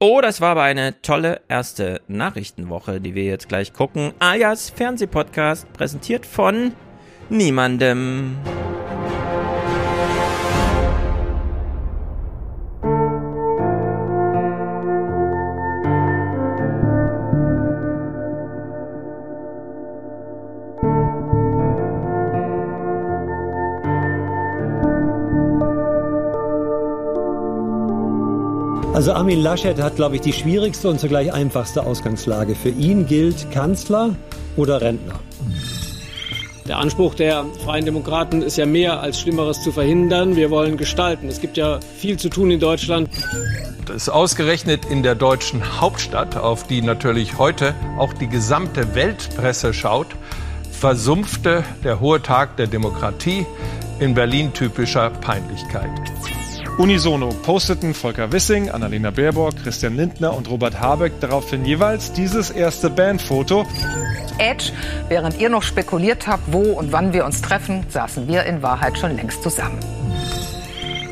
Oh, das war aber eine tolle erste Nachrichtenwoche, die wir jetzt gleich gucken. Ayas Fernsehpodcast, präsentiert von niemandem. Also Armin Laschet hat, glaube ich, die schwierigste und zugleich einfachste Ausgangslage. Für ihn gilt Kanzler oder Rentner. Der Anspruch der Freien Demokraten ist ja mehr als Schlimmeres zu verhindern. Wir wollen gestalten. Es gibt ja viel zu tun in Deutschland. Das ist ausgerechnet in der deutschen Hauptstadt, auf die natürlich heute auch die gesamte Weltpresse schaut, versumpfte der hohe Tag der Demokratie in Berlin typischer Peinlichkeit. Unisono posteten Volker Wissing, Annalena Baerbock, Christian Lindner und Robert Habeck daraufhin jeweils dieses erste Bandfoto. Edge, während ihr noch spekuliert habt, wo und wann wir uns treffen, saßen wir in Wahrheit schon längst zusammen.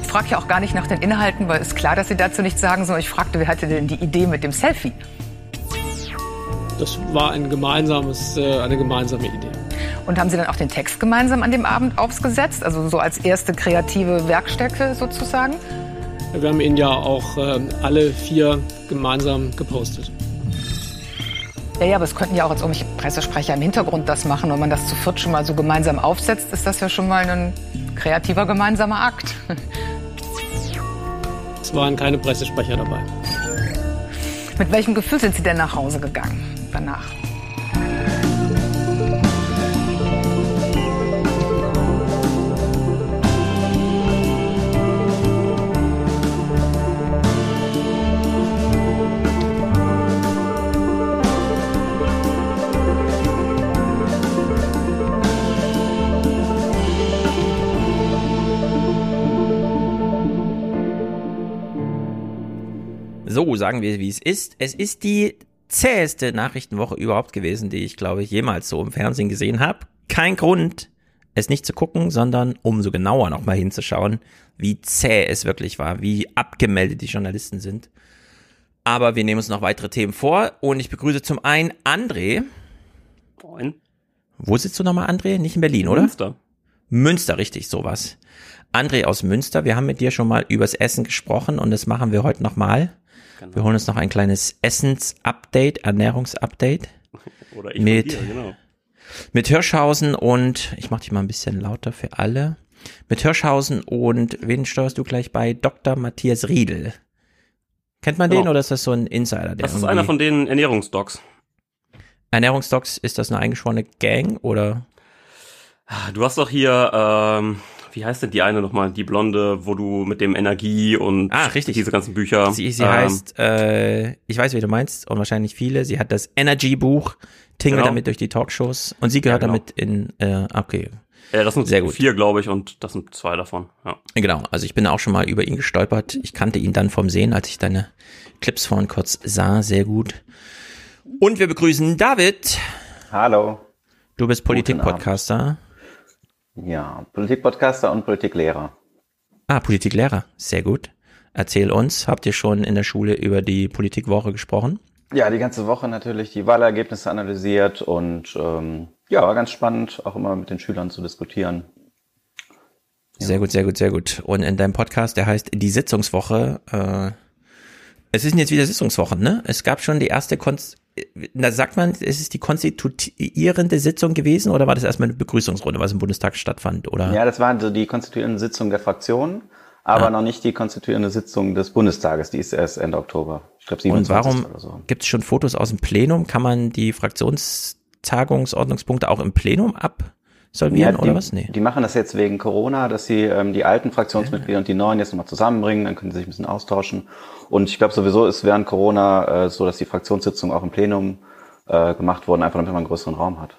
Ich frage ja auch gar nicht nach den Inhalten, weil es ist klar, dass Sie dazu nichts sagen, sondern ich fragte, wer hatte denn die Idee mit dem Selfie? Das war ein gemeinsames, äh, eine gemeinsame Idee. Und haben Sie dann auch den Text gemeinsam an dem Abend aufgesetzt? Also so als erste kreative Werkstätte sozusagen? Wir haben ihn ja auch äh, alle vier gemeinsam gepostet. Ja, ja, aber es könnten ja auch als irgendwelche Pressesprecher im Hintergrund das machen. Wenn man das zu viert schon mal so gemeinsam aufsetzt, ist das ja schon mal ein kreativer gemeinsamer Akt. Es waren keine Pressesprecher dabei. Mit welchem Gefühl sind Sie denn nach Hause gegangen danach? So, sagen wir, wie es ist. Es ist die zäheste Nachrichtenwoche überhaupt gewesen, die ich, glaube ich, jemals so im Fernsehen gesehen habe. Kein Grund, es nicht zu gucken, sondern umso genauer nochmal hinzuschauen, wie zäh es wirklich war, wie abgemeldet die Journalisten sind. Aber wir nehmen uns noch weitere Themen vor und ich begrüße zum einen André. Moin. Wo sitzt du nochmal, André? Nicht in Berlin, oder? Münster. Münster, richtig, sowas. André aus Münster, wir haben mit dir schon mal übers Essen gesprochen und das machen wir heute nochmal. Genau. Wir holen uns noch ein kleines Essens-Update, Ernährungs-Update Oder ich mit- dir, genau. mit Hirschhausen und, ich mach dich mal ein bisschen lauter für alle, mit Hirschhausen und wen steuerst du gleich bei? Dr. Matthias Riedel. Kennt man den Genau. oder ist das so ein Insider? Der Das ist einer von den Ernährungsdocs. Ernährungsdocs, ist das eine eingeschworene Gang oder? Du hast doch hier, ähm, wie heißt denn die eine nochmal? Die Blonde, wo du mit dem Energie und Ah, richtig. diese ganzen Bücher. Sie, sie ähm, heißt, äh, ich weiß, wie du meinst, und wahrscheinlich viele. Sie hat das Energy-Buch, tingelt Genau. damit durch die Talkshows und sie gehört Ja, genau. damit in, äh, okay, Ja, das sind Sehr gut. vier, glaube ich, und das sind zwei davon. Ja. Genau, also ich bin auch schon mal über ihn gestolpert. Ich kannte ihn dann vom Sehen, als ich deine Clips vorhin kurz sah, sehr gut. Und wir begrüßen David. Hallo. Du bist Politik-Podcaster. Ja, Politikpodcaster und Politiklehrer. Ah, Politiklehrer, sehr gut. Erzähl uns, habt ihr schon in der Schule über die Politikwoche gesprochen? Ja, die ganze Woche natürlich die Wahlergebnisse analysiert und ähm, ja, war ganz spannend, auch immer mit den Schülern zu diskutieren. Sehr gut, sehr gut, sehr gut. Und in deinem Podcast, der heißt Die Sitzungswoche, äh, es ist jetzt wieder Sitzungswochen, ne? Es gab schon die erste Konst da sagt man, es ist die konstituierende Sitzung gewesen oder war das erstmal eine Begrüßungsrunde, was im Bundestag stattfand, oder? Ja, das war so die konstituierende Sitzung der Fraktion, aber Ah. noch nicht die konstituierende Sitzung des Bundestages. Die ist erst Ende Oktober. Ich glaube Und 27. warum oder so. gibt es schon Fotos aus dem Plenum? Kann man die Fraktionstagungsordnungspunkte auch im Plenum absolvieren Ja, oder die, was? Nee. die machen das jetzt wegen Corona, dass sie ähm, die alten Fraktionsmitglieder und die neuen jetzt nochmal zusammenbringen, dann können sie sich ein bisschen austauschen. Und ich glaube sowieso ist während Corona äh, so, dass die Fraktionssitzungen auch im Plenum äh, gemacht wurden, einfach damit man einen größeren Raum hat.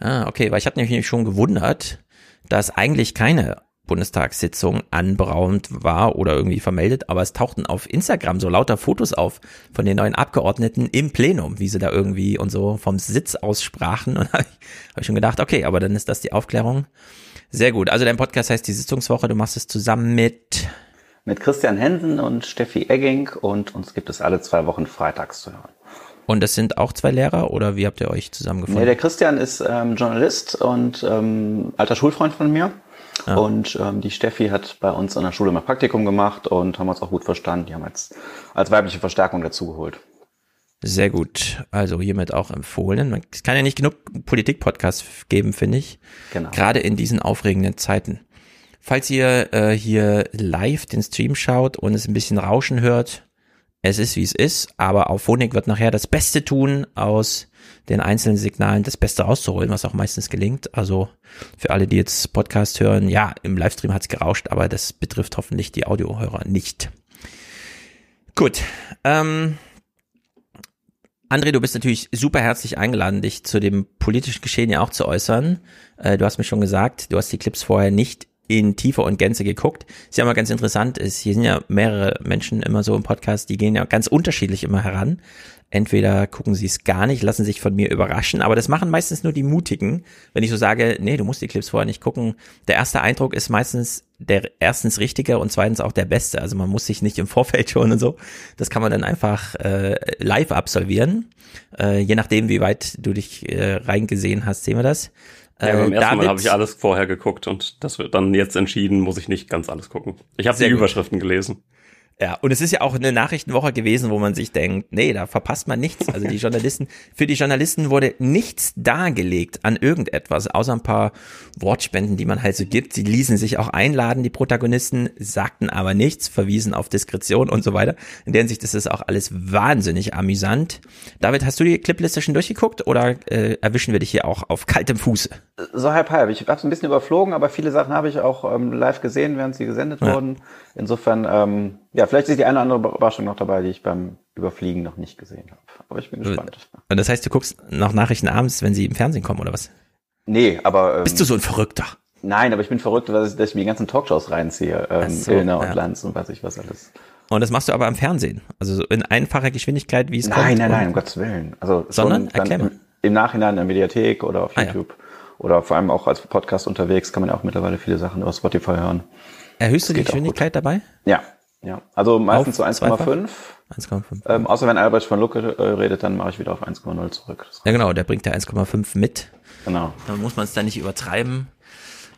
Ah, okay, weil ich hatte nämlich schon gewundert, dass eigentlich keine Bundestagssitzung anberaumt war oder irgendwie vermeldet, aber es tauchten auf Instagram so lauter Fotos auf von den neuen Abgeordneten im Plenum, wie sie da irgendwie und so vom Sitz aus sprachen. Und habe ich, hab ich schon gedacht, okay, aber dann ist das die Aufklärung. Sehr gut. Also dein Podcast heißt die Sitzungswoche, du machst es zusammen mit mit Christian Hensen und Steffi Egging und uns gibt es alle zwei Wochen freitags zu hören. Und das sind auch zwei Lehrer oder wie habt ihr euch zusammengefunden? Nee, der Christian ist ähm, Journalist und ähm, alter Schulfreund von mir. Ja. Und ähm, die Steffi hat bei uns an der Schule mal Praktikum gemacht und haben uns auch gut verstanden. Die haben jetzt als weibliche Verstärkung dazugeholt. Sehr gut. Also hiermit auch empfohlen. Es kann ja nicht genug Politik-Podcasts geben, finde ich. Genau. Gerade in diesen aufregenden Zeiten. Falls ihr äh, hier live den Stream schaut und es ein bisschen Rauschen hört, es ist wie es ist, aber auf Phonik wird nachher das Beste tun, aus den einzelnen Signalen das Beste rauszuholen, was auch meistens gelingt. Also für alle, die jetzt Podcast hören, ja, im Livestream hat's gerauscht, aber das betrifft hoffentlich die Audiohörer nicht. Gut. Ähm, André, du bist natürlich super herzlich eingeladen, dich zu dem politischen Geschehen ja auch zu äußern. Äh, du hast mir schon gesagt, du hast die Clips vorher nicht in Tiefe und Gänze geguckt. Ist ja immer ganz interessant, ist, hier sind ja mehrere Menschen immer so im Podcast, die gehen ja ganz unterschiedlich immer heran. Entweder gucken sie es gar nicht, lassen sich von mir überraschen, aber das machen meistens nur die Mutigen. Wenn ich so sage, nee, du musst die Clips vorher nicht gucken. Der erste Eindruck ist meistens der erstens richtige und zweitens auch der beste. Also man muss sich nicht im Vorfeld schon und so. Das kann man dann einfach äh, live absolvieren. Äh, je nachdem, wie weit du dich äh, reingesehen hast, sehen wir das. Ja, beim Äh, ersten Mal David- habe ich alles vorher geguckt und das wird dann jetzt entschieden, muss ich nicht ganz alles gucken. Ich habe die Sehr gut. Überschriften gelesen. Ja, und es ist ja auch eine Nachrichtenwoche gewesen, wo man sich denkt, nee, da verpasst man nichts. Also die Journalisten, für die Journalisten wurde nichts dargelegt an irgendetwas, außer ein paar Wortspenden, die man halt so gibt. Sie ließen sich auch einladen, die Protagonisten, sagten aber nichts, verwiesen auf Diskretion und so weiter. In der Hinsicht ist das auch alles wahnsinnig amüsant. David, hast du die Clipliste schon durchgeguckt oder äh, erwischen wir dich hier auch auf kaltem Fuße? So halb halb. Ich habe es ein bisschen überflogen, aber viele Sachen habe ich auch ähm, live gesehen, während sie gesendet Ja. wurden. Insofern, ähm, ja, vielleicht ist die eine oder andere Überraschung noch dabei, die ich beim Überfliegen noch nicht gesehen habe. Aber ich bin gespannt. Und das heißt, du guckst noch Nachrichten abends, wenn sie im Fernsehen kommen oder was? Nee, aber ähm, Bist du so ein Verrückter? nein, aber ich bin verrückt, dass ich, dass ich mir die ganzen Talkshows reinziehe. Ähm, so, Illner ja. und Lanz und weiß ich was alles. Und das machst du aber am Fernsehen. Also so in einfacher Geschwindigkeit, wie es kommt. Nein, nein, nein, um Gottes Willen. Also Sondern? im, im Nachhinein in der Mediathek oder auf Ah, ja. YouTube oder vor allem auch als Podcast unterwegs kann man ja auch mittlerweile viele Sachen über Spotify hören. Erhöhst du die. Geschwindigkeit dabei? Ja, ja. Also meistens so Auf 1,5. 1,5. Ähm, außer wenn Albrecht von Lucke äh, redet, dann mache ich wieder auf 1,0 zurück. Ja genau, der bringt ja 1,5 mit. genau. Dann muss man es da nicht übertreiben.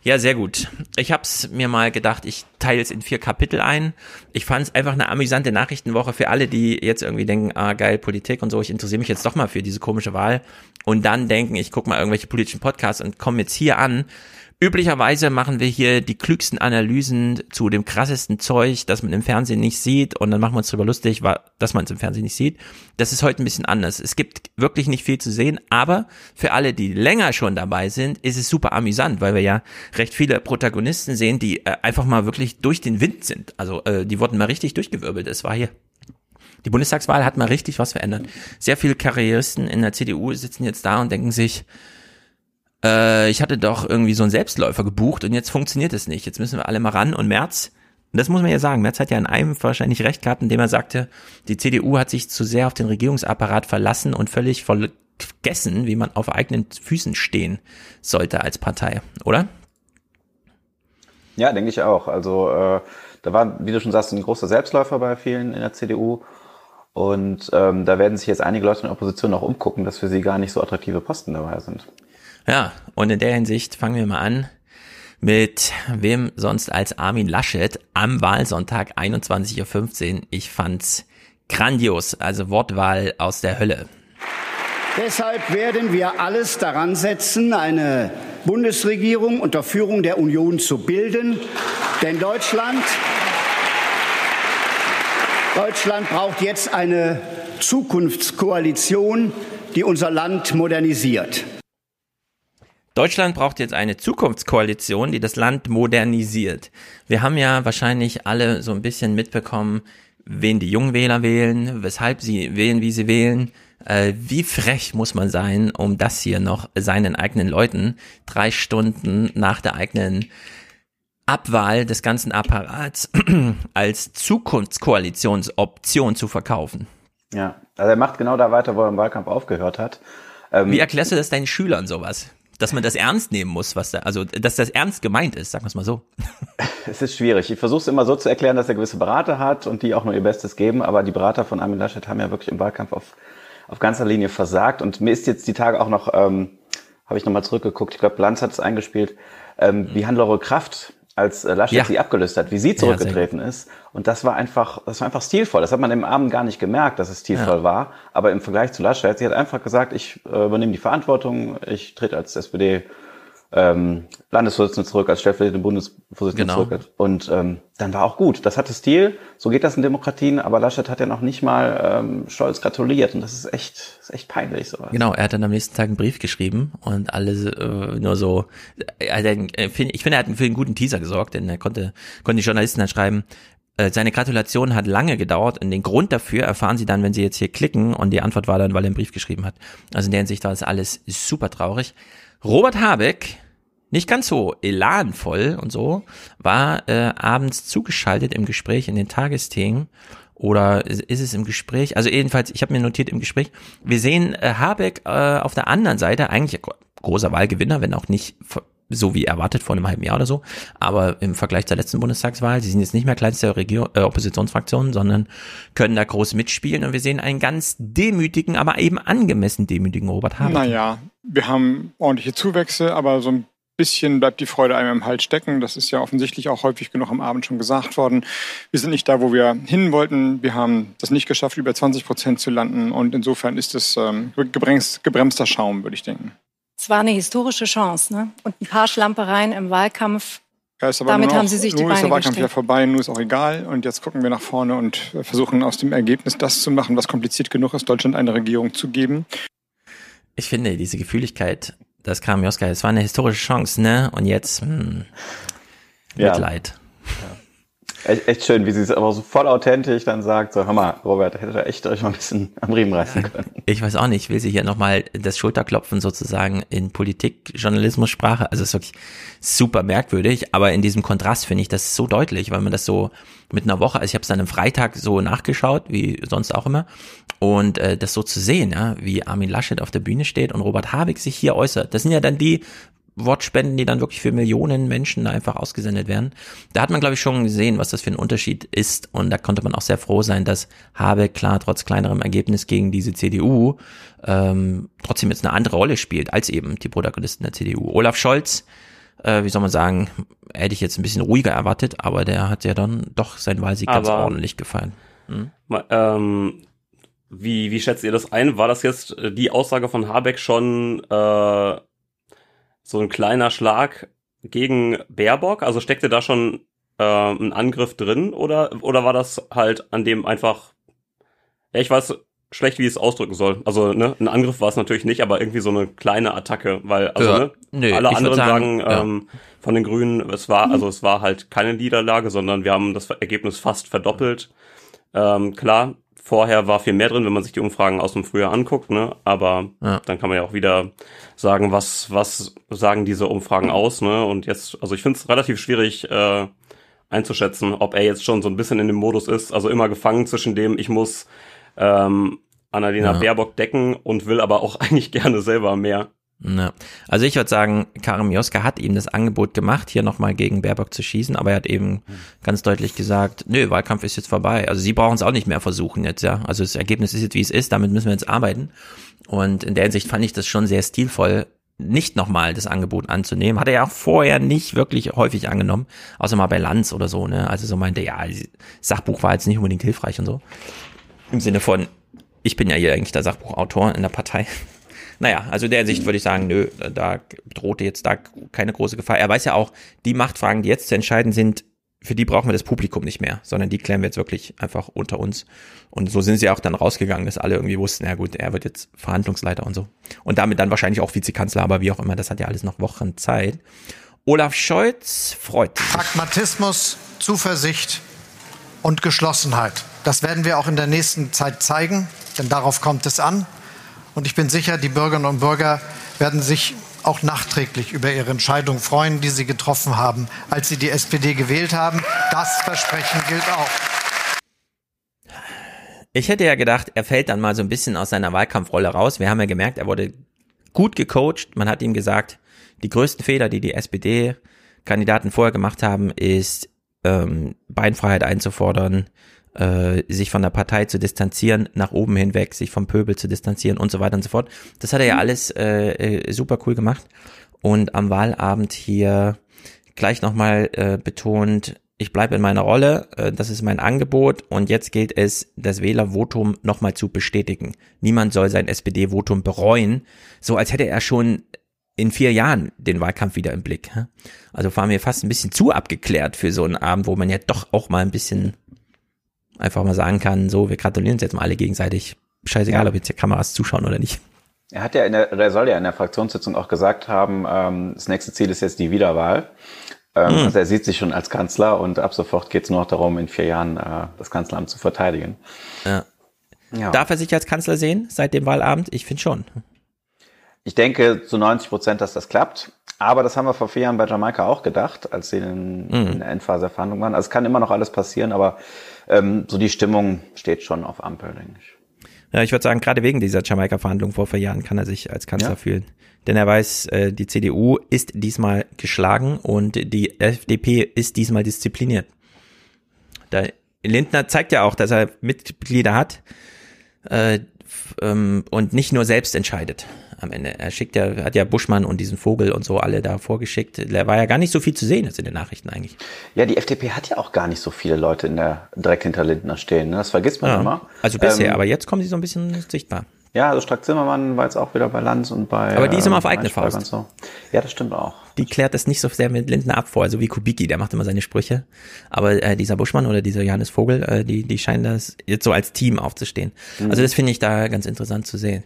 Ja, sehr gut. Ich hab's mir mal gedacht, ich teile es in vier Kapitel ein. Ich fand es einfach eine amüsante Nachrichtenwoche für alle, die jetzt irgendwie denken, ah geil, Politik und so, ich interessiere mich jetzt doch mal für diese komische Wahl und dann denken, ich gucke mal irgendwelche politischen Podcasts und komme jetzt hier an. Üblicherweise machen wir hier die klügsten Analysen zu dem krassesten Zeug, das man im Fernsehen nicht sieht und dann machen wir uns drüber lustig, dass man es im Fernsehen nicht sieht. Das ist heute ein bisschen anders. Es gibt wirklich nicht viel zu sehen, aber für alle, die länger schon dabei sind, ist es super amüsant, weil wir ja recht viele Protagonisten sehen, die äh, einfach mal wirklich durch den Wind sind. Also äh, die wurden mal richtig durchgewirbelt. Es war hier die Bundestagswahl hat mal richtig was verändert. Sehr viele Karrieristen in der CDU sitzen jetzt da und denken sich, äh, ich hatte doch irgendwie so einen Selbstläufer gebucht und jetzt funktioniert es nicht. Jetzt müssen wir alle mal ran und Merz, und das muss man ja sagen, Merz hat ja in einem wahrscheinlich recht gehabt, indem er sagte, die CDU hat sich zu sehr auf den Regierungsapparat verlassen und völlig vergessen, wie man auf eigenen Füßen stehen sollte als Partei, oder? Ja, denke ich auch. Also äh, da war, wie du schon sagst, ein großer Selbstläufer bei vielen in der CDU. Und ähm, da werden sich jetzt einige Leute in der Opposition auch umgucken, dass für sie gar nicht so attraktive Posten dabei sind. Ja, und in der Hinsicht fangen wir mal an mit wem sonst als Armin Laschet am Wahlsonntag 21.15 Uhr. Ich fand's grandios, also Wortwahl aus der Hölle. Deshalb werden wir alles daran setzen, eine Bundesregierung unter Führung der Union zu bilden. Denn Deutschland, Deutschland braucht jetzt eine Zukunftskoalition, die unser Land modernisiert. Deutschland braucht jetzt eine Zukunftskoalition, die das Land modernisiert. Wir haben ja wahrscheinlich alle so ein bisschen mitbekommen, wen die Jungwähler wählen, weshalb sie wählen, wie sie wählen. Äh, wie frech muss man sein, um das hier noch seinen eigenen Leuten drei Stunden nach der eigenen Abwahl des ganzen Apparats als Zukunftskoalitionsoption zu verkaufen. Ja, also er macht genau da weiter, wo er im Wahlkampf aufgehört hat. Ähm, Wie erklärst du das deinen Schülern sowas? Dass man das ernst nehmen muss, was da, also dass das ernst gemeint ist, sagen wir es mal so. Es ist schwierig. Ich versuche es immer so zu erklären, dass er gewisse Berater hat und die auch nur ihr Bestes geben, aber die Berater von Armin Laschet haben ja wirklich im Wahlkampf auf, auf ganzer Linie versagt. Und mir ist jetzt die Tage auch noch, ähm, habe ich nochmal zurückgeguckt, ich glaube, Lanz hat es eingespielt, ähm, wie Hannelore Kraft als äh, Laschet Ja. sie abgelöst hat, wie sie zurückgetreten ist. Und das war einfach, das war einfach stilvoll. Das hat man im Abend gar nicht gemerkt, dass es stilvoll Ja. war. Aber im Vergleich zu Laschet, sie hat einfach gesagt, ich äh, übernehme die Verantwortung, ich trete als SPD ähm, Landesvorsitzende zurück, als stellvertretende Bundesvorsitzende Genau. zurück. Und ähm, dann war auch gut. Das hatte Stil. So geht das in Demokratien. Aber Laschet hat ja noch nicht mal ähm, Scholz gratuliert. Und das ist echt, ist echt peinlich. Sowas. Genau, er hat dann am nächsten Tag einen Brief geschrieben und alle äh, nur so, find- ich finde, er hat für einen guten Teaser gesorgt, denn er konnte, konnten die Journalisten dann schreiben, äh, seine Gratulation hat lange gedauert und den Grund dafür erfahren sie dann, wenn sie jetzt hier klicken und die Antwort war dann, weil er einen Brief geschrieben hat. Also in der Hinsicht war das alles super traurig. Robert Habeck, nicht ganz so elanvoll und so, war äh, abends zugeschaltet im Gespräch in den Tagesthemen oder ist es im Gespräch? Also jedenfalls, ich habe mir notiert im Gespräch, wir sehen äh, Habeck äh, auf der anderen Seite, eigentlich gro- großer Wahlgewinner, wenn auch nicht so wie erwartet vor einem halben Jahr oder so, aber im Vergleich zur letzten Bundestagswahl, sie sind jetzt nicht mehr kleinste Regierung, äh, Oppositionsfraktion, sondern können da groß mitspielen und wir sehen einen ganz demütigen, aber eben angemessen demütigen Robert Habeck. Naja, wir haben ordentliche Zuwächse, aber so ein bisschen bleibt die Freude einem im Hals stecken. Das ist ja offensichtlich auch häufig genug am Abend schon gesagt worden. Wir sind nicht da, wo wir hin wollten. Wir haben das nicht geschafft, über 20 Prozent zu landen. Und insofern ist es ähm, gebremst, gebremster Schaum, würde ich denken. Es war eine historische Chance, ne? Und ein paar Schlampereien im Wahlkampf. Ja, ist aber Damit haben Sie sich die nun ist der Beine Wahlkampf ja vorbei, nun ist auch egal. Und jetzt gucken wir nach vorne und versuchen aus dem Ergebnis das zu machen, was kompliziert genug ist, Deutschland eine Regierung zu geben. Ich finde, diese Gefühligkeit, das kam Joska, es war eine historische Chance, ne? Und jetzt, hm, Ja. Echt, echt schön, wie sie es aber so voll authentisch dann sagt, so, hör mal, Robert, hättet ihr echt euch mal ein bisschen am Riemen reißen können. Ich weiß auch nicht, will sie hier nochmal das Schulterklopfen sozusagen in Politik, Journalismussprache, also es ist wirklich super merkwürdig, aber in diesem Kontrast finde ich das so deutlich, weil man das so mit einer Woche, also ich habe es dann am Freitag so nachgeschaut, wie sonst auch immer, und äh, das so zu sehen, ja, wie Armin Laschet auf der Bühne steht und Robert Habeck sich hier äußert, das sind ja dann die Wortspenden, die dann wirklich für Millionen Menschen da einfach ausgesendet werden. Da hat man, glaube ich, schon gesehen, was das für ein Unterschied ist. Und da konnte man auch sehr froh sein, dass Habeck klar trotz kleinerem Ergebnis gegen diese CDU ähm, trotzdem jetzt eine andere Rolle spielt als eben die Protagonisten der CDU. Olaf Scholz, äh, wie soll man sagen, hätte ich jetzt ein bisschen ruhiger erwartet, aber der hat ja dann doch sein Wahlsieg ganz Aber- ordentlich gefallen. Hm? Ma- Ähm, wie, wie schätzt ihr das ein? War das jetzt äh, die Aussage von Habeck schon äh, so ein kleiner Schlag gegen Baerbock? Also steckte da schon äh, ein Angriff drin oder, oder war das halt an dem einfach, ja, ich weiß schlecht, wie ich es ausdrücken soll. Also, ne, ein Angriff war es natürlich nicht, aber irgendwie so eine kleine Attacke, weil, also, Ja, ne, nö, alle anderen sagen, sagen, ja. ähm, von den Grünen, es war, also es war halt keine Niederlage, sondern wir haben das Ergebnis fast verdoppelt. Ähm, klar, vorher war viel mehr drin, wenn man sich die Umfragen aus dem Frühjahr anguckt, ne? Aber Ja. dann kann man ja auch wieder sagen, was, was sagen diese Umfragen aus, ne? Und jetzt, also ich finde es relativ schwierig äh, einzuschätzen, ob er jetzt schon so ein bisschen in dem Modus ist, also immer gefangen zwischen dem, ich muss ähm, Annalena Ja. Baerbock decken und will aber auch eigentlich gerne selber mehr. Ja. Also ich würde sagen, Karim Joska hat ihm das Angebot gemacht, hier nochmal gegen Baerbock zu schießen, aber er hat eben ganz deutlich gesagt, nö, Wahlkampf ist jetzt vorbei. Also sie brauchen es auch nicht mehr versuchen jetzt, ja. Also das Ergebnis ist jetzt, wie es ist, damit müssen wir jetzt arbeiten. Und in der Hinsicht fand ich das schon sehr stilvoll, nicht nochmal das Angebot anzunehmen. Hat er ja auch vorher nicht wirklich häufig angenommen, außer mal bei Lanz oder so, ne. Also so meinte, ja, Sachbuch war jetzt nicht unbedingt hilfreich und so. Im Sinne von, ich bin ja hier eigentlich der Sachbuchautor in der Partei. Naja, also der Sicht würde ich sagen, nö, da drohte jetzt da keine große Gefahr. Er weiß ja auch, die Machtfragen, die jetzt zu entscheiden sind, für die brauchen wir das Publikum nicht mehr, sondern die klären wir jetzt wirklich einfach unter uns. Und so sind sie auch dann rausgegangen, dass alle irgendwie wussten, ja gut, er wird jetzt Verhandlungsleiter und so. Und damit dann wahrscheinlich auch Vizekanzler, aber wie auch immer, das hat ja alles noch Wochen Zeit. Olaf Scholz freut sich. Pragmatismus, Zuversicht und Geschlossenheit. Das werden wir auch in der nächsten Zeit zeigen, denn darauf kommt es an. Und ich bin sicher, die Bürgerinnen und Bürger werden sich auch nachträglich über ihre Entscheidung freuen, die sie getroffen haben, als sie die SPD gewählt haben. Das Versprechen gilt auch. Ich hätte ja gedacht, er fällt dann mal so ein bisschen aus seiner Wahlkampfrolle raus. Wir haben ja gemerkt, er wurde gut gecoacht. Man hat ihm gesagt, die größten Fehler, die die SPD-Kandidaten vorher gemacht haben, ist ähm, Beinfreiheit einzufordern, äh, sich von der Partei zu distanzieren, nach oben hinweg, sich vom Pöbel zu distanzieren und so weiter und so fort. Das hat er ja alles äh, äh, super cool gemacht. Und am Wahlabend hier gleich nochmal äh, betont, ich bleibe in meiner Rolle, äh, das ist mein Angebot und jetzt gilt es, das Wählervotum nochmal zu bestätigen. Niemand soll sein SPD-Votum bereuen, so als hätte er schon in vier Jahren den Wahlkampf wieder im Blick. Also waren wir fast ein bisschen zu abgeklärt für so einen Abend, wo man ja doch auch mal ein bisschen einfach mal sagen kann, so, wir gratulieren uns jetzt mal alle gegenseitig. Scheißegal, ja. ob jetzt hier Kameras zuschauen oder nicht. Er hat ja in der, er soll ja in der Fraktionssitzung auch gesagt haben, ähm, das nächste Ziel ist jetzt die Wiederwahl. Ähm, mhm. Also er sieht sich schon als Kanzler und ab sofort geht es nur noch darum, in vier Jahren äh, das Kanzleramt zu verteidigen. Ja. ja. Darf er sich als Kanzler sehen seit dem Wahlabend? Ich finde schon. Ich denke zu 90 Prozent, dass das klappt. Aber das haben wir vor vier Jahren bei Jamaika auch gedacht, als sie in, mhm. in der Endphase der Verhandlungen waren. Also es kann immer noch alles passieren, aber ähm, so die Stimmung steht schon auf Ampel, denke ich. Ja, ich würde sagen, gerade wegen dieser Jamaika-Verhandlung vor vier Jahren kann er sich als Kanzler ja. fühlen. Denn er weiß, äh, die CDU ist diesmal geschlagen und die FDP ist diesmal diszipliniert. Der Lindner zeigt ja auch, dass er Mitglieder hat äh, ähm, und nicht nur selbst entscheidet am Ende. Er schickt ja, hat ja Buschmann und diesen Vogel und so alle da vorgeschickt. Da war ja gar nicht so viel zu sehen jetzt in den Nachrichten eigentlich. Ja, die FDP hat ja auch gar nicht so viele Leute in der direkt hinter Lindner stehen. Ne? Das vergisst man ja. immer. Also bisher, ähm, aber jetzt kommen sie so ein bisschen sichtbar. Ja, also Strack-Zimmermann war jetzt auch wieder bei Lanz und bei. Aber die ist immer auf ähm, eigene Faust. So. Ja, das stimmt auch. Die klärt das nicht so sehr mit Lindner ab vor, also wie Kubicki, der macht immer seine Sprüche. Aber äh, dieser Buschmann oder dieser Johannes Vogel, äh, die, die scheinen das jetzt so als Team aufzustehen. Mhm. Also das finde ich da ganz interessant zu sehen.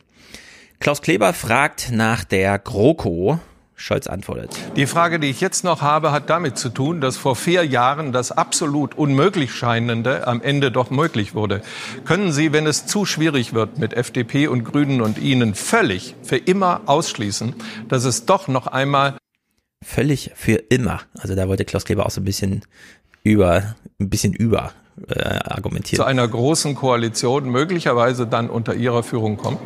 Klaus Kleber fragt nach der GroKo. Scholz antwortet. Die Frage, die ich jetzt noch habe, hat damit zu tun, dass vor vier Jahren das absolut unmöglich scheinende am Ende doch möglich wurde. Können Sie, wenn es zu schwierig wird mit FDP und Grünen und Ihnen, völlig für immer ausschließen, dass es doch noch einmal völlig für immer. Also da wollte Klaus Kleber auch so ein bisschen über, ein bisschen über äh, argumentieren. Zu einer großen Koalition möglicherweise dann unter Ihrer Führung kommt?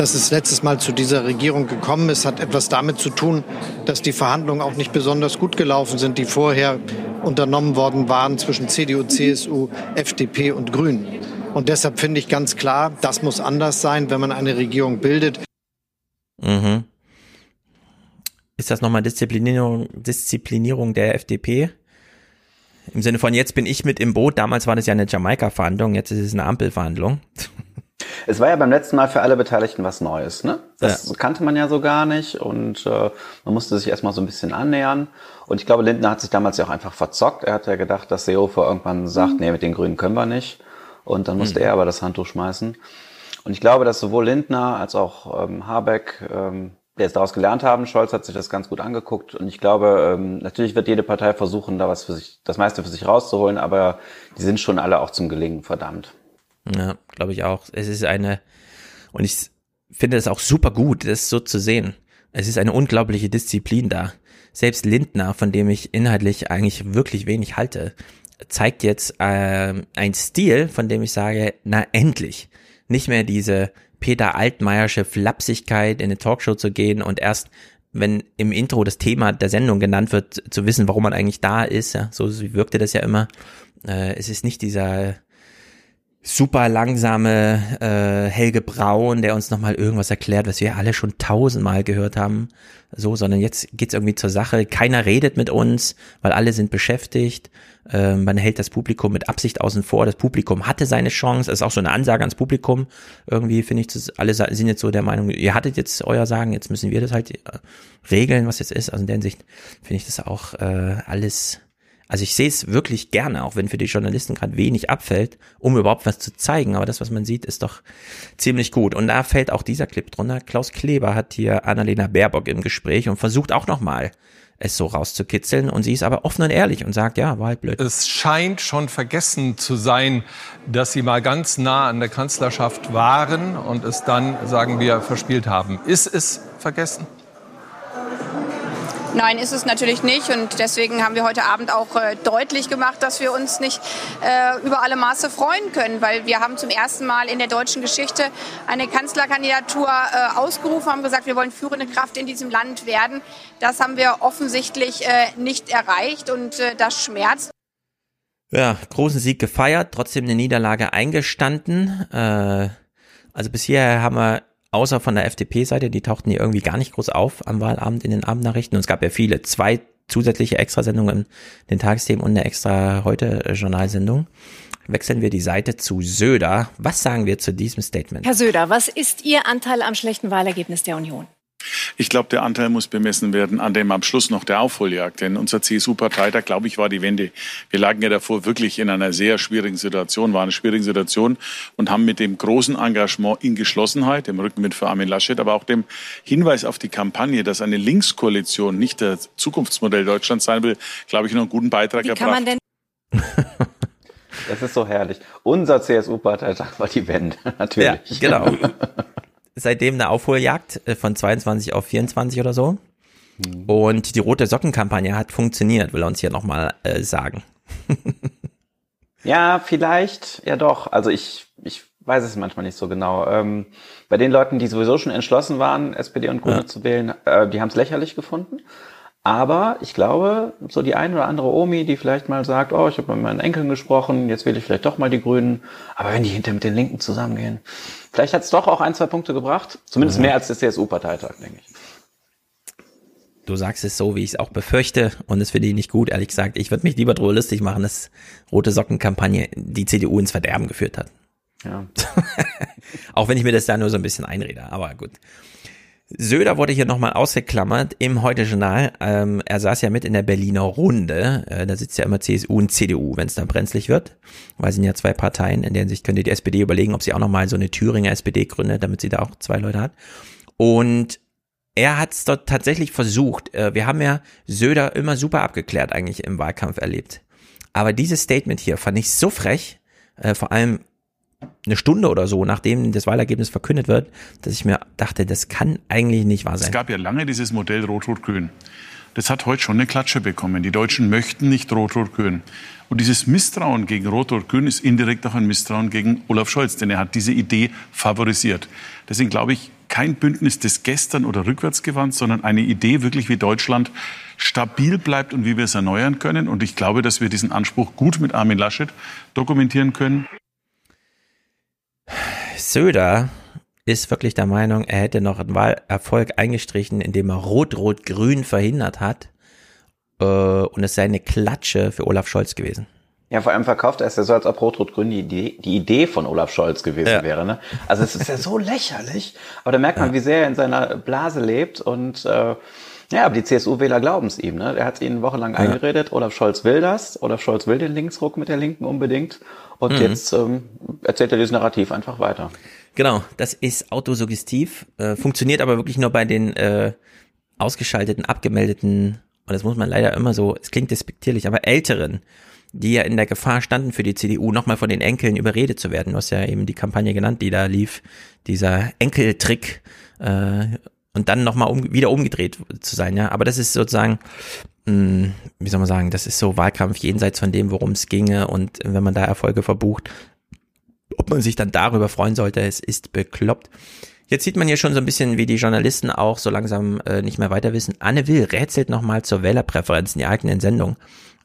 Dass es letztes Mal zu dieser Regierung gekommen ist, hat etwas damit zu tun, dass die Verhandlungen auch nicht besonders gut gelaufen sind, die vorher unternommen worden waren zwischen CDU, CSU, FDP und Grünen. Und deshalb finde ich ganz klar, das muss anders sein, wenn man eine Regierung bildet. Mhm. Ist das nochmal Disziplinierung, Disziplinierung der FDP? Im Sinne von, jetzt bin ich mit im Boot. Damals war das ja eine Jamaika-Verhandlung, jetzt ist es eine Ampelverhandlung. Es war ja beim letzten Mal für alle Beteiligten was Neues, ne? Das ja. kannte man ja so gar nicht und äh, man musste sich erstmal so ein bisschen annähern. Und ich glaube, Lindner hat sich damals ja auch einfach verzockt. Er hat ja gedacht, dass Seehofer irgendwann sagt, mhm. nee, mit den Grünen können wir nicht. Und dann musste mhm. er aber das Handtuch schmeißen. Und ich glaube, dass sowohl Lindner als auch ähm, Habeck ähm, jetzt daraus gelernt haben. Scholz hat sich das ganz gut angeguckt und ich glaube, ähm, natürlich wird jede Partei versuchen, da was für sich, das meiste für sich rauszuholen, aber die sind schon alle auch zum Gelingen verdammt. Ja, glaube ich auch. Es ist eine, und ich finde es auch super gut, das so zu sehen. Es ist eine unglaubliche Disziplin da. Selbst Lindner, von dem ich inhaltlich eigentlich wirklich wenig halte, zeigt jetzt äh, ein Stil, von dem ich sage, na endlich. Nicht mehr diese Peter Altmeiersche Flapsigkeit in eine Talkshow zu gehen und erst wenn im Intro das Thema der Sendung genannt wird, zu wissen, warum man eigentlich da ist. Ja, so wirkte das ja immer. Äh, es ist nicht dieser super langsame äh, Helge Braun, der uns nochmal irgendwas erklärt, was wir alle schon tausendmal gehört haben, so, sondern jetzt geht's irgendwie zur Sache. Keiner redet mit uns, weil alle sind beschäftigt. Ähm, man hält das Publikum mit Absicht außen vor. Das Publikum hatte seine Chance. Das ist auch so eine Ansage ans Publikum. Irgendwie finde ich, das, alle sind jetzt so der Meinung, ihr hattet jetzt euer Sagen, jetzt müssen wir das halt äh, regeln, was jetzt ist. Also in der Hinsicht finde ich das auch äh, alles also ich sehe es wirklich gerne, auch wenn für die Journalisten gerade wenig abfällt, um überhaupt was zu zeigen. Aber das, was man sieht, ist doch ziemlich gut. Und da fällt auch dieser Clip drunter. Klaus Kleber hat hier Annalena Baerbock im Gespräch und versucht auch nochmal es so rauszukitzeln und sie ist aber offen und ehrlich und sagt, ja, war halt blöd. Es scheint schon vergessen zu sein, dass sie mal ganz nah an der Kanzlerschaft waren und es dann, sagen wir, verspielt haben. Ist es vergessen? Nein, ist es natürlich nicht. Und deswegen haben wir heute Abend auch äh, deutlich gemacht, dass wir uns nicht äh, über alle Maße freuen können, weil wir haben zum ersten Mal in der deutschen Geschichte eine Kanzlerkandidatur äh, ausgerufen, haben gesagt, wir wollen führende Kraft in diesem Land werden. Das haben wir offensichtlich äh, nicht erreicht und äh, das schmerzt. Ja, großen Sieg gefeiert, trotzdem eine Niederlage eingestanden. Äh, also bisher haben wir außer von der FDP-Seite, die tauchten hier irgendwie gar nicht groß auf am Wahlabend in den Abendnachrichten. Und es gab ja viele, zwei zusätzliche Extrasendungen in den Tagesthemen und eine extra heute Journalsendung. Wechseln wir die Seite zu Söder. Was sagen wir zu diesem Statement? Herr Söder, was ist Ihr Anteil am schlechten Wahlergebnis der Union? Ich glaube, der Anteil muss bemessen werden an dem am Schluss noch der Aufholjagd. Denn unser CSU-Parteitag, glaube ich, war die Wende. Wir lagen ja davor wirklich in einer sehr schwierigen Situation, waren eine schwierige Situation und haben mit dem großen Engagement in Geschlossenheit, dem Rückenwind für Armin Laschet, aber auch dem Hinweis auf die Kampagne, dass eine Linkskoalition nicht der Zukunftsmodell Deutschlands sein will, glaube ich, noch einen guten Beitrag Wie erbracht. kann man denn Das ist so herrlich. Unser CSU-Parteitag war die Wende, natürlich. Ja, genau. Seitdem eine Aufholjagd äh, von 22 auf 24 oder so. Und die rote Sockenkampagne hat funktioniert, will er uns hier nochmal äh, sagen. Ja, vielleicht, ja doch. Also ich, ich weiß es manchmal nicht so genau. Ähm, bei den Leuten, die sowieso schon entschlossen waren, SPD und Grüne Ja. zu wählen, äh, die haben es lächerlich gefunden. Aber ich glaube, so die ein oder andere Omi, die vielleicht mal sagt, oh, ich habe mit meinen Enkeln gesprochen, jetzt wähle ich vielleicht doch mal die Grünen. Aber wenn die hinter mit den Linken zusammengehen, vielleicht hat es doch auch ein, zwei Punkte gebracht. Zumindest Mhm. mehr als der CSU-Parteitag, denke ich. Du sagst es so, wie ich es auch befürchte. Und es finde ich nicht gut, ehrlich gesagt. Ich würde mich lieber drüber lustig machen, dass rote Sockenkampagne die CDU ins Verderben geführt hat. Ja. Auch wenn ich mir das da nur so ein bisschen einrede, aber gut. Söder wurde hier nochmal ausgeklammert im Heute-Journal. Ähm, er saß ja mit in der Berliner Runde. Äh, da sitzt ja immer CSU und CDU, wenn es dann brenzlig wird. Weil es sind ja zwei Parteien, in deren sich könnte die SPD überlegen, ob sie auch nochmal so eine Thüringer SPD gründet, damit sie da auch zwei Leute hat. Und er hat es dort tatsächlich versucht. Äh, wir haben ja Söder immer super abgeklärt eigentlich im Wahlkampf erlebt. Aber dieses Statement hier fand ich so frech, äh, vor allem eine Stunde oder so, nachdem das Wahlergebnis verkündet wird, dass ich mir dachte, das kann eigentlich nicht wahr Es sein. gab ja lange dieses Modell Rot-Rot-Grün. Das hat heute schon eine Klatsche bekommen. Die Deutschen möchten nicht Rot-Rot-Grün. Und dieses Misstrauen gegen Rot-Rot-Grün ist indirekt auch ein Misstrauen gegen Olaf Scholz, denn er hat diese Idee favorisiert. Deswegen glaube ich, kein Bündnis des Gestern oder rückwärtsgewandt, sondern eine Idee wirklich, wie Deutschland stabil bleibt und wie wir es erneuern können. Und ich glaube, dass wir diesen Anspruch gut mit Armin Laschet dokumentieren können. Söder ist wirklich der Meinung, er hätte noch einen Wahlerfolg eingestrichen, indem er Rot-Rot-Grün verhindert hat. Äh, und es sei eine Klatsche für Olaf Scholz gewesen. Ja, vor allem verkauft er es ja so, als ob Rot-Rot-Grün die Idee, die Idee von Olaf Scholz gewesen Ja. wäre. Ne? Also es ist ja so lächerlich. Aber da merkt man, wie sehr er in seiner Blase lebt. Und äh, ja, aber die CSU-Wähler glauben es ihm. Ne? Er hat ihnen wochenlang Ja. eingeredet, Olaf Scholz will das. Olaf Scholz will den Linksruck mit der Linken unbedingt. Und Mhm. jetzt ähm, erzählt er dieses Narrativ einfach weiter. Genau, das ist autosuggestiv, äh, funktioniert aber wirklich nur bei den äh, ausgeschalteten, abgemeldeten, und das muss man leider immer so, es klingt despektierlich, aber Älteren, die ja in der Gefahr standen für die CDU, nochmal von den Enkeln überredet zu werden. Du hast ja eben die Kampagne genannt, die da lief, dieser Enkeltrick, äh, und dann nochmal um, wieder umgedreht zu sein, ja. Aber das ist sozusagen, mh, wie soll man sagen, das ist so Wahlkampf jenseits von dem, worum es ginge. Und wenn man da Erfolge verbucht, ob man sich dann darüber freuen sollte, es ist bekloppt. Jetzt sieht man hier schon so ein bisschen, wie die Journalisten auch so langsam äh, nicht mehr weiter wissen. Anne Will rätselt nochmal zur Wählerpräferenzen, die eigenen Sendung,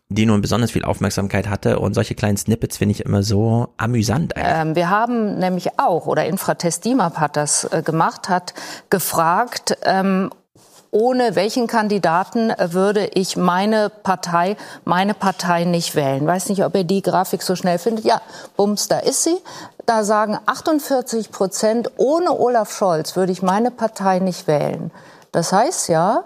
die nun besonders viel Aufmerksamkeit hatte. Und solche kleinen Snippets finde ich immer so amüsant. Ähm, wir haben nämlich auch, oder Infratest DIMAP hat das äh, gemacht, hat gefragt, ähm, ohne welchen Kandidaten äh, würde ich meine Partei, meine Partei nicht wählen. Weiß nicht, ob ihr die Grafik so schnell findet. Ja, bums, da ist sie. Da sagen 48 Prozent, ohne Olaf Scholz würde ich meine Partei nicht wählen. Das heißt ja,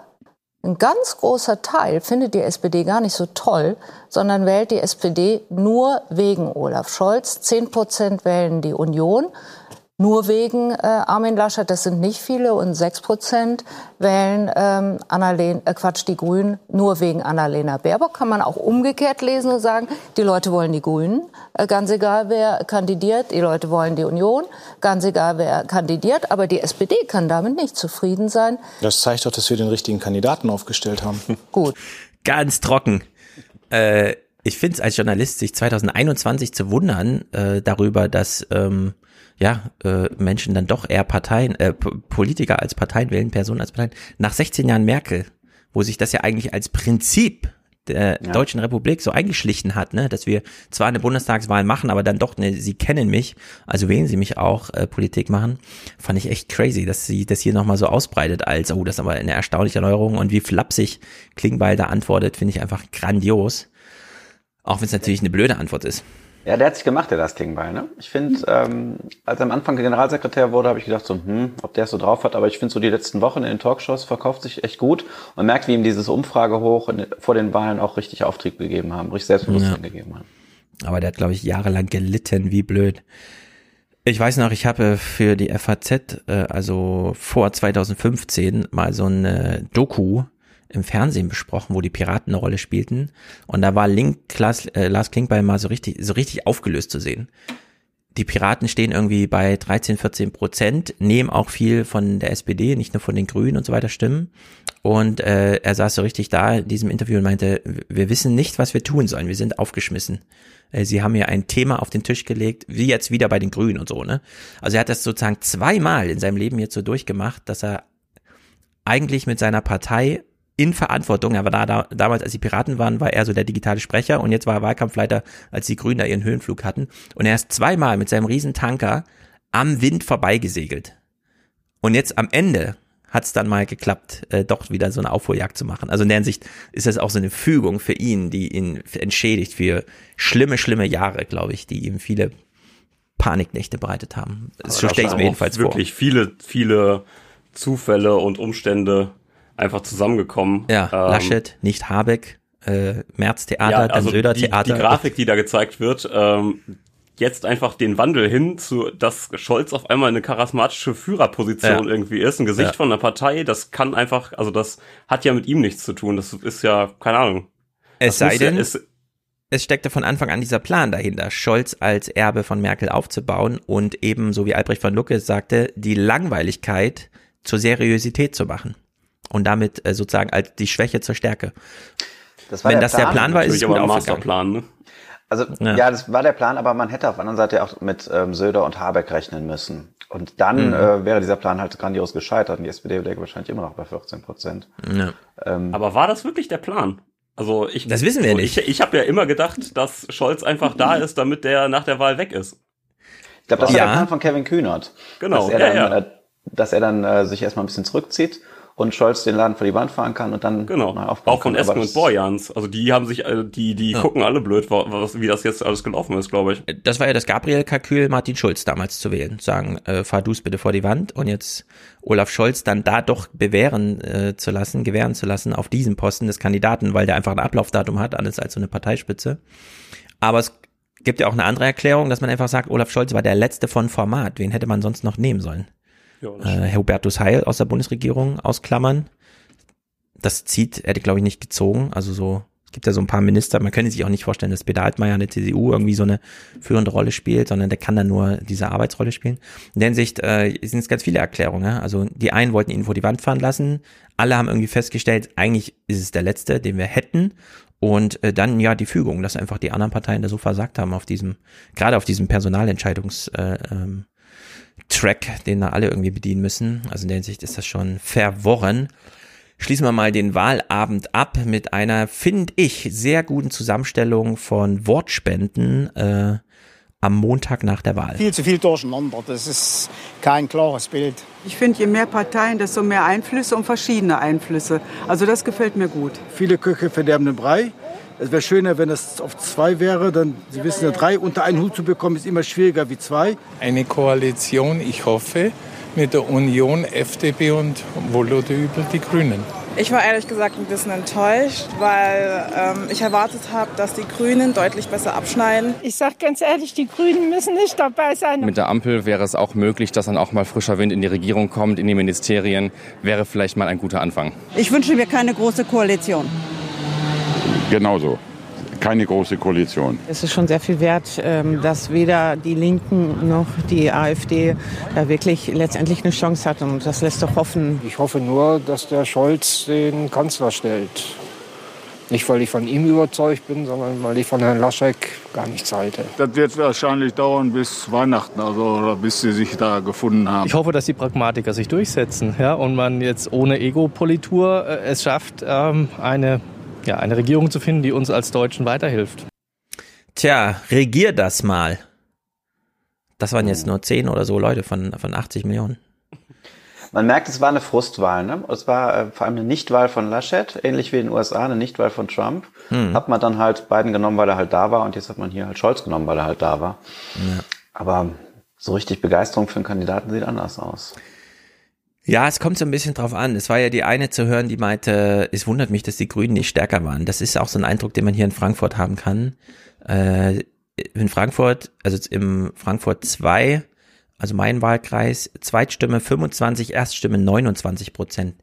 ein ganz großer Teil findet die SPD gar nicht so toll, sondern wählt die SPD nur wegen Olaf Scholz. Zehn Prozent wählen die Union. Nur wegen äh, Armin Laschet, das sind nicht viele, und 6 Prozent wählen ähm, Annalena, äh, Quatsch, die Grünen nur wegen Annalena Baerbock. Kann man auch umgekehrt lesen und sagen, die Leute wollen die Grünen, äh, ganz egal wer kandidiert, die Leute wollen die Union, ganz egal wer kandidiert, aber die SPD kann damit nicht zufrieden sein. Das zeigt doch, dass wir den richtigen Kandidaten aufgestellt haben. Gut. Ganz trocken. Äh, ich finde es als Journalist, sich 2021 zu wundern äh, darüber, dass ähm, ja, äh, Menschen dann doch eher Parteien, äh, Politiker als Parteien wählen, Personen als Parteien. Nach 16 Jahren Merkel, wo sich das ja eigentlich als Prinzip der ja. Deutschen Republik so eingeschlichen hat, ne, dass wir zwar eine Bundestagswahl machen, aber dann doch, ne, sie kennen mich, also wählen sie mich auch äh, Politik machen, fand ich echt crazy, dass sie das hier nochmal so ausbreitet als, oh, das ist aber eine erstaunliche Erneuerung und wie flapsig Klingbeil da antwortet, finde ich einfach grandios. Auch wenn es natürlich eine blöde Antwort ist. Ja, der hat sich gemacht, der das Klingbeil. Ne? Ich finde, ähm, als er am Anfang Generalsekretär wurde, habe ich gedacht, so, hm, ob der es so drauf hat. Aber ich finde, so die letzten Wochen in den Talkshows verkauft sich echt gut. Man merkt, wie ihm dieses Umfrage hoch vor den Wahlen auch richtig Auftrieb gegeben haben, richtig Selbstbewusstsein ja. gegeben haben. Aber der hat, glaube ich, jahrelang gelitten, wie blöd. Ich weiß noch, ich habe für die FAZ, äh, also vor 2015, mal so eine Doku im Fernsehen besprochen, wo die Piraten eine Rolle spielten. Und da war Link, Lars, äh, Lars Klingbeil mal so richtig, so richtig aufgelöst zu sehen. Die Piraten stehen irgendwie bei 13, 14 Prozent, nehmen auch viel von der SPD, nicht nur von den Grünen und so weiter Stimmen. Und äh, er saß so richtig da in diesem Interview und meinte, wir wissen nicht, was wir tun sollen. Wir sind aufgeschmissen. Äh, sie haben hier ein Thema auf den Tisch gelegt, wie jetzt wieder bei den Grünen und so, ne? Also er hat das sozusagen zweimal in seinem Leben jetzt so durchgemacht, dass er eigentlich mit seiner Partei in Verantwortung. Er war da, da, damals, als die Piraten waren, war er so der digitale Sprecher und jetzt war er Wahlkampfleiter, als die Grünen da ihren Höhenflug hatten. Und er ist zweimal mit seinem Riesentanker am Wind vorbeigesegelt. Und jetzt am Ende hat es dann mal geklappt, äh, doch wieder so eine Aufholjagd zu machen. Also in der Hinsicht ist das auch so eine Fügung für ihn, die ihn entschädigt für schlimme, schlimme Jahre, glaube ich, die ihm viele Paniknächte bereitet haben. So stelle ich mir jedenfalls wirklich vor. Wirklich viele, viele Zufälle und Umstände, einfach zusammengekommen. Ja, ähm, Laschet, nicht Habeck, äh, Merz Theater, ja, also dann Söder Theater. Die, die Grafik, die da gezeigt wird, ähm, jetzt einfach den Wandel hin zu, dass Scholz auf einmal eine charismatische Führerposition ja. irgendwie ist, ein Gesicht ja. von einer Partei, das kann einfach, also das hat ja mit ihm nichts zu tun. Das ist ja, keine Ahnung. Es sei denn, ja, es, es steckte von Anfang an dieser Plan dahinter, Scholz als Erbe von Merkel aufzubauen und eben, so wie Albrecht von Lucke sagte, die Langweiligkeit zur Seriosität zu machen und damit äh, sozusagen als die Schwäche zur Stärke. Das Wenn der das Plan. der Plan war, ist es gut Masterplan, ne? Also ja. ja. das war der Plan, aber man hätte auf der anderen Seite auch mit ähm, Söder und Habeck rechnen müssen. Und dann mhm. äh, wäre dieser Plan halt grandios gescheitert und die SPD wäre wahrscheinlich immer noch bei 14 Prozent. Ja. Ähm, aber war das wirklich der Plan? Also ich, das wissen wir so, nicht. Ich, ich habe ja immer gedacht, dass Scholz einfach da ist, damit der nach der Wahl weg ist. Ich glaube, das ja. war der Plan von Kevin Kühnert. Genau. Dass er dann, ja, äh, dass er dann äh, sich erstmal ein bisschen zurückzieht und Scholz den Laden vor die Wand fahren kann und dann genau. Auch von. Esken und Borjans. Also die haben sich, äh, die, die ja. gucken alle blöd, was, wie das jetzt alles gelaufen ist, glaube ich. Das war ja das Gabriel-Kalkül, Martin Schulz damals zu wählen. Sagen, äh, fahr du's bitte vor die Wand und jetzt Olaf Scholz dann da doch bewähren äh, zu lassen, gewähren zu lassen auf diesem Posten des Kandidaten, weil der einfach ein Ablaufdatum hat, alles als so eine Parteispitze. Aber es gibt ja auch eine andere Erklärung, dass man einfach sagt, Olaf Scholz war der letzte von Format. Wen hätte man sonst noch nehmen sollen? Ja, äh, Hubertus Heil aus der Bundesregierung ausklammern. Das zieht, hätte glaube ich nicht gezogen. Also so, es gibt ja so ein paar Minister, man könnte sich auch nicht vorstellen, dass Peter Altmaier in der CDU irgendwie so eine führende Rolle spielt, sondern der kann dann nur diese Arbeitsrolle spielen. In der Hinsicht äh, sind es ganz viele Erklärungen. Ja? Also die einen wollten ihn vor die Wand fahren lassen, alle haben irgendwie festgestellt, eigentlich ist es der letzte, den wir hätten. Und äh, dann ja die Fügung, dass einfach die anderen Parteien da so versagt haben auf diesem, gerade auf diesem Personalentscheidungs äh, ähm, Track, den da alle irgendwie bedienen müssen. Also in der Hinsicht ist das schon verworren. Schließen wir mal den Wahlabend ab mit einer, finde ich, sehr guten Zusammenstellung von Wortspenden äh, am Montag nach der Wahl. Viel zu viel durcheinander. Das ist kein klares Bild. Ich finde, je mehr Parteien, desto mehr Einflüsse und verschiedene Einflüsse. Also das gefällt mir gut. Viele Köche verderben den Brei. Es wäre schöner, wenn es auf zwei wäre. Dann, Sie wissen ja, drei unter einen Hut zu bekommen, ist immer schwieriger wie zwei. Eine Koalition, ich hoffe, mit der Union, FDP und wohl oder übel die Grünen. Ich war ehrlich gesagt ein bisschen enttäuscht, weil ähm, ich erwartet habe, dass die Grünen deutlich besser abschneiden. Ich sage ganz ehrlich, die Grünen müssen nicht dabei sein. Mit der Ampel wäre es auch möglich, dass dann auch mal frischer Wind in die Regierung kommt, in die Ministerien. Wäre vielleicht mal ein guter Anfang. Ich wünsche mir keine große Koalition. Genauso keine große Koalition. Es ist schon sehr viel wert, ähm, dass weder die Linken noch die AfD da wirklich letztendlich eine Chance hat. Und das lässt doch hoffen. Ich hoffe nur, dass der Scholz den Kanzler stellt. Nicht, weil ich von ihm überzeugt bin, sondern weil ich von Herrn Laschek gar nichts halte. Das wird wahrscheinlich dauern bis Weihnachten, also bis sie sich da gefunden haben. Ich hoffe, dass die Pragmatiker sich durchsetzen ja, und man jetzt ohne Ego-Politur äh, es schafft, ähm, eine ja, eine Regierung zu finden, die uns als Deutschen weiterhilft. Tja, regier das mal. Das waren jetzt nur 10 oder so Leute von, von 80 Millionen. Man merkt, es war eine Frustwahl. Ne? Es war äh, vor allem eine Nichtwahl von Laschet, ähnlich wie in den USA, eine Nichtwahl von Trump. Hm. Hat man dann halt Biden genommen, weil er halt da war und jetzt hat man hier halt Scholz genommen, weil er halt da war. Ja. Aber so richtig Begeisterung für einen Kandidaten sieht anders aus. Ja, es kommt so ein bisschen drauf an. Es war ja die eine zu hören, die meinte, es wundert mich, dass die Grünen nicht stärker waren. Das ist auch so ein Eindruck, den man hier in Frankfurt haben kann. Äh, in Frankfurt, also im Frankfurt 2, also mein Wahlkreis, Zweitstimme 25, Erststimme 29 Prozent.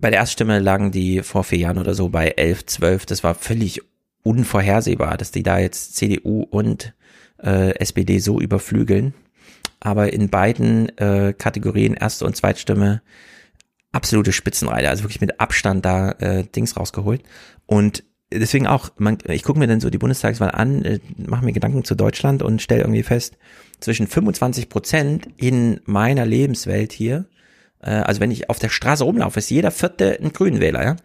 Bei der Erststimme lagen die vor vier Jahren oder so bei 11, 12. Das war völlig unvorhersehbar, dass die da jetzt CDU und äh, SPD so überflügeln aber in beiden äh, Kategorien, erste und Zweitstimme, absolute Spitzenreiter, also wirklich mit Abstand da äh, Dings rausgeholt. Und deswegen auch, man, ich gucke mir dann so die Bundestagswahl an, äh, mache mir Gedanken zu Deutschland und stelle irgendwie fest, zwischen 25 Prozent in meiner Lebenswelt hier, äh, also wenn ich auf der Straße rumlaufe, ist jeder vierte ein Grünenwähler, ja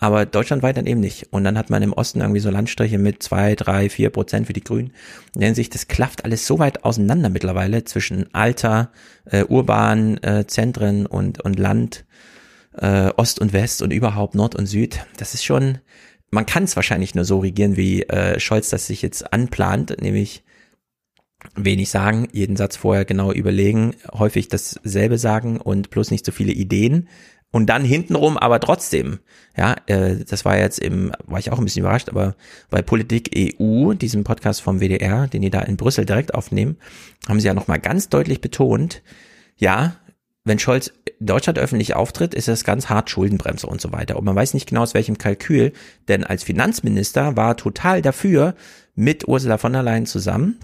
aber deutschlandweit dann eben nicht. Und dann hat man im Osten irgendwie so Landstriche mit zwei, drei, vier Prozent für die Grünen. In sich, das klafft alles so weit auseinander mittlerweile zwischen Alter, äh, urbanen äh, Zentren und, und Land, äh, Ost und West und überhaupt Nord und Süd. Das ist schon, man kann es wahrscheinlich nur so regieren, wie äh, Scholz das sich jetzt anplant, nämlich wenig sagen, jeden Satz vorher genau überlegen, häufig dasselbe sagen und bloß nicht so viele Ideen, und dann hintenrum aber trotzdem, ja, äh, das war jetzt im, war ich auch ein bisschen überrascht, aber bei Politik EU, diesem Podcast vom WDR, den die da in Brüssel direkt aufnehmen, haben sie ja nochmal ganz deutlich betont, ja, wenn Scholz Deutschland öffentlich auftritt, ist es ganz hart Schuldenbremse und so weiter. Und man weiß nicht genau aus welchem Kalkül, denn als Finanzminister war total dafür, mit Ursula von der Leyen zusammen,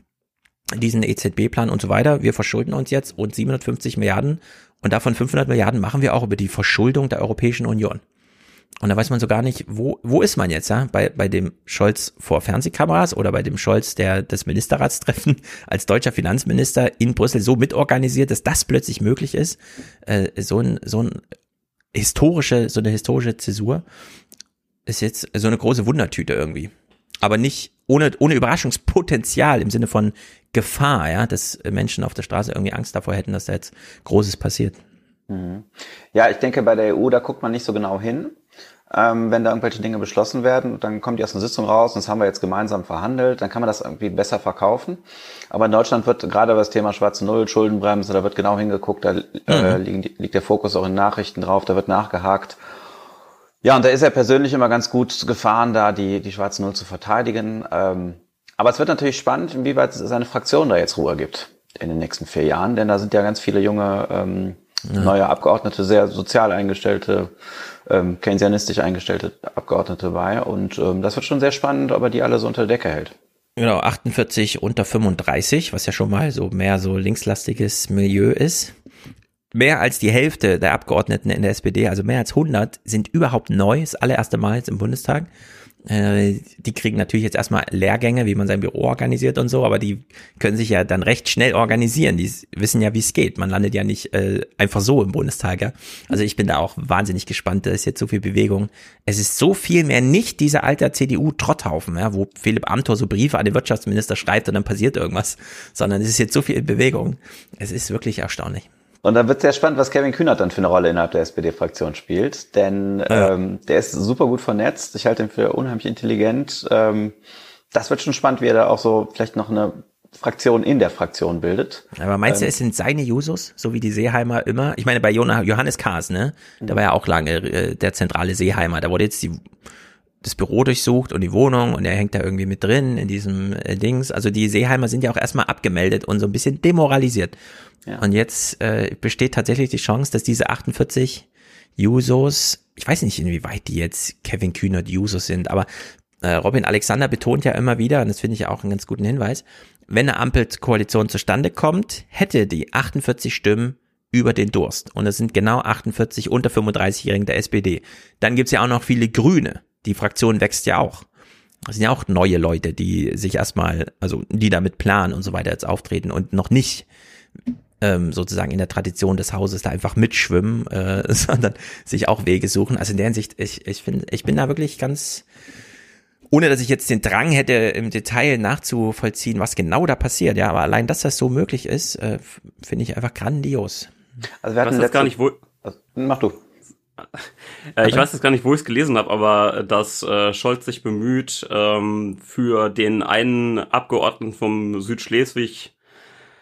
diesen EZB-Plan und so weiter. Wir verschulden uns jetzt rund 750 Milliarden und davon 500 Milliarden machen wir auch über die Verschuldung der Europäischen Union. Und da weiß man so gar nicht, wo, wo ist man jetzt, ja? Bei, bei dem Scholz vor Fernsehkameras oder bei dem Scholz, der das Ministerratstreffen als deutscher Finanzminister in Brüssel so mitorganisiert, dass das plötzlich möglich ist. Äh, so ein, so ein historische, so eine historische Zäsur ist jetzt so eine große Wundertüte irgendwie. Aber nicht ohne, ohne Überraschungspotenzial im Sinne von Gefahr, ja, dass Menschen auf der Straße irgendwie Angst davor hätten, dass da jetzt Großes passiert. Mhm. Ja, ich denke, bei der EU, da guckt man nicht so genau hin. Ähm, wenn da irgendwelche Dinge beschlossen werden, dann kommt die aus einer Sitzung raus und das haben wir jetzt gemeinsam verhandelt, dann kann man das irgendwie besser verkaufen. Aber in Deutschland wird gerade über das Thema schwarze Null, Schuldenbremse, da wird genau hingeguckt, da äh, mhm. liegt, liegt der Fokus auch in Nachrichten drauf, da wird nachgehakt. Ja, und da ist er persönlich immer ganz gut gefahren, da die, die schwarze Null zu verteidigen. Ähm, aber es wird natürlich spannend, inwieweit seine Fraktion da jetzt Ruhe gibt in den nächsten vier Jahren, denn da sind ja ganz viele junge ähm, ja. neue Abgeordnete, sehr sozial eingestellte, ähm, keynesianistisch eingestellte Abgeordnete bei. Und ähm, das wird schon sehr spannend, ob er die alle so unter der Decke hält. Genau, 48 unter 35, was ja schon mal so mehr so linkslastiges Milieu ist. Mehr als die Hälfte der Abgeordneten in der SPD, also mehr als 100, sind überhaupt neu, das allererste Mal jetzt im Bundestag. Äh, die kriegen natürlich jetzt erstmal Lehrgänge, wie man sein Büro organisiert und so, aber die können sich ja dann recht schnell organisieren. Die wissen ja, wie es geht. Man landet ja nicht äh, einfach so im Bundestag. Ja? Also ich bin da auch wahnsinnig gespannt. Da ist jetzt so viel Bewegung. Es ist so viel mehr nicht dieser alte CDU-Trotthaufen, ja, wo Philipp Amthor so Briefe an den Wirtschaftsminister schreibt und dann passiert irgendwas, sondern es ist jetzt so viel Bewegung. Es ist wirklich erstaunlich. Und dann wird sehr spannend, was Kevin Kühnert dann für eine Rolle innerhalb der SPD-Fraktion spielt. Denn ja. ähm, der ist super gut vernetzt. Ich halte ihn für unheimlich intelligent. Ähm, das wird schon spannend, wie er da auch so vielleicht noch eine Fraktion in der Fraktion bildet. Aber meinst du, Ähm, es sind seine Jusos, so wie die Seeheimer immer? Ich meine, bei Johannes Kahrs, ne? Mhm. Da war ja auch lange äh, der zentrale Seeheimer. Da wurde jetzt die, das Büro durchsucht und die Wohnung und er hängt da irgendwie mit drin in diesem äh, Dings. Also die Seeheimer sind ja auch erstmal abgemeldet und so ein bisschen demoralisiert. Ja. Und jetzt äh, besteht tatsächlich die Chance, dass diese 48 Jusos, ich weiß nicht, inwieweit die jetzt Kevin Kühnert Jusos sind, aber äh, Robin Alexander betont ja immer wieder, und das finde ich ja auch einen ganz guten Hinweis, wenn eine Ampelkoalition zustande kommt, hätte die 48 Stimmen über den Durst. Und das sind genau 48 unter 35-Jährigen der SPD. Dann gibt's ja auch noch viele Grüne. Die Fraktion wächst ja auch. Das sind ja auch neue Leute, die sich erstmal, also die damit planen und so weiter jetzt auftreten und noch nicht ähm, sozusagen in der Tradition des Hauses da einfach mitschwimmen, äh, sondern sich auch Wege suchen. Also in der Hinsicht, ich, ich finde, ich bin da wirklich ganz, ohne dass ich jetzt den Drang hätte, im Detail nachzuvollziehen, was genau da passiert, ja, aber allein, dass das so möglich ist, äh, finde ich einfach grandios. Also wir hatten jetzt gar nicht, wo, Mach du. Äh, ich weiß jetzt gar nicht, wo ich es gelesen habe, aber dass äh, Scholz sich bemüht, ähm, für den einen Abgeordneten vom Südschleswig,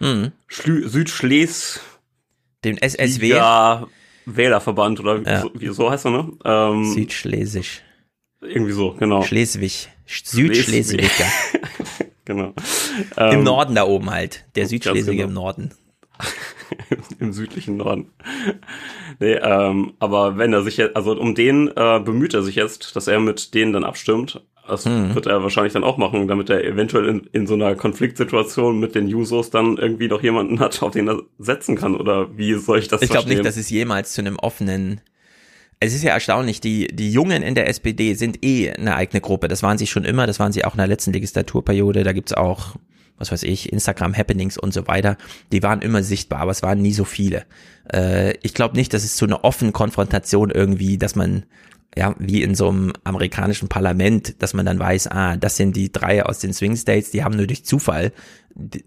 Mhm. Schlü Südschles, den SSW, Ja, Wählerverband oder wie, Ja. so, wie so heißt er, ne? Ähm, Südschlesisch, irgendwie so, genau. Schleswig, Südschleswig, genau. im Ähm, Norden da oben halt, der ganz Südschleswige genau. im Norden. im südlichen Norden. Nee, ähm, aber wenn er sich jetzt, also um den äh, bemüht er sich jetzt, dass er mit denen dann abstimmt. Das Mhm. wird er wahrscheinlich dann auch machen, damit er eventuell in, in so einer Konfliktsituation mit den Jusos dann irgendwie noch jemanden hat, auf den er setzen kann. Oder wie soll ich das Ich glaube nicht, dass es jemals zu einem offenen. Es ist ja erstaunlich, die, die Jungen in der SPD sind eh eine eigene Gruppe. Das waren sie schon immer, das waren sie auch in der letzten Legislaturperiode. Da gibt's auch, was weiß ich, Instagram-Happenings und so weiter. Die waren immer sichtbar, aber es waren nie so viele. Äh, ich glaube nicht, dass es zu einer offenen Konfrontation irgendwie, dass man, ja, wie in so einem amerikanischen Parlament, dass man dann weiß, ah, das sind die drei aus den Swing States, die haben nur durch Zufall die-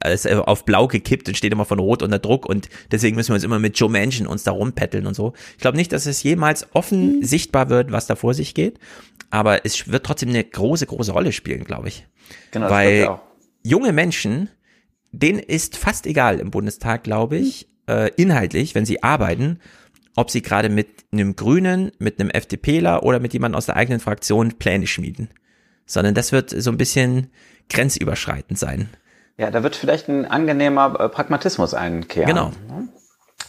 alles auf blau gekippt und steht immer von rot unter Druck und deswegen müssen wir uns immer mit Joe Manchin uns da rumpetteln und so. Ich glaube nicht, dass es jemals offen sichtbar wird, was da vor sich geht, aber es wird trotzdem eine große, große Rolle spielen, glaube ich. Genau, ich Weil auch. Junge Menschen, denen ist fast egal im Bundestag, glaube ich, äh, inhaltlich, wenn sie arbeiten, ob sie gerade mit einem Grünen, mit einem FDPler oder mit jemandem aus der eigenen Fraktion Pläne schmieden. Sondern das wird so ein bisschen grenzüberschreitend sein. Ja, da wird vielleicht ein angenehmer äh, Pragmatismus einkehren. Genau.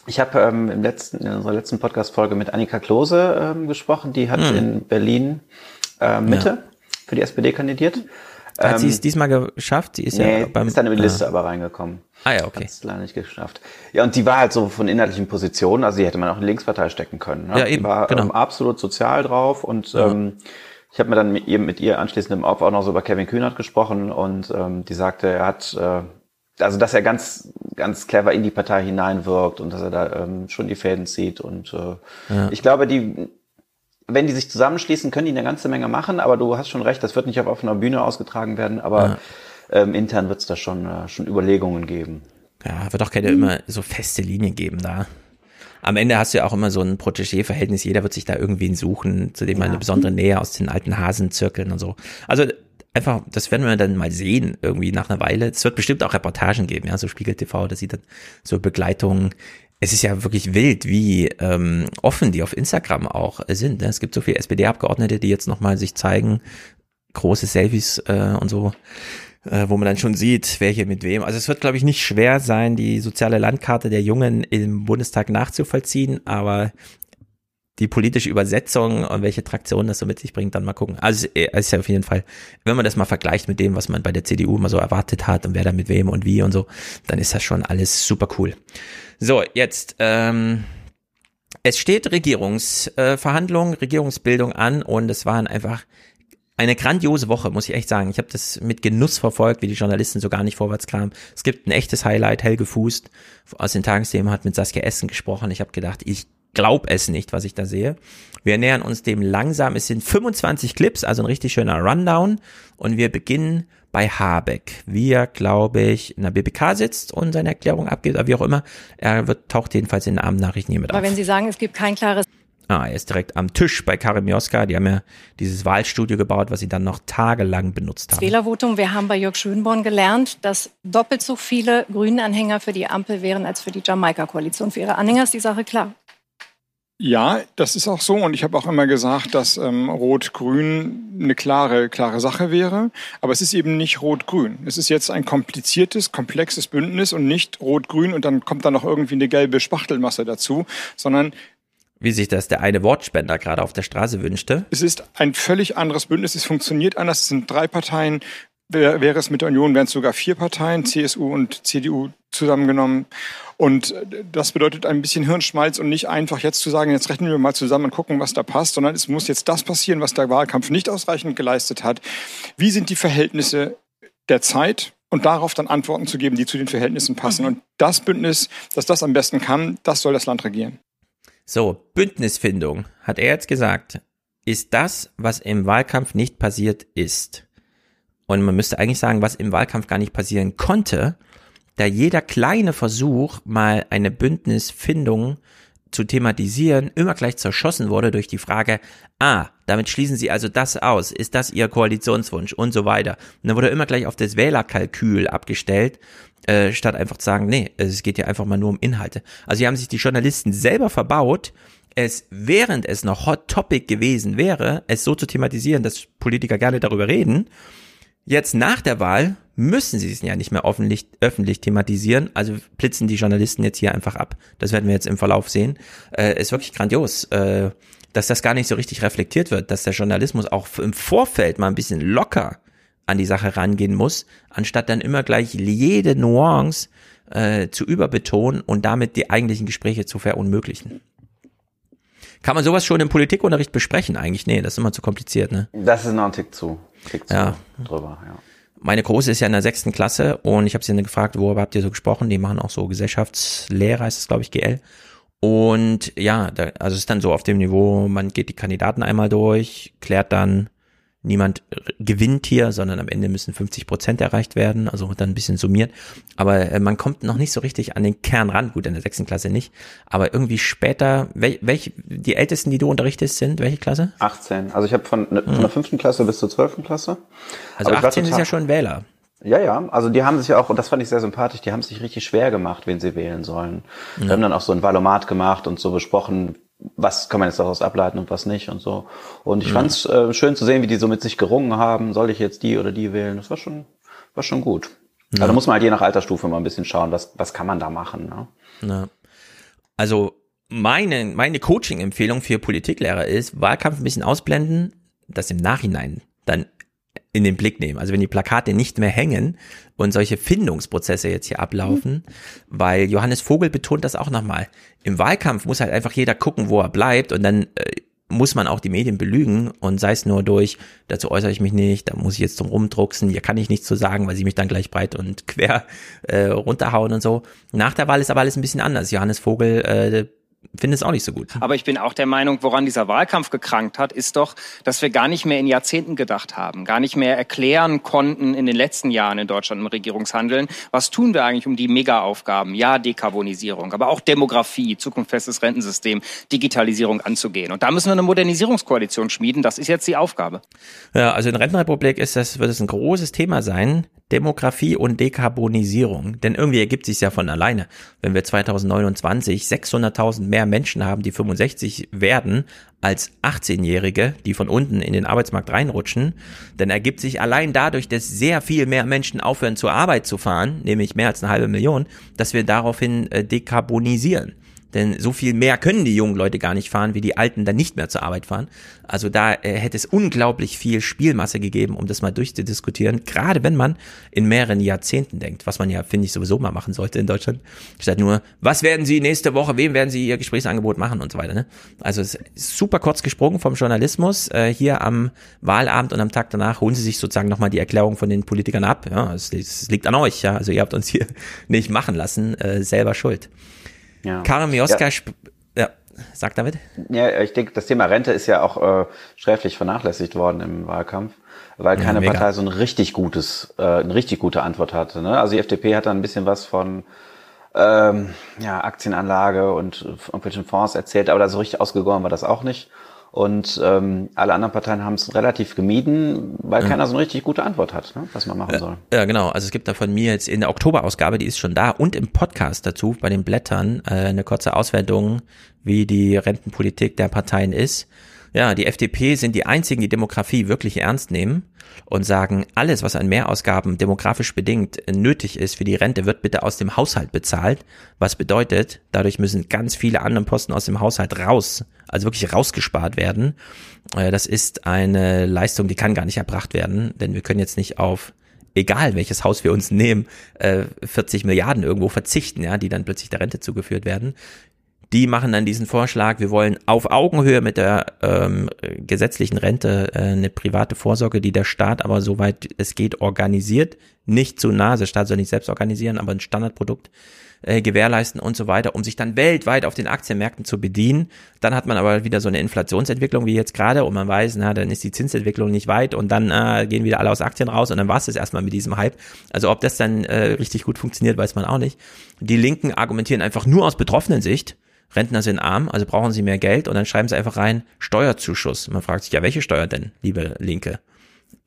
Ich habe ähm, im letzten, in unserer letzten Podcast-Folge mit Annika Klose ähm, gesprochen. Die hat Hm. in Berlin äh, Mitte für die SPD kandidiert. Hat sie Ähm, es diesmal geschafft? Sie ist nee, ja beim ist dann in die Liste Ah. aber reingekommen. Ah ja, okay. Hat's leider nicht geschafft. Ja, und die war halt so von inhaltlichen Positionen, also die hätte man auch in die Linkspartei stecken können. Ne? Ja, eben, Die war genau. ähm, absolut sozial drauf und ähm, ich habe mir dann mit ihr, mit ihr anschließend im Off auch noch so über Kevin Kühnert gesprochen und ähm, die sagte, er hat, äh, also dass er ganz, ganz clever in die Partei hineinwirkt und dass er da ähm, schon die Fäden zieht und äh, Ja. ich glaube, die, wenn die sich zusammenschließen, können die eine ganze Menge machen, aber du hast schon recht, das wird nicht auf offener Bühne ausgetragen werden, aber ähm, intern wird es da schon, äh, schon Überlegungen geben. Ja, wird auch keine immer so feste Linie geben da. Am Ende hast du ja auch immer so ein Protégé-Verhältnis. Jeder wird sich da irgendwen suchen, zu dem man Ja. eine besondere Nähe aus den alten Hasenzirkeln und so. Also einfach, das werden wir dann mal sehen, irgendwie nach einer Weile. Es wird bestimmt auch Reportagen geben, ja, so Spiegel TV, da sieht dann so Begleitungen. Es ist ja wirklich wild, wie ähm, offen die auf Instagram auch sind. Ne? Es gibt so viele SPD-Abgeordnete, die jetzt nochmal sich zeigen, große Selfies äh, und so äh, wo man dann schon sieht, wer hier mit wem. Also es wird, glaube ich, nicht schwer sein, die soziale Landkarte der Jungen im Bundestag nachzuvollziehen, aber die politische Übersetzung und welche Traktion das so mit sich bringt, dann mal gucken. Also es ist ja auf jeden Fall, wenn man das mal vergleicht mit dem, was man bei der CDU immer so erwartet hat und wer da mit wem und wie und so, dann ist das schon alles super cool. So, jetzt, ähm, es steht Regierungsverhandlungen, Regierungsbildung an und es waren einfach eine grandiose Woche, muss ich echt sagen. Ich habe das mit Genuss verfolgt, wie die Journalisten so gar nicht vorwärts kamen. Es gibt ein echtes Highlight, Helge Fußt aus den Tagesthemen hat mit Saskia Essen gesprochen. Ich habe gedacht, ich glaub es nicht, was ich da sehe. Wir nähern uns dem langsam. Es sind 25 Clips, also ein richtig schöner Rundown. Und wir beginnen bei Habeck, wie er, glaube ich, in der BBK sitzt und seine Erklärung abgibt, oder wie auch immer. Er wird, taucht jedenfalls in den Abendnachrichten hier mit Aber auf. wenn Sie sagen, es gibt kein klares Ah, er ist direkt am Tisch bei Karim Joska. Die haben ja dieses Wahlstudio gebaut, was sie dann noch tagelang benutzt Das haben. Wählervotum, wir haben bei Jörg Schönborn gelernt, dass doppelt so viele Grünen-Anhänger für die Ampel wären als für die Jamaika-Koalition. Für ihre Anhänger ist die Sache klar. Ja, das ist auch so. Und ich habe auch immer gesagt, dass ähm, Rot-Grün eine klare, klare Sache wäre. Aber es ist eben nicht Rot-Grün. Es ist jetzt ein kompliziertes, komplexes Bündnis und nicht Rot-Grün und dann kommt da noch irgendwie eine gelbe Spachtelmasse dazu, sondern Wie sich das der eine Wortspender gerade auf der Straße wünschte. es ist ein völlig anderes Bündnis. Es funktioniert anders. Es sind drei Parteien. Wär- Wäre es mit der Union, wären es sogar vier Parteien, CSU und CDU zusammengenommen. Und das bedeutet ein bisschen Hirnschmalz und nicht einfach jetzt zu sagen, jetzt rechnen wir mal zusammen und gucken, was da passt, sondern es muss jetzt das passieren, was der Wahlkampf nicht ausreichend geleistet hat. Wie sind die Verhältnisse der Zeit? Und darauf dann Antworten zu geben, die zu den Verhältnissen passen. Und das Bündnis, das das am besten kann, das soll das Land regieren. So, Bündnisfindung, hat er jetzt gesagt, ist das, was im Wahlkampf nicht passiert ist. Und man müsste eigentlich sagen, was im Wahlkampf gar nicht passieren konnte, da jeder kleine Versuch, mal eine Bündnisfindung zu thematisieren, immer gleich zerschossen wurde durch die Frage, ah, damit schließen Sie also das aus, ist das Ihr Koalitionswunsch und so weiter. Und dann wurde immer gleich auf das Wählerkalkül abgestellt, äh, statt einfach zu sagen, nee, es geht ja einfach mal nur um Inhalte. Also hier haben sich die Journalisten selber verbaut, es, während es noch Hot Topic gewesen wäre, es so zu thematisieren, dass Politiker gerne darüber reden, Jetzt nach der Wahl müssen sie es ja nicht mehr öffentlich, öffentlich thematisieren, also blitzen die Journalisten jetzt hier einfach ab. Das werden wir jetzt im Verlauf sehen. Äh, ist wirklich grandios, äh, dass das gar nicht so richtig reflektiert wird, dass der Journalismus auch im Vorfeld mal ein bisschen locker an die Sache rangehen muss, anstatt dann immer gleich jede Nuance äh, zu überbetonen und damit die eigentlichen Gespräche zu verunmöglichen. Kann man sowas schon im Politikunterricht besprechen eigentlich? Nee, das ist immer zu kompliziert, ne? Das ist noch ein Tick zu, Zu Ja. drüber, ja. Meine Große ist ja in der sechsten Klasse und ich habe sie dann gefragt, worüber habt ihr so gesprochen? Die machen auch so Gesellschaftslehre, heißt es glaube ich, GL. Und ja, da, also es ist dann so auf dem Niveau, man geht die Kandidaten einmal durch, klärt dann, niemand gewinnt hier, sondern am Ende müssen 50 Prozent erreicht werden, also dann ein bisschen summiert. Aber äh, man kommt noch nicht so richtig an den Kern ran, gut, in der sechsten Klasse nicht, aber irgendwie später, wel, welche, die Ältesten, die du unterrichtest, sind welche Klasse? 18. Also ich habe von, ne- von der fünften Klasse bis zur zwölften Klasse. Also Aber ich war 18 ist ja schon Wähler. Ja, ja, also die haben sich ja auch, und das fand ich sehr sympathisch, die haben sich richtig schwer gemacht, wen sie wählen sollen. Wir Ja. haben dann auch so ein Valomat gemacht und so besprochen, was kann man jetzt daraus ableiten und was nicht und so. Und ich Ja. fand's äh, schön zu sehen, wie die so mit sich gerungen haben, soll ich jetzt die oder die wählen? Das war schon, war schon gut. Ja. Also da muss man halt je nach Altersstufe mal ein bisschen schauen, was, was kann man da machen. Ne? Ja. Also meine, meine Coaching-Empfehlung für Politiklehrer ist, Wahlkampf ein bisschen ausblenden, das im Nachhinein dann in den Blick nehmen. Also wenn die Plakate nicht mehr hängen und solche Findungsprozesse jetzt hier ablaufen, weil Johannes Vogel betont das auch nochmal. Im Wahlkampf muss halt einfach jeder gucken, wo er bleibt und dann äh, muss man auch die Medien belügen und sei es nur durch, dazu äußere ich mich nicht, da muss ich jetzt drum rumdrucksen, hier kann ich nichts zu sagen, weil sie mich dann gleich breit und quer äh, runterhauen und so. Nach der Wahl ist aber alles ein bisschen anders. Johannes Vogel äh, findet es auch nicht so gut. Aber ich bin auch der Meinung, woran dieser Wahlkampf gekrankt hat, ist doch, dass wir gar nicht mehr in Jahrzehnten gedacht haben, gar nicht mehr erklären konnten in den letzten Jahren in Deutschland im Regierungshandeln, was tun wir eigentlich um die Mega-Aufgaben, ja, Dekarbonisierung, aber auch Demografie, zukunftsfestes Rentensystem, Digitalisierung anzugehen. Und da müssen wir eine Modernisierungskoalition schmieden, das ist jetzt die Aufgabe. Ja, also in der Rentenrepublik ist das, wird es ein großes Thema sein. Demografie und Dekarbonisierung. Denn irgendwie ergibt sich ja von alleine. Wenn wir 2029 600.000 mehr Menschen haben, die 65 werden, als 18-Jährige, die von unten in den Arbeitsmarkt reinrutschen, dann ergibt sich allein dadurch, dass sehr viel mehr Menschen aufhören zur Arbeit zu fahren, nämlich mehr als eine halbe Million, dass wir daraufhin äh, dekarbonisieren. Denn so viel mehr können die jungen Leute gar nicht fahren, wie die Alten dann nicht mehr zur Arbeit fahren. Also da äh, hätte es unglaublich viel Spielmasse gegeben, um das mal durchzudiskutieren. Gerade wenn man in mehreren Jahrzehnten denkt, was man ja, finde ich, sowieso mal machen sollte in Deutschland. Statt nur, was werden Sie nächste Woche, wem werden Sie Ihr Gesprächsangebot machen und so weiter. Ne? Also es ist super kurz gesprungen vom Journalismus. Äh, hier am Wahlabend und am Tag danach holen Sie sich sozusagen nochmal die Erklärung von den Politikern ab. Ja, es, es liegt an euch. Ja, also ihr habt uns hier nicht machen lassen, äh, selber schuld. Ja. Karin Mioska, Ja. ja, sag David. Ja, ich denke, das Thema Rente ist ja auch äh, sträflich vernachlässigt worden im Wahlkampf, weil Ja, keine mega. Partei so ein richtig gutes, äh, eine richtig gute Antwort hatte. Ne? Also die FDP hat da ein bisschen was von ähm, ja, Aktienanlage und irgendwelchen Fonds erzählt, aber da so richtig ausgegoren war das auch nicht. Und ähm, alle anderen Parteien haben es relativ gemieden, weil Mhm. keiner so eine richtig gute Antwort hat, ne, was man machen soll. Ja, genau. Also es gibt da von mir jetzt in der Oktoberausgabe, die ist schon da, und im Podcast dazu bei den Blättern äh, eine kurze Auswertung, wie die Rentenpolitik der Parteien ist. Ja, die FDP sind die einzigen, die Demografie wirklich ernst nehmen und sagen, alles, was an Mehrausgaben demografisch bedingt äh, nötig ist für die Rente, wird bitte aus dem Haushalt bezahlt. Was bedeutet, dadurch müssen ganz viele andere Posten aus dem Haushalt raus, also wirklich rausgespart werden. Äh, Das ist eine Leistung, die kann gar nicht erbracht werden, denn wir können jetzt nicht auf egal welches Haus wir uns nehmen, äh, 40 Milliarden irgendwo verzichten, ja, die dann plötzlich der Rente zugeführt werden. Die machen dann diesen Vorschlag, wir wollen auf Augenhöhe mit der ähm, gesetzlichen Rente äh, eine private Vorsorge, die der Staat aber soweit es geht organisiert, nicht zu nah, der Staat soll nicht selbst organisieren, aber ein Standardprodukt äh, gewährleisten und so weiter, um sich dann weltweit auf den Aktienmärkten zu bedienen. Dann hat man aber wieder so eine Inflationsentwicklung wie jetzt gerade und man weiß, na, dann ist die Zinsentwicklung nicht weit und dann äh, gehen wieder alle aus Aktien raus und dann war es das erstmal mit diesem Hype. Also ob das dann äh, richtig gut funktioniert, weiß man auch nicht. Die Linken argumentieren einfach nur aus betroffenen Sicht. Rentner sind arm, also brauchen sie mehr Geld und dann schreiben sie einfach rein Steuerzuschuss. Man fragt sich, ja, welche Steuer denn, liebe Linke?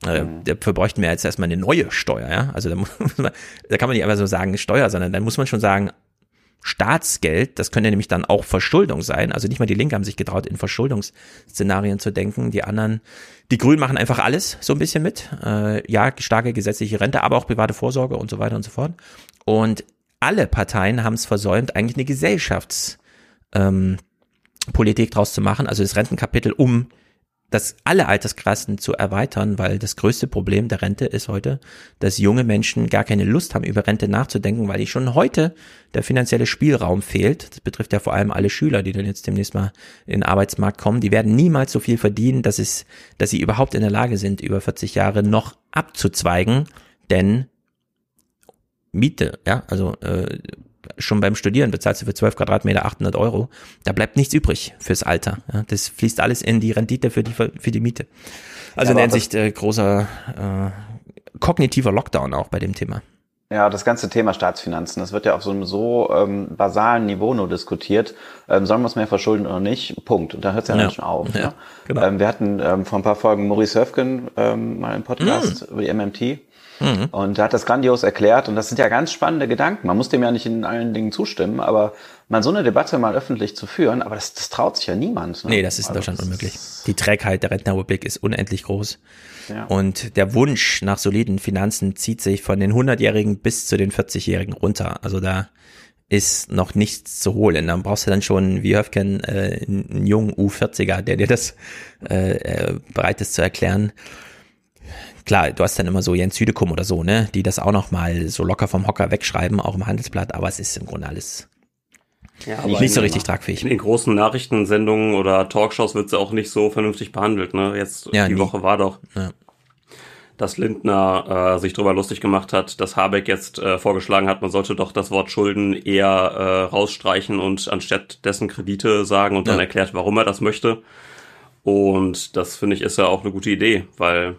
Äh, Dafür bräuchten wir jetzt erstmal eine neue Steuer, ja. Also da, muss man, da kann man nicht einfach so sagen Steuer, sondern dann muss man schon sagen, Staatsgeld, das könnte nämlich dann auch Verschuldung sein. Also nicht mal die Linke haben sich getraut, in Verschuldungsszenarien zu denken. Die anderen, die Grünen machen einfach alles so ein bisschen mit. Äh, ja, starke gesetzliche Rente, aber auch private Vorsorge und so weiter und so fort. Und alle Parteien haben es versäumt, eigentlich eine Gesellschafts- ähm, Politik draus zu machen, also das Rentenkapitel, um das alle Altersklassen zu erweitern, weil das größte Problem der Rente ist heute, dass junge Menschen gar keine Lust haben, über Rente nachzudenken, weil die schon heute der finanzielle Spielraum fehlt. Das betrifft ja vor allem alle Schüler, die dann jetzt demnächst mal in den Arbeitsmarkt kommen. Die werden niemals so viel verdienen, dass es, dass sie überhaupt in der Lage sind, über 40 Jahre noch abzuzweigen, denn Miete, ja, also äh, schon beim Studieren bezahlst du für 12 Quadratmeter 800 Euro. Da bleibt nichts übrig fürs Alter. Ja, das fließt alles in die Rendite für die, für die Miete. Also Ja, in der Hinsicht äh, großer äh, kognitiver Lockdown auch bei dem Thema. Ja, das ganze Thema Staatsfinanzen, das wird ja auf so einem so ähm, basalen Niveau nur diskutiert. Ähm, sollen wir uns mehr verschulden oder nicht? Punkt. Und da hört es ja, Ja. dann schon auf. Ja, ne? genau. ähm, wir hatten ähm, vor ein paar Folgen Maurice Höfgen ähm, mal im Podcast über die MMT. Mhm. Und er hat das grandios erklärt und das sind ja ganz spannende Gedanken. Man muss dem ja nicht in allen Dingen zustimmen, aber mal so eine Debatte mal öffentlich zu führen, aber das, das traut sich ja niemand. Ne? Nee, das ist in Also Deutschland unmöglich. Die Trägheit der Rentenrepublik ist unendlich groß. Ja. Und der Wunsch nach soliden Finanzen zieht sich von den 100-Jährigen bis zu den 40-Jährigen runter. Also da ist noch nichts zu holen. Dann brauchst du dann schon, wie Höfken, äh, einen jungen U40er, der dir das äh, äh, bereit ist zu erklären. Klar, du hast dann immer so Jens Südekum oder so, ne, die das auch noch mal so locker vom Hocker wegschreiben, auch im Handelsblatt, aber es ist im Grunde alles Ja, aber nicht so richtig tragfähig. In den großen Nachrichtensendungen oder Talkshows wird sie auch nicht so vernünftig behandelt. Ne? Jetzt Ja, die nie. Woche war doch, Ja. dass Lindner äh, sich darüber lustig gemacht hat, dass Habeck jetzt äh, vorgeschlagen hat, man sollte doch das Wort Schulden eher äh, rausstreichen und anstatt dessen Kredite sagen und dann Ja. erklärt, warum er das möchte. Und das finde ich ist ja auch eine gute Idee, weil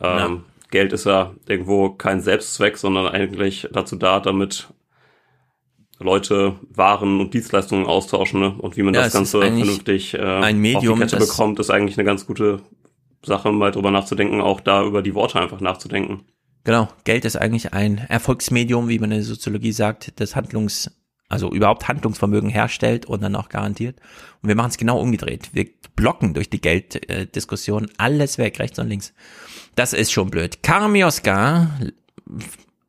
ähm, Geld ist ja irgendwo kein Selbstzweck, sondern eigentlich dazu da, damit Leute Waren und Dienstleistungen austauschen ne? und wie man Ja, das Ganze vernünftig äh, ein Medium, auf die Kette bekommt, ist eigentlich eine ganz gute Sache, mal drüber nachzudenken, auch da über die Worte einfach nachzudenken. Genau, Geld ist eigentlich ein Erfolgsmedium, wie man in der Soziologie sagt, das Handlungs, also überhaupt Handlungsvermögen herstellt und dann auch garantiert. Und wir machen es genau umgedreht. Wir blocken durch die Gelddiskussion alles weg, rechts und links. Das ist schon blöd. Karmioska,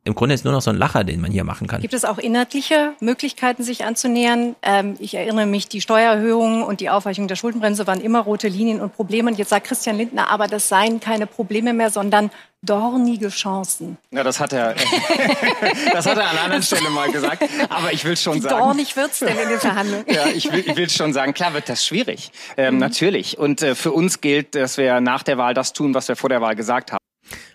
im Grunde ist nur noch so ein Lacher, den man hier machen kann. Gibt es auch inhaltliche Möglichkeiten, sich anzunähern? Ähm, ich erinnere mich, die Steuererhöhungen und die Aufweichung der Schuldenbremse waren immer rote Linien und Probleme. Und jetzt sagt Christian Lindner, aber das seien keine Probleme mehr, sondern dornige Chancen. Ja, das hat er, das hat er an einer anderen Stelle mal gesagt. Aber ich will schon Wie sagen. dornig wird's denn in den Verhandlungen? Ja, ich will, ich will schon sagen, klar wird das schwierig. Ähm, Natürlich. Und äh, für uns gilt, dass wir nach der Wahl das tun, was wir vor der Wahl gesagt haben.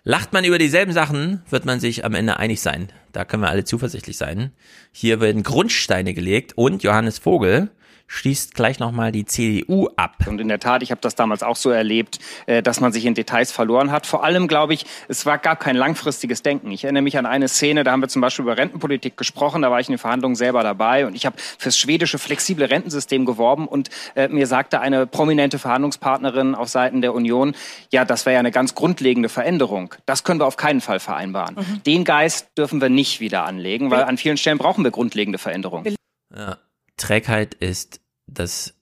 Lacht man über dieselben Sachen, wird man sich am Ende einig sein. Da können wir alle zuversichtlich sein. Hier werden Grundsteine gelegt und Johannes Vogel schließt gleich nochmal die CDU ab. Und in der Tat, ich habe das damals auch so erlebt, äh, dass man sich in Details verloren hat. Vor allem, glaube ich, es war, gab kein langfristiges Denken. Ich erinnere mich an eine Szene, da haben wir zum Beispiel über Rentenpolitik gesprochen, da war ich in den Verhandlungen selber dabei und ich habe fürs schwedische flexible Rentensystem geworben und äh, mir sagte eine prominente Verhandlungspartnerin auf Seiten der Union, ja, das wäre ja eine ganz grundlegende Veränderung. Das können wir auf keinen Fall vereinbaren. Mhm. Den Geist dürfen wir nicht wieder anlegen, weil an vielen Stellen brauchen wir grundlegende Veränderungen. Ja. Trägheit ist das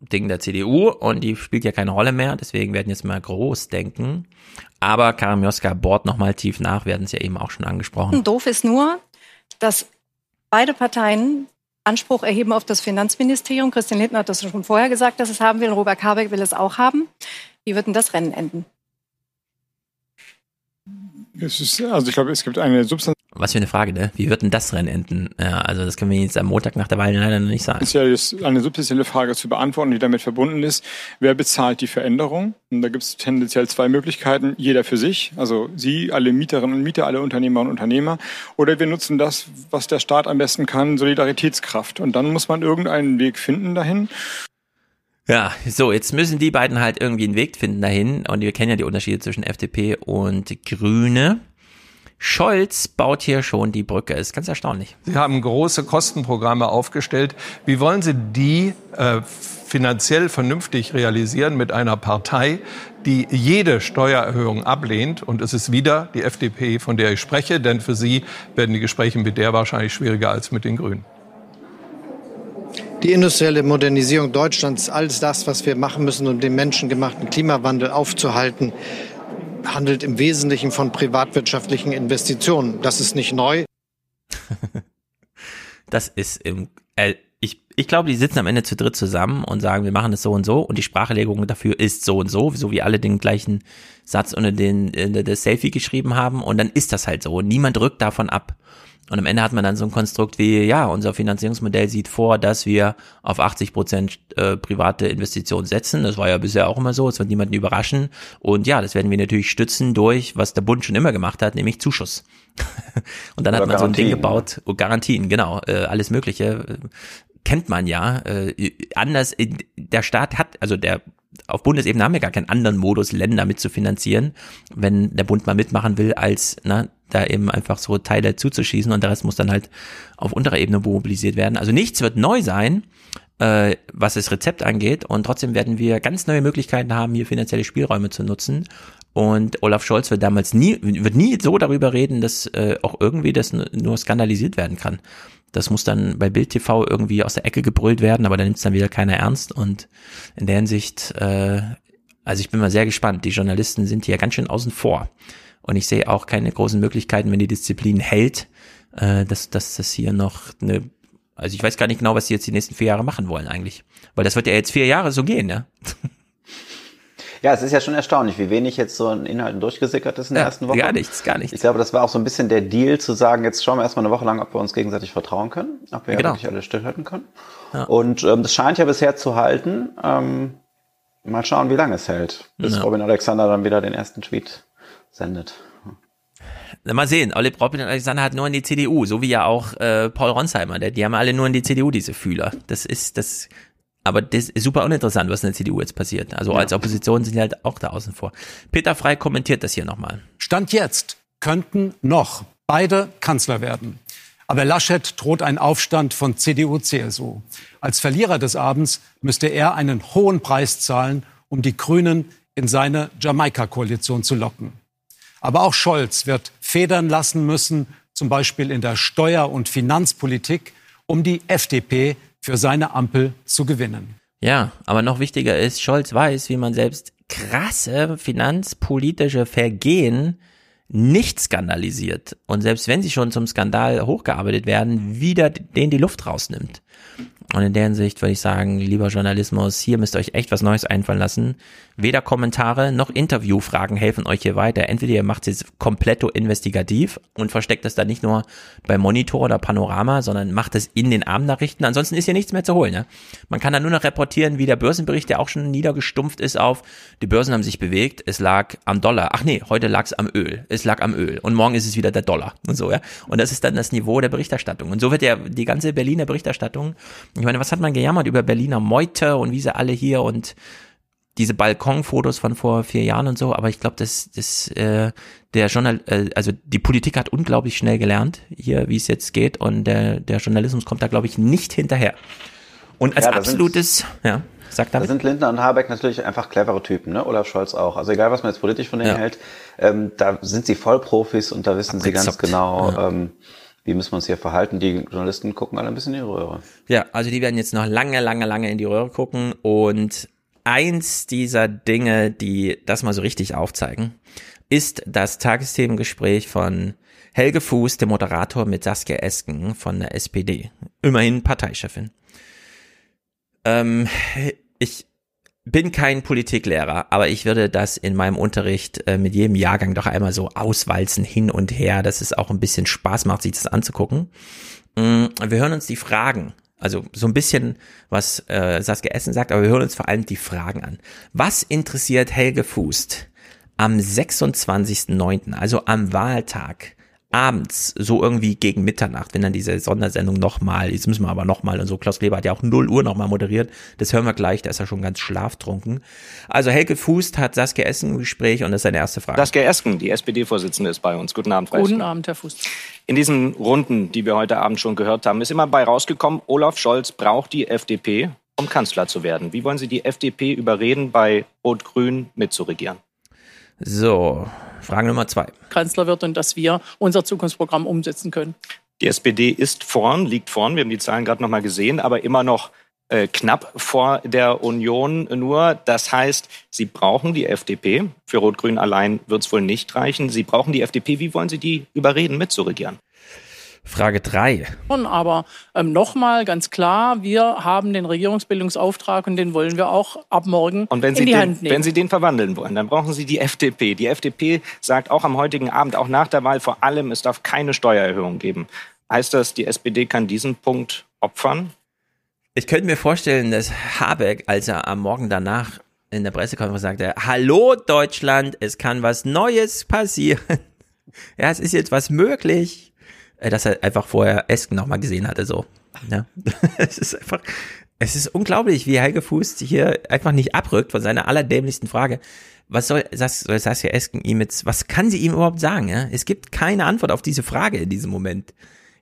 Ding der CDU und die spielt ja keine Rolle mehr, deswegen werden jetzt mal groß denken. Aber Karim Joska bohrt nochmal tief nach, werden es ja eben auch schon angesprochen. Doof ist nur, dass beide Parteien Anspruch erheben auf das Finanzministerium. Christian Lindner hat das schon vorher gesagt, dass es haben will. Robert Habeck will es auch haben. Wie wird denn das Rennen enden? Ist, also ich glaube, es gibt eine Substanz. Was für eine Frage, ne? Wie wird denn das Rennen enden? Ja, also das können wir jetzt am Montag nach der Wahl leider noch nicht sagen. Es ist ja eine substanzielle Frage zu beantworten, die damit verbunden ist. Wer bezahlt die Veränderung? Und da gibt es tendenziell zwei Möglichkeiten. Jeder für sich, also Sie, alle Mieterinnen und Mieter, alle Unternehmerinnen und Unternehmer. Oder wir nutzen das, was der Staat am besten kann, Solidaritätskraft. Und dann muss man irgendeinen Weg finden dahin. Ja, so, jetzt müssen die beiden halt irgendwie einen Weg finden dahin. Und wir kennen ja die Unterschiede zwischen FDP und Grüne. Scholz baut hier schon die Brücke. Ist ganz erstaunlich. Sie haben große Kostenprogramme aufgestellt. Wie wollen Sie die äh, finanziell vernünftig realisieren mit einer Partei, die jede Steuererhöhung ablehnt? Und es ist wieder die FDP, von der ich spreche, denn für Sie werden die Gespräche mit der wahrscheinlich schwieriger als mit den Grünen. Die industrielle Modernisierung Deutschlands, alles das, was wir machen müssen, um den menschengemachten Klimawandel aufzuhalten, handelt im Wesentlichen von privatwirtschaftlichen Investitionen. Das ist nicht neu. das ist im, äh, ich, ich glaube, die sitzen am Ende zu dritt zusammen und sagen, wir machen es so und so und die Sprachlegung dafür ist so und so, so wie alle den gleichen Satz unter den, äh, das Selfie geschrieben haben und dann ist das halt so. Niemand rückt davon ab. Und am Ende hat man dann so ein Konstrukt wie, ja, unser Finanzierungsmodell sieht vor, dass wir auf 80 Prozent äh, private Investitionen setzen. Das war ja bisher auch immer so, es wird niemanden überraschen. Und ja, das werden wir natürlich stützen durch, was der Bund schon immer gemacht hat, nämlich Zuschuss. und dann Oder hat man so ein Ding gebaut, oh, Garantien, genau, äh, alles Mögliche. kennt man ja. Äh, anders, der Staat hat, also der auf Bundesebene haben wir gar keinen anderen Modus, Länder mitzufinanzieren, wenn der Bund mal mitmachen will, als na, da eben einfach so Teile zuzuschießen und der Rest muss dann halt auf unterer Ebene mobilisiert werden. Also nichts wird neu sein, äh, was das Rezept angeht und trotzdem werden wir ganz neue Möglichkeiten haben, hier finanzielle Spielräume zu nutzen. Und Olaf Scholz wird damals nie, wird nie so darüber reden, dass äh, auch irgendwie das nur skandalisiert werden kann. Das muss dann bei Bild TV irgendwie aus der Ecke gebrüllt werden, aber da nimmt es dann wieder keiner ernst. Und in der Hinsicht, äh, also ich bin mal sehr gespannt. Die Journalisten sind hier ganz schön außen vor. Und ich sehe auch keine großen Möglichkeiten, wenn die Disziplin hält, äh, dass, dass das hier noch eine, also ich weiß gar nicht genau, was sie jetzt die nächsten vier Jahre machen wollen eigentlich. Weil das wird ja jetzt vier Jahre so gehen, ja. Ja, es ist ja schon erstaunlich, wie wenig jetzt so in Inhalten durchgesickert ist in der ja, ersten Woche. Gar nichts, gar nichts. Ich glaube, das war auch so ein bisschen der Deal zu sagen, jetzt schauen wir erstmal eine Woche lang, ob wir uns gegenseitig vertrauen können, ob wir ja, genau. wirklich alle stillhalten können. Ja. Und ähm, das scheint ja bisher zu halten. Ähm, mal schauen, wie lange es hält, bis. Robin Alexander dann wieder den ersten Tweet sendet. Mal sehen, Olive Robin und Alexander hat nur in die CDU, so wie ja auch äh, Paul Ronsheimer, der, die haben alle nur in die CDU diese Fühler. Das ist, das aber das ist super uninteressant, was in der CDU jetzt passiert. Also ja. als Opposition sind die halt auch da außen vor. Peter Frei kommentiert das hier nochmal. Stand jetzt könnten noch beide Kanzler werden. Aber Laschet droht ein Aufstand von CDU, CSU. Als Verlierer des Abends müsste er einen hohen Preis zahlen, um die Grünen in seine Jamaika-Koalition zu locken. Aber auch Scholz wird federn lassen müssen, zum Beispiel in der Steuer- und Finanzpolitik, um die FDP für seine Ampel zu gewinnen. Ja, aber noch wichtiger ist, Scholz weiß, wie man selbst krasse finanzpolitische Vergehen nicht skandalisiert und selbst wenn sie schon zum Skandal hochgearbeitet werden, wieder den die Luft rausnimmt. Und in der Hinsicht würde ich sagen, lieber Journalismus, hier müsst ihr euch echt was Neues einfallen lassen. Weder Kommentare noch Interviewfragen helfen euch hier weiter. Entweder ihr macht es komplett investigativ und versteckt es dann nicht nur bei Monitor oder Panorama, sondern macht es in den Abendnachrichten. Ansonsten ist hier nichts mehr zu holen. Ne? Man kann dann nur noch reportieren, wie der Börsenbericht, der auch schon niedergestumpft ist auf, die Börsen haben sich bewegt, es lag am Dollar. Ach nee, heute lag es am Öl. Es lag am Öl. Und morgen ist es wieder der Dollar und so, ja. Und das ist dann das Niveau der Berichterstattung. Und so wird ja die ganze Berliner Berichterstattung Ich meine, was hat man gejammert über Berliner Meute und wie sie alle hier und diese Balkonfotos von vor vier Jahren und so, aber ich glaube, das, das, äh, der Journal, äh, also die Politik hat unglaublich schnell gelernt, hier, wie es jetzt geht, und der, der Journalismus kommt da, glaube ich, nicht hinterher. Und als Ja, da absolutes, ja, sag Da damit. sind Lindner und Habeck natürlich einfach clevere Typen, ne? Olaf Scholz auch. Also egal, was man jetzt politisch von denen Ja. hält, ähm, da sind sie Vollprofis und da wissen sie ganz Abgezockt. genau, ähm, wie müssen wir uns hier verhalten. Die Journalisten gucken alle ein bisschen in die Röhre. Ja, also die werden jetzt noch lange, lange, lange in die Röhre gucken und eins dieser Dinge, die das mal so richtig aufzeigen, ist das Tagesthemengespräch von Helge Fuß, dem Moderator, mit Saskia Esken von der SPD. Immerhin Parteichefin. Ähm, ich bin kein Politiklehrer, aber ich würde das in meinem Unterricht äh, mit jedem Jahrgang doch einmal so auswalzen hin und her, dass es auch ein bisschen Spaß macht, sich das anzugucken. Mm, Wir hören uns die Fragen, also so ein bisschen, was äh, Saskia Essen sagt, aber wir hören uns vor allem die Fragen an. Was interessiert Helge Fußt am 26.09., also am Wahltag, abends, so irgendwie gegen Mitternacht, wenn dann diese Sondersendung nochmal, jetzt müssen wir aber nochmal und so, Klaus Kleber hat ja auch 0 Uhr nochmal moderiert, das hören wir gleich, da ist er schon ganz schlaftrunken. Also Helge Fußt hat Saskia Essen im Gespräch und das ist seine erste Frage. Saskia Esken, die SPD-Vorsitzende, ist bei uns. Guten Abend, Frau Guten Esken. Abend, Herr Fuß. In diesen Runden, die wir heute Abend schon gehört haben, ist immer bei rausgekommen, Olaf Scholz braucht die FDP, um Kanzler zu werden. Wie wollen Sie die FDP überreden, bei Rot-Grün mitzuregieren? So, Frage Nummer zwei. Kanzler wird und dass wir unser Zukunftsprogramm umsetzen können. Die SPD ist vorn, liegt vorn. Wir haben die Zahlen gerade noch mal gesehen, aber immer noch äh, knapp vor der Union nur. Das heißt, Sie brauchen die FDP. Für Rot-Grün allein wird es wohl nicht reichen. Sie brauchen die FDP. Wie wollen Sie die überreden, mitzuregieren? Frage drei. Schon, Aber ähm, nochmal ganz klar, wir haben den Regierungsbildungsauftrag und den wollen wir auch ab morgen Und wenn Sie, in die den, Hand nehmen. wenn Sie den verwandeln wollen, dann brauchen Sie die FDP. Die FDP sagt auch am heutigen Abend, auch nach der Wahl vor allem, es darf keine Steuererhöhung geben. Heißt das, die SPD kann diesen Punkt opfern? Ich könnte mir vorstellen, dass Habeck, als er am Morgen danach in der Pressekonferenz sagte, Hallo Deutschland, es kann was Neues passieren. Ja, es ist jetzt was möglich. Äh, Dass er einfach vorher Esken nochmal gesehen hatte, so. Ja. Es ist einfach, es ist unglaublich, wie Helge Fuß hier einfach nicht abrückt von seiner allerdämlichsten Frage. Was soll, Sas- soll Saskia Esken ihm jetzt, was kann sie ihm überhaupt sagen? Ja? Es gibt keine Antwort auf diese Frage in diesem Moment.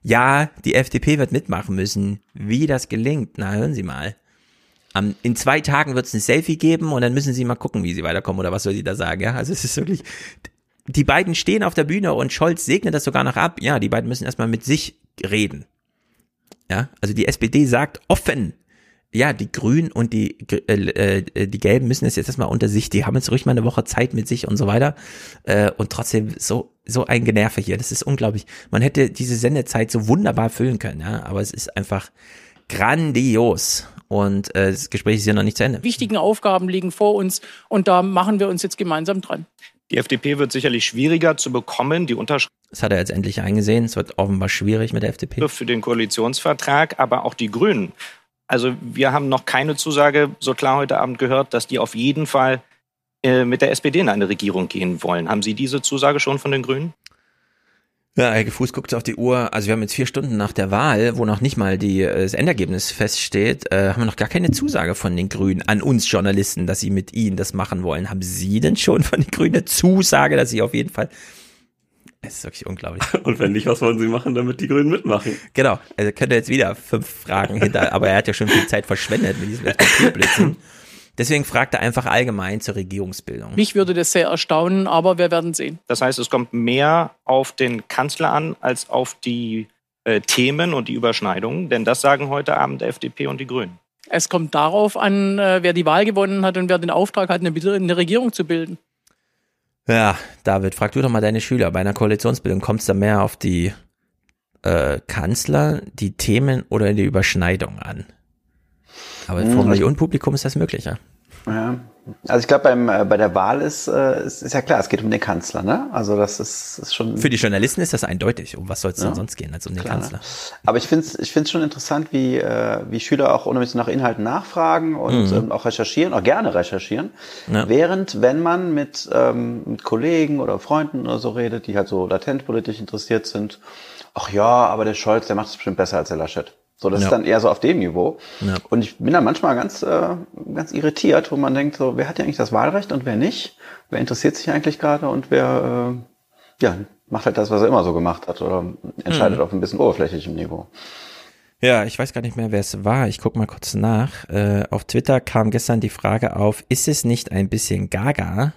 Ja, die FDP wird mitmachen müssen. Wie das gelingt, na hören Sie mal. Am, in zwei Tagen wird es ein Selfie geben und dann müssen Sie mal gucken, wie Sie weiterkommen oder was soll sie da sagen. Ja? Also es ist wirklich, die beiden stehen auf der Bühne und Scholz segnet das sogar noch ab. Ja, die beiden müssen erstmal mit sich reden. Ja, also die SPD sagt offen, ja, die Grünen und die, äh, äh, die Gelben müssen es jetzt erstmal unter sich, die haben jetzt ruhig mal eine Woche Zeit mit sich und so weiter. Äh, und trotzdem so, so ein Generve hier. Das ist unglaublich. Man hätte diese Sendezeit so wunderbar füllen können, ja, aber es ist einfach grandios. Und äh, das Gespräch ist ja noch nicht zu Ende. Wichtigen Aufgaben liegen vor uns und da machen wir uns jetzt gemeinsam dran. Die FDP wird sicherlich schwieriger zu bekommen, die Unterschrift Das hat er jetzt endlich eingesehen. Es wird offenbar schwierig mit der FDP. für den Koalitionsvertrag, aber auch die Grünen. Also wir haben noch keine Zusage so klar heute Abend gehört, dass die auf jeden Fall äh, mit der SPD in eine Regierung gehen wollen. Haben Sie diese Zusage schon von den Grünen? Ja, Helge Fuß guckt auf die Uhr. Also wir haben jetzt vier Stunden nach der Wahl, wo noch nicht mal die, äh, das Endergebnis feststeht, äh, haben wir noch gar keine Zusage von den Grünen an uns Journalisten, dass sie mit ihnen das machen wollen. Haben Sie denn schon von den Grünen eine Zusage, dass sie auf jeden Fall... Es ist wirklich unglaublich. Und wenn nicht, was wollen Sie machen, damit die Grünen mitmachen? Genau, also könnte jetzt wieder fünf Fragen hinter, aber er hat ja schon viel Zeit verschwendet mit diesem Papierblitzen. Deswegen fragt er einfach allgemein zur Regierungsbildung. Mich würde das sehr erstaunen, aber wir werden sehen. Das heißt, es kommt mehr auf den Kanzler an als auf die äh, Themen und die Überschneidungen, denn das sagen heute Abend der FDP und die Grünen. Es kommt darauf an, äh, wer die Wahl gewonnen hat und wer den Auftrag hat, eine, eine Regierung zu bilden. Ja, David, frag du doch mal deine Schüler. Bei einer Koalitionsbildung kommt es da mehr auf die äh, Kanzler, die Themen oder die Überschneidung an? Aber Hm, vor ich- Millionenpublikum ist das möglich, ja. Ja. Also ich glaube, beim äh, bei der Wahl ist, äh, ist, ist ja klar, es geht um den Kanzler, ne? Also das ist, ist schon. Für die Journalisten ist das eindeutig. Um was soll es denn Ja. sonst gehen als um den Klar. Kanzler? Aber ich finde es ich find's schon interessant, wie, äh, wie Schüler auch unheimlich nach Inhalten nachfragen und Mhm. ähm, auch recherchieren, auch gerne recherchieren. Ja. Während, wenn man mit, ähm, mit Kollegen oder Freunden oder so redet, die halt so latent politisch interessiert sind, ach ja, aber der Scholz, der macht es bestimmt besser als der Laschet. So, das Ja. ist dann eher so auf dem Niveau. Ja. Und ich bin da manchmal ganz, äh, ganz irritiert, wo man denkt, so, wer hat ja eigentlich das Wahlrecht und wer nicht? Wer interessiert sich eigentlich gerade und wer, äh, ja, macht halt das, was er immer so gemacht hat oder entscheidet Mhm. auf ein bisschen oberflächlichem Niveau. Ja, ich weiß gar nicht mehr, wer es war. Ich guck mal kurz nach. Äh, auf Twitter kam gestern die Frage auf, ist es nicht ein bisschen gaga,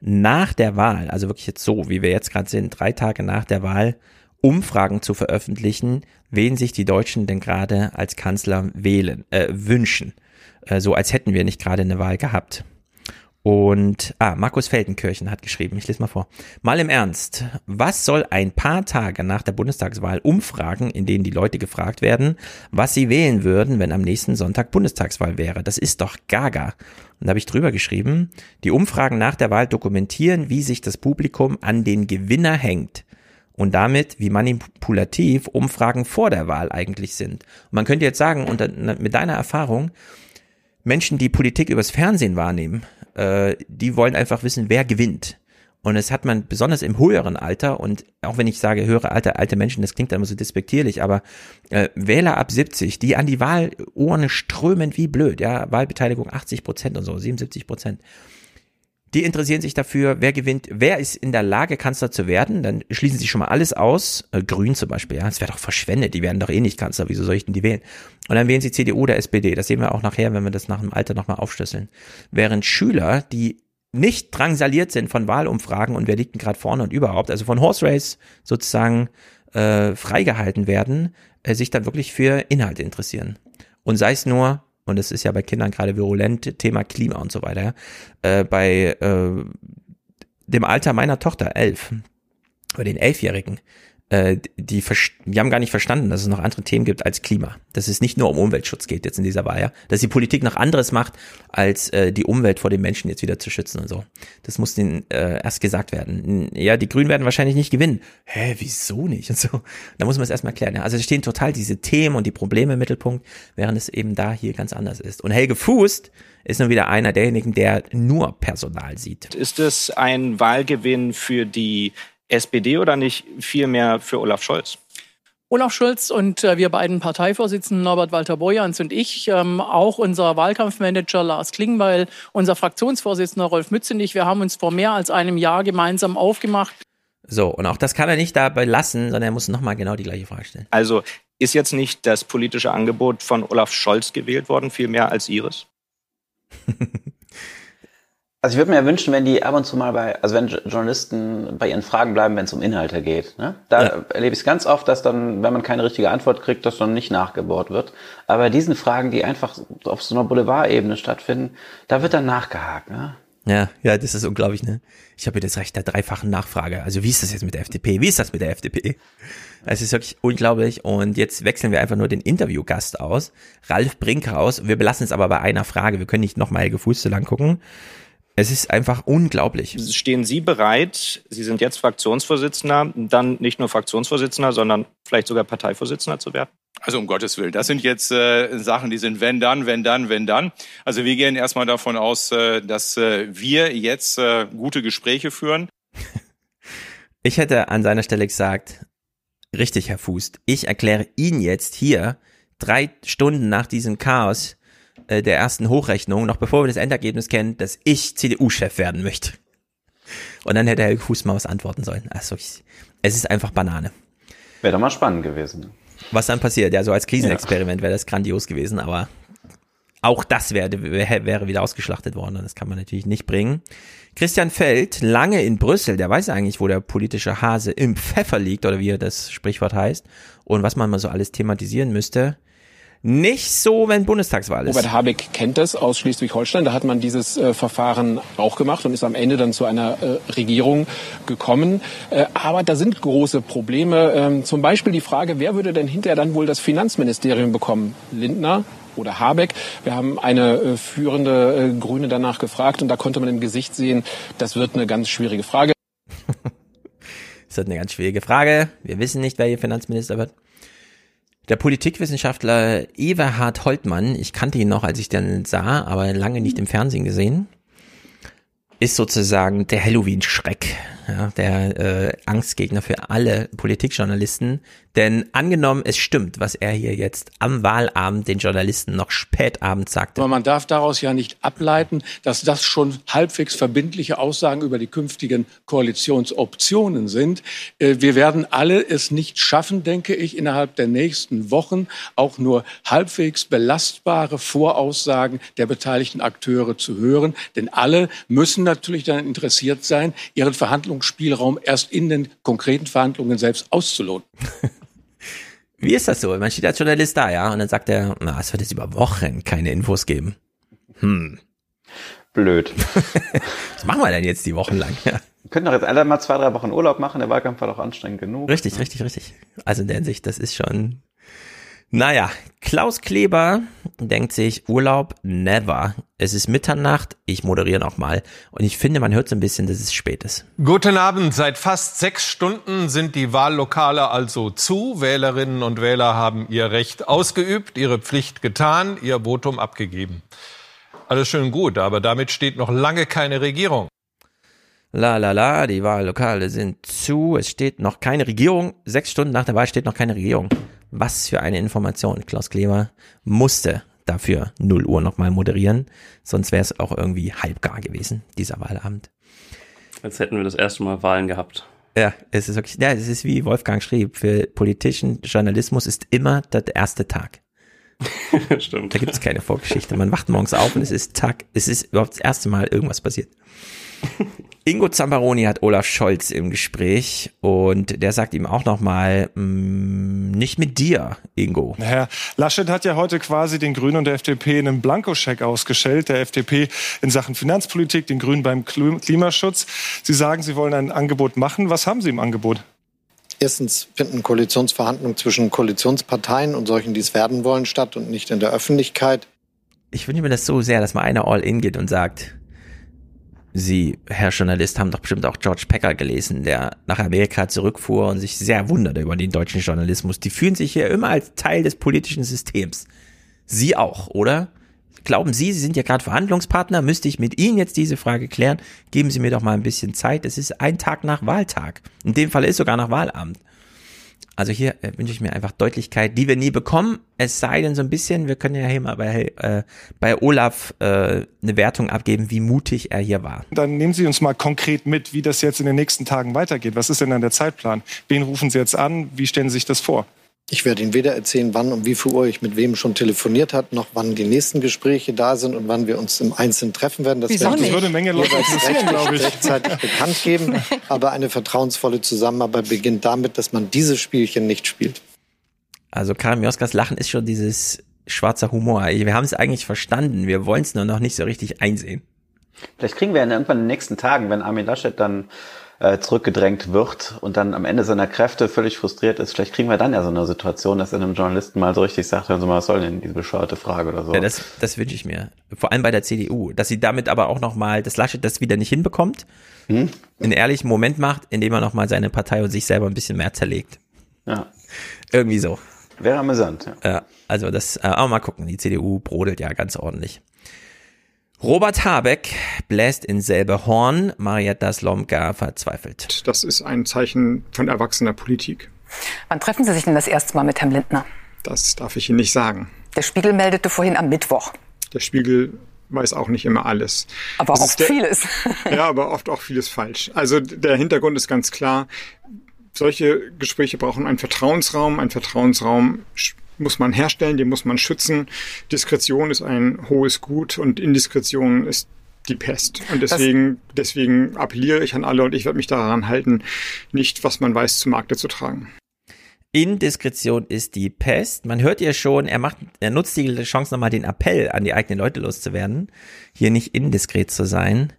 nach der Wahl, also wirklich jetzt so, wie wir jetzt gerade sind, drei Tage nach der Wahl, Umfragen zu veröffentlichen, wen sich die Deutschen denn gerade als Kanzler wählen, äh, wünschen. Äh, so als hätten wir nicht gerade eine Wahl gehabt. Und, ah, Markus Feldenkirchen hat geschrieben, ich lese mal vor. Mal im Ernst, was soll ein paar Tage nach der Bundestagswahl Umfragen, in denen die Leute gefragt werden, was sie wählen würden, wenn am nächsten Sonntag Bundestagswahl wäre? Das ist doch gaga. Und da habe ich drüber geschrieben, die Umfragen nach der Wahl dokumentieren, wie sich das Publikum an den Gewinner hängt. Und damit, wie manipulativ Umfragen vor der Wahl eigentlich sind. Und man könnte jetzt sagen, unter, mit deiner Erfahrung, Menschen, die Politik übers Fernsehen wahrnehmen, äh, die wollen einfach wissen, wer gewinnt. Und das hat man besonders im höheren Alter und auch wenn ich sage höhere Alter, alte Menschen, das klingt dann immer so despektierlich, aber äh, Wähler ab 70, die an die Wahlurne strömen wie blöd, ja, Wahlbeteiligung 80 Prozent und so, 77 Prozent. Die interessieren sich dafür, wer gewinnt, wer ist in der Lage, Kanzler zu werden. Dann schließen sie schon mal alles aus. Äh, Grün zum Beispiel, ja, das wäre doch verschwendet, die werden doch eh nicht Kanzler, wieso soll ich denn die wählen? Und dann wählen sie CDU oder SPD. Das sehen wir auch nachher, wenn wir das nach dem Alter nochmal aufschlüsseln. Während Schüler, die nicht drangsaliert sind von Wahlumfragen und wer liegt denn gerade vorne und überhaupt, also von Horse Race sozusagen äh, freigehalten werden, äh, sich dann wirklich für Inhalte interessieren. Und sei es nur, und das ist ja bei Kindern gerade virulent, Thema Klima und so weiter, äh, bei äh, dem Alter meiner Tochter, elf, bei den Elfjährigen, äh, die, die haben gar nicht verstanden, dass es noch andere Themen gibt als Klima. Dass es nicht nur um Umweltschutz geht jetzt in dieser Wahl, ja. Dass die Politik noch anderes macht, als äh, die Umwelt vor den Menschen jetzt wieder zu schützen und so. Das muss denen äh, erst gesagt werden. Ja, die Grünen werden wahrscheinlich nicht gewinnen. Hä, wieso nicht? Und so. Da muss man es erstmal klären. Ja. Also es stehen total diese Themen und die Probleme im Mittelpunkt, während es eben da hier ganz anders ist. Und Helge Fußt ist nun wieder einer derjenigen, der nur Personal sieht. Ist es ein Wahlgewinn für die SPD oder nicht vielmehr für Olaf Scholz? Olaf Scholz und äh, wir beiden Parteivorsitzenden Norbert Walter Borjans und ich, ähm, auch unser Wahlkampfmanager Lars Klingbeil, unser Fraktionsvorsitzender Rolf Mützenich, wir haben uns vor mehr als einem Jahr gemeinsam aufgemacht. So, und auch das kann er nicht dabei lassen, sondern er muss nochmal genau die gleiche Frage stellen. Also ist jetzt nicht das politische Angebot von Olaf Scholz gewählt worden, viel mehr als Ihres? Also ich würde mir ja wünschen, wenn die ab und zu mal bei, also wenn Jo- Journalisten bei ihren Fragen bleiben, wenn es um Inhalte geht. Ne? Da Ja. erlebe ich es ganz oft, dass dann, wenn man keine richtige Antwort kriegt, dass dann nicht nachgebohrt wird. Aber bei diesen Fragen, die einfach auf so einer Boulevardebene stattfinden, da wird dann nachgehakt. Ne? Ja, ja, das ist unglaublich, ne? Ich habe das Recht der dreifachen Nachfrage. Also wie ist das jetzt mit der FDP? Wie ist das mit der FDP? Es ist wirklich unglaublich. Und jetzt wechseln wir einfach nur den Interviewgast aus. Ralf Brinkhaus. Wir belassen es aber bei einer Frage. Wir können nicht nochmal Helge Fuß zu lang gucken. Es ist einfach unglaublich. Stehen Sie bereit, Sie sind jetzt Fraktionsvorsitzender, dann nicht nur Fraktionsvorsitzender, sondern vielleicht sogar Parteivorsitzender zu werden? Also um Gottes Willen, das sind jetzt äh, Sachen, die sind wenn dann, wenn dann, wenn dann. Also wir gehen erstmal davon aus, äh, dass äh, wir jetzt äh, gute Gespräche führen. Ich hätte an seiner Stelle gesagt, richtig, Herr Fuß, ich erkläre Ihnen jetzt hier drei Stunden nach diesem Chaos äh, der ersten Hochrechnung, noch bevor wir das Endergebnis kennen, dass ich CDU-Chef werden möchte. Und dann hätte Herr Fuß mal was antworten sollen. Also ich, es ist einfach Banane. Wäre doch mal spannend gewesen. Was dann passiert, ja, so als Krisenexperiment wäre das grandios gewesen, aber auch das wäre, wäre wieder ausgeschlachtet worden und das kann man natürlich nicht bringen. Christian Feld, lange in Brüssel, der weiß eigentlich, wo der politische Hase im Pfeffer liegt oder wie das Sprichwort heißt und was man mal so alles thematisieren müsste. Nicht so, wenn Bundestagswahl ist. Robert Habeck kennt das aus Schleswig-Holstein. Da hat man dieses äh, Verfahren auch gemacht und ist am Ende dann zu einer äh, Regierung gekommen. Äh, aber da sind große Probleme. Ähm, zum Beispiel die Frage, wer würde denn hinterher dann wohl das Finanzministerium bekommen? Lindner? Oder Habeck. Wir haben eine äh, führende äh, Grüne danach gefragt und da konnte man im Gesicht sehen, das wird eine ganz schwierige Frage. Das ist eine ganz schwierige Frage. Wir wissen nicht, wer hier Finanzminister wird. Der Politikwissenschaftler Everhard Holtmann, ich kannte ihn noch, als ich den sah, aber lange nicht im Fernsehen gesehen, ist sozusagen der Halloween-Schreck ja, der äh, Angstgegner für alle Politikjournalisten. Denn angenommen, es stimmt, was er hier jetzt am Wahlabend den Journalisten noch spätabend sagte. Aber man darf daraus ja nicht ableiten, dass das schon halbwegs verbindliche Aussagen über die künftigen Koalitionsoptionen sind. Äh, Wir werden alle es nicht schaffen, denke ich, innerhalb der nächsten Wochen auch nur halbwegs belastbare Voraussagen der beteiligten Akteure zu hören. Denn alle müssen natürlich dann interessiert sein, ihren Verhandlungsspielraum erst in den konkreten Verhandlungen selbst auszuloten. Wie ist das so? Man steht als Journalist da, ja, und dann sagt er, na, es wird jetzt über Wochen keine Infos geben. Hm. Blöd. Was machen wir denn jetzt die Wochen lang? Ja. Wir können doch jetzt alle mal zwei, drei Wochen Urlaub machen. Der Wahlkampf war doch anstrengend genug. Richtig, richtig, richtig. Also in der Hinsicht, das ist schon. Naja, Klaus Kleber denkt sich, Urlaub, never. Es ist Mitternacht, ich moderiere noch mal. Und ich finde, man hört so ein bisschen, dass es spät ist. Guten Abend. Seit fast sechs Stunden sind die Wahllokale also zu. Wählerinnen und Wähler haben ihr Recht ausgeübt, ihre Pflicht getan, ihr Votum abgegeben. Alles schön gut, aber damit steht noch lange keine Regierung. La la la, die Wahllokale sind zu. Es steht noch keine Regierung. Sechs Stunden nach der Wahl steht noch keine Regierung. Was für eine Information. Klaus Kleber musste dafür 0 Uhr nochmal moderieren. Sonst wäre es auch irgendwie halbgar gewesen, dieser Wahlabend. Jetzt hätten wir das erste Mal Wahlen gehabt. Ja, es ist wirklich, ja, es ist wie Wolfgang schrieb, für politischen Journalismus ist immer der erste Tag. Stimmt. Da gibt es keine Vorgeschichte. Man wacht morgens auf und es ist Tag, es ist überhaupt das erste Mal irgendwas passiert. Ingo Zamparoni hat Olaf Scholz im Gespräch und der sagt ihm auch nochmal, nicht mit dir, Ingo. Herr Laschet hat ja heute quasi den Grünen und der FDP einen Blankoscheck ausgestellt, der FDP in Sachen Finanzpolitik, den Grünen beim Klim- Klimaschutz. Sie sagen, Sie wollen ein Angebot machen. Was haben Sie im Angebot? Erstens finden Koalitionsverhandlungen zwischen Koalitionsparteien und solchen, die es werden wollen, statt und nicht in der Öffentlichkeit. Ich wünsche mir das so sehr, dass mal einer all in geht und sagt, Sie, Herr Journalist, haben doch bestimmt auch George Packer gelesen, der nach Amerika zurückfuhr und sich sehr wunderte über den deutschen Journalismus. Die fühlen sich hier immer als Teil des politischen Systems. Sie auch, oder? Glauben Sie, Sie sind ja gerade Verhandlungspartner, müsste ich mit Ihnen jetzt diese Frage klären? Geben Sie mir doch mal ein bisschen Zeit. Es ist ein Tag nach Wahltag. In dem Fall ist sogar nach Wahlabend. Also hier äh, wünsche ich mir einfach Deutlichkeit, die wir nie bekommen. Es sei denn so ein bisschen, wir können ja hier mal bei, äh, bei Olaf äh, eine Wertung abgeben, wie mutig er hier war. Dann nehmen Sie uns mal konkret mit, wie das jetzt in den nächsten Tagen weitergeht. Was ist denn dann der Zeitplan? Wen rufen Sie jetzt an? Wie stellen Sie sich das vor? Ich werde Ihnen weder erzählen, wann und wie viel Uhr ich mit wem schon telefoniert habe, noch wann die nächsten Gespräche da sind und wann wir uns im Einzelnen treffen werden. Das Wieso werde ich würde eine Menge Leute interessieren, glaube ich. rechtzeitig bekannt geben. Aber eine vertrauensvolle Zusammenarbeit beginnt damit, dass man dieses Spielchen nicht spielt. Also Karin Mioskas Lachen ist schon dieses schwarzer Humor. Wir haben es eigentlich verstanden, wir wollen es nur noch nicht so richtig einsehen. Vielleicht kriegen wir ja irgendwann in den nächsten Tagen, wenn Armin Laschet dann äh, zurückgedrängt wird und dann am Ende seiner Kräfte völlig frustriert ist, vielleicht kriegen wir dann ja so eine Situation, dass er einem Journalisten mal so richtig sagt, hören Sie mal, was soll denn diese bescheuerte Frage oder so. Ja, das, das wünsche ich mir. Vor allem bei der CDU, dass sie damit aber auch nochmal, dass Laschet das wieder nicht hinbekommt, Hm? einen ehrlichen Moment macht, indem er nochmal seine Partei und sich selber ein bisschen mehr zerlegt. Ja. Irgendwie so. Wäre amüsant, ja. Ja, also das, äh, aber mal gucken, die CDU brodelt ja ganz ordentlich. Robert Habeck bläst in selbe Horn, Marietta Slomka verzweifelt. Das ist ein Zeichen von erwachsener Politik. Wann treffen Sie sich denn das erste Mal mit Herrn Lindner? Das darf ich Ihnen nicht sagen. Der Spiegel meldete vorhin am Mittwoch. Der Spiegel weiß auch nicht immer alles. Aber Das oft ist der- vieles. Ja, aber oft auch vieles falsch. Also der Hintergrund ist ganz klar. Solche Gespräche brauchen einen Vertrauensraum. Ein Vertrauensraum muss man herstellen, den muss man schützen. Diskretion ist ein hohes Gut und Indiskretion ist die Pest. Und deswegen, deswegen appelliere ich an alle und ich werde mich daran halten, nicht, was man weiß, zu Markte zu tragen. Indiskretion ist die Pest. Man hört ja schon, er macht, er nutzt die Chance nochmal den Appell an die eigenen Leute loszuwerden, hier nicht indiskret zu sein.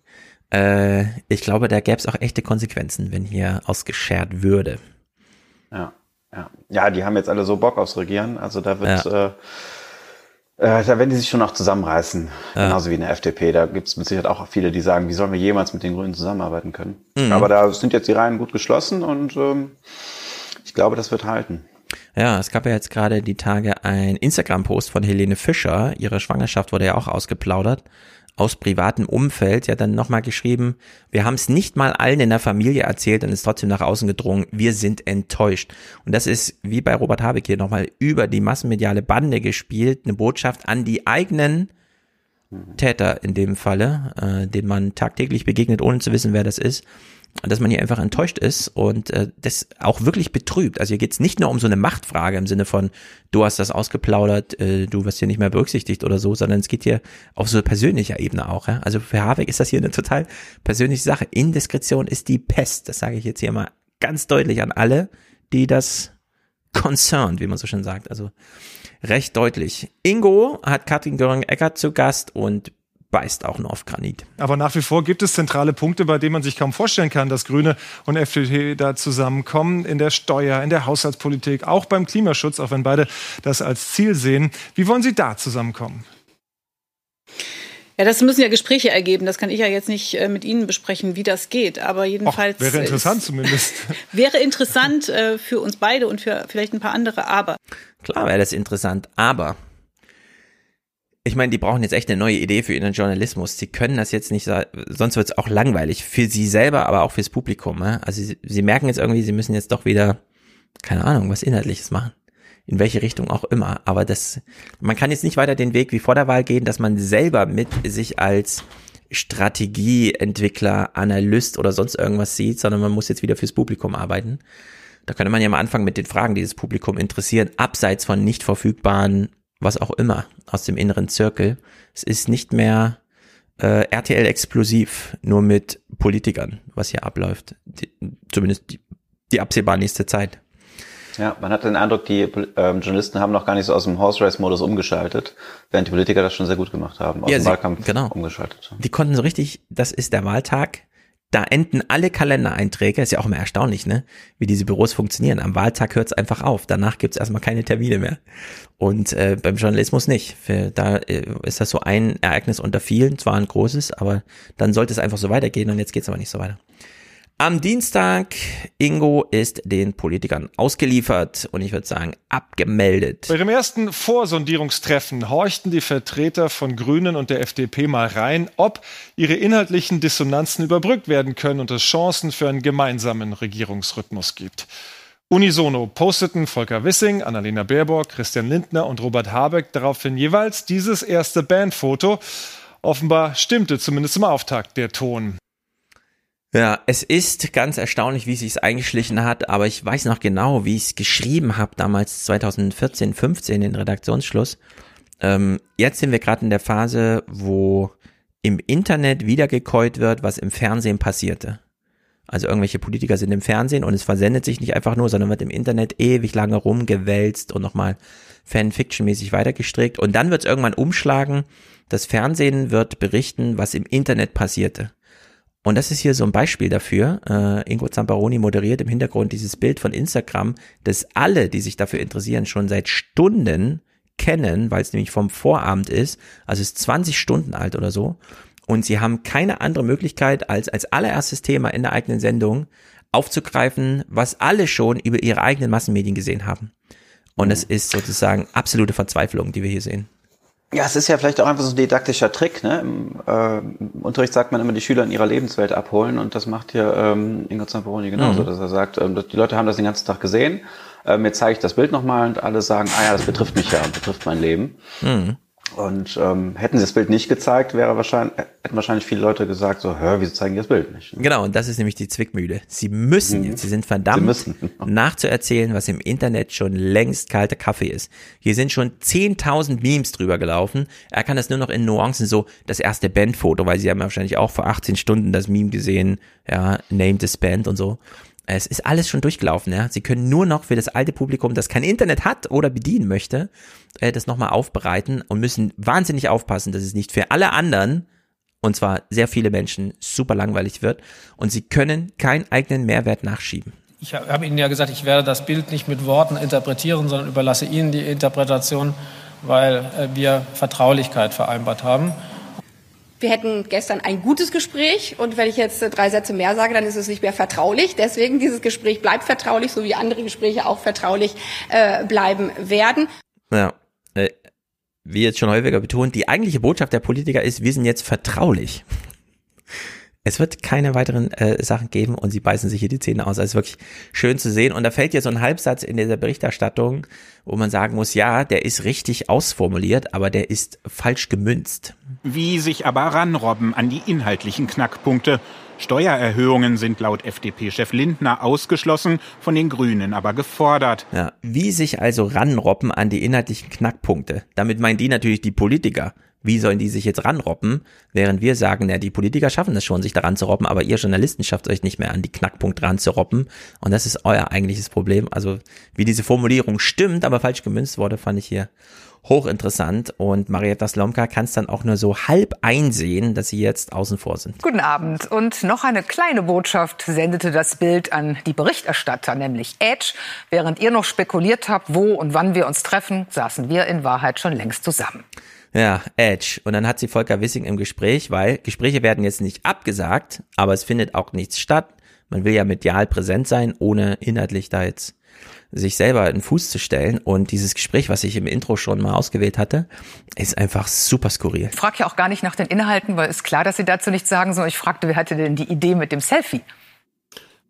Äh, ich glaube, da gäbe es auch echte Konsequenzen, wenn hier ausgeschert würde. Ja, ja. Ja, die haben jetzt alle so Bock aufs Regieren. Also da wird, äh, äh, da werden die sich schon auch zusammenreißen. Genauso wie in der FDP. Da gibt es mit Sicherheit auch viele, die sagen, wie sollen wir jemals mit den Grünen zusammenarbeiten können. Mhm. Aber da sind jetzt die Reihen gut geschlossen und ähm, ich glaube, das wird halten. Ja, es gab ja jetzt gerade die Tage ein Instagram-Post von Helene Fischer. Ihre Schwangerschaft wurde ja auch ausgeplaudert. Aus privatem Umfeld ja dann nochmal geschrieben, wir haben es nicht mal allen in der Familie erzählt und ist trotzdem nach außen gedrungen, wir sind enttäuscht. Und das ist, wie bei Robert Habeck hier nochmal, über die massenmediale Bande gespielt, eine Botschaft an die eigenen Täter in dem Falle, äh, den man tagtäglich begegnet, ohne zu wissen, wer das ist, dass man hier einfach enttäuscht ist und äh, das auch wirklich betrübt. Also hier geht's nicht nur um so eine Machtfrage im Sinne von, du hast das ausgeplaudert, äh, du wirst hier nicht mehr berücksichtigt oder so, sondern es geht hier auf so persönlicher Ebene auch. Ja? Also für Habeck ist das hier eine total persönliche Sache. Indiskretion ist die Pest, das sage ich jetzt hier mal ganz deutlich an alle, die das concerned, wie man so schön sagt. Also recht deutlich. Ingo hat Katrin Göring-Eckert zu Gast und beißt auch nur auf Granit. Aber nach wie vor gibt es zentrale Punkte, bei denen man sich kaum vorstellen kann, dass Grüne und FDP da zusammenkommen. In der Steuer, in der Haushaltspolitik, auch beim Klimaschutz, auch wenn beide das als Ziel sehen. Wie wollen Sie da zusammenkommen? Ja, das müssen ja Gespräche ergeben. Das kann ich ja jetzt nicht äh, mit Ihnen besprechen, wie das geht. Aber jedenfalls. Och, wäre interessant ist, zumindest. wäre interessant äh, für uns beide und für vielleicht ein paar andere. Aber. Klar wäre das interessant. Aber ich meine, die brauchen jetzt echt eine neue Idee für ihren Journalismus. Sie können das jetzt nicht, sonst wird es auch langweilig für sie selber, aber auch fürs Publikum. Ne? Also sie, sie merken jetzt irgendwie, sie müssen jetzt doch wieder, keine Ahnung, was Inhaltliches machen. In welche Richtung auch immer. Aber das, man kann jetzt nicht weiter den Weg wie vor der Wahl gehen, dass man selber mit sich als Strategieentwickler, Analyst oder sonst irgendwas sieht, sondern man muss jetzt wieder fürs Publikum arbeiten. Da könnte man ja mal anfangen mit den Fragen, die das Publikum interessieren, abseits von nicht verfügbaren was auch immer aus dem inneren Zirkel. Es ist nicht mehr äh, RTL explosiv, nur mit Politikern, was hier abläuft. Die, zumindest die, die absehbar nächste Zeit. Ja, man hat den Eindruck, die ähm, Journalisten haben noch gar nicht so aus dem Horse Race Modus umgeschaltet, während die Politiker das schon sehr gut gemacht haben, aus ja, dem sie, Wahlkampf genau. umgeschaltet. Die konnten so richtig, das ist der Wahltag, da enden alle Kalendereinträge, ist ja auch immer erstaunlich, ne? Wie diese Büros funktionieren. Am Wahltag hört es einfach auf. Danach gibt's erstmal keine Termine mehr. Und äh, beim Journalismus nicht. Für, da äh, ist das so ein Ereignis unter vielen, zwar ein großes, aber dann sollte es einfach so weitergehen und jetzt geht's aber nicht so weiter. Am Dienstag, Ingo ist den Politikern ausgeliefert und ich würde sagen abgemeldet. Bei ihrem ersten Vorsondierungstreffen horchten die Vertreter von Grünen und der FDP mal rein, ob ihre inhaltlichen Dissonanzen überbrückt werden können und es Chancen für einen gemeinsamen Regierungsrhythmus gibt. Unisono posteten Volker Wissing, Annalena Baerbock, Christian Lindner und Robert Habeck daraufhin jeweils dieses erste Bandfoto. Offenbar stimmte zumindest im Auftakt der Ton. Ja, es ist ganz erstaunlich, wie sich's eingeschlichen hat, aber ich weiß noch genau, wie ich es geschrieben habe, damals 2014, 15, den Redaktionsschluss. Ähm, jetzt sind wir gerade in der Phase, wo im Internet wiedergekäut wird, was im Fernsehen passierte. Also irgendwelche Politiker sind im Fernsehen und es versendet sich nicht einfach nur, sondern wird im Internet ewig lange rumgewälzt und nochmal Fanfiction-mäßig weitergestrickt. Und dann wird es irgendwann umschlagen. Das Fernsehen wird berichten, was im Internet passierte. Und das ist hier so ein Beispiel dafür. Äh, Ingo Zamparoni moderiert im Hintergrund dieses Bild von Instagram, das alle, die sich dafür interessieren, schon seit Stunden kennen, weil es nämlich vom Vorabend ist. Also es ist 20 Stunden alt oder so. Und sie haben keine andere Möglichkeit, als als allererstes Thema in der eigenen Sendung aufzugreifen, was alle schon über ihre eigenen Massenmedien gesehen haben. Und es ist sozusagen absolute Verzweiflung, die wir hier sehen. Ja, es ist ja vielleicht auch einfach so ein didaktischer Trick. Ne? Im, äh, Im Unterricht sagt man immer, die Schüler in ihrer Lebenswelt abholen und das macht hier ähm, Ingo Zamperoni genauso, mhm. dass er sagt, ähm, die Leute haben das den ganzen Tag gesehen, ähm, jetzt zeige ich das Bild nochmal und alle sagen, ah ja, das betrifft mich ja, betrifft mein Leben. Mhm. Und ähm, hätten sie das Bild nicht gezeigt, wäre wahrscheinlich, hätten wahrscheinlich viele Leute gesagt, so, hör, wieso zeigen die das Bild nicht? Genau, und das ist nämlich die Zwickmühle. Sie müssen mhm. jetzt, sie sind verdammt, sie müssen. nachzuerzählen, was im Internet schon längst kalter Kaffee ist. Hier sind schon 10.000 Memes drüber gelaufen. Er kann das nur noch in Nuancen so, das erste Bandfoto, weil sie haben wahrscheinlich auch vor 18 Stunden das Meme gesehen, ja, Name this Band und so. Es ist alles schon durchgelaufen, ja. Sie können nur noch für das alte Publikum, das kein Internet hat oder bedienen möchte, äh, das nochmal aufbereiten und müssen wahnsinnig aufpassen, dass es nicht für alle anderen, und zwar sehr viele Menschen, super langweilig wird. Und sie können keinen eigenen Mehrwert nachschieben. Ich habe Ihnen ja gesagt, ich werde das Bild nicht mit Worten interpretieren, sondern überlasse Ihnen die Interpretation, weil äh, wir Vertraulichkeit vereinbart haben. Wir hätten gestern ein gutes Gespräch und wenn ich jetzt drei Sätze mehr sage, dann ist es nicht mehr vertraulich. Deswegen dieses Gespräch bleibt vertraulich, so wie andere Gespräche auch vertraulich äh, bleiben werden. Ja, äh, wie jetzt schon häufiger betont, die eigentliche Botschaft der Politiker ist, wir sind jetzt vertraulich. Es wird keine weiteren äh, Sachen geben und sie beißen sich hier die Zähne aus. Also ist wirklich schön zu sehen. Und da fällt ja so ein Halbsatz in dieser Berichterstattung, wo man sagen muss, ja, der ist richtig ausformuliert, aber der ist falsch gemünzt. Wie sich aber ranrobben an die inhaltlichen Knackpunkte. Steuererhöhungen sind laut FDP-Chef Lindner ausgeschlossen, von den Grünen aber gefordert. Ja, wie sich also ranrobben an die inhaltlichen Knackpunkte. Damit meinen die natürlich die Politiker. Wie sollen die sich jetzt ranrobben, während wir sagen, ja, die Politiker schaffen es schon, sich daran zu robben, aber ihr Journalisten schafft euch nicht mehr an die Knackpunkt ranzurobben. Und das ist euer eigentliches Problem. Also wie diese Formulierung stimmt, aber falsch gemünzt wurde, fand ich hier hochinteressant. Und Marietta Slomka kann es dann auch nur so halb einsehen, dass sie jetzt außen vor sind. Guten Abend. Und noch eine kleine Botschaft sendete das Bild an die Berichterstatter, nämlich Edge. Während ihr noch spekuliert habt, wo und wann wir uns treffen, saßen wir in Wahrheit schon längst zusammen. Ja, Edge. Und dann hat sie Volker Wissing im Gespräch, weil Gespräche werden jetzt nicht abgesagt, aber es findet auch nichts statt. Man will ja medial präsent sein, ohne inhaltlich da jetzt sich selber einen Fuß zu stellen. Und dieses Gespräch, was ich im Intro schon mal ausgewählt hatte, ist einfach super skurril. Ich frage ja auch gar nicht nach den Inhalten, weil es ist klar, dass Sie dazu nichts sagen, sondern ich fragte, wer hatte denn die Idee mit dem Selfie?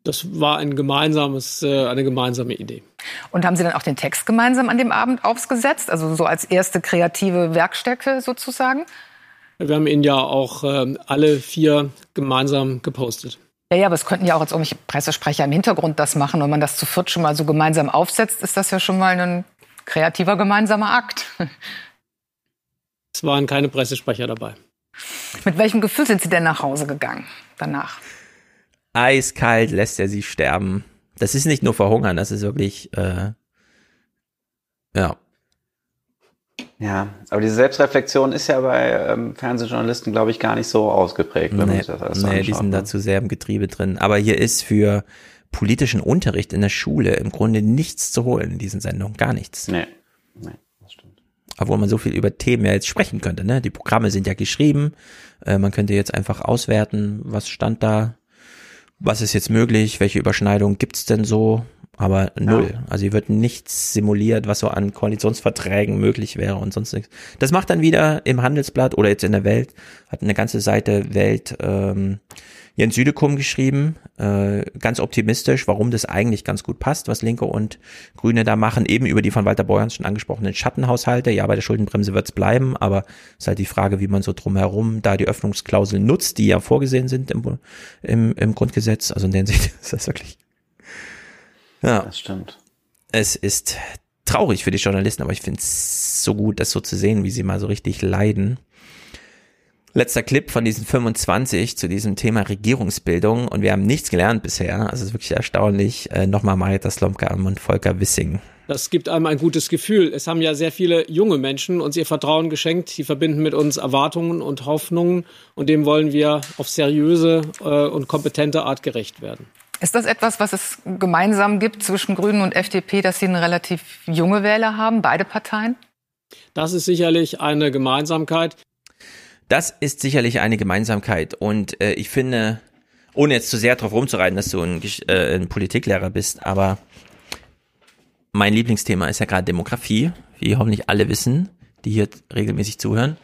Das war ein gemeinsames, äh, eine gemeinsame Idee. Und haben Sie dann auch den Text gemeinsam an dem Abend aufgesetzt? Also so als erste kreative Werkstätte sozusagen? Wir haben ihn ja auch äh, alle vier gemeinsam gepostet. Ja, ja, aber es könnten ja auch jetzt irgendwelche Pressesprecher im Hintergrund das machen. Wenn man das zu viert schon mal so gemeinsam aufsetzt, ist das ja schon mal ein kreativer gemeinsamer Akt. Es waren keine Pressesprecher dabei. Mit welchem Gefühl sind Sie denn nach Hause gegangen danach? Eiskalt lässt er sie sterben. Das ist nicht nur verhungern, das ist wirklich, äh, ja. Ja, aber diese Selbstreflexion ist ja bei ähm, Fernsehjournalisten, glaube ich, gar nicht so ausgeprägt, wenn man Nee, sich das alles so nee die sind ne? da zu sehr im Getriebe drin. Aber hier ist für politischen Unterricht in der Schule im Grunde nichts zu holen in diesen Sendungen. Gar nichts. Nee. nee. Obwohl man so viel über Themen ja jetzt sprechen könnte. Ne? Die Programme sind ja geschrieben. Äh, man könnte jetzt einfach auswerten, was stand da, was ist jetzt möglich, welche Überschneidungen gibt's denn so. Aber null. Also hier wird nichts simuliert, was so an Koalitionsverträgen möglich wäre und sonst nichts. Das macht dann wieder im Handelsblatt oder jetzt in der Welt, hat eine ganze Seite Welt ähm, Jens Südekum geschrieben, äh, ganz optimistisch, warum das eigentlich ganz gut passt, was Linke und Grüne da machen, eben über die von Walter Borjans schon angesprochenen Schattenhaushalte. Ja, bei der Schuldenbremse wird's bleiben, aber ist halt die Frage, wie man so drumherum da die Öffnungsklauseln nutzt, die ja vorgesehen sind im, im, im Grundgesetz. Also in der Hinsicht ist das wirklich ja. Das stimmt. Es ist traurig für die Journalisten, aber ich finde es so gut, das so zu sehen, wie sie mal so richtig leiden. Letzter Clip von diesen 25 zu diesem Thema Regierungsbildung und wir haben nichts gelernt bisher. Also es ist wirklich erstaunlich. Äh, Nochmal Marietta Slomka und Volker Wissing. Das gibt einem ein gutes Gefühl. Es haben ja sehr viele junge Menschen uns ihr Vertrauen geschenkt. Sie verbinden mit uns Erwartungen und Hoffnungen und dem wollen wir auf seriöse äh, und kompetente Art gerecht werden. Ist das etwas, was es gemeinsam gibt zwischen Grünen und FDP, dass sie eine relativ junge Wähler haben, beide Parteien? Das ist sicherlich eine Gemeinsamkeit. Das ist sicherlich eine Gemeinsamkeit und äh, ich finde, ohne jetzt zu sehr drauf rumzureiten, dass du ein, äh, ein Politiklehrer bist, aber mein Lieblingsthema ist ja gerade Demografie, wie hoffentlich alle wissen, die hier regelmäßig zuhören.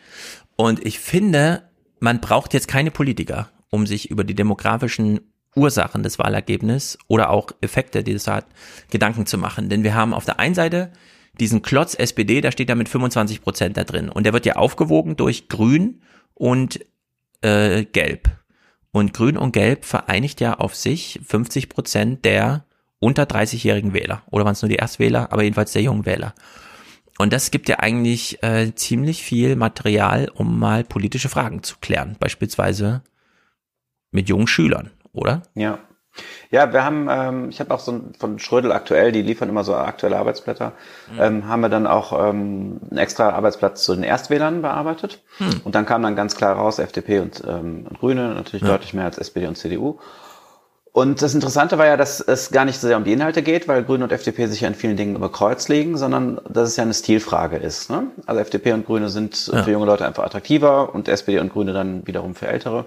Und ich finde, man braucht jetzt keine Politiker, um sich über die demografischen Ursachen des Wahlergebnisses oder auch Effekte, die das hat, Gedanken zu machen. Denn wir haben auf der einen Seite diesen Klotz SPD, da steht da mit 25 Prozent da drin. Und der wird ja aufgewogen durch Grün und äh, Gelb. Und Grün und Gelb vereinigt ja auf sich 50 Prozent der unter 30-jährigen Wähler. Oder waren es nur die Erstwähler, aber jedenfalls der jungen Wähler. Und das gibt ja eigentlich äh, ziemlich viel Material, um mal politische Fragen zu klären. Beispielsweise mit jungen Schülern, oder? Ja. Ja, wir haben, ähm, ich habe auch so ein, von Schrödel aktuell, die liefern immer so aktuelle Arbeitsblätter, ähm, haben wir dann auch ähm, einen extra Arbeitsblatt zu den Erstwählern bearbeitet. Hm. Und dann kam dann ganz klar raus, FDP und, ähm, und Grüne, natürlich Ja. deutlich mehr als SPD und CDU. Und das Interessante war ja, dass es gar nicht so sehr um die Inhalte geht, weil Grüne und FDP sich ja in vielen Dingen über Kreuz legen, sondern dass es ja eine Stilfrage ist. Ne? Also FDP und Grüne sind Ja. für junge Leute einfach attraktiver und SPD und Grüne dann wiederum für Ältere.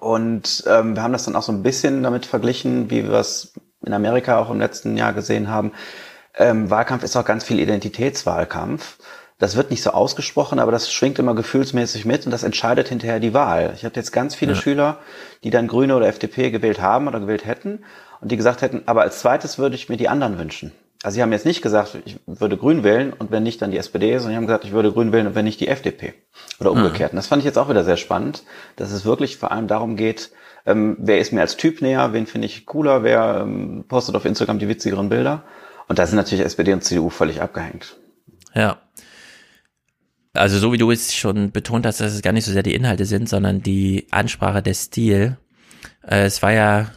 Und ähm, wir haben das dann auch so ein bisschen damit verglichen, wie wir es in Amerika auch im letzten Jahr gesehen haben. Ähm, Wahlkampf ist auch ganz viel Identitätswahlkampf. das wird nicht so ausgesprochen, aber das schwingt immer gefühlsmäßig mit und das entscheidet hinterher die Wahl. Ich hatte jetzt ganz viele Ja. Schüler, die dann Grüne oder FDP gewählt haben oder gewählt hätten und die gesagt hätten, aber als zweites würde ich mir die anderen wünschen. Also sie haben jetzt nicht gesagt, ich würde Grün wählen und wenn nicht, dann die SPD, sondern sie haben gesagt, ich würde Grün wählen und wenn nicht, die FDP. Oder Mhm. umgekehrt. Und das fand ich jetzt auch wieder sehr spannend, dass es wirklich vor allem darum geht, ähm, wer ist mir als Typ näher, wen finde ich cooler, wer ähm, postet auf Instagram die witzigeren Bilder. Und da sind natürlich SPD und CDU völlig abgehängt. Ja. Also so wie du es schon betont hast, dass es gar nicht so sehr die Inhalte sind, sondern die Ansprache, der Stil. Äh, es war ja,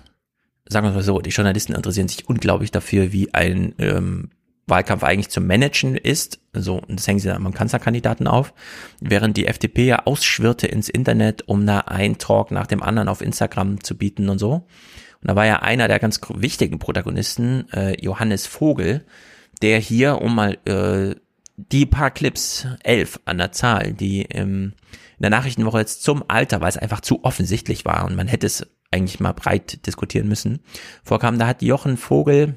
sagen wir mal so, die Journalisten interessieren sich unglaublich dafür, wie ein ähm, Wahlkampf eigentlich zu managen ist. So, und das hängen sie dann am Kanzlerkandidaten auf. Während die FDP ja ausschwirrte ins Internet, um da einen Talk nach dem anderen auf Instagram zu bieten und so. Und da war ja einer der ganz wichtigen Protagonisten, äh, Johannes Vogel, der hier, um mal äh, die paar Clips, elf an der Zahl, die im, in der Nachrichtenwoche jetzt zum Alter, weil es einfach zu offensichtlich war und man hätte es eigentlich mal breit diskutieren müssen, vorkam, da hat Jochen Vogel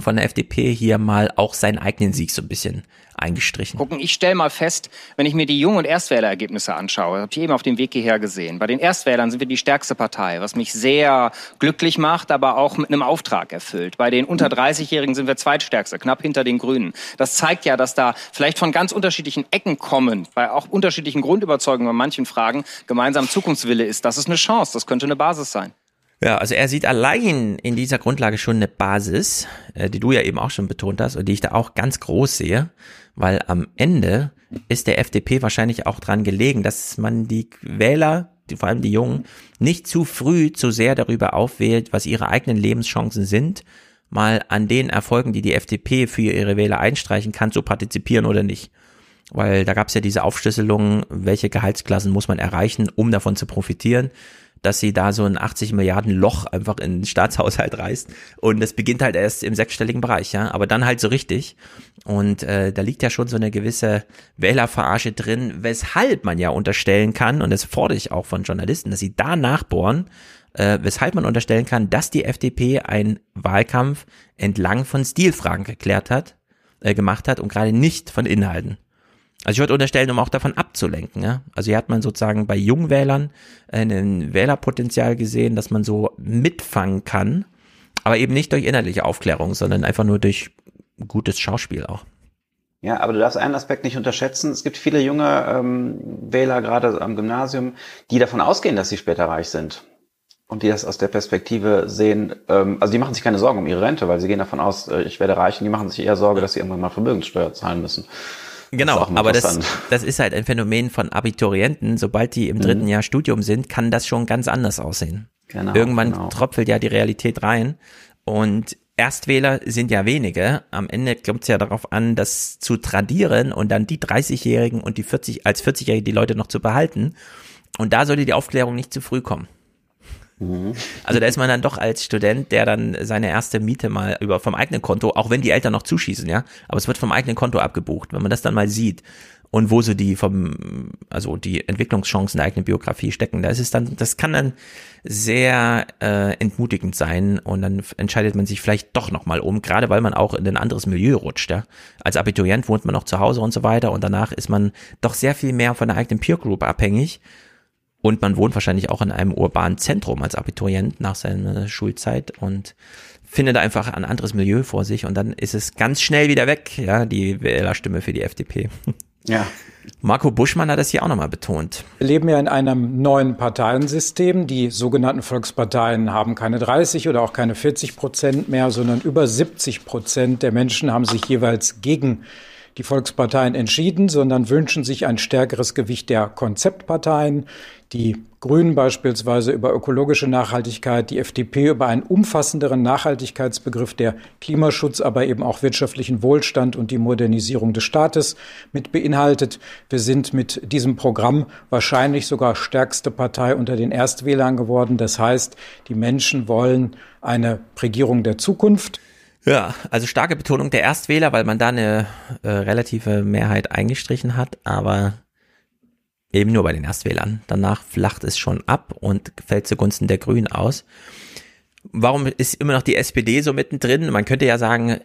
von der FDP hier mal auch seinen eigenen Sieg so ein bisschen eingestrichen. Gucken, ich stelle mal fest, wenn ich mir die Jung- und Erstwählerergebnisse anschaue, habe ich eben auf dem Weg hierher gesehen. Bei den Erstwählern sind wir die stärkste Partei, was mich sehr glücklich macht, aber auch mit einem Auftrag erfüllt. Bei den unter 30-Jährigen sind wir zweitstärkste, knapp hinter den Grünen. Das zeigt ja, dass da vielleicht von ganz unterschiedlichen Ecken kommen, bei auch unterschiedlichen Grundüberzeugungen bei manchen Fragen gemeinsam Zukunftswille ist. Das ist eine Chance, das könnte eine Basis sein. Ja, also er sieht allein in dieser Grundlage schon eine Basis, äh, die du ja eben auch schon betont hast und die ich da auch ganz groß sehe, weil am Ende ist der FDP wahrscheinlich auch dran gelegen, dass man die Wähler, vor allem die Jungen, nicht zu früh zu sehr darüber aufwählt, was ihre eigenen Lebenschancen sind, mal an den Erfolgen, die die FDP für ihre Wähler einstreichen kann, zu partizipieren oder nicht. Weil da gab es ja diese Aufschlüsselung, welche Gehaltsklassen muss man erreichen, um davon zu profitieren dass sie da so ein 80 Milliarden Loch einfach in den Staatshaushalt reißt. Und das beginnt halt erst im sechsstelligen Bereich, ja. Aber dann halt so richtig. Und äh, da liegt ja schon so eine gewisse Wählerverarsche drin, weshalb man ja unterstellen kann, und das fordere ich auch von Journalisten, dass sie da nachbohren, äh, weshalb man unterstellen kann, dass die FDP einen Wahlkampf entlang von Stilfragen geklärt hat, äh, gemacht hat und gerade nicht von Inhalten. Also ich würde unterstellen, um auch davon abzulenken. Ja? Also hier hat man sozusagen bei Jungwählern ein Wählerpotenzial gesehen, dass man so mitfangen kann, aber eben nicht durch inhaltliche Aufklärung, sondern einfach nur durch gutes Schauspiel auch. Ja, aber du darfst einen Aspekt nicht unterschätzen. Es gibt viele junge ähm, Wähler, gerade am Gymnasium, die davon ausgehen, dass sie später reich sind. Und die das aus der Perspektive sehen, ähm, also die machen sich keine Sorgen um ihre Rente, weil sie gehen davon aus, äh, ich werde reich und die machen sich eher Sorge, dass sie irgendwann mal Vermögenssteuer zahlen müssen. Genau, Das aber das, das ist halt ein Phänomen von Abiturienten. Sobald die im dritten Jahr Studium sind, kann das schon ganz anders aussehen. Genau, Irgendwann genau. tröpfelt ja die Realität rein und Erstwähler sind ja wenige. Am Ende kommt es ja darauf an, das zu tradieren und dann die 30-Jährigen und die 40, als 40-Jährige die Leute noch zu behalten. Und da sollte die Aufklärung nicht zu früh kommen. Also da ist man dann doch als Student, der dann seine erste Miete mal über vom eigenen Konto, auch wenn die Eltern noch zuschießen, ja, aber es wird vom eigenen Konto abgebucht, wenn man das dann mal sieht und wo so die vom, also die Entwicklungschancen der eigenen Biografie stecken, da ist es dann, das kann dann sehr äh, entmutigend sein und dann entscheidet man sich vielleicht doch nochmal um, gerade weil man auch in ein anderes Milieu rutscht, ja. Als Abiturient wohnt man noch zu Hause und so weiter und danach ist man doch sehr viel mehr von der eigenen Peer Group abhängig und man wohnt wahrscheinlich auch in einem urbanen Zentrum als Abiturient nach seiner Schulzeit und findet einfach ein anderes Milieu vor sich und dann ist es ganz schnell wieder weg, ja, die Wählerstimme für die FDP. Ja. Marco Buschmann hat das hier auch nochmal betont. Wir leben ja in einem neuen Parteiensystem. Die sogenannten Volksparteien haben keine 30 oder auch keine 40 Prozent mehr, sondern über 70 Prozent der Menschen haben sich jeweils gegen die Volksparteien entschieden, sondern wünschen sich ein stärkeres Gewicht der Konzeptparteien. Die Grünen beispielsweise über ökologische Nachhaltigkeit, die FDP über einen umfassenderen Nachhaltigkeitsbegriff, der Klimaschutz, aber eben auch wirtschaftlichen Wohlstand und die Modernisierung des Staates mit beinhaltet. Wir sind mit diesem Programm wahrscheinlich sogar stärkste Partei unter den Erstwählern geworden. Das heißt, die Menschen wollen eine Regierung der Zukunft. Ja, also starke Betonung der Erstwähler, weil man da eine äh, relative Mehrheit eingestrichen hat, aber eben nur bei den Erstwählern. Danach flacht es schon ab und fällt zugunsten der Grünen aus. Warum ist immer noch die SPD so mittendrin? Man könnte ja sagen,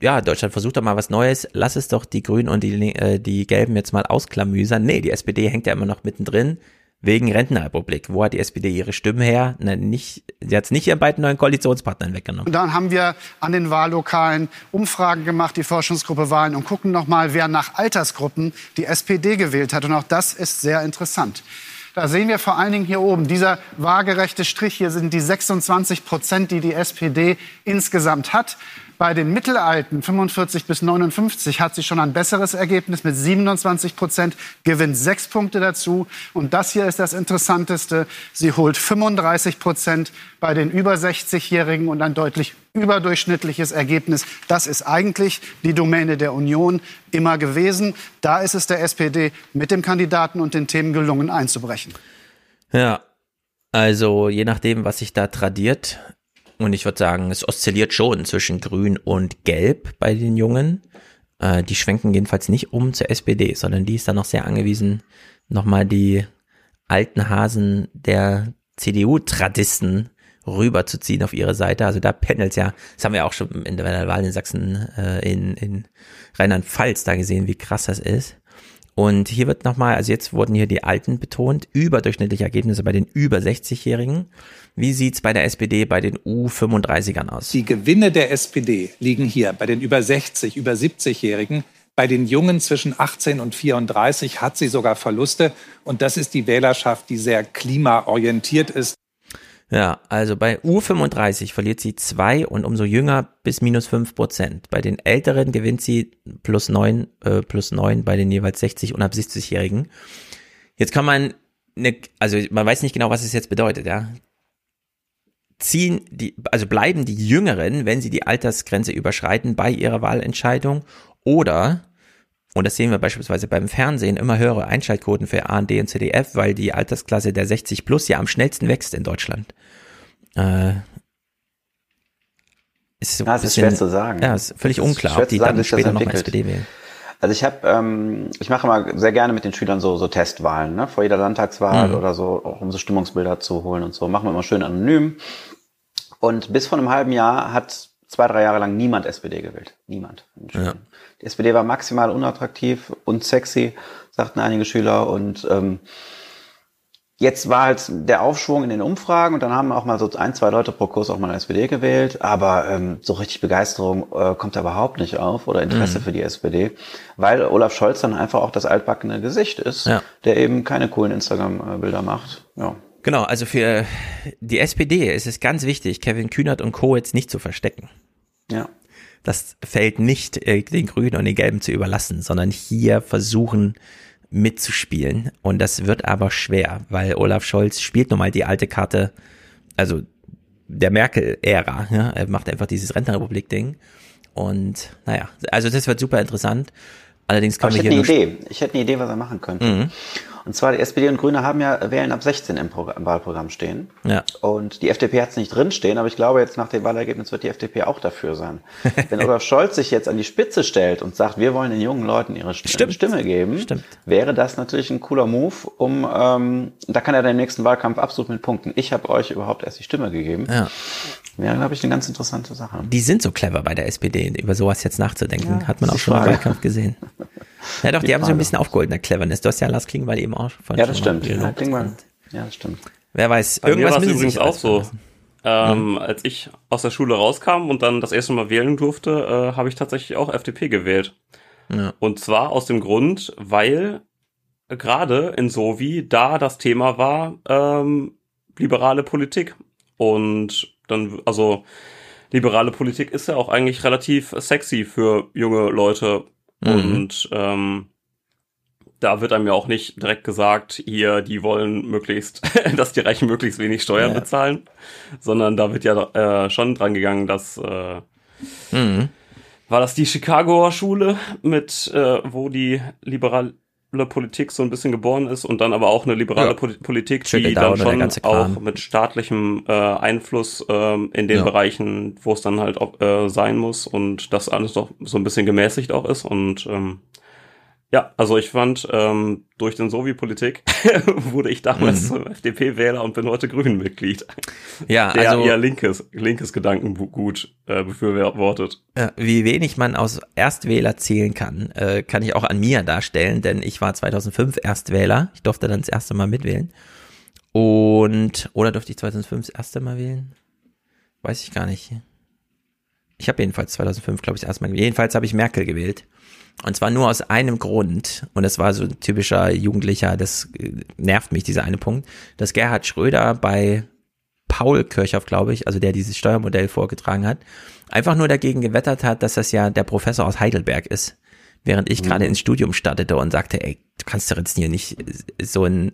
ja, Deutschland versucht doch mal was Neues, lass es doch die Grünen und die, äh, die Gelben jetzt mal ausklamüsern. Nee, die SPD hängt ja immer noch mittendrin wegen Rentenrepublik. Wo hat die SPD ihre Stimmen her? Na, nicht, sie hat es nicht ihren beiden neuen Koalitionspartnern weggenommen. Und dann haben wir an den Wahllokalen Umfragen gemacht, die Forschungsgruppe Wahlen, und gucken noch mal, wer nach Altersgruppen die SPD gewählt hat. Und auch das ist sehr interessant. Da sehen wir vor allen Dingen hier oben, dieser waagerechte Strich hier sind die 26 Prozent, die die SPD insgesamt hat. Bei den Mittelalten 45 bis 59 hat sie schon ein besseres Ergebnis mit 27 Prozent, gewinnt sechs Punkte dazu. Und das hier ist das Interessanteste. Sie holt 35 Prozent bei den über 60-Jährigen und ein deutlich überdurchschnittliches Ergebnis. Das ist eigentlich die Domäne der Union immer gewesen. Da ist es der SPD mit dem Kandidaten und den Themen gelungen einzubrechen. Ja, also je nachdem, was sich da tradiert, und ich würde sagen, es oszilliert schon zwischen Grün und Gelb bei den Jungen. Äh, die schwenken jedenfalls nicht um zur SPD, sondern die ist dann noch sehr angewiesen, nochmal die alten Hasen der CDU-Tradisten rüberzuziehen auf ihre Seite. Also da pendelt ja, das haben wir auch schon in der Wahl in Sachsen, äh, in, in Rheinland-Pfalz da gesehen, wie krass das ist. Und hier wird nochmal, also jetzt wurden hier die Alten betont, überdurchschnittliche Ergebnisse bei den über 60-Jährigen. Wie sieht's bei der SPD bei den U35ern aus? Die Gewinne der SPD liegen hier bei den über 60, über 70-Jährigen. Bei den Jungen zwischen 18 und 34 hat sie sogar Verluste. Und das ist die Wählerschaft, die sehr klimaorientiert ist. Ja, also bei U35 verliert sie zwei und umso jünger bis minus fünf Prozent. Bei den Älteren gewinnt sie plus neun, äh, plus neun bei den jeweils 60 und ab 60-Jährigen. Jetzt kann man, ne, also man weiß nicht genau, was es jetzt bedeutet, ja. Ziehen die, also bleiben die Jüngeren, wenn sie die Altersgrenze überschreiten, bei ihrer Wahlentscheidung oder und das sehen wir beispielsweise beim Fernsehen, immer höhere Einschaltquoten für ARD und ZDF, weil die Altersklasse der 60 plus ja am schnellsten wächst in Deutschland. Äh, ist so ja, das bisschen, ist schwer zu sagen. Ja, ist völlig unklar, ob die sagen, dann später noch SPD wählen. Also ich habe, ähm, ich mache immer sehr gerne mit den Schülern so, so Testwahlen, ne? vor jeder Landtagswahl mhm. oder so, auch um so Stimmungsbilder zu holen und so. Machen wir immer schön anonym. Und bis vor einem halben Jahr hat zwei, drei Jahre lang niemand SPD gewählt. Niemand. Ja. Die SPD war maximal unattraktiv und sexy, sagten einige Schüler. Und ähm, jetzt war halt der Aufschwung in den Umfragen und dann haben auch mal so ein, zwei Leute pro Kurs auch mal SPD gewählt. Aber ähm, so richtig Begeisterung äh, kommt da überhaupt nicht auf oder Interesse mhm. für die SPD, weil Olaf Scholz dann einfach auch das altbackene Gesicht ist, ja. der eben keine coolen Instagram-Bilder macht. Ja. Genau, also für die SPD ist es ganz wichtig, Kevin Kühnert und Co. jetzt nicht zu verstecken. Ja. Das fällt nicht äh, den Grünen und den Gelben zu überlassen, sondern hier versuchen mitzuspielen. Und das wird aber schwer, weil Olaf Scholz spielt nun mal die alte Karte, also der Merkel-Ära. Ja? Er macht einfach dieses Rentenrepublik-Ding. Und naja, also das wird super interessant. Allerdings kann ich hier hätte eine Idee. Ich hätte eine Idee, was er machen könnte. Mhm. Und zwar die SPD und Grüne haben ja Wählen ab 16 im, im Wahlprogramm stehen. Ja. Und die FDP hat es nicht drin stehen, aber ich glaube jetzt nach dem Wahlergebnis wird die FDP auch dafür sein. Wenn Olaf Scholz sich jetzt an die Spitze stellt und sagt, wir wollen den jungen Leuten ihre Stimme, Stimme geben, Stimmt. wäre das natürlich ein cooler Move, um ähm, da kann er dann im nächsten Wahlkampf absolut mit punkten. Ich habe euch überhaupt erst die Stimme gegeben. Ja. Wäre, glaube ich, eine ganz interessante Sache. Die sind so clever bei der SPD, über sowas jetzt nachzudenken. Ja, Hat man auch schon im Wahlkampf gesehen. Ja doch, die, die haben so ein bisschen aufgeholt in der Cleverness. Du hast ja Lars Klingbeil eben auch von Ja, das stimmt. Ja, Klingbeil. ja, das stimmt. Wer weiß, Bei irgendwas mir war übrigens auch so. Ähm, mhm. Als ich aus der Schule rauskam und dann das erste Mal wählen durfte, äh, habe ich tatsächlich auch FDP gewählt. Ja. Und zwar aus dem Grund, weil gerade in Sovi da das Thema war ähm, liberale Politik. Und dann, also liberale Politik ist ja auch eigentlich relativ sexy für junge Leute. Mhm. Und ähm, da wird einem ja auch nicht direkt gesagt, hier, die wollen möglichst, dass die Reichen möglichst wenig Steuern ja. bezahlen, sondern da wird ja äh, schon dran gegangen, dass äh, mhm. war das die Chicagoer Schule mit, äh, wo die liberal Politik so ein bisschen geboren ist und dann aber auch eine liberale ja. Politik, die dann schon auch mit staatlichem äh, Einfluss ähm, in den ja. Bereichen, wo es dann halt auch äh, sein muss und das alles doch so ein bisschen gemäßigt auch ist und ähm, Ja, also ich fand, ähm, durch den Sovi-Politik wurde ich damals Mhm. zum FDP-Wähler und bin heute Grünen-Mitglied. Ja, der also- eher linkes, linkes Gedankengut äh, befürwortet. Wie wenig man aus Erstwähler zählen kann, äh, kann ich auch an mir darstellen, denn ich war 2005 Erstwähler. Ich durfte dann das erste Mal mitwählen. Und, oder durfte ich 2005 das erste Mal wählen? Weiß ich gar nicht. Ich habe jedenfalls 2005, glaube ich, das erste Mal gewählt. Jedenfalls habe ich Merkel gewählt. Und zwar nur aus einem Grund, und das war so ein typischer Jugendlicher, das äh, nervt mich, dieser eine Punkt, dass Gerhard Schröder bei Paul Kirchhoff, glaube ich, also der dieses Steuermodell vorgetragen hat, einfach nur dagegen gewettert hat, dass das ja der Professor aus Heidelberg ist. Während ich gerade ins Studium startete und sagte, ey, du kannst doch jetzt hier nicht so ein,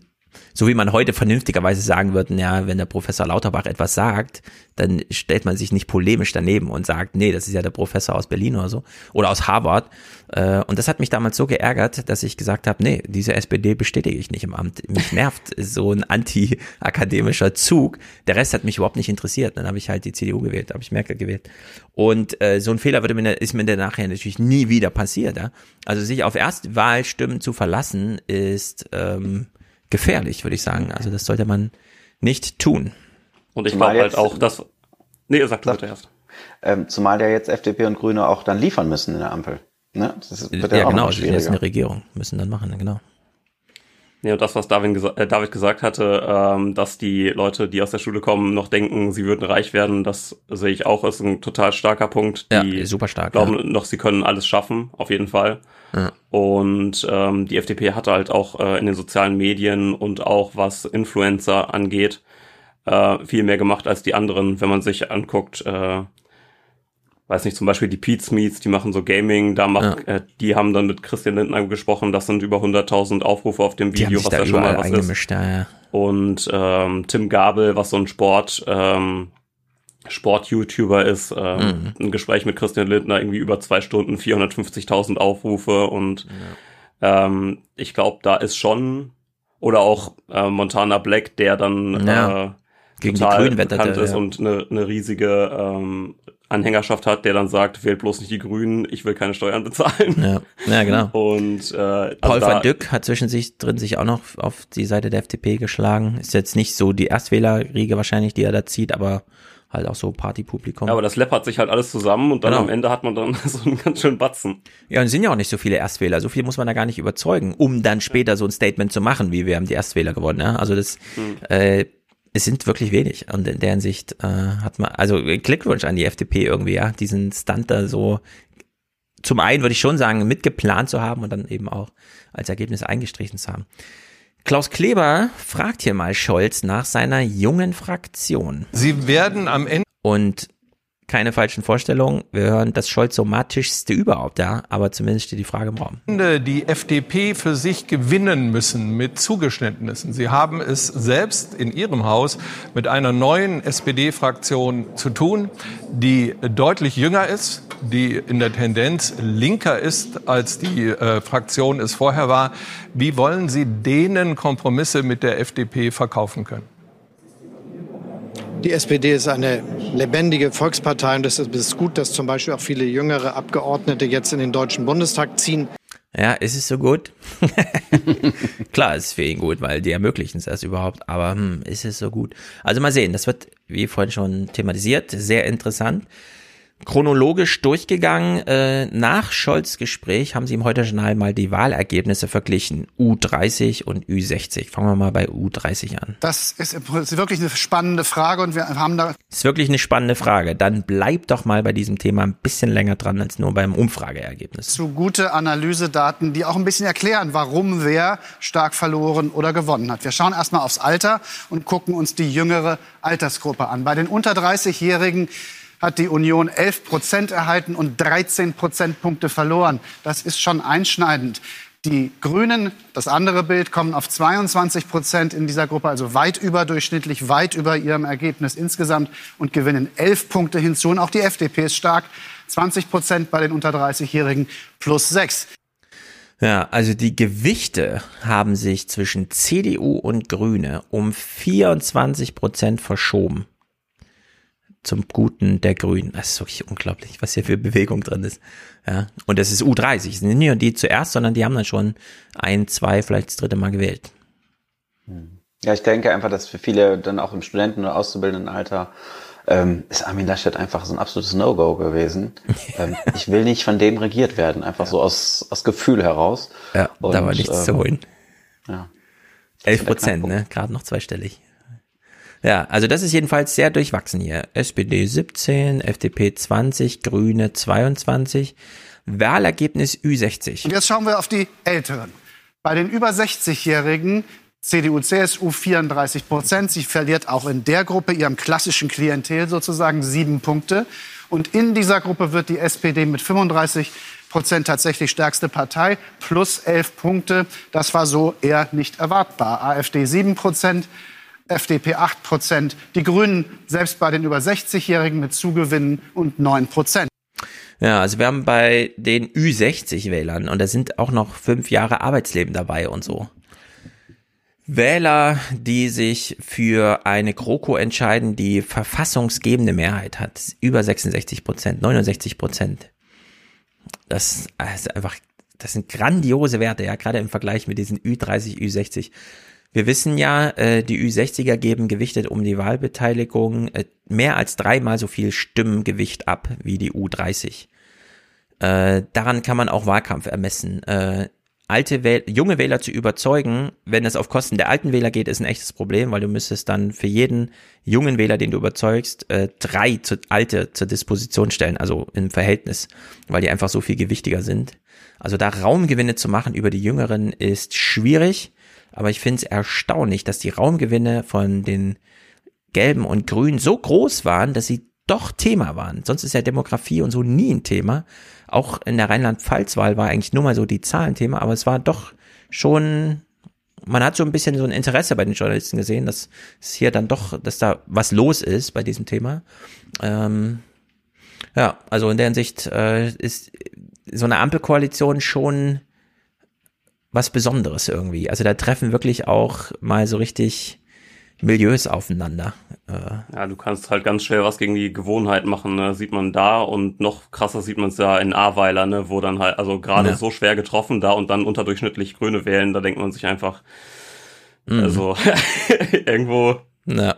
so wie man heute vernünftigerweise sagen würde, ja, wenn der Professor Lauterbach etwas sagt, dann stellt man sich nicht polemisch daneben und sagt, nee, das ist ja der Professor aus Berlin oder so oder aus Harvard. Äh, Und das hat mich damals so geärgert, dass ich gesagt habe, nee, diese SPD bestätige ich nicht im Amt. Mich nervt so ein anti-akademischer Zug. Der Rest hat mich überhaupt nicht interessiert. Dann habe ich halt die CDU gewählt, habe ich Merkel gewählt. Und äh, so ein Fehler würde mir, ist mir dann nachher natürlich nie wieder passiert. Also sich auf Erstwahlstimmen zu verlassen, ist ähm, gefährlich, würde ich sagen. Also das sollte man nicht tun. Und ich glaube halt auch, dass. Nee, sag du bitte erst. Ähm, zumal ja jetzt FDP und Grüne auch dann liefern müssen in der Ampel. Ne? Das ist, wird Ja, auch genau, sie sind jetzt eine Regierung, müssen dann machen, genau. Ja, und das, was David, gesa äh, David gesagt hatte, ähm, dass die Leute, die aus der Schule kommen, noch denken, sie würden reich werden, das sehe ich auch, ist ein total starker Punkt. Die Ja, super stark, glauben ja. noch, sie können alles schaffen, auf jeden Fall. Ja. Und ähm, die FDP hatte halt auch äh, in den sozialen Medien und auch was Influencer angeht, äh, viel mehr gemacht als die anderen, wenn man sich anguckt, äh, weiß nicht, zum Beispiel die Pete Meets, die machen so Gaming, da macht, äh, die haben dann mit Christian Lindner gesprochen, das sind über 100.000 Aufrufe auf dem Die Video, was da da schon mal was ist. eingemischt, ja, ja. Und ähm, Tim Gabel, was so ein Sport, ähm, Sport-YouTuber ist, ähm, ein Gespräch mit Christian Lindner, irgendwie über zwei Stunden, 450.000 Aufrufe und ähm, ich glaube, da ist schon, oder auch äh, Montana Black, der dann Ja. äh, Gegen die total Grünen wetterte, bekannt ist ja. und eine, eine riesige ähm, Anhängerschaft hat, der dann sagt, wählt bloß nicht die Grünen, ich will keine Steuern bezahlen. Ja, ja genau. Und äh, also Paul van Dyck hat zwischen sich drin sich auch noch auf die Seite der FDP geschlagen. Ist jetzt nicht so die Erstwählerriege wahrscheinlich, die er da zieht, aber halt auch so Partypublikum. Ja, aber das läppert sich halt alles zusammen und dann Genau. am Ende hat man dann so einen ganz schönen Batzen. Ja, und es sind ja auch nicht so viele Erstwähler. So viel muss man da gar nicht überzeugen, um dann später so ein Statement zu machen, wie wir haben die Erstwähler gewonnen. Ja? Also das, Hm. äh, es sind wirklich wenig. Und in der Hinsicht äh, hat man, also Glückwunsch an die FDP irgendwie, ja, diesen Stunt da so zum einen würde ich schon sagen, mitgeplant zu haben und dann eben auch als Ergebnis eingestrichen zu haben. Klaus Kleber fragt hier mal Scholz nach seiner jungen Fraktion. Sie werden am Ende Und keine falschen Vorstellungen. Wir hören das Scholz-somatischste überhaupt, ja. Aber zumindest steht die Frage im Raum. die FDP für sich gewinnen müssen mit Zugeständnissen. Sie haben es selbst in Ihrem Haus mit einer neuen SPD-Fraktion zu tun, die deutlich jünger ist, die in der Tendenz linker ist, als die äh, Fraktion es vorher war. Wie wollen Sie denen Kompromisse mit der FDP verkaufen können? Die SPD ist eine lebendige Volkspartei und es ist gut, dass zum Beispiel auch viele jüngere Abgeordnete jetzt in den Deutschen Bundestag ziehen. Ja, ist es so gut? Klar, ist es für ihn gut, weil die ermöglichen es erst überhaupt. Aber hm, ist es so gut? Also mal sehen, das wird, wie vorhin schon thematisiert, sehr interessant. Chronologisch durchgegangen. Äh, nach Scholz Gespräch haben sie im Heute-Journal mal die Wahlergebnisse verglichen. U30 und Ü60. Fangen wir mal bei U30 an. Das ist wirklich eine spannende Frage und wir haben da Ist wirklich eine spannende Frage. Dann bleibt doch mal bei diesem Thema ein bisschen länger dran als nur beim Umfrageergebnis. zu gute Analysedaten, die auch ein bisschen erklären, warum wer stark verloren oder gewonnen hat. Wir schauen erstmal aufs Alter und gucken uns die jüngere Altersgruppe an. Bei den unter 30-Jährigen hat die Union 11 Prozent erhalten und 13 Prozentpunkte verloren. Das ist schon einschneidend. Die Grünen, das andere Bild, kommen auf 22 Prozent in dieser Gruppe, also weit überdurchschnittlich, weit über ihrem Ergebnis insgesamt und gewinnen 11 Punkte hinzu. Und auch die FDP ist stark, 20 Prozent bei den unter 30-Jährigen plus 6. Ja, also die Gewichte haben sich zwischen CDU und Grüne um 24 Prozent verschoben. Zum Guten der Grünen. Das ist wirklich unglaublich, was hier für Bewegung drin ist. Ja, und das ist U30. Es sind nicht nur die zuerst, sondern die haben dann schon ein, zwei, vielleicht das dritte Mal gewählt. Ja, ich denke einfach, dass für viele dann auch im Studenten- oder Auszubildendenalter ähm, ist Armin Laschet einfach so ein absolutes No-Go gewesen. ähm, ich will nicht von dem regiert werden, einfach so aus, aus Gefühl heraus. Ja, Und, da war nichts zu ähm, holen. Ja. 11 Prozent, ne? Gerade noch zweistellig. Ja, also das ist jedenfalls sehr durchwachsen hier. SPD 17, FDP 20, Grüne 22, Wahlergebnis Ü60. Und jetzt schauen wir auf die Älteren. Bei den über 60-Jährigen CDU, CSU 34 Prozent. Sie verliert auch in der Gruppe ihrem klassischen Klientel sozusagen sieben Punkte. Und in dieser Gruppe wird die SPD mit 35 Prozent tatsächlich stärkste Partei, plus elf Punkte. Das war so eher nicht erwartbar. AfD 7 Prozent, FDP 8 Prozent, die Grünen selbst bei den über 60-Jährigen mit Zugewinnen und 9 Prozent. Ja, also wir haben bei den Ü60-Wählern und da sind auch noch fünf Jahre Arbeitsleben dabei und so. Wähler, die sich für eine GroKo entscheiden, die verfassungsgebende Mehrheit hat, über 66 Prozent, 69 Prozent. Das ist einfach, das sind grandiose Werte, ja, gerade im Vergleich mit diesen Ü30, Ü60. Wir wissen ja, äh, die Ü60er geben gewichtet um die Wahlbeteiligung äh, mehr als dreimal so viel Stimmengewicht ab wie die U30. Äh, daran kann man auch Wahlkampf ermessen. Alte Wähl junge Wähler zu überzeugen, wenn es auf Kosten der alten Wähler geht, ist ein echtes Problem, weil du müsstest dann für jeden jungen Wähler, den du überzeugst, äh, drei zu, alte zur Disposition stellen, also im Verhältnis, weil die einfach so viel gewichtiger sind. Also da Raumgewinne zu machen über die Jüngeren ist schwierig, aber ich finde es erstaunlich, dass die Raumgewinne von den Gelben und Grünen so groß waren, dass sie doch Thema waren. Sonst ist ja Demografie und so nie ein Thema. Auch in der Rheinland-Pfalz-Wahl war eigentlich nur mal so die Zahlenthema, aber es war doch schon, man hat so ein bisschen so ein Interesse bei den Journalisten gesehen, dass es hier dann doch, dass da was los ist bei diesem Thema. Ähm, ja, also in der Hinsicht äh, ist so eine Ampelkoalition schon was Besonderes irgendwie. Also da treffen wirklich auch mal so richtig Milieus aufeinander. Äh, Ja, du kannst halt ganz schnell was gegen die Gewohnheit machen, ne? sieht man da und noch krasser sieht man es ja in Ahrweiler, ne? wo dann halt, also gerade Ja. so schwer getroffen da und dann unterdurchschnittlich Grüne wählen, da denkt man sich einfach, Mhm. also irgendwo. Ja.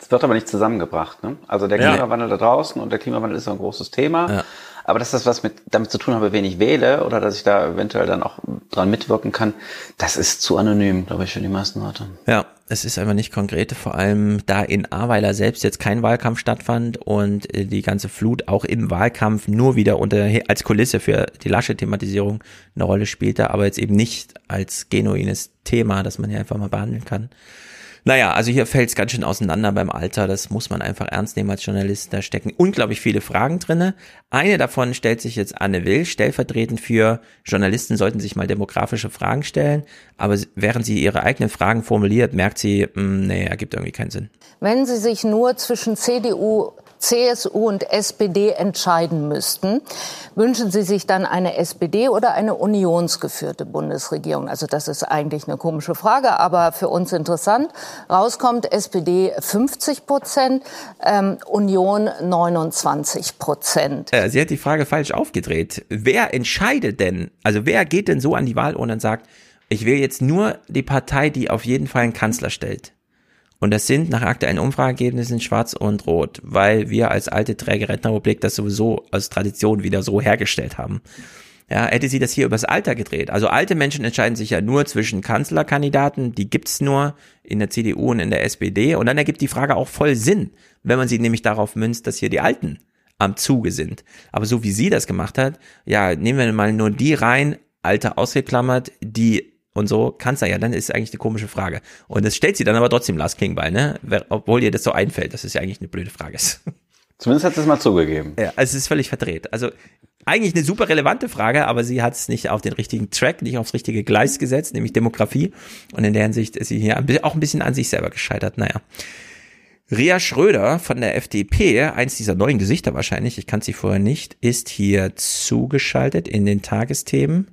Es wird aber nicht zusammengebracht. Ne? Also der Ja. Klimawandel da draußen und der Klimawandel ist so ein großes Thema. Aber dass das was mit, damit zu tun habe, wen ich wähle oder dass ich da eventuell dann auch dran mitwirken kann, das ist zu anonym, glaube ich, für die meisten Leute. Ja, es ist einfach nicht konkret, vor allem da in Ahrweiler selbst jetzt kein Wahlkampf stattfand und äh, die ganze Flut auch im Wahlkampf nur wieder unter als Kulisse für die Lasche-Thematisierung eine Rolle spielte, aber jetzt eben nicht als genuines Thema, das man hier einfach mal behandeln kann. Naja, also hier fällt es ganz schön auseinander beim Alter. Das muss man einfach ernst nehmen als Journalist. Da stecken unglaublich viele Fragen drinne. Eine davon stellt sich jetzt Anne Will, stellvertretend für Journalisten sollten sich mal demografische Fragen stellen. Aber während sie ihre eigenen Fragen formuliert, merkt sie, mh, nee, ergibt irgendwie keinen Sinn. Wenn Sie sich nur zwischen CDU, CSU und SPD entscheiden müssten, wünschen Sie sich dann eine SPD oder eine unionsgeführte Bundesregierung? Also das ist eigentlich eine komische Frage, aber für uns interessant. Rauskommt SPD 50 Prozent, ähm, Union 29 Prozent. Äh, sie hat die Frage falsch aufgedreht. Wer entscheidet denn, also wer geht denn so an die Wahl und sagt, ich will jetzt nur die Partei, die auf jeden Fall einen Kanzler stellt? Und das sind nach aktuellen Umfrageergebnissen Schwarz und Rot, weil wir als alte träge Rentnerrepublik das sowieso aus Tradition wieder so hergestellt haben. Ja, hätte sie das hier übers Alter gedreht. Also alte Menschen entscheiden sich ja nur zwischen Kanzlerkandidaten, die gibt's nur in der CDU und in der SPD. Und dann ergibt die Frage auch voll Sinn, wenn man sie nämlich darauf münzt, dass hier die Alten am Zuge sind. Aber so wie sie das gemacht hat, ja, nehmen wir mal nur die rein, Alter ausgeklammert, die und so Kanzler, ja, dann ist eigentlich eine komische Frage. Und das stellt sie dann aber trotzdem Lars King bei, ne? Obwohl ihr das so einfällt, dass es ja eigentlich eine blöde Frage ist. Zumindest hat sie es mal zugegeben. Ja, also es ist völlig verdreht. Also eigentlich eine super relevante Frage, aber sie hat es nicht auf den richtigen Track, nicht aufs richtige Gleis gesetzt, nämlich Demografie. Und in der Hinsicht ist sie hier auch ein bisschen an sich selber gescheitert. Naja. Ria Schröder von der FDP, eins dieser neuen Gesichter wahrscheinlich, ich kannte sie vorher nicht, ist hier zugeschaltet in den Tagesthemen.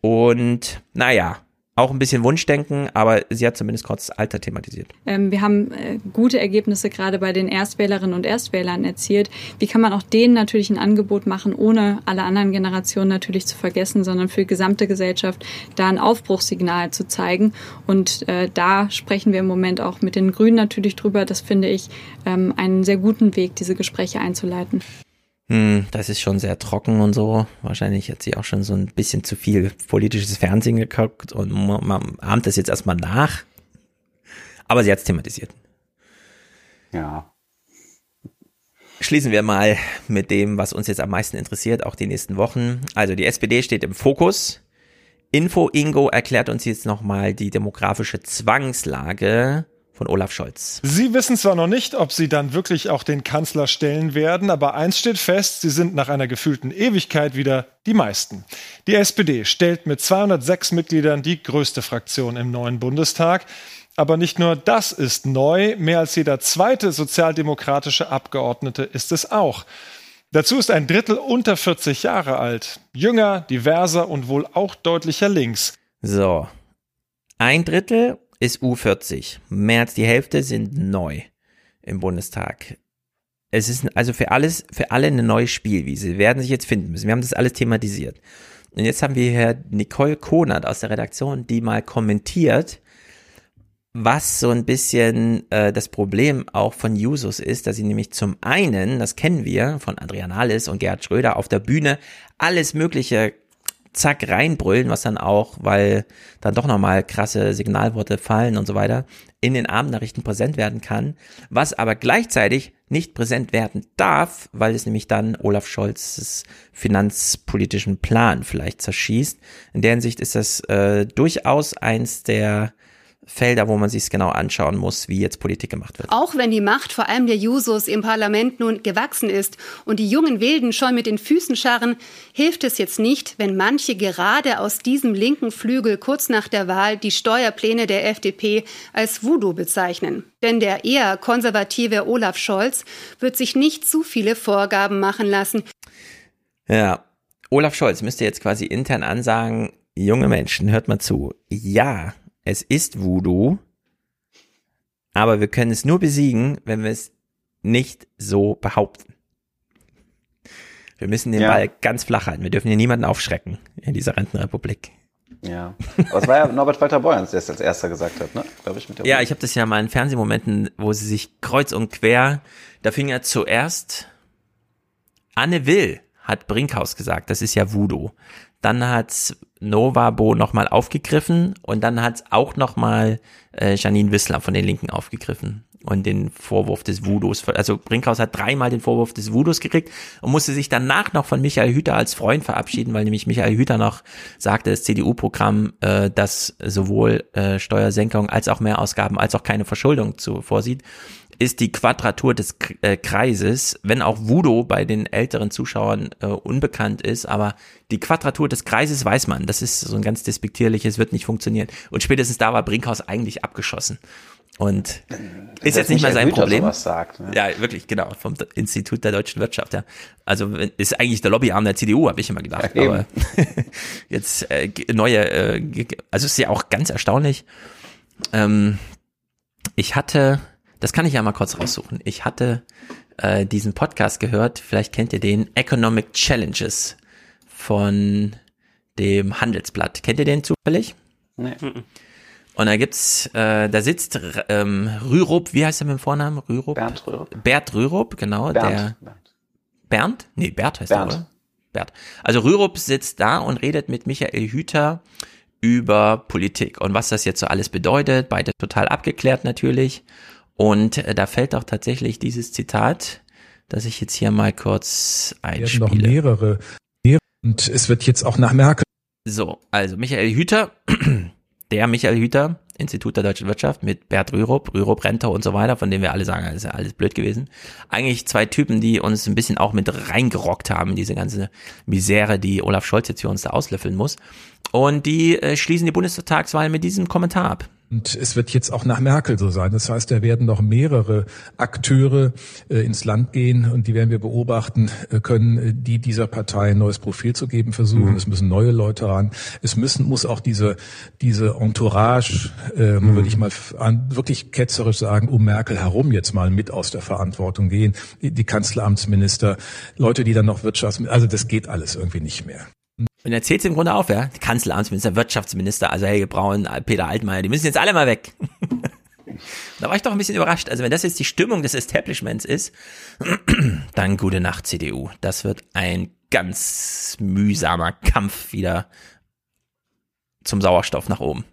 Und naja, auch ein bisschen Wunschdenken, aber sie hat zumindest kurz das Alter thematisiert. Ähm, wir haben äh, gute Ergebnisse gerade bei den Erstwählerinnen und Erstwählern erzielt. Wie kann man auch denen natürlich ein Angebot machen, ohne alle anderen Generationen natürlich zu vergessen, sondern für die gesamte Gesellschaft da ein Aufbruchssignal zu zeigen? Und äh, da sprechen wir im Moment auch mit den Grünen natürlich drüber. Das finde ich ähm, einen sehr guten Weg, diese Gespräche einzuleiten. Hm, das ist schon sehr trocken und so. Wahrscheinlich hat sie auch schon so ein bisschen zu viel politisches Fernsehen geguckt und man, man ahmt das jetzt erstmal nach. Aber sie hat es thematisiert. Ja. Schließen wir mal mit dem, was uns jetzt am meisten interessiert, auch die nächsten Wochen. Also die SPD steht im Fokus. Info Ingo erklärt uns jetzt nochmal die demografische Zwangslage von Olaf Scholz. Sie wissen zwar noch nicht, ob Sie dann wirklich auch den Kanzler stellen werden, aber eins steht fest, Sie sind nach einer gefühlten Ewigkeit wieder die meisten. Die SPD stellt mit 206 Mitgliedern die größte Fraktion im neuen Bundestag. Aber nicht nur das ist neu, mehr als jeder zweite sozialdemokratische Abgeordnete ist es auch. Dazu ist ein Drittel unter 40 Jahre alt, jünger, diverser und wohl auch deutlicher links. So. Ein Drittel ist U40. Mehr als die Hälfte sind neu im Bundestag. Es ist also für alles, für alle eine neue Spielwiese. Sie werden sich jetzt finden müssen. Wir haben das alles thematisiert. Und jetzt haben wir hier Nicole Konert aus der Redaktion, die mal kommentiert, was so ein bisschen äh, das Problem auch von Jusos ist, dass sie nämlich zum einen, das kennen wir von Adrian Alles und Gerhard Schröder, auf der Bühne alles Mögliche zack reinbrüllen, was dann auch, weil dann doch nochmal krasse Signalworte fallen und so weiter, in den Abendnachrichten präsent werden kann, was aber gleichzeitig nicht präsent werden darf, weil es nämlich dann Olaf Scholz's finanzpolitischen Plan vielleicht zerschießt. In der Hinsicht ist das äh, durchaus eins der Felder, wo man sich genau anschauen muss, wie jetzt Politik gemacht wird. Auch wenn die Macht vor allem der Jusos im Parlament nun gewachsen ist und die jungen Wilden schon mit den Füßen scharren, hilft es jetzt nicht, wenn manche gerade aus diesem linken Flügel kurz nach der Wahl die Steuerpläne der FDP als Voodoo bezeichnen. Denn der eher konservative Olaf Scholz wird sich nicht zu viele Vorgaben machen lassen. Ja, Olaf Scholz müsste jetzt quasi intern ansagen, junge Menschen, hört mal zu. Ja, es ist Voodoo, aber wir können es nur besiegen, wenn wir es nicht so behaupten. Wir müssen den Ja. Ball ganz flach halten. Wir dürfen hier niemanden aufschrecken in dieser Rentenrepublik. Ja. Aber es war ja Norbert Walter Borjans, der es als erster gesagt hat, ne? Glaube ich mit der Ja, ich habe das ja mal in Fernsehmomenten, wo sie sich kreuz und quer, da fing ja zuerst Anne Will hat Brinkhaus gesagt, das ist ja Voodoo. Dann hat's Novabo nochmal aufgegriffen und dann hat's auch nochmal äh, Janine Wissler von den Linken aufgegriffen und den Vorwurf des Voodoos. Also Brinkhaus hat dreimal den Vorwurf des Voodoos gekriegt und musste sich danach noch von Michael Hüter als Freund verabschieden, weil nämlich Michael Hüter noch sagte, das CDU-Programm, äh, das sowohl äh, Steuersenkung als auch Mehrausgaben als auch keine Verschuldung zu vorsieht, ist die Quadratur des K- äh, Kreises, wenn auch Voodoo bei den älteren Zuschauern äh, unbekannt ist, aber die Quadratur des Kreises weiß man, das ist so ein ganz despektierliches, wird nicht funktionieren. Und spätestens da war Brinkhaus eigentlich abgeschossen. Und ist jetzt nicht mehr sein Hüter Problem. sagt, ne? Ja, wirklich, genau, vom Institut der deutschen Wirtschaft, ja. Also ist eigentlich der Lobbyarm der CDU, habe ich immer gedacht. Ja, aber jetzt äh, neue, äh, also ist ja auch ganz erstaunlich. Ähm, ich hatte, das kann ich ja mal kurz raussuchen. Ich hatte äh, diesen Podcast gehört, vielleicht kennt ihr den, Economic Challenges von dem Handelsblatt. Kennt ihr den zufällig? Nee. Und da gibt's, äh, da sitzt ähm, Rürup, wie heißt er mit dem Vornamen? Rürup? Bernd Rürup. Bert Rürup, genau. Bernd. Der Bernd? Nee, Bert heißt Bernd. er, oder? Bert. Also Rürup sitzt da und redet mit Michael Hüter über Politik und was das jetzt so alles bedeutet. Beide total abgeklärt natürlich. Und äh, da fällt auch tatsächlich dieses Zitat, das ich jetzt hier mal kurz werden noch einspiele. mehrere. Und es wird jetzt auch nach Merkel. So, also Michael Hüter, der Michael Hüter, Institut der deutschen Wirtschaft mit Bert Rürup, Rürup Renter und so weiter, von dem wir alle sagen, das ist ja alles blöd gewesen. Eigentlich zwei Typen, die uns ein bisschen auch mit reingerockt haben, diese ganze Misere, die Olaf Scholz jetzt für uns da auslöffeln muss. Und die äh, schließen die Bundestagswahl mit diesem Kommentar ab. Und es wird jetzt auch nach Merkel so sein. Das heißt, da werden noch mehrere Akteure äh, ins Land gehen und die werden wir beobachten äh, können, äh, die dieser Partei ein neues Profil zu geben versuchen. Mhm. Es müssen neue Leute ran. Es müssen, muss auch diese, diese Entourage, äh, mhm. würde ich mal an, wirklich ketzerisch sagen, um Merkel herum jetzt mal mit aus der Verantwortung gehen. Die, die Kanzleramtsminister, Leute, die dann noch Wirtschafts, also das geht alles irgendwie nicht mehr. Und er zählt im Grunde auf, ja. Kanzleramtsminister, Wirtschaftsminister, also Helge Braun, Peter Altmaier, die müssen jetzt alle mal weg. da war ich doch ein bisschen überrascht. Also wenn das jetzt die Stimmung des Establishments ist, dann gute Nacht, CDU. Das wird ein ganz mühsamer Kampf wieder zum Sauerstoff nach oben.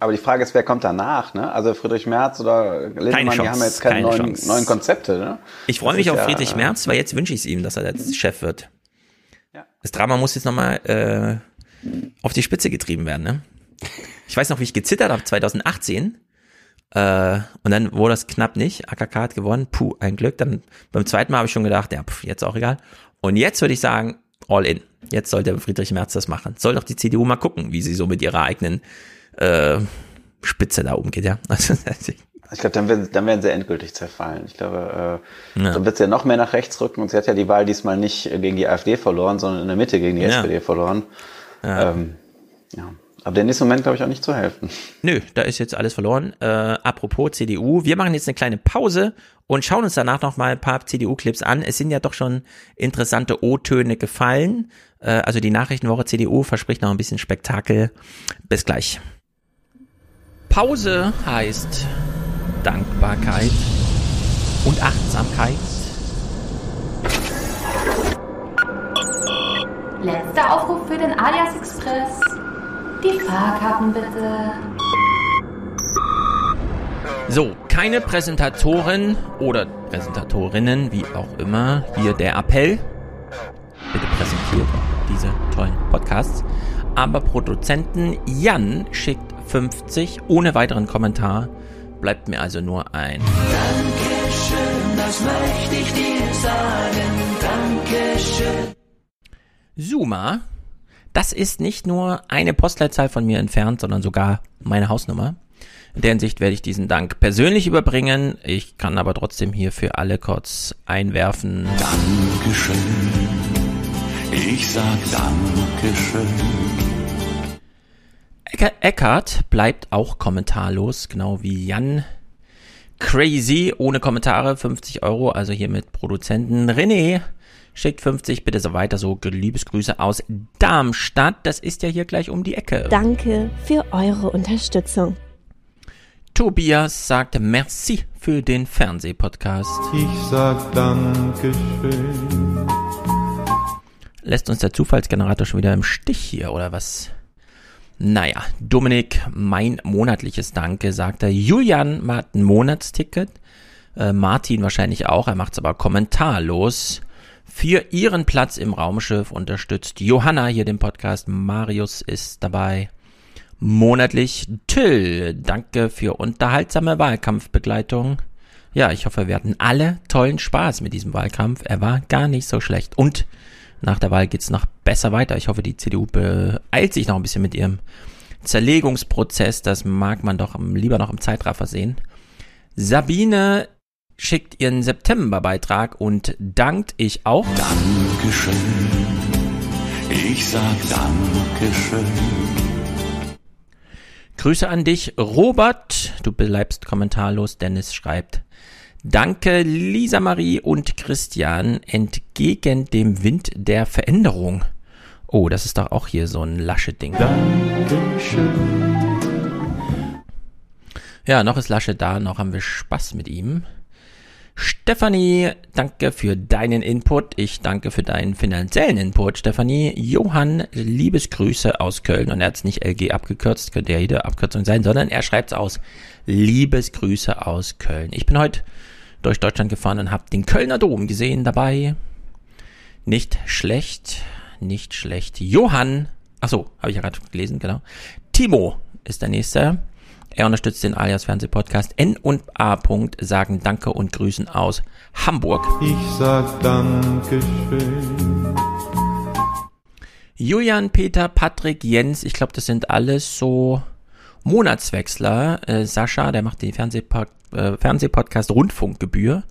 Aber die Frage ist, wer kommt danach? Ne? Also Friedrich Merz oder Lindemann, die haben jetzt keine, keine neuen, neuen, Konzepte. Ne? Ich freue mich auf ja, Friedrich Merz, weil jetzt wünsche ich es ihm, dass er jetzt Chef wird. Das Drama muss jetzt nochmal äh, auf die Spitze getrieben werden. Ne? Ich weiß noch, wie ich gezittert habe 2018. Äh, und dann wurde das knapp nicht. AKK hat gewonnen. Puh, ein Glück. Dann beim zweiten Mal habe ich schon gedacht, ja, pf, jetzt auch egal. Und jetzt würde ich sagen, all in. Jetzt sollte Friedrich Merz das machen. Soll doch die CDU mal gucken, wie sie so mit ihrer eigenen äh, Spitze da umgeht, ja. Also, ich glaube, dann werden, dann werden sie endgültig zerfallen. Ich glaube, äh, ja. dann wird sie ja noch mehr nach rechts rücken und sie hat ja die Wahl diesmal nicht gegen die AfD verloren, sondern in der Mitte gegen die ja. SPD verloren. Ja. Ähm, ja. Aber der nächste Moment, glaube ich, auch nicht zu helfen. Nö, da ist jetzt alles verloren. Äh, apropos CDU, wir machen jetzt eine kleine Pause und schauen uns danach noch mal ein paar CDU-Clips an. Es sind ja doch schon interessante O-Töne gefallen. Äh, also die Nachrichtenwoche CDU verspricht noch ein bisschen Spektakel. Bis gleich. Pause heißt Dankbarkeit und Achtsamkeit. Letzter Aufruf für den Alias Express. Die Fahrkarten bitte. So, keine Präsentatoren oder Präsentatorinnen, wie auch immer. Hier der Appell. Bitte präsentiert diese tollen Podcasts. Aber Produzenten Jan schickt 50 ohne weiteren Kommentar Bleibt mir also nur ein. Dankeschön, das möchte ich dir sagen. Dankeschön. Suma, das ist nicht nur eine Postleitzahl von mir entfernt, sondern sogar meine Hausnummer. In der Hinsicht werde ich diesen Dank persönlich überbringen. Ich kann aber trotzdem hier für alle kurz einwerfen. Dankeschön. Ich sag Dankeschön. Eckart bleibt auch kommentarlos, genau wie Jan. Crazy, ohne Kommentare, 50 Euro, also hier mit Produzenten. René schickt 50, bitte so weiter, so Liebesgrüße aus Darmstadt. Das ist ja hier gleich um die Ecke. Danke für eure Unterstützung. Tobias sagt Merci für den Fernsehpodcast. Ich sag Dankeschön. Lässt uns der Zufallsgenerator schon wieder im Stich hier, oder was? Naja, Dominik, mein monatliches Danke, sagt er. Julian hat ein Monatsticket. Äh, Martin wahrscheinlich auch, er macht's aber kommentarlos. Für ihren Platz im Raumschiff unterstützt Johanna hier den Podcast. Marius ist dabei. Monatlich Till, danke für unterhaltsame Wahlkampfbegleitung. Ja, ich hoffe, wir hatten alle tollen Spaß mit diesem Wahlkampf. Er war gar nicht so schlecht. Und nach der Wahl geht's noch besser weiter. Ich hoffe, die CDU beeilt sich noch ein bisschen mit ihrem Zerlegungsprozess. Das mag man doch lieber noch im Zeitraffer sehen. Sabine schickt ihren September-Beitrag und dankt ich auch. Dankeschön. Ich sag Dankeschön. Grüße an dich, Robert. Du bleibst kommentarlos. Dennis schreibt, Danke Lisa Marie und Christian entgegen dem Wind der Veränderung. Oh, das ist doch auch hier so ein lasche Ding. Dankeschön. Ja, noch ist Lasche da, noch haben wir Spaß mit ihm. Stefanie, danke für deinen Input. Ich danke für deinen finanziellen Input, Stefanie. Johann, Liebesgrüße aus Köln. Und er hat es nicht LG abgekürzt, könnte ja jede Abkürzung sein, sondern er schreibt es aus. Liebesgrüße aus Köln. Ich bin heute durch Deutschland gefahren und habe den Kölner Dom gesehen dabei. Nicht schlecht, nicht schlecht. Johann, ach so, habe ich ja gerade gelesen, genau. Timo ist der nächste. Er unterstützt den Alias Fernsehpodcast. N und A. sagen Danke und Grüßen aus Hamburg. Ich sag Dankeschön. Julian, Peter, Patrick, Jens, ich glaube, das sind alles so Monatswechsler, äh, Sascha, der macht die Fernsehpod äh, Fernsehpodcast Rundfunkgebühr.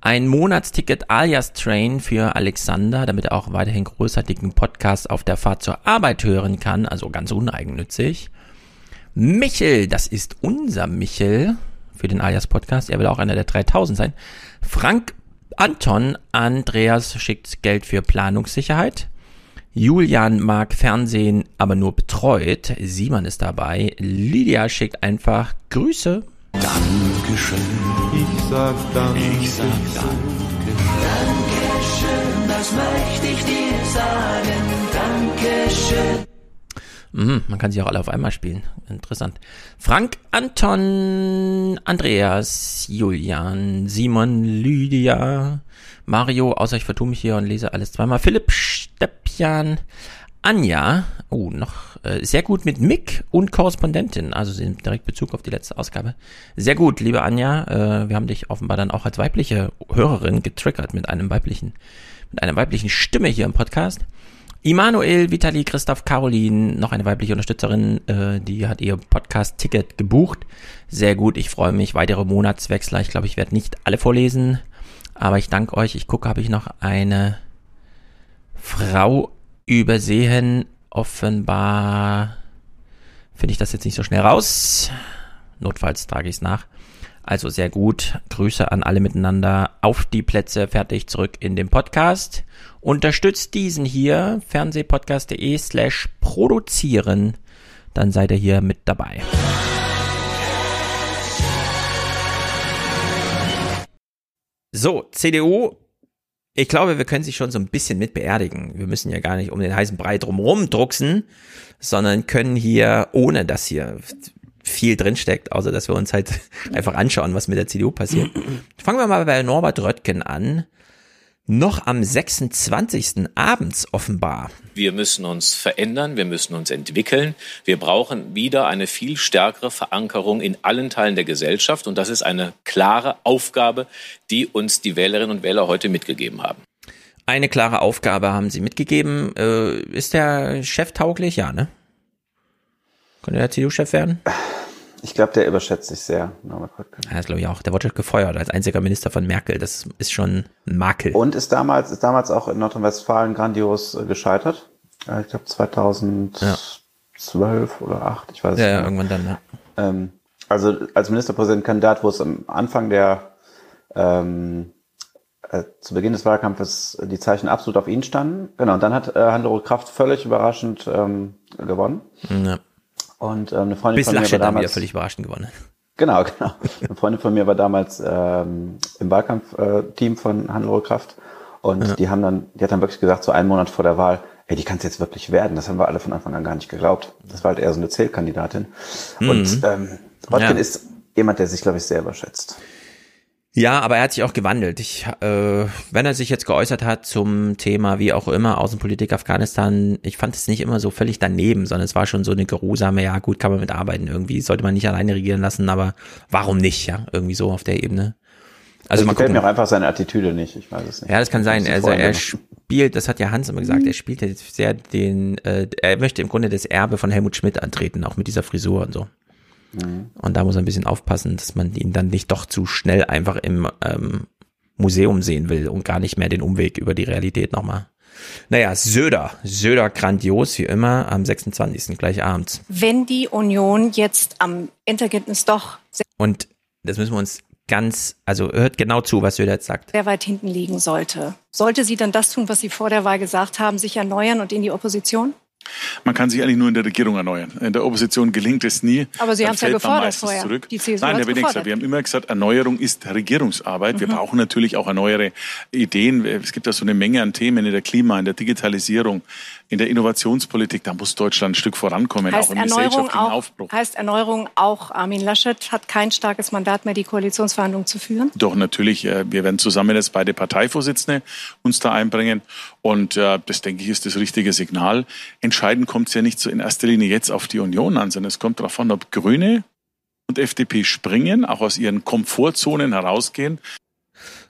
Ein Monatsticket alias Train für Alexander, damit er auch weiterhin großartigen Podcast auf der Fahrt zur Arbeit hören kann, also ganz uneigennützig. Michel, das ist unser Michel für den alias Podcast, er will auch einer der 3000 sein. Frank Anton, Andreas schickt Geld für Planungssicherheit. Julian mag Fernsehen, aber nur betreut. Simon ist dabei. Lydia schickt einfach Grüße. Dankeschön. Ich sag Danke. Ich sag Danke. Dankeschön, das möchte ich dir sagen. Dankeschön. Mhm, man kann sie auch alle auf einmal spielen. Interessant. Frank, Anton, Andreas, Julian, Simon, Lydia, Mario, außer ich vertue mich hier und lese alles zweimal. Philipp, Steppian, Anja, oh, noch äh, sehr gut mit Mick und Korrespondentin, also sie sind direkt Bezug auf die letzte Ausgabe. Sehr gut, liebe Anja, äh, wir haben dich offenbar dann auch als weibliche Hörerin getriggert mit einem weiblichen, mit einer weiblichen Stimme hier im Podcast. Immanuel, Vitali, Christoph, Caroline, noch eine weibliche Unterstützerin, äh, die hat ihr Podcast-Ticket gebucht. Sehr gut, ich freue mich. Weitere Monatswechsler. Ich glaube, ich werde nicht alle vorlesen, aber ich danke euch. Ich gucke, habe ich noch eine Frau übersehen. Offenbar finde ich das jetzt nicht so schnell raus. Notfalls trage ich es nach. Also sehr gut. Grüße an alle miteinander. Auf die Plätze, fertig, zurück in den Podcast. Unterstützt diesen hier, fernsehpodcast.de slash produzieren. Dann seid ihr hier mit dabei. So, CDU. Ich glaube, wir können sich schon so ein bisschen mit beerdigen. Wir müssen ja gar nicht um den heißen Brei drumherum drucksen, sondern können hier, ohne dass hier viel drinsteckt, außer dass wir uns halt einfach anschauen, was mit der CDU passiert. Fangen wir mal bei Norbert Röttgen an. Noch am 26. abends offenbar. Wir müssen uns verändern, wir müssen uns entwickeln. Wir brauchen wieder eine viel stärkere Verankerung in allen Teilen der Gesellschaft. Und das ist eine klare Aufgabe, die uns die Wählerinnen und Wähler heute mitgegeben haben. Eine klare Aufgabe haben sie mitgegeben. Äh, ist der Chef tauglich? Ja, ne? Könnte der CDU-Chef werden? Ich glaube, der überschätzt sich sehr, Norbert Röttgen. Ja, das glaube ich auch. Der wurde gefeuert als einziger Minister von Merkel. Das ist schon ein Makel. Und ist damals, ist damals auch in Nordrhein-Westfalen grandios äh, gescheitert. Äh, ich glaube 2012 ja. oder 8, ich weiß es ja, nicht. Ja, irgendwann dann, ja. Ähm, also als Ministerpräsidentenkandidat, wo es am Anfang der ähm, äh, zu Beginn des Wahlkampfes die Zeichen absolut auf ihn standen. Genau, und dann hat äh, Hannelore Kraft völlig überraschend ähm, gewonnen. Ja. Und ähm, eine Freundin Bis von mir war dann wieder damals völlig überraschend gewonnen. Genau, genau. Eine Freundin von mir war damals ähm, im Wahlkampfteam von Hannelore Kraft und Ja. die haben dann, die hat dann wirklich gesagt, so einen Monat vor der Wahl, ey, die kann es jetzt wirklich werden. Das haben wir alle von Anfang an gar nicht geglaubt. Das war halt eher so eine Zählkandidatin. Und Mhm. ähm, Röttgen Ja. ist jemand, der sich, glaube ich, sehr überschätzt. Ja, aber er hat sich auch gewandelt. Ich, äh, wenn er sich jetzt geäußert hat zum Thema, wie auch immer, Außenpolitik Afghanistan, ich fand es nicht immer so völlig daneben, sondern es war schon so eine geruhsame, ja gut, kann man mitarbeiten irgendwie, sollte man nicht alleine regieren lassen, aber warum nicht, ja, irgendwie so auf der Ebene. Also gefällt gucken. mir auch einfach seine Attitüde nicht, ich weiß es nicht. Ja, das kann sein. Also er spielt, das hat ja Hans immer gesagt, er spielt jetzt sehr den, äh, er möchte im Grunde das Erbe von Helmut Schmidt antreten, auch mit dieser Frisur und so. Mhm. Und da muss er ein bisschen aufpassen, dass man ihn dann nicht doch zu schnell einfach im ähm, Museum sehen will und gar nicht mehr den Umweg über die Realität nochmal. Naja, Söder. Söder grandios, wie immer, am 26. gleich abends. Wenn die Union jetzt am Endergebnis doch Und das müssen wir uns ganz, also hört genau zu, was Söder jetzt sagt. sehr weit hinten liegen sollte, sollte sie dann das tun, was Sie vor der Wahl gesagt haben, sich erneuern und in die Opposition? Man kann sich eigentlich nur in der Regierung erneuern. In der Opposition gelingt es nie. Aber Sie haben es ja gefordert vorher. Zurück. Die CSU Nein, Herr gefordert. wir haben immer gesagt, Erneuerung ist Regierungsarbeit. Wir Mhm. brauchen natürlich auch erneuere Ideen. Es gibt da so eine Menge an Themen in der Klima, in der Digitalisierung, in der Innovationspolitik. Da muss Deutschland ein Stück vorankommen, Heißt auch im Erneuerung gesellschaftlichen auch, Aufbruch. heißt Erneuerung auch, Armin Laschet hat kein starkes Mandat mehr, die Koalitionsverhandlungen zu führen? Doch natürlich, äh, wir werden zusammen als beide Parteivorsitzende uns da einbringen. Und äh, das, denke ich, ist das richtige Signal. Entscheidend kommt es ja nicht so in erster Linie jetzt auf die Union an, sondern es kommt darauf an, ob Grüne und FDP springen, auch aus ihren Komfortzonen herausgehen.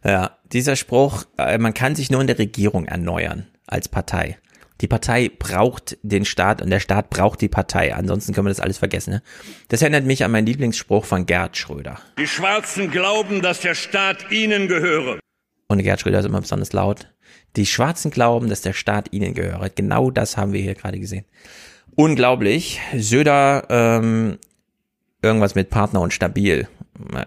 Ja, dieser Spruch, äh, man kann sich nur in der Regierung erneuern als Partei. Die Partei braucht den Staat und der Staat braucht die Partei. Ansonsten können wir das alles vergessen. Ne? Das erinnert mich an meinen Lieblingsspruch von Gerd Schröder. Die Schwarzen glauben, dass der Staat ihnen gehöre. Und Gerd Schröder ist immer besonders laut. Die Schwarzen glauben, dass der Staat ihnen gehöre. Genau das haben wir hier gerade gesehen. Unglaublich. Söder, ähm, irgendwas mit Partner und stabil.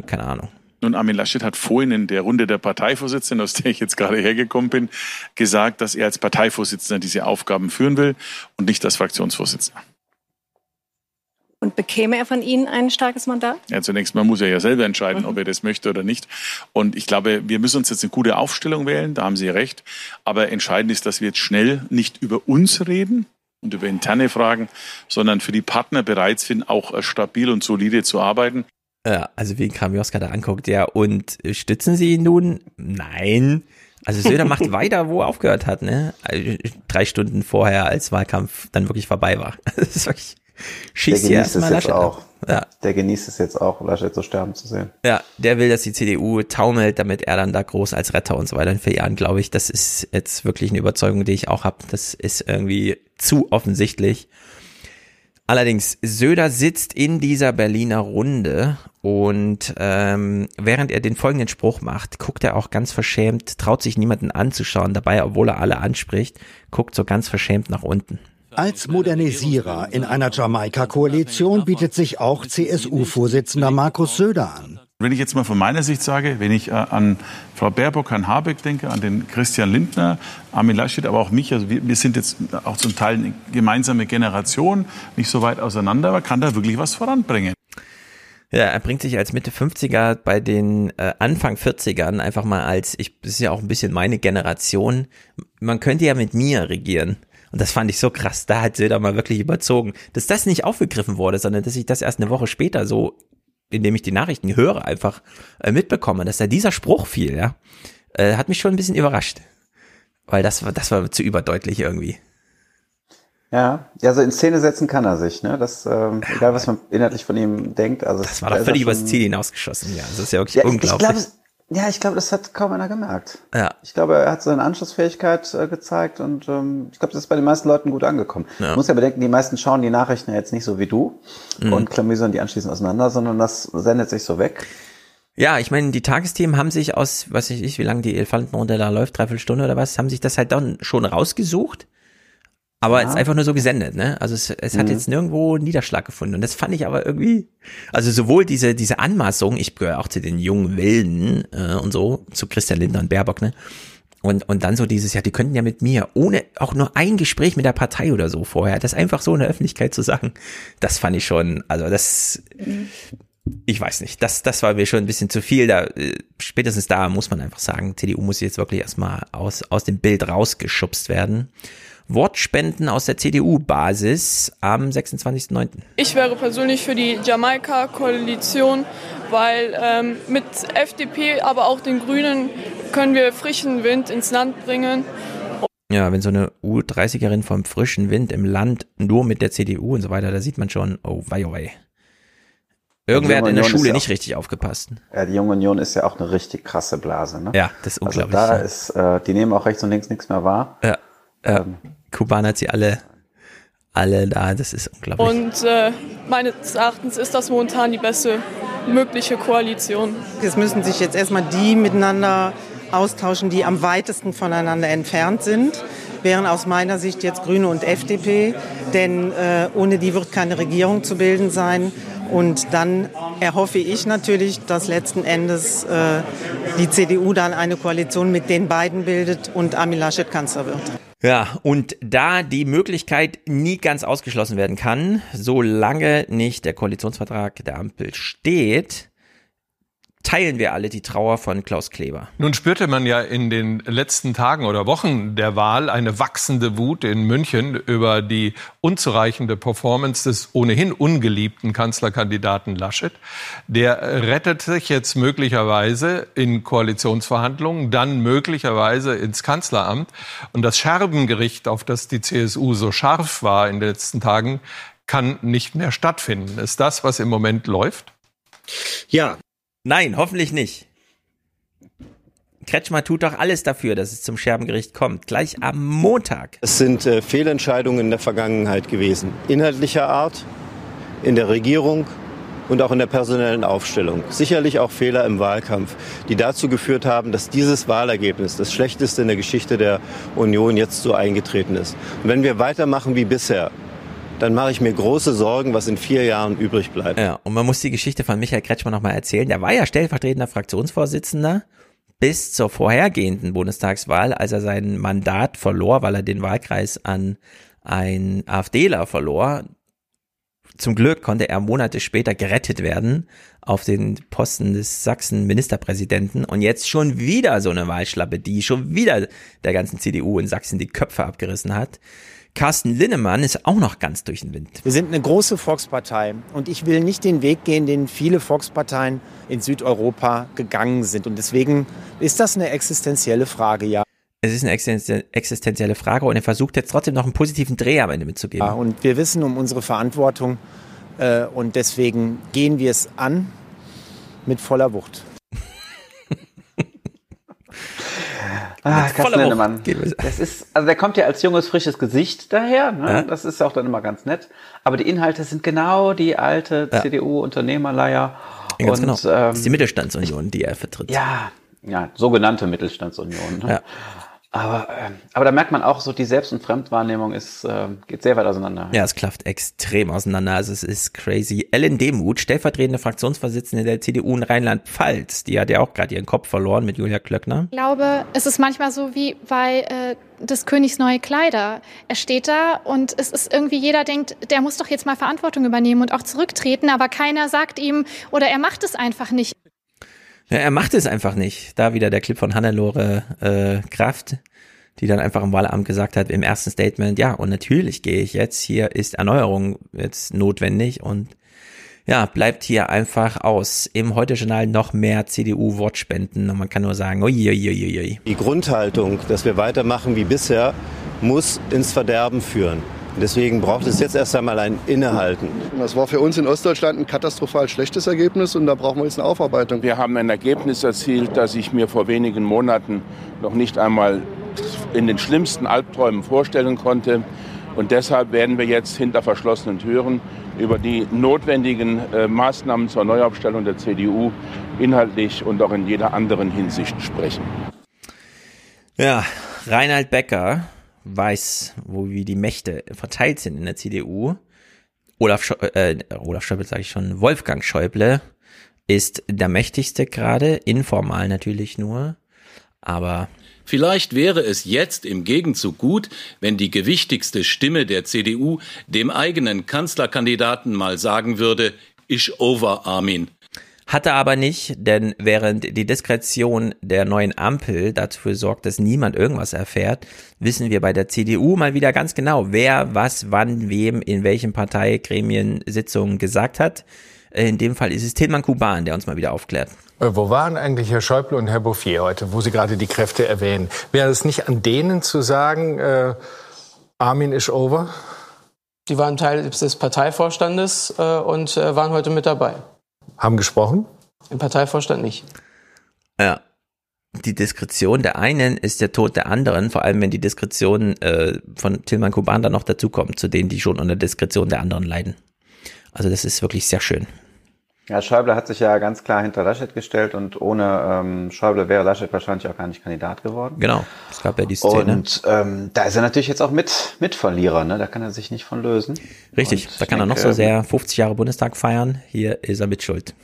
Keine Ahnung. Nun, Armin Laschet hat vorhin in der Runde der Parteivorsitzenden, aus der ich jetzt gerade hergekommen bin, gesagt, dass er als Parteivorsitzender diese Aufgaben führen will und nicht als Fraktionsvorsitzender. Und bekäme er von Ihnen ein starkes Mandat? Ja, zunächst mal muss er ja selber entscheiden, mhm. ob er das möchte oder nicht. Und ich glaube, wir müssen uns jetzt eine gute Aufstellung wählen, da haben Sie recht. Aber entscheidend ist, dass wir jetzt schnell nicht über uns reden und über interne Fragen, sondern für die Partner bereit sind, auch stabil und solide zu arbeiten. Ja, also wie Kramioska da anguckt, ja, und stützen Sie ihn nun? Nein. Also Söder macht weiter, wo er aufgehört hat, ne? Also drei Stunden vorher, als Wahlkampf dann wirklich vorbei war. Das ist wirklich, schießt hier erstmal Laschet auch. Ja. Der genießt es jetzt auch, Laschet so sterben zu sehen. Ja, der will, dass die CDU taumelt, damit er dann da groß als Retter und so weiter in vier Jahren, glaube ich. Das ist jetzt wirklich eine Überzeugung, die ich auch habe. Das ist irgendwie zu offensichtlich. Allerdings, Söder sitzt in dieser Berliner Runde und ähm, während er den folgenden Spruch macht, guckt er auch ganz verschämt, traut sich niemanden anzuschauen, dabei, obwohl er alle anspricht, guckt so ganz verschämt nach unten. Als Modernisierer in einer Jamaika-Koalition bietet sich auch CSU-Vorsitzender Markus Söder an. Wenn ich jetzt mal von meiner Sicht sage, wenn ich äh, an Frau Baerbock, Herrn Habeck denke, an den Christian Lindner, Armin Laschet, aber auch mich, also wir, wir sind jetzt auch zum Teil eine gemeinsame Generation, nicht so weit auseinander, aber kann da wirklich was voranbringen. Ja, er bringt sich als Mitte 50er bei den äh, Anfang 40ern einfach mal als, ich, das ist ja auch ein bisschen meine Generation, man könnte ja mit mir regieren. Und das fand ich so krass. Da hat Söder mal wirklich überzogen, dass das nicht aufgegriffen wurde, sondern dass ich das erst eine Woche später so indem ich die Nachrichten höre, einfach äh, mitbekomme, dass da dieser Spruch fiel, ja, äh, hat mich schon ein bisschen überrascht. Weil das war, das war zu überdeutlich irgendwie. Ja, ja, so in Szene setzen kann er sich, ne? Das, ähm, egal was man inhaltlich von ihm denkt. Also das war doch völlig übers Ziel hinausgeschossen, ja. Das ist ja wirklich ja, unglaublich. Ich, ich glaub, ja, ich glaube, das hat kaum einer gemerkt. Ja. Ich glaube, er hat seine Anschlussfähigkeit äh, gezeigt und ähm, ich glaube, das ist bei den meisten Leuten gut angekommen. Ja. Man muss ja bedenken, die meisten schauen die Nachrichten ja jetzt nicht so wie du mhm. und klamüsern die anschließend auseinander, sondern das sendet sich so weg. Ja, ich meine, die Tagesthemen haben sich aus, was weiß ich, wie lange die Elefantenrunde da läuft, dreiviertel Stunde oder was, haben sich das halt dann schon rausgesucht aber ja. es ist einfach nur so gesendet, ne? Also es, es hat mhm. jetzt nirgendwo Niederschlag gefunden. Und das fand ich aber irgendwie, also sowohl diese, diese Anmaßung, ich gehöre auch zu den jungen Wilden äh, und so, zu Christian Lindner und Baerbock, ne? Und, und dann so dieses, ja, die könnten ja mit mir, ohne auch nur ein Gespräch mit der Partei oder so vorher, das einfach so in der Öffentlichkeit zu sagen, das fand ich schon, also das, ich weiß nicht, das, das war mir schon ein bisschen zu viel. Da, äh, spätestens da muss man einfach sagen, CDU muss jetzt wirklich erstmal aus, aus dem Bild rausgeschubst werden. Wortspenden aus der CDU-Basis am 26.09. Ich wäre persönlich für die Jamaika-Koalition, weil ähm, mit FDP, aber auch den Grünen können wir frischen Wind ins Land bringen. Ja, wenn so eine U30erin vom frischen Wind im Land nur mit der CDU und so weiter, da sieht man schon, oh wei, oh wei. Irgendwer hat in der Schule ja nicht richtig aufgepasst. Ja, die Junge Union ist ja auch eine richtig krasse Blase, ne? Ja, das ist also unglaublich. Also da ist, äh, die nehmen auch rechts und links nichts mehr wahr. Ja. Ähm, Kuban hat sie alle, alle da, das ist unglaublich. Und äh, meines Erachtens ist das momentan die beste mögliche Koalition. Es müssen sich jetzt erstmal die miteinander austauschen, die am weitesten voneinander entfernt sind wären aus meiner Sicht jetzt Grüne und FDP, denn äh, ohne die wird keine Regierung zu bilden sein. Und dann erhoffe ich natürlich, dass letzten Endes äh, die CDU dann eine Koalition mit den beiden bildet und Armin Laschet Kanzler wird. Ja, und da die Möglichkeit nie ganz ausgeschlossen werden kann, solange nicht der Koalitionsvertrag der Ampel steht, teilen wir alle die Trauer von Klaus Kleber. Nun spürte man ja in den letzten Tagen oder Wochen der Wahl eine wachsende Wut in München über die unzureichende Performance des ohnehin ungeliebten Kanzlerkandidaten Laschet. Der rettet sich jetzt möglicherweise in Koalitionsverhandlungen, dann möglicherweise ins Kanzleramt. Und das Scherbengericht, auf das die CSU so scharf war in den letzten Tagen, kann nicht mehr stattfinden. Ist das, was im Moment läuft? Ja, Nein, hoffentlich nicht. Kretschmer tut doch alles dafür, dass es zum Scherbengericht kommt. Gleich am Montag. Es sind äh, Fehlentscheidungen in der Vergangenheit gewesen. Inhaltlicher Art, in der Regierung und auch in der personellen Aufstellung. Sicherlich auch Fehler im Wahlkampf, die dazu geführt haben, dass dieses Wahlergebnis, das schlechteste in der Geschichte der Union, jetzt so eingetreten ist. Und wenn wir weitermachen wie bisher, dann mache ich mir große Sorgen, was in vier Jahren übrig bleibt. Ja, und man muss die Geschichte von Michael Kretschmer nochmal erzählen. Der war ja stellvertretender Fraktionsvorsitzender bis zur vorhergehenden Bundestagswahl, als er sein Mandat verlor, weil er den Wahlkreis an ein AfDler verlor. Zum Glück konnte er Monate später gerettet werden auf den Posten des Sachsen-Ministerpräsidenten und jetzt schon wieder so eine Wahlschlappe, die schon wieder der ganzen CDU in Sachsen die Köpfe abgerissen hat. Carsten Linnemann ist auch noch ganz durch den Wind. Wir sind eine große Volkspartei und ich will nicht den Weg gehen, den viele Volksparteien in Südeuropa gegangen sind. Und deswegen ist das eine existenzielle Frage, ja. Es ist eine existenzielle Frage und er versucht jetzt trotzdem noch einen positiven Dreh am Ende mitzugeben. Ja, und wir wissen um unsere Verantwortung äh, und deswegen gehen wir es an mit voller Wucht. Ah, Carsten Lindemann. Das ist, also der kommt ja als junges, frisches Gesicht daher. Ne? Ja. Das ist auch dann immer ganz nett. Aber die Inhalte sind genau die alte Ja. CDU-Unternehmerleier. Ja, ganz Und, genau. ähm, das ist die Mittelstandsunion, die er vertritt. Ja, ja, sogenannte Mittelstandsunion. Ne? Ja. Aber, ähm, aber da merkt man auch so, die Selbst- und Fremdwahrnehmung ist, ähm, geht sehr weit auseinander. Ja, es klafft extrem auseinander. Also es ist crazy. Ellen Demuth, stellvertretende Fraktionsvorsitzende der CDU in Rheinland-Pfalz, die hat ja auch gerade ihren Kopf verloren mit Julia Klöckner. Ich glaube, es ist manchmal so wie bei äh, des Königs neue Kleider. Er steht da und es ist irgendwie jeder denkt, der muss doch jetzt mal Verantwortung übernehmen und auch zurücktreten, aber keiner sagt ihm oder er macht es einfach nicht. Ja, er macht es einfach nicht. Da wieder der Clip von Hannelore äh, Kraft, die dann einfach im Wahlamt gesagt hat im ersten Statement, ja, und natürlich gehe ich jetzt, hier ist Erneuerung jetzt notwendig und ja, bleibt hier einfach aus. Im Heute-Journal noch mehr CDU-Wortspenden und man kann nur sagen, uiuiuiui. Die Grundhaltung, dass wir weitermachen wie bisher, muss ins Verderben führen. Deswegen braucht es jetzt erst einmal ein Innehalten. Das war für uns in Ostdeutschland ein katastrophal schlechtes Ergebnis und da brauchen wir jetzt eine Aufarbeitung. Wir haben ein Ergebnis erzielt, das ich mir vor wenigen Monaten noch nicht einmal in den schlimmsten Albträumen vorstellen konnte. Und deshalb werden wir jetzt hinter verschlossenen Türen über die notwendigen äh, Maßnahmen zur Neuaufstellung der CDU inhaltlich und auch in jeder anderen Hinsicht sprechen. Ja, Reinhard Becker weiß, wo wie die Mächte verteilt sind in der CDU. Olaf, Schau äh, Olaf Schäuble sage ich schon, Wolfgang Schäuble ist der mächtigste gerade, informal natürlich nur, aber Vielleicht wäre es jetzt im Gegenzug gut, wenn die gewichtigste Stimme der CDU dem eigenen Kanzlerkandidaten mal sagen würde, ich over Armin. Hatte aber nicht, denn während die Diskretion der neuen Ampel dafür sorgt, dass niemand irgendwas erfährt, wissen wir bei der CDU mal wieder ganz genau, wer was wann wem in welchen Parteigremien Sitzungen gesagt hat. In dem Fall ist es Tilman Kuban, der uns mal wieder aufklärt. Äh, Wo waren eigentlich Herr Schäuble und Herr Bouffier heute, wo Sie gerade die Kräfte erwähnen? Wäre es nicht an denen zu sagen, äh, Armin ist over? Die waren Teil des Parteivorstandes äh, und äh, waren heute mit dabei. Haben gesprochen? Im Parteivorstand nicht. Ja. Die Diskretion der einen ist der Tod der anderen, vor allem wenn die Diskretion äh, von Tilman Kuban dann noch dazukommt, zu denen, die schon unter Diskretion der anderen leiden. Also das ist wirklich sehr schön. Ja, Schäuble hat sich ja ganz klar hinter Laschet gestellt und ohne ähm, Schäuble wäre Laschet wahrscheinlich auch gar nicht Kandidat geworden. Genau, es gab ja die Szene. Und ähm, da ist er natürlich jetzt auch mit Mitverlierer, ne? Da kann er sich nicht von lösen. Richtig, Und da kann er noch denke, so sehr 50 Jahre Bundestag feiern. Hier ist er mit Schuld.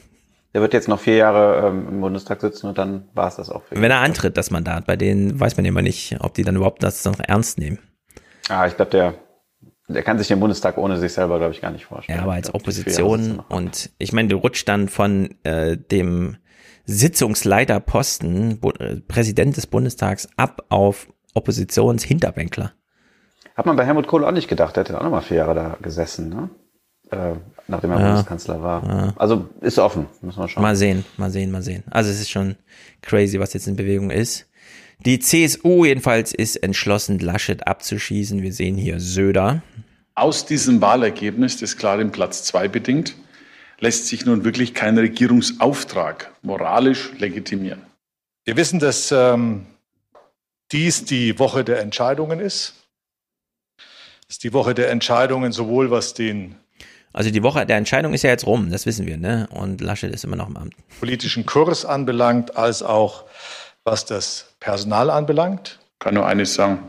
Der wird jetzt noch vier Jahre ähm, im Bundestag sitzen und dann war es das auch für ihn. Wenn er antritt, das Mandat, bei denen weiß man immer nicht, ob die dann überhaupt das noch ernst nehmen. Ah, ich glaube, der, der kann sich den Bundestag ohne sich selber, glaube ich, gar nicht vorstellen. Ja, aber als Opposition und ich meine, du rutscht dann von äh, dem Sitzungsleiterposten, Bu äh, Präsident des Bundestags, ab auf Oppositionshinterbänkler. Hat man bei Helmut Kohl auch nicht gedacht, der ja auch noch mal vier Jahre da gesessen, ne? Äh, nachdem er Ja. Bundeskanzler war. Ja. Also ist offen, müssen wir schauen. Mal sehen, mal sehen, mal sehen. Also es ist schon crazy, was jetzt in Bewegung ist. Die CSU jedenfalls ist entschlossen, Laschet abzuschießen. Wir sehen hier Söder. Aus diesem Wahlergebnis, das klar den Platz zwei bedingt, lässt sich nun wirklich kein Regierungsauftrag moralisch legitimieren. Wir wissen, dass ähm, dies die Woche der Entscheidungen ist. Es ist die Woche der Entscheidungen sowohl was den Also die Woche der Entscheidung ist ja jetzt rum, das wissen wir, ne? Und Laschet ist immer noch im Amt. politischen Kurs anbelangt, als auch was das Personal anbelangt. kann nur eines sagen.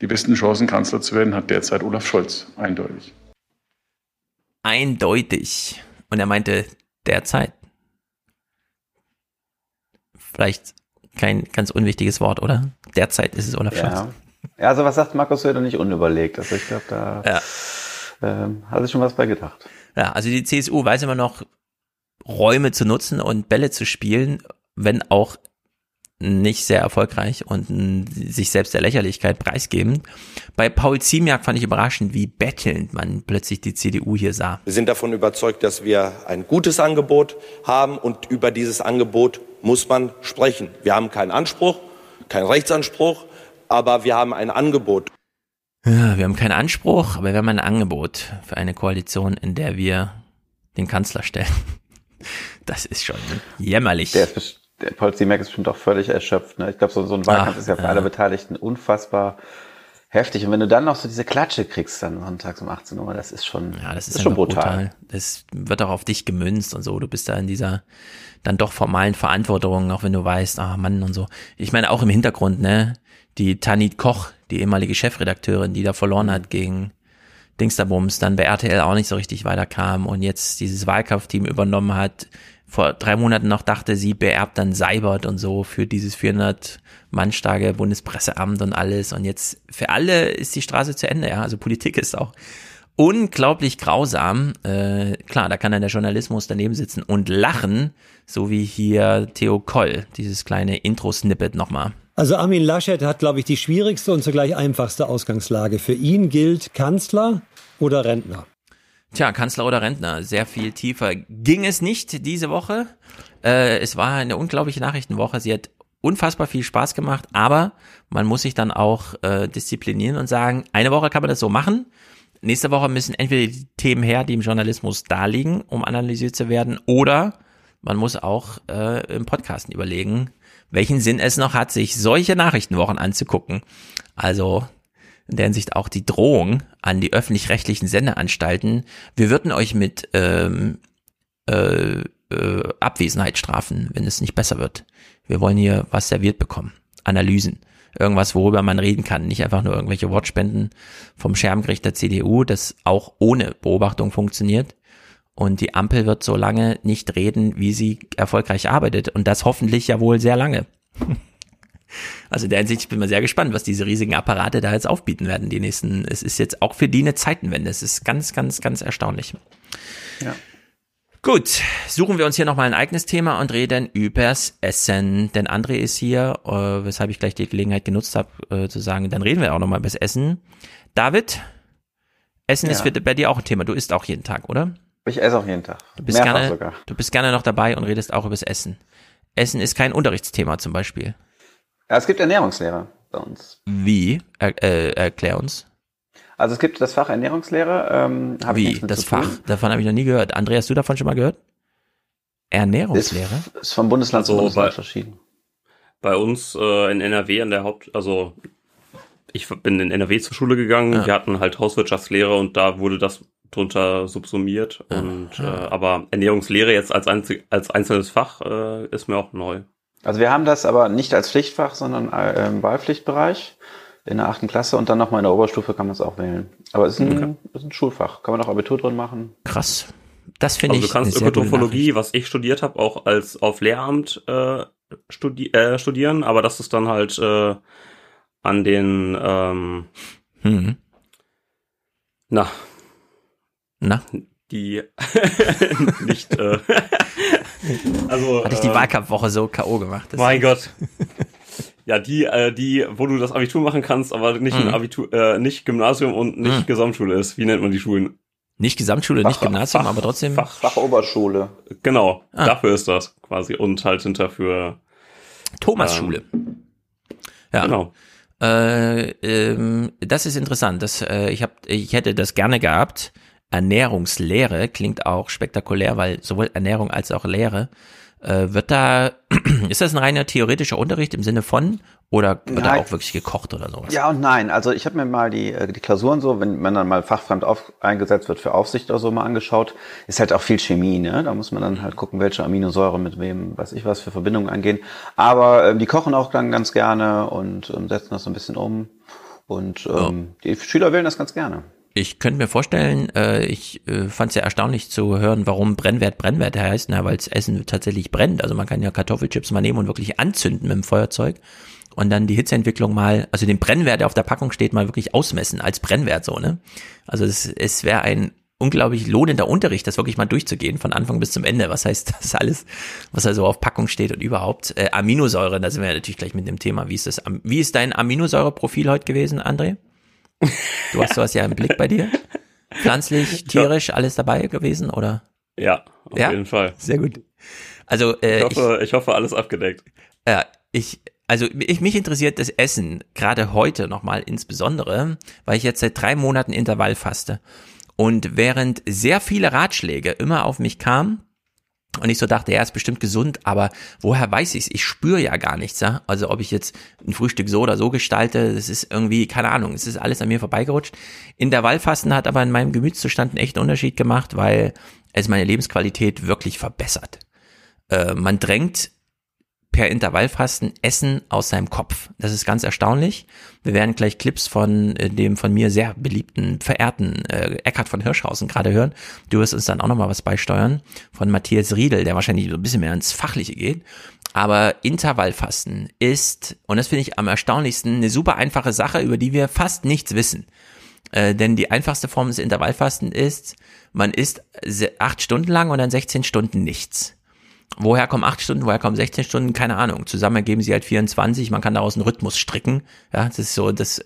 Die besten Chancen, Kanzler zu werden, hat derzeit Olaf Scholz, eindeutig. Eindeutig. Und er meinte derzeit. Vielleicht kein ganz unwichtiges Wort, oder? Derzeit ist es Olaf Scholz. Ja. ja, also was sagt Markus Söder nicht unüberlegt? Also ich glaube, da Ja. ähm, hat sich schon was bei gedacht. Ja, also die CSU weiß immer noch, Räume zu nutzen und Bälle zu spielen, wenn auch nicht sehr erfolgreich und sich selbst der Lächerlichkeit preisgeben. Bei Paul Ziemiak fand ich überraschend, wie bettelnd man plötzlich die CDU hier sah. Wir sind davon überzeugt, dass wir ein gutes Angebot haben und über dieses Angebot muss man sprechen. Wir haben keinen Anspruch, keinen Rechtsanspruch, aber wir haben ein Angebot. Ja, wir haben keinen Anspruch, aber wir haben ein Angebot für eine Koalition, in der wir den Kanzler stellen. Das ist schon jämmerlich. Der, ist, der Paul Ziemek ist bestimmt auch völlig erschöpft. Ne? Ich glaube, so, so ein Wahlkampf Ach, ist ja für ja. alle Beteiligten unfassbar heftig. Und wenn du dann noch so diese Klatsche kriegst, dann sonntags um 18 Uhr, das ist schon, Ja, das ist, schon einfach brutal. Das wird auch auf dich gemünzt und so. Du bist da in dieser dann doch formalen Verantwortung, auch wenn du weißt, ah Mann und so. Ich meine auch im Hintergrund, ne? Die Tanit Koch, die ehemalige Chefredakteurin, die da verloren hat gegen Dingsterbums, dann bei RTL auch nicht so richtig weiterkam und jetzt dieses Wahlkampfteam übernommen hat. Vor drei Monaten noch dachte sie, beerbt dann Seibert und so für dieses 400 Mann starke Bundespresseamt und alles. Und jetzt für alle ist die Straße zu Ende, ja. Also Politik ist auch unglaublich grausam. Äh, klar, da kann dann der Journalismus daneben sitzen und lachen, so wie hier Theo Koll, dieses kleine Intro-Snippet nochmal. Also Armin Laschet hat, glaube ich, die schwierigste und zugleich einfachste Ausgangslage. Für ihn gilt Kanzler oder Rentner. Tja, Kanzler oder Rentner, sehr viel tiefer ging es nicht diese Woche. Äh, es war eine unglaubliche Nachrichtenwoche. Sie hat unfassbar viel Spaß gemacht, aber man muss sich dann auch äh, disziplinieren und sagen, eine Woche kann man das so machen. Nächste Woche müssen entweder die Themen her, die im Journalismus da liegen, um analysiert zu werden, oder man muss auch äh, im Podcasten überlegen, welchen Sinn es noch hat, sich solche Nachrichtenwochen anzugucken. Also in der Hinsicht auch die Drohung an die öffentlich-rechtlichen Sendeanstalten, wir würden euch mit ähm, äh, äh, Abwesenheit strafen, wenn es nicht besser wird. Wir wollen hier was serviert bekommen. Analysen. Irgendwas, worüber man reden kann. Nicht einfach nur irgendwelche Wortspenden vom Schermgericht der CDU, das auch ohne Beobachtung funktioniert. Und die Ampel wird so lange nicht reden, wie sie erfolgreich arbeitet. Und das hoffentlich ja wohl sehr lange. Also in der Hinsicht, ich bin mal sehr gespannt, was diese riesigen Apparate da jetzt aufbieten werden, die nächsten. Es ist jetzt auch für die eine Zeitenwende. Es ist ganz, ganz, ganz erstaunlich. Ja. Gut, suchen wir uns hier nochmal ein eigenes Thema und reden übers Essen. Denn André ist hier, äh, weshalb ich gleich die Gelegenheit genutzt habe, äh, zu sagen, dann reden wir auch nochmal übers Essen. David, Essen Ja. ist für, bei dir auch ein Thema. Du isst auch jeden Tag, oder? Ich esse auch jeden Tag. Du bist, Mehrfach gerne, sogar. du bist gerne noch dabei und redest auch übers Essen. Essen ist kein Unterrichtsthema zum Beispiel. Ja, es gibt Ernährungslehre bei uns. Wie? Er, äh, erklär uns. Also es gibt das Fach Ernährungslehre. Ähm, Wie? Das zu. Fach? Davon habe ich noch nie gehört. André, hast du davon schon mal gehört? Ernährungslehre? Ist, ist vom Bundesland zu Also Bundesland bei- verschieden. Bei uns äh, in NRW an der Haupt, also ich bin in NRW zur Schule gegangen, Ja. wir hatten halt Hauswirtschaftslehre und da wurde das drunter subsumiert. Und äh, aber Ernährungslehre jetzt als, einzig, als einzelnes Fach äh, ist mir auch neu. Also wir haben das aber nicht als Pflichtfach, sondern äh, im Wahlpflichtbereich in der achten Klasse und dann nochmal in der Oberstufe kann man es auch wählen. Aber es ist ein, ist ein Schulfach. Kann man auch Abitur drin machen. Krass. Das finde Also ich du kannst Ökotrophologie, was ich studiert habe, auch als auf Lehramt äh, studi äh, studieren, aber das ist dann halt äh, an den ähm, Mhm. na Na? die nicht äh, also Hatte ich die ähm, Wahlkampfwoche so K.O. gemacht. Mein Gott. Ja, die, äh, die, wo du das Abitur machen kannst, aber nicht Mhm. ein Abitur, äh, nicht Gymnasium und nicht Mhm. Gesamtschule ist. Wie nennt man die Schulen? Nicht Gesamtschule, nicht Gymnasium, aber trotzdem. Fach, Fachoberschule. Genau, Ah. dafür ist das quasi. Und halt hinter für Thomas-Schule. Ja. Genau. Äh, ähm, das ist interessant. Das, äh, ich, hab, ich hätte das gerne gehabt. Ernährungslehre klingt auch spektakulär, weil sowohl Ernährung als auch Lehre Äh, wird da, ist das ein reiner theoretischer Unterricht im Sinne von, oder wird da Nein. auch wirklich gekocht oder sowas? Ja und nein. Also ich habe mir mal die, äh, die Klausuren so, wenn man dann mal fachfremd auf, eingesetzt wird für Aufsicht oder so mal angeschaut, ist halt auch viel Chemie, ne? Da muss man dann halt gucken, welche Aminosäure mit wem, weiß ich was, für Verbindungen eingehen. Aber ähm, die kochen auch dann ganz gerne und ähm, setzen das so ein bisschen um. Und ähm, die Schüler wählen das ganz gerne. Ich könnte mir vorstellen, äh, ich äh, fand es ja erstaunlich zu hören, warum Brennwert Brennwert heißt, weil das Essen tatsächlich brennt. Also man kann ja Kartoffelchips mal nehmen und wirklich anzünden mit dem Feuerzeug und dann die Hitzeentwicklung mal, also den Brennwert, der auf der Packung steht, mal wirklich ausmessen als Brennwert so, ne? Also es, es wäre ein unglaublich lohnender Unterricht, das wirklich mal durchzugehen, von Anfang bis zum Ende. Was heißt das alles, was da so auf Packung steht und überhaupt? Äh, Aminosäure, da sind wir ja natürlich gleich mit dem Thema. Wie ist das? Wie ist dein Aminosäureprofil heute gewesen, André? Du hast sowas ja im Blick bei dir. Pflanzlich, tierisch, alles dabei gewesen, oder? Ja, auf Ja? jeden Fall. Sehr gut. Also äh, Ich hoffe, ich, hoffe, alles abgedeckt. ja, ich, also ich, mich interessiert das Essen, gerade heute nochmal insbesondere, weil ich jetzt seit drei Monaten Intervall faste. Und während sehr viele Ratschläge immer auf mich kamen, und ich so dachte, ja, ist bestimmt gesund, aber woher weiß ich's? Ich spüre ja gar nichts, ja. Also ob ich jetzt ein Frühstück so oder so gestalte, das ist irgendwie, keine Ahnung, es ist alles an mir vorbeigerutscht. Intervallfasten hat aber in meinem Gemütszustand einen echten Unterschied gemacht, weil es meine Lebensqualität wirklich verbessert. Äh, man drängt per Intervallfasten Essen aus seinem Kopf. Das ist ganz erstaunlich. Wir werden gleich Clips von äh, dem von mir sehr beliebten, verehrten äh, Eckhard von Hirschhausen gerade hören. Du wirst uns dann auch nochmal was beisteuern von Matthias Riedel, der wahrscheinlich so ein bisschen mehr ins Fachliche geht. Aber Intervallfasten ist, und das finde ich am erstaunlichsten, eine super einfache Sache, über die wir fast nichts wissen. Äh, denn die einfachste Form des Intervallfasten ist, man isst acht Stunden lang und dann 16 Stunden nichts. Woher kommen acht Stunden, woher kommen 16 Stunden? Keine Ahnung. Zusammen ergeben sie halt 24. Man kann daraus einen Rhythmus stricken. Ja, das ist so das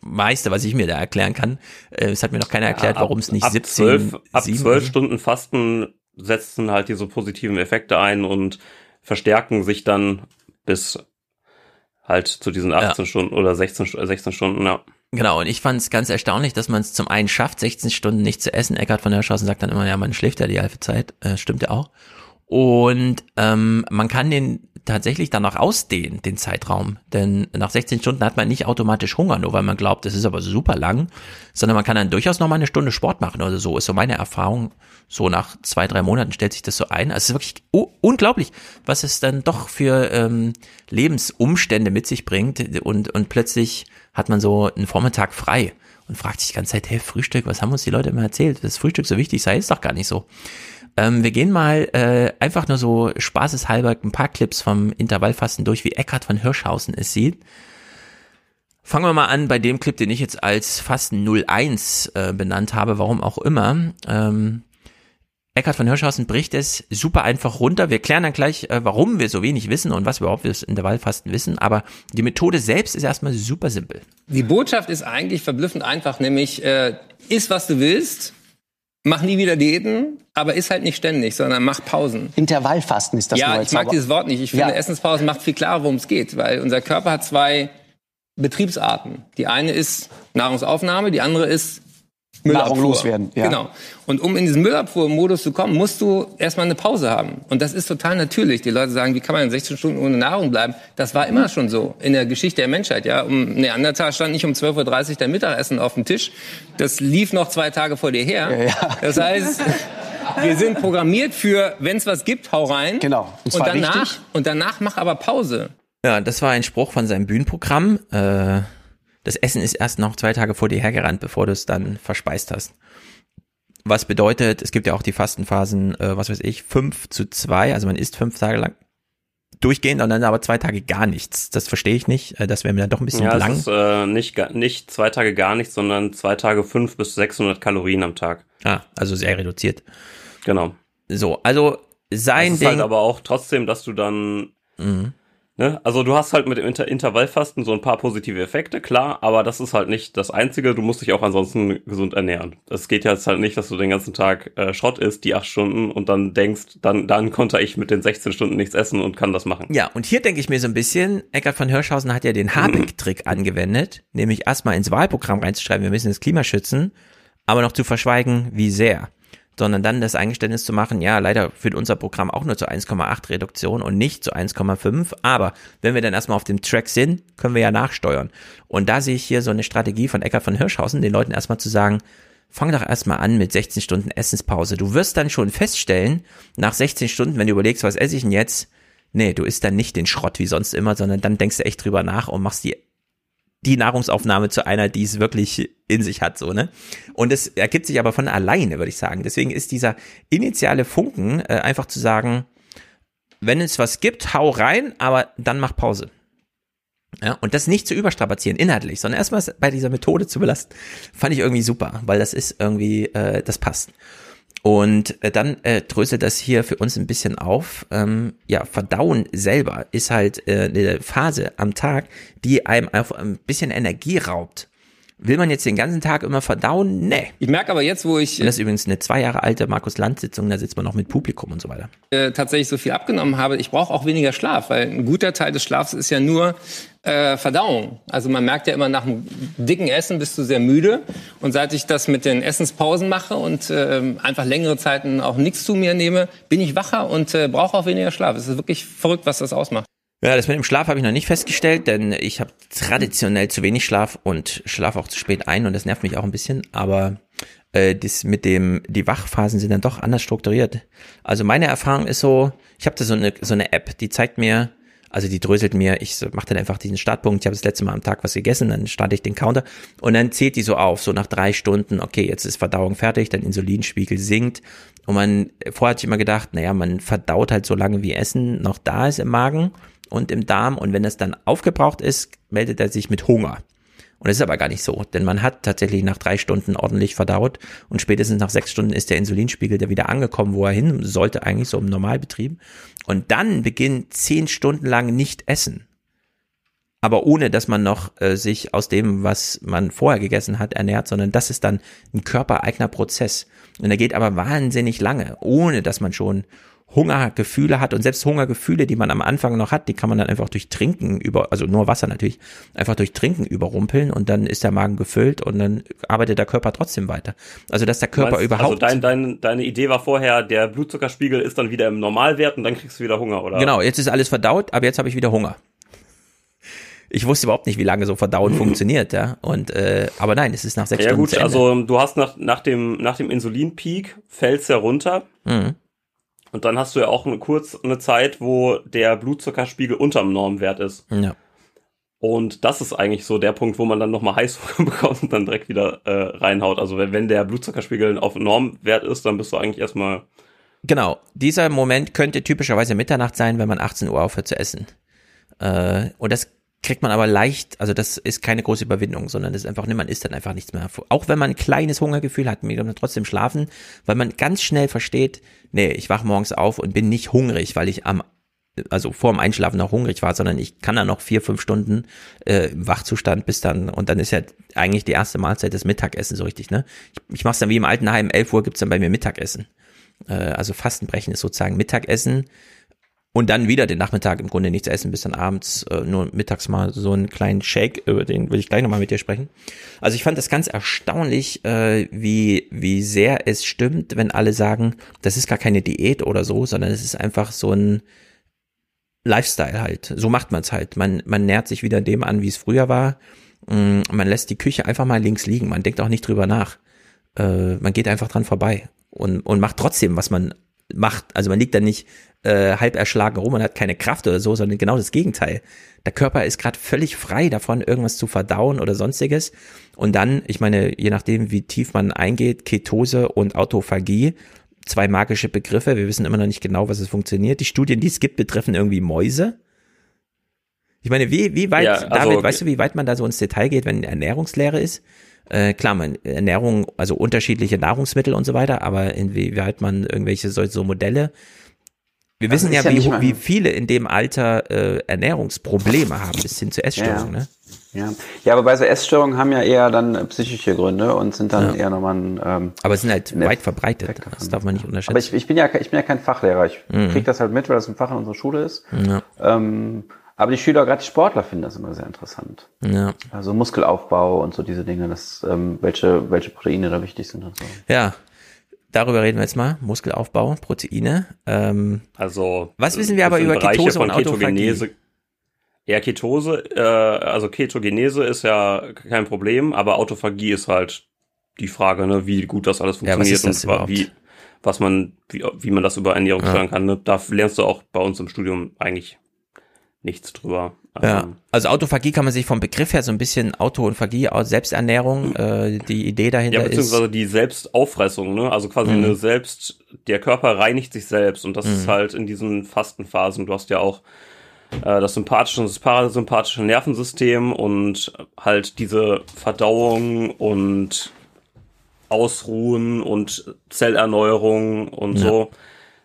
meiste, was ich mir da erklären kann. Äh, Es hat mir noch keiner erklärt, Ja, warum es nicht ab 17, 12, ab 7 zwölf Stunden Fasten setzen halt diese positiven Effekte ein und verstärken sich dann bis halt zu diesen 18 Stunden oder 16, Stu- 16 Stunden, ja. Genau, und ich fand es ganz erstaunlich, dass man es zum einen schafft, 16 Stunden nicht zu essen. Eckart von Hirschhausen sagt dann immer, ja, man schläft ja die halbe Zeit. Äh, stimmt ja auch. Und ähm, man kann den tatsächlich dann noch ausdehnen, den Zeitraum. Denn nach 16 Stunden hat man nicht automatisch Hunger, nur weil man glaubt, das ist aber super lang, sondern man kann dann durchaus noch mal eine Stunde Sport machen oder so. Ist so meine Erfahrung. So nach zwei, drei Monaten stellt sich das so ein. Also es ist wirklich unglaublich, was es dann doch für ähm, Lebensumstände mit sich bringt. Und, und plötzlich hat man so einen Vormittag frei und fragt sich die ganze Zeit, hey, Frühstück, was haben uns die Leute immer erzählt? Das Frühstück so wichtig sei, ist doch gar nicht so. Ähm, wir gehen mal äh, einfach nur so spaßeshalber ein paar Clips vom Intervallfasten durch, wie Eckhard von Hirschhausen es sieht. Fangen wir mal an bei dem Clip, den ich jetzt als Fasten 01 äh, benannt habe, warum auch immer. Ähm, Eckhard von Hirschhausen bricht es super einfach runter. Wir klären dann gleich, äh, warum wir so wenig wissen und was wir überhaupt das Intervallfasten wissen. Aber die Methode selbst ist erstmal super simpel. Die Botschaft ist eigentlich verblüffend einfach, nämlich äh, iss, was du willst, mach nie wieder Diäten, aber iss halt nicht ständig, sondern mach Pausen. Intervallfasten ist das ja, ich mag dieses Wort nicht. Ich finde, Ja. Essenspausen macht viel klarer, worum es geht, weil unser Körper hat zwei Betriebsarten. Die eine ist Nahrungsaufnahme, die andere ist Müllabfuhr. Nahrung loswerden, ja. Genau. Und um in diesen Müllabfuhrmodus zu kommen, musst du erstmal eine Pause haben. Und das ist total natürlich. Die Leute sagen, wie kann man 16 Stunden ohne Nahrung bleiben? Das war immer schon so in der Geschichte der Menschheit. Ja, um Neandertal stand nicht um 12.30 Uhr dein Mittagessen auf dem Tisch. Das lief noch zwei Tage vor dir her. Das heißt, wir sind programmiert für, wenn es was gibt, hau rein. Genau. Und Und, danach, richtig. und danach mach aber Pause. Ja, das war ein Spruch von seinem Bühnenprogramm. Äh, das Essen ist erst noch zwei Tage vor dir hergerannt, bevor du es dann verspeist hast. Was bedeutet, es gibt ja auch die Fastenphasen, äh, was weiß ich, fünf zu zwei, also man isst fünf Tage lang durchgehend und dann aber zwei Tage gar nichts. Das verstehe ich nicht. Äh, das wäre mir dann doch ein bisschen ja, lang. ist äh, nicht, nicht zwei Tage gar nichts, sondern zwei Tage fünf bis 600 Kalorien am Tag. Ah, also sehr reduziert. Genau. So, also sein das ist Ding. halt aber auch trotzdem, dass du dann Mhm. Ne? Also du hast halt mit dem Inter Intervallfasten so ein paar positive Effekte, klar, aber das ist halt nicht das Einzige. Du musst dich auch ansonsten gesund ernähren. Es geht jetzt halt nicht, dass du den ganzen Tag äh, Schrott isst, die acht Stunden, und dann denkst, dann, dann konnte ich mit den 16 Stunden nichts essen und kann das machen. Ja, und hier denke ich mir so ein bisschen, Eckart von Hirschhausen hat ja den Habeck-Trick angewendet, nämlich erstmal ins Wahlprogramm reinzuschreiben, wir müssen das Klima schützen, aber noch zu verschweigen, wie sehr. Sondern dann das Eingeständnis zu machen, ja, leider führt unser Programm auch nur zu 1,8 Reduktion und nicht zu 1,5, aber wenn wir dann erstmal auf dem Track sind, können wir ja nachsteuern. Und da sehe ich hier so eine Strategie von Eckart von Hirschhausen, den Leuten erstmal zu sagen, fang doch erstmal an mit 16 Stunden Essenspause. Du wirst dann schon feststellen, nach 16 Stunden, wenn du überlegst, was esse ich denn jetzt, nee, du isst dann nicht den Schrott wie sonst immer, sondern dann denkst du echt drüber nach und machst die die Nahrungsaufnahme zu einer, die es wirklich in sich hat, so, ne? Und es ergibt sich aber von alleine, würde ich sagen. Deswegen ist dieser initiale Funken äh, einfach zu sagen, wenn es was gibt, hau rein, aber dann mach Pause. Ja, und das nicht zu überstrapazieren inhaltlich, sondern erstmal bei dieser Methode zu belasten, fand ich irgendwie super, weil das ist irgendwie, äh, das passt. Und äh, dann äh, dröselt das hier für uns ein bisschen auf. Ähm, ja, Verdauen selber ist halt äh, eine Phase am Tag, die einem einfach ein bisschen Energie raubt. Will man jetzt den ganzen Tag immer verdauen? Nee. Ich merke aber jetzt, wo ich. Und das ist übrigens eine zwei Jahre alte Markus Land-Sitzung, da sitzt man noch mit Publikum und so weiter. Äh, tatsächlich so viel abgenommen habe, ich brauche auch weniger Schlaf, weil ein guter Teil des Schlafs ist ja nur äh, Verdauung. Also man merkt ja immer nach einem dicken Essen bist du sehr müde. Und seit ich das mit den Essenspausen mache und äh, einfach längere Zeiten auch nichts zu mir nehme, bin ich wacher und äh, brauche auch weniger Schlaf. Es ist wirklich verrückt, was das ausmacht. Ja, das mit dem Schlaf habe ich noch nicht festgestellt, denn ich habe traditionell zu wenig Schlaf und schlafe auch zu spät ein und das nervt mich auch ein bisschen. Aber äh, das mit dem, die Wachphasen sind dann doch anders strukturiert. Also meine Erfahrung ist so, ich habe da so eine, so eine App, die zeigt mir, also die dröselt mir, ich mache dann einfach diesen Startpunkt, ich habe das letzte Mal am Tag was gegessen, dann starte ich den Counter und dann zählt die so auf, so nach drei Stunden, okay, jetzt ist Verdauung fertig, dein Insulinspiegel sinkt und man, vorher hatte ich immer gedacht, naja, man verdaut halt so lange wie Essen noch da ist im Magen und im Darm und wenn das dann aufgebraucht ist, meldet er sich mit Hunger. Und das ist aber gar nicht so, denn man hat tatsächlich nach drei Stunden ordentlich verdaut und spätestens nach sechs Stunden ist der Insulinspiegel der wieder angekommen, wo er hin sollte, eigentlich so im Normalbetrieb. Und dann beginnt zehn Stunden lang nicht essen. Aber ohne, dass man noch äh, sich aus dem, was man vorher gegessen hat, ernährt, sondern das ist dann ein körpereigener Prozess. Und der geht aber wahnsinnig lange, ohne dass man schon Hungergefühle hat und selbst Hungergefühle, die man am Anfang noch hat, die kann man dann einfach durch Trinken über, also nur Wasser natürlich, einfach durch Trinken überrumpeln und dann ist der Magen gefüllt und dann arbeitet der Körper trotzdem weiter. Also dass der Körper meinst, überhaupt. Also dein, dein, deine Idee war vorher, der Blutzuckerspiegel ist dann wieder im Normalwert und dann kriegst du wieder Hunger, oder? Genau, jetzt ist alles verdaut, aber jetzt habe ich wieder Hunger. Ich wusste überhaupt nicht, wie lange so Verdauen funktioniert, ja. Und äh, aber nein, es ist nach sechs ja, Stunden. gut, zu Ende. also du hast nach, nach dem, nach dem Insulinpeak fällt's ja runter. Mhm. Und dann hast du ja auch eine, kurz eine Zeit, wo der Blutzuckerspiegel unterm Normwert ist. Ja. Und das ist eigentlich so der Punkt, wo man dann nochmal Heißhunger bekommt und dann direkt wieder äh, reinhaut. Also wenn, wenn der Blutzuckerspiegel auf Normwert ist, dann bist du eigentlich erstmal. Genau, dieser Moment könnte typischerweise Mitternacht sein, wenn man 18 Uhr aufhört zu essen. Äh, und das kriegt man aber leicht, also das ist keine große Überwindung, sondern das ist einfach, ne, man isst dann einfach nichts mehr. Auch wenn man ein kleines Hungergefühl hat, man kann trotzdem schlafen, weil man ganz schnell versteht, nee, ich wach morgens auf und bin nicht hungrig, weil ich am also vor dem Einschlafen noch hungrig war, sondern ich kann da noch vier, fünf Stunden äh, im Wachzustand bis dann, und dann ist ja eigentlich die erste Mahlzeit das Mittagessen so richtig, ne? Ich, ich mache es dann wie im Altenheim, 11 Uhr gibt's dann bei mir Mittagessen. Äh, also Fastenbrechen ist sozusagen Mittagessen und dann wieder den Nachmittag im Grunde nichts essen, bis dann abends äh, nur mittags mal so einen kleinen Shake, über den will ich gleich nochmal mit dir sprechen. Also ich fand das ganz erstaunlich, äh, wie, wie sehr es stimmt, wenn alle sagen, das ist gar keine Diät oder so, sondern es ist einfach so ein Lifestyle halt. So macht man es halt. Man, man nährt sich wieder dem an, wie es früher war. Mm, Man lässt die Küche einfach mal links liegen. Man denkt auch nicht drüber nach. Äh, man geht einfach dran vorbei und, und macht trotzdem, was man macht. Also man liegt da nicht äh, halb erschlagen rum und hat keine Kraft oder so, sondern genau das Gegenteil. Der Körper ist gerade völlig frei davon, irgendwas zu verdauen oder sonstiges. Und dann, ich meine, je nachdem, wie tief man eingeht, Ketose und Autophagie, zwei magische Begriffe. Wir wissen immer noch nicht genau, was es funktioniert. Die Studien, die es gibt, betreffen irgendwie Mäuse. Ich meine, wie, wie weit, Ja, also- David, weißt du, wie weit man da so ins Detail geht, wenn Ernährungslehre ist? Äh, klar, man, Ernährung, also unterschiedliche Nahrungsmittel und so weiter, aber inwieweit man irgendwelche so, so Modelle. Wir Das wissen ist ja, ja wie, mal- wie viele in dem Alter äh, Ernährungsprobleme haben, bis hin zu Essstörungen, Ja, ne? Ja. ja, aber bei so Essstörungen haben ja eher dann psychische Gründe und sind dann Ja. eher nochmal ein, ähm, Aber es sind halt weit verbreitet. Das darf man nicht unterschätzen. Aber ich, ich bin ja ich bin ja kein Fachlehrer. Ich Mhm. krieg das halt mit, weil das ein Fach in unserer Schule ist. Ja. Ähm, aber die Schüler, gerade die Sportler, finden das immer sehr interessant. Ja. Also Muskelaufbau und so diese Dinge, das, ähm, welche, welche Proteine da wichtig sind und so. Ja. darüber reden wir jetzt mal. Muskelaufbau, Proteine. Ähm, also was wissen wir aber über Bereiche Ketose von und Autophagie? Ketogenese. Ja, Ketose, äh, also Ketogenese ist ja kein Problem, aber Autophagie ist halt die Frage, ne, wie gut das alles Ja, was funktioniert ist das und überhaupt? wie was man wie, wie man das über Ernährung Ja. steuern kann. Ne? Da lernst du auch bei uns im Studium eigentlich nichts drüber. Ja, also Autophagie kann man sich vom Begriff her so ein bisschen Auto und Phagie, Selbsternährung, äh, die Idee dahinter Ja, ist. beziehungsweise die Selbstauffressung, ne? Also quasi Mhm. eine Selbst, der Körper reinigt sich selbst und das ist Mhm. halt in diesen Fastenphasen. Du hast ja auch äh, das sympathische und das parasympathische Nervensystem und halt diese Verdauung und Ausruhen und Zellerneuerung und Ja. so.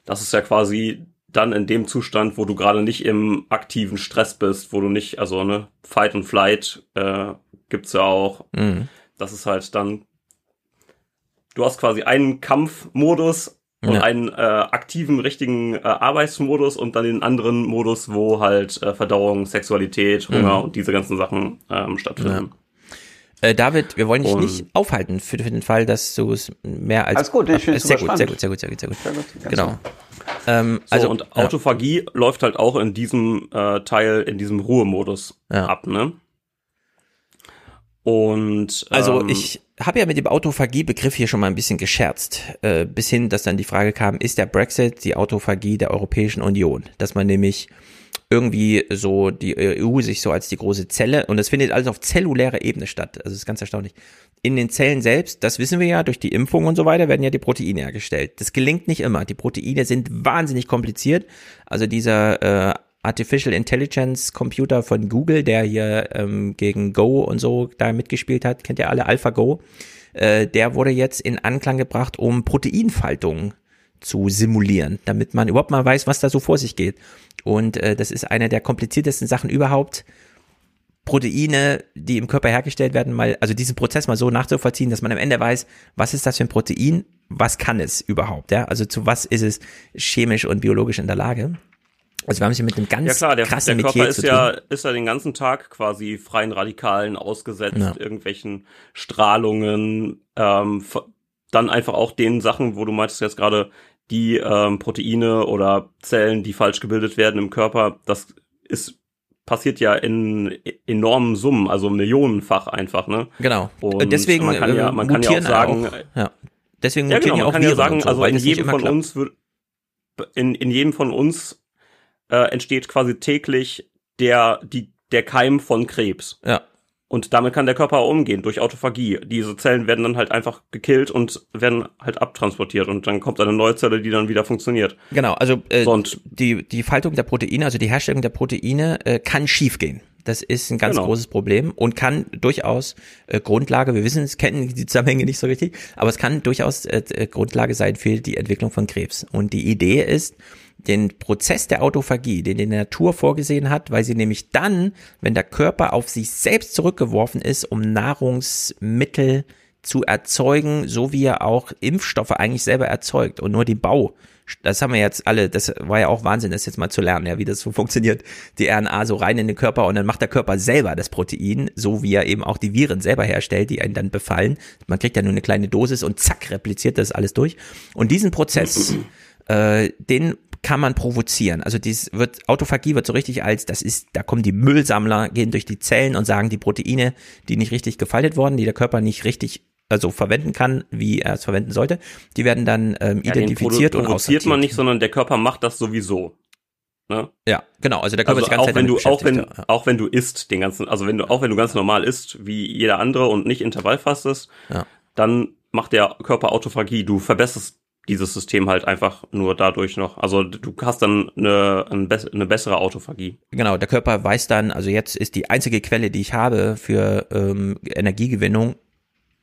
Das ist ja quasi dann in dem Zustand, wo du gerade nicht im aktiven Stress bist, wo du nicht, also ne, Fight und Flight äh, gibt's ja auch. Mhm. Das ist halt dann, du hast quasi einen Kampfmodus und Ja. einen äh, aktiven, richtigen äh, Arbeitsmodus und dann den anderen Modus, wo halt äh, Verdauung, Sexualität, Hunger Mhm. und diese ganzen Sachen ähm, stattfinden. Äh, David, wir wollen dich Und- nicht aufhalten für, für den Fall, dass du es mehr als Alles gut, ich find's sehr super gut, sehr spannend. gut, sehr gut, sehr gut, sehr gut. Sehr gut, genau. Ähm, So, also und ja. Autophagie läuft halt auch in diesem äh, Teil, in diesem Ruhemodus Ja. ab, ne? Und Also ähm, ich habe ja mit dem Autophagie-Begriff hier schon mal ein bisschen gescherzt, äh, bis hin, dass dann die Frage kam, ist der Brexit die Autophagie der Europäischen Union? Dass man nämlich irgendwie so die EU sich so als die große Zelle, und das findet alles auf zellulärer Ebene statt, also das ist ganz erstaunlich. In den Zellen selbst, das wissen wir ja, durch die Impfung und so weiter werden ja die Proteine hergestellt. Das gelingt nicht immer. Die Proteine sind wahnsinnig kompliziert. Also dieser äh, Artificial Intelligence Computer von Google, der hier ähm, gegen Go und so da mitgespielt hat, kennt ihr alle AlphaGo, äh, der wurde jetzt in Anklang gebracht, um Proteinfaltung zu simulieren, damit man überhaupt mal weiß, was da so vor sich geht. Und äh, das ist eine der kompliziertesten Sachen überhaupt, Proteine, die im Körper hergestellt werden, mal, also diesen Prozess mal so nachzuvollziehen, dass man am Ende weiß, was ist das für ein Protein, was kann es überhaupt, ja? Also zu was ist es chemisch und biologisch in der Lage? Also wir haben es hier mit einem ganz ja klar, der, krassen der Körper Metier ist ja, ist ja den ganzen Tag quasi freien Radikalen ausgesetzt, Ja. irgendwelchen Strahlungen, ähm, dann einfach auch den Sachen, wo du meintest jetzt gerade, die ähm, Proteine oder Zellen, die falsch gebildet werden im Körper, das ist passiert ja in enormen Summen, also millionenfach einfach, ne? Genau. Und Deswegen man kann ja, äh, man kann ja auch sagen, auch, ja. Deswegen ja, genau, ja man auch kann ja sagen, so, also in jedem von klappt. uns wird, in, in jedem von uns äh, entsteht quasi täglich der, die, der Keim von Krebs. Ja. Und damit kann der Körper auch umgehen, durch Autophagie. Diese Zellen werden dann halt einfach gekillt und werden halt abtransportiert und dann kommt eine neue Zelle, die dann wieder funktioniert. Genau, also äh, und- die, die Faltung der Proteine, also die Herstellung der Proteine äh, kann schiefgehen. Das ist ein ganz Genau. großes Problem und kann durchaus äh, Grundlage, wir wissen es, kennen die Zusammenhänge nicht so richtig, aber es kann durchaus äh, Grundlage sein für die Entwicklung von Krebs. Und die Idee ist, den Prozess der Autophagie, den die Natur vorgesehen hat, weil sie nämlich dann, wenn der Körper auf sich selbst zurückgeworfen ist, um Nahrungsmittel zu erzeugen, so wie er auch Impfstoffe eigentlich selber erzeugt und nur die Bau. Das haben wir jetzt alle, das war ja auch Wahnsinn, das jetzt mal zu lernen, ja, wie das so funktioniert. Die RNA so rein in den Körper und dann macht der Körper selber das Protein, so wie er eben auch die Viren selber herstellt, die einen dann befallen. Man kriegt ja nur eine kleine Dosis und zack, repliziert das alles durch. Und diesen Prozess, äh, den kann man provozieren. Also dies wird, Autophagie wird so richtig als, das ist, da kommen die Müllsammler, gehen durch die Zellen und sagen, die Proteine, die nicht richtig gefaltet wurden, die der Körper nicht richtig also verwenden kann, wie er es verwenden sollte, die werden dann ähm, Ja, den identifiziert und provoziert man nicht, sondern der Körper macht das sowieso. Ne? Ja, genau. Also der Körper ist also die ganze auch Zeit wenn du auch wenn ja. auch wenn du isst den ganzen also wenn du auch wenn du ganz normal isst wie jeder andere und nicht Intervallfastest, Ja. dann macht der Körper Autophagie. Du verbesserst dieses System halt einfach nur dadurch noch. Also du hast dann eine, eine, bess- eine bessere Autophagie. Genau, der Körper weiß dann, also jetzt ist die einzige Quelle, die ich habe für ähm, Energiegewinnung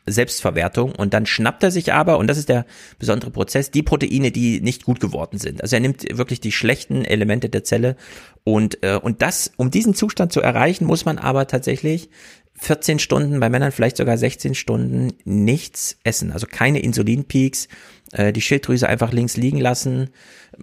Selbstverwertung und dann schnappt er sich aber, und das ist der besondere Prozess, die Proteine, die nicht gut geworden sind. Also er nimmt wirklich die schlechten Elemente der Zelle und, äh, und das, um diesen Zustand zu erreichen, muss man aber tatsächlich 14 Stunden, bei Männern vielleicht sogar 16 Stunden nichts essen. Also keine Insulinpeaks, äh, die Schilddrüse einfach links liegen lassen.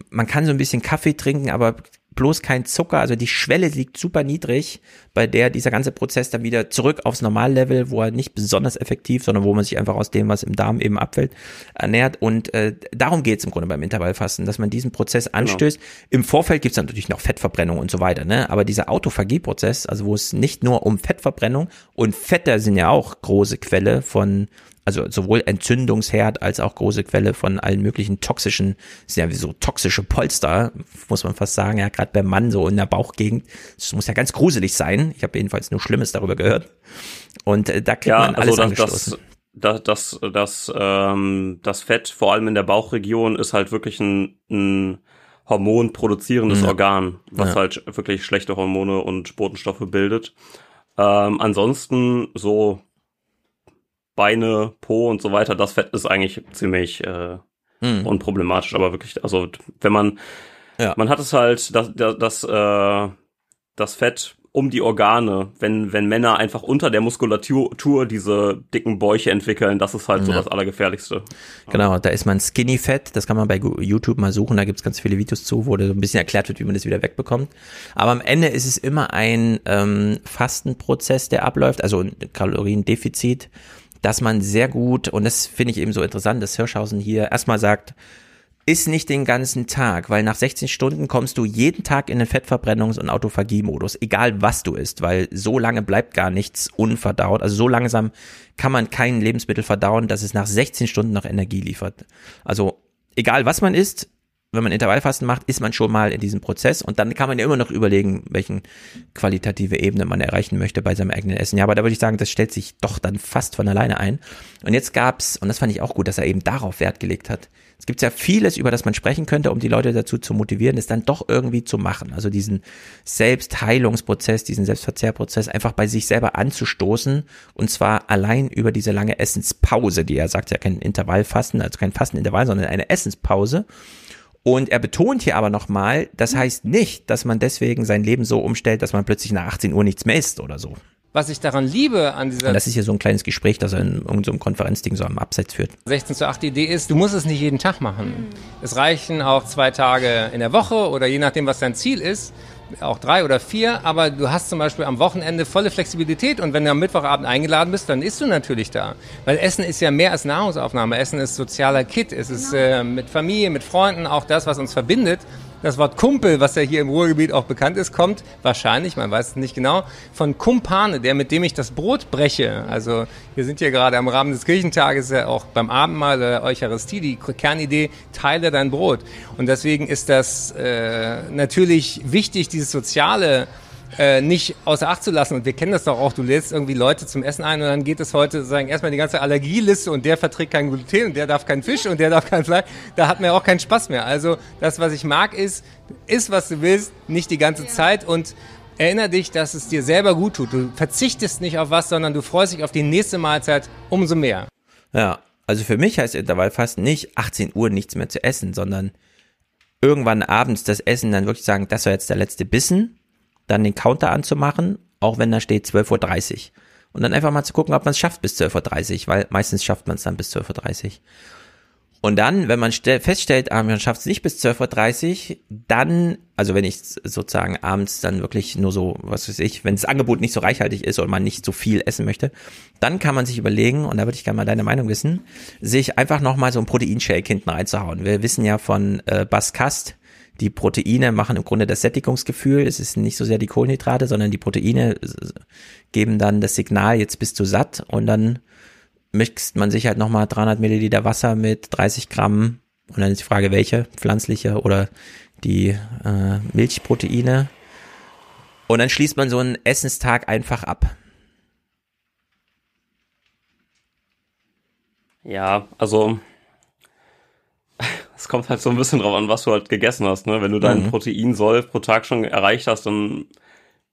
Man kann so ein bisschen Kaffee trinken, aber bloß kein Zucker, also die Schwelle liegt super niedrig, bei der dieser ganze Prozess dann wieder zurück aufs Normallevel, wo er nicht besonders effektiv, sondern wo man sich einfach aus dem, was im Darm eben abfällt, ernährt. Und äh, darum geht es im Grunde beim Intervallfasten, dass man diesen Prozess anstößt. Genau. Im Vorfeld gibt es dann natürlich noch Fettverbrennung und so weiter, ne? Aber dieser Autophagieprozess, also wo es nicht nur um Fettverbrennung und Fette sind ja auch große Quelle von also sowohl Entzündungsherd als auch große Quelle von allen möglichen toxischen, sind ja wie so toxische Polster, muss man fast sagen, ja, gerade beim Mann so in der Bauchgegend. Das muss ja ganz gruselig sein. Ich habe jedenfalls nur Schlimmes darüber gehört. Und äh, da kriegt ja, man alles also das, angestoßen. Das, das, das, das, ähm, das Fett, vor allem in der Bauchregion, ist halt wirklich ein, ein hormonproduzierendes ja. Organ, was ja. halt wirklich schlechte Hormone und Botenstoffe bildet. Ähm, ansonsten so Beine, Po und so weiter, das Fett ist eigentlich ziemlich äh, hm. unproblematisch, aber wirklich, also wenn man, ja. man hat es halt, das, das, das, äh, das Fett um die Organe, wenn, wenn Männer einfach unter der Muskulatur diese dicken Bäuche entwickeln, das ist halt ja. so das Allergefährlichste. Genau, da ist man Skinny Fett, das kann man bei YouTube mal suchen, da gibt's ganz viele Videos zu, wo da so ein bisschen erklärt wird, wie man das wieder wegbekommt. Aber am Ende ist es immer ein ähm, Fastenprozess, der abläuft, also ein Kaloriendefizit dass man sehr gut, und das finde ich eben so interessant, dass Hirschhausen hier erstmal sagt, ist nicht den ganzen Tag, weil nach 16 Stunden kommst du jeden Tag in den Fettverbrennungs- und Autophagie-Modus, egal was du isst, weil so lange bleibt gar nichts unverdaut. Also so langsam kann man kein Lebensmittel verdauen, dass es nach 16 Stunden noch Energie liefert. Also egal was man isst, wenn man Intervallfasten macht, ist man schon mal in diesem Prozess und dann kann man ja immer noch überlegen, welchen qualitative Ebene man erreichen möchte bei seinem eigenen Essen. Ja, aber da würde ich sagen, das stellt sich doch dann fast von alleine ein. Und jetzt gab's, und das fand ich auch gut, dass er eben darauf Wert gelegt hat. Es gibt ja vieles, über das man sprechen könnte, um die Leute dazu zu motivieren, es dann doch irgendwie zu machen. Also diesen Selbstheilungsprozess, diesen Selbstverzehrprozess einfach bei sich selber anzustoßen und zwar allein über diese lange Essenspause, die er sagt, ja kein Intervallfasten, also kein Fastenintervall, sondern eine Essenspause und er betont hier aber nochmal, das heißt nicht, dass man deswegen sein Leben so umstellt, dass man plötzlich nach 18 Uhr nichts mehr isst oder so. Was ich daran liebe an dieser. Und das ist hier so ein kleines Gespräch, das er in irgendeinem so Konferenzding so am Abseits führt. 16 zu 8 Idee ist, du musst es nicht jeden Tag machen. Es reichen auch zwei Tage in der Woche oder je nachdem, was dein Ziel ist auch drei oder vier, aber du hast zum Beispiel am Wochenende volle Flexibilität und wenn du am Mittwochabend eingeladen bist, dann isst du natürlich da. Weil Essen ist ja mehr als Nahrungsaufnahme. Essen ist sozialer Kit. Es ist äh, mit Familie, mit Freunden auch das, was uns verbindet. Das Wort Kumpel, was ja hier im Ruhrgebiet auch bekannt ist, kommt wahrscheinlich, man weiß es nicht genau, von Kumpane, der mit dem ich das Brot breche. Also wir sind hier gerade am Rahmen des Kirchentages, ja auch beim Abendmahl der Eucharistie, die Kernidee, teile dein Brot. Und deswegen ist das äh, natürlich wichtig, dieses soziale äh, nicht außer Acht zu lassen. Und wir kennen das doch auch, du lädst irgendwie Leute zum Essen ein und dann geht es heute sozusagen erstmal die ganze Allergieliste und der verträgt kein Gluten und der darf keinen Fisch und der darf kein Fleisch. Da hat man ja auch keinen Spaß mehr. Also das, was ich mag, ist, ist, was du willst, nicht die ganze Zeit und Erinner dich, dass es dir selber gut tut. Du verzichtest nicht auf was, sondern du freust dich auf die nächste Mahlzeit umso mehr. Ja, also für mich heißt Intervallfasten nicht 18 Uhr nichts mehr zu essen, sondern irgendwann abends das Essen dann wirklich sagen, das war jetzt der letzte Bissen dann den Counter anzumachen, auch wenn da steht 12.30 Uhr. Und dann einfach mal zu gucken, ob man es schafft bis 12.30 Uhr, weil meistens schafft man es dann bis 12.30 Uhr. Und dann, wenn man feststellt, ah, man schafft es nicht bis 12.30 Uhr, dann, also wenn ich sozusagen abends dann wirklich nur so, was weiß ich, wenn das Angebot nicht so reichhaltig ist oder man nicht so viel essen möchte, dann kann man sich überlegen, und da würde ich gerne mal deine Meinung wissen, sich einfach nochmal so ein Proteinshake hinten reinzuhauen. Wir wissen ja von äh, Bas Kast, die Proteine machen im Grunde das Sättigungsgefühl. Es ist nicht so sehr die Kohlenhydrate, sondern die Proteine geben dann das Signal jetzt bist du satt und dann mixt man sich halt nochmal 300 Milliliter Wasser mit 30 Gramm und dann ist die Frage, welche, pflanzliche oder die äh, Milchproteine. Und dann schließt man so einen Essenstag einfach ab. Ja, also es kommt halt so ein bisschen drauf an, was du halt gegessen hast. Ne? Wenn du deinen mhm. Proteinsoll pro Tag schon erreicht hast, dann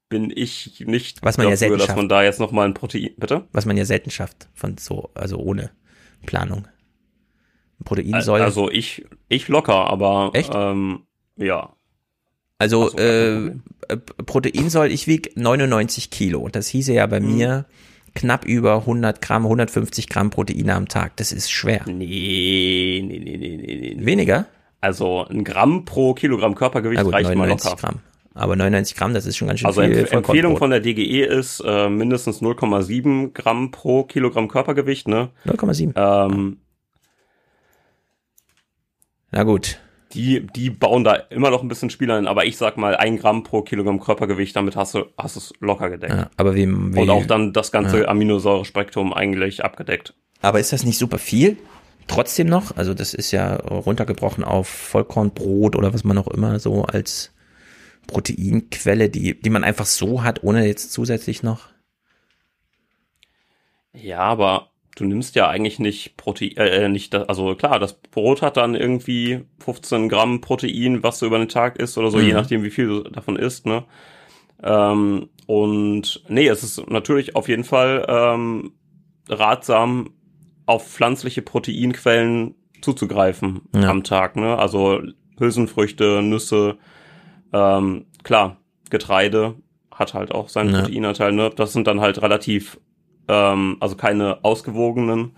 bin ich nicht was man dafür, ja selten dass schafft. man da jetzt noch mal ein Protein, bitte? Was man ja selten schafft, von so, also ohne Planung. Ein Proteinsoll. Also ich, ich locker, aber Echt? Ähm, ja. Also, äh, Proteinsoll, ich wieg 99 Kilo. Das hieße ja bei mhm. mir, knapp über 100 Gramm, 150 Gramm Proteine am Tag. Das ist schwer. Nee, nee, nee, nee, nee. nee. Weniger? Also ein Gramm pro Kilogramm Körpergewicht gut, reicht mal locker. Gramm. Aber 99 Gramm, das ist schon ganz schön Also viel. Empf Empfehlung von der DGE ist äh, mindestens 0,7 Gramm pro Kilogramm Körpergewicht, ne? 0,7. Ähm, Na gut. Die, die bauen da immer noch ein bisschen Spiel ein, aber ich sag mal, ein Gramm pro Kilogramm Körpergewicht, damit hast du, hast es locker gedeckt. Ja, aber wie, wie Und auch dann das ganze Ja. Aminosäurespektrum eigentlich abgedeckt. Aber ist das nicht super viel? Trotzdem noch? Also das ist ja runtergebrochen auf Vollkornbrot oder was man auch immer so als Proteinquelle, die, die man einfach so hat, ohne jetzt zusätzlich noch. Ja, aber du nimmst ja eigentlich nicht Protein, äh, nicht, das, also klar, das Brot hat dann irgendwie 15 Gramm Protein, was du über den Tag isst oder so, Mhm. je nachdem, wie viel du davon isst, ne? Ähm, und nee, es ist natürlich auf jeden Fall ähm, ratsam, auf pflanzliche Proteinquellen zuzugreifen Ja. am Tag, ne? Also Hülsenfrüchte, Nüsse, ähm, klar, Getreide hat halt auch seinen Ja. Proteinanteil, ne? Das sind dann halt relativ, ähm, also keine ausgewogenen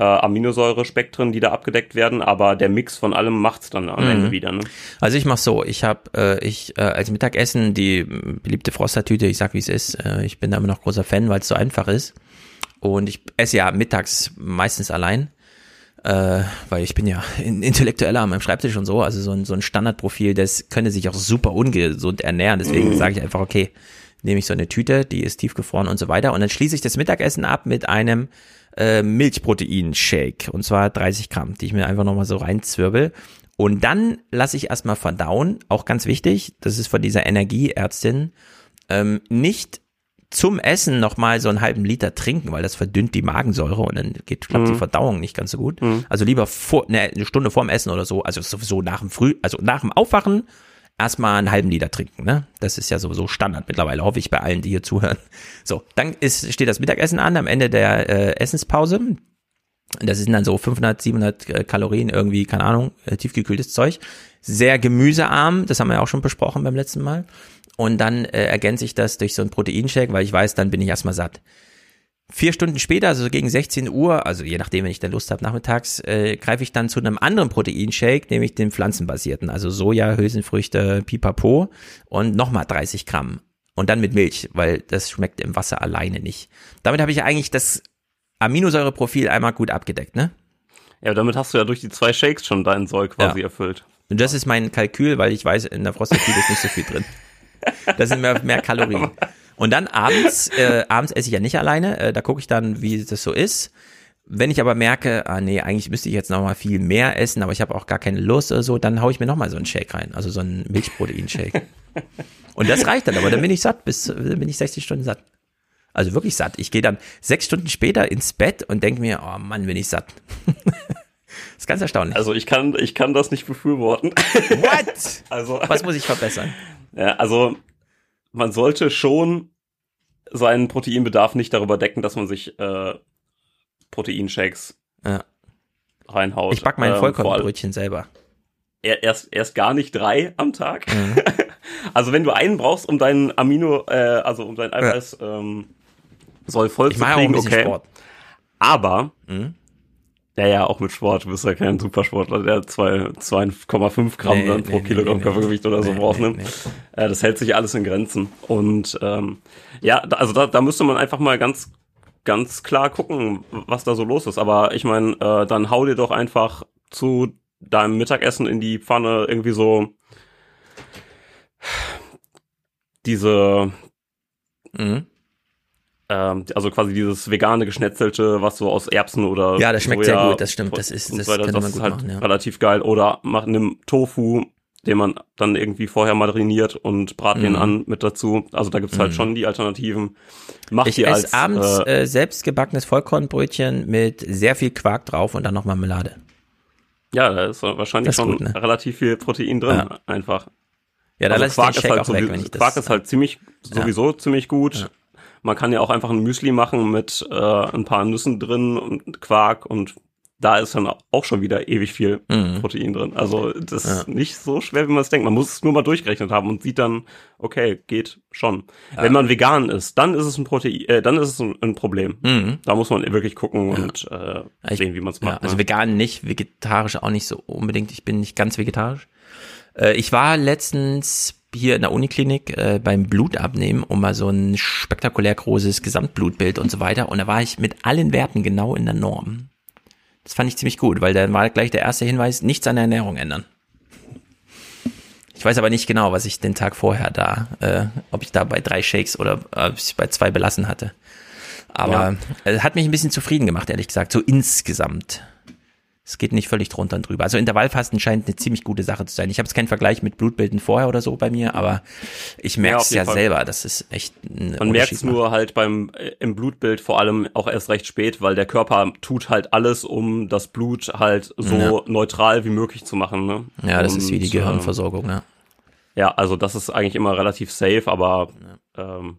äh, Aminosäurespektren, die da abgedeckt werden, aber der Mix von allem macht's dann am Mhm. Ende wieder, ne? Also ich mach so, ich habe äh, ich äh, als Mittagessen die m, beliebte Frostertüte, ich sag wie es ist, äh, ich bin da immer noch großer Fan, weil es so einfach ist. Und ich esse ja mittags meistens allein, äh, weil ich bin ja in- intellektueller an meinem Schreibtisch und so, also so ein, so ein Standardprofil, das könnte sich auch super ungesund ernähren. Deswegen sage ich einfach, okay, nehme ich so eine Tüte, die ist tiefgefroren und so weiter. Und dann schließe ich das Mittagessen ab mit einem äh, Milchprotein-Shake. Und zwar 30 Gramm, die ich mir einfach nochmal so reinzwirbel. Und dann lasse ich erstmal verdauen, auch ganz wichtig, das ist von dieser Energieärztin, ähm, nicht zum Essen nochmal so einen halben Liter trinken, weil das verdünnt die Magensäure und dann geht, klappt die Mhm. Verdauung nicht ganz so gut. Mhm. Also lieber vor, ne, eine Stunde vorm Essen oder so, also sowieso nach dem Früh, also nach dem Aufwachen erstmal einen halben Liter trinken, ne? Das ist ja sowieso Standard mittlerweile, hoffe ich bei allen, die hier zuhören. So, dann ist, steht das Mittagessen an am Ende der äh, Essenspause. Das sind dann so 500, 700 äh, Kalorien irgendwie, keine Ahnung, äh, tiefgekühltes Zeug. Sehr gemüsearm, das haben wir ja auch schon besprochen beim letzten Mal. Und dann äh, ergänze ich das durch so einen Proteinshake, weil ich weiß, dann bin ich erstmal satt. Vier Stunden später, also so gegen 16 Uhr, also je nachdem, wenn ich dann Lust habe, nachmittags, äh, greife ich dann zu einem anderen Proteinshake, nämlich den pflanzenbasierten, also Soja, Hülsenfrüchte, Pipapo und nochmal 30 Gramm. Und dann mit Milch, weil das schmeckt im Wasser alleine nicht. Damit habe ich eigentlich das Aminosäureprofil einmal gut abgedeckt, ne? Ja, damit hast du ja durch die zwei Shakes schon deinen Soll quasi Ja. erfüllt. Und das ist mein Kalkül, weil ich weiß, in der Frosted-Tüte ist nicht so viel drin. Da sind mehr, mehr Kalorien. Und dann abends, äh, abends esse ich ja nicht alleine, äh, da gucke ich dann, wie das so ist. Wenn ich aber merke, ah nee, eigentlich müsste ich jetzt noch mal viel mehr essen, aber ich habe auch gar keine Lust oder so, dann haue ich mir noch mal so einen Shake rein, also so einen Milchprotein-Shake. Und das reicht dann, aber dann bin ich satt, bis dann bin ich 60 Stunden satt. Also wirklich satt. Ich gehe dann sechs Stunden später ins Bett und denke mir, oh Mann, bin ich satt. das ist ganz erstaunlich. Also ich kann, ich kann das nicht befürworten. What? Also, Was muss ich verbessern? Ja, also man sollte schon seinen Proteinbedarf nicht darüber decken, dass man sich äh, Proteinshakes Ja. reinhaut. Ich back mein Ähm, Vollkornbrötchen selber. er- Erst, erst gar nicht drei am Tag. Mhm. Also wenn du einen brauchst, um deinen Amino, äh, also um dein Eiweiß ähm, soll voll Ich zu kriegen, okay. Sport. Aber Mhm. Ja, ja, auch mit Sport, du bist ja kein Supersportler, der zwei- 2,5 Gramm Nee, dann pro nee, Kilogramm nee, Körpergewicht oder so braucht, ne? Äh, das hält sich alles in Grenzen. Und ähm, ja, also da, da müsste man einfach mal ganz, ganz klar gucken, was da so los ist. Aber ich meine, äh, dann hau dir doch einfach zu deinem Mittagessen in die Pfanne irgendwie so diese Mhm. Ähm, also quasi dieses vegane Geschnetzelte, was so aus Erbsen oder Ja, das schmeckt Soja sehr gut, das stimmt, das ist- das so weiter, könnte das man ist gut halt machen, ja. relativ geil. Oder mach nimm Tofu, den man dann irgendwie vorher mariniert und brat den Mhm. an mit dazu. Also da gibt's halt Mhm. schon die Alternativen. Mach Ich die esse als abends äh, äh, selbst gebackenes Vollkornbrötchen mit sehr viel Quark drauf und dann noch Marmelade. ja, da ist wahrscheinlich ist schon gut, ne? relativ viel Protein drin, Ja. einfach. Ja, da Also lasse ich den Quark ist halt auch weg, sowieso- wenn ich das- Quark ist halt ziemlich Ja. sowieso ziemlich gut. Man kann ja auch einfach ein Müsli machen mit äh, ein paar Nüssen drin und Quark und da ist dann auch schon wieder ewig viel Mhm. Protein drin. Also das Ja. ist nicht so schwer, wie man es denkt. Man muss es nur mal durchgerechnet haben und sieht dann, okay, geht schon. Ja. Wenn man vegan ist, dann ist es ein Protein, äh, dann ist es ein, Problem. Mhm. Da muss man wirklich gucken und äh, sehen, wie man es Ja, macht. also ne? vegan nicht, vegetarisch auch nicht so unbedingt. Ich bin nicht ganz vegetarisch. Äh, ich war letztens hier in der Uniklinik äh, beim Blutabnehmen um mal so ein spektakulär großes Gesamtblutbild und so weiter. Und da war ich mit allen Werten genau in der Norm. Das fand ich ziemlich gut, weil dann war gleich der erste Hinweis, nichts an der Ernährung ändern. Ich weiß aber nicht genau, was ich den Tag vorher da, äh, ob ich da bei drei Shakes oder äh, ob ich bei zwei belassen hatte. Aber Ja. es hat mich ein bisschen zufrieden gemacht, ehrlich gesagt, so insgesamt. Es geht nicht völlig drunter und drüber. Also Intervallfasten scheint eine ziemlich gute Sache zu sein. Ich habe jetzt keinen Vergleich mit Blutbilden vorher oder so bei mir, aber ich merke es ja Fall. selber, dass es echt einen Man merkt es nur halt beim äh, im Blutbild vor allem auch erst recht spät, weil der Körper tut halt alles, um das Blut halt so Ja. neutral wie möglich zu machen. Ne? Ja, das ist wie die Und, Gehirnversorgung, ne? Ja, also das ist eigentlich immer relativ safe, aber ähm,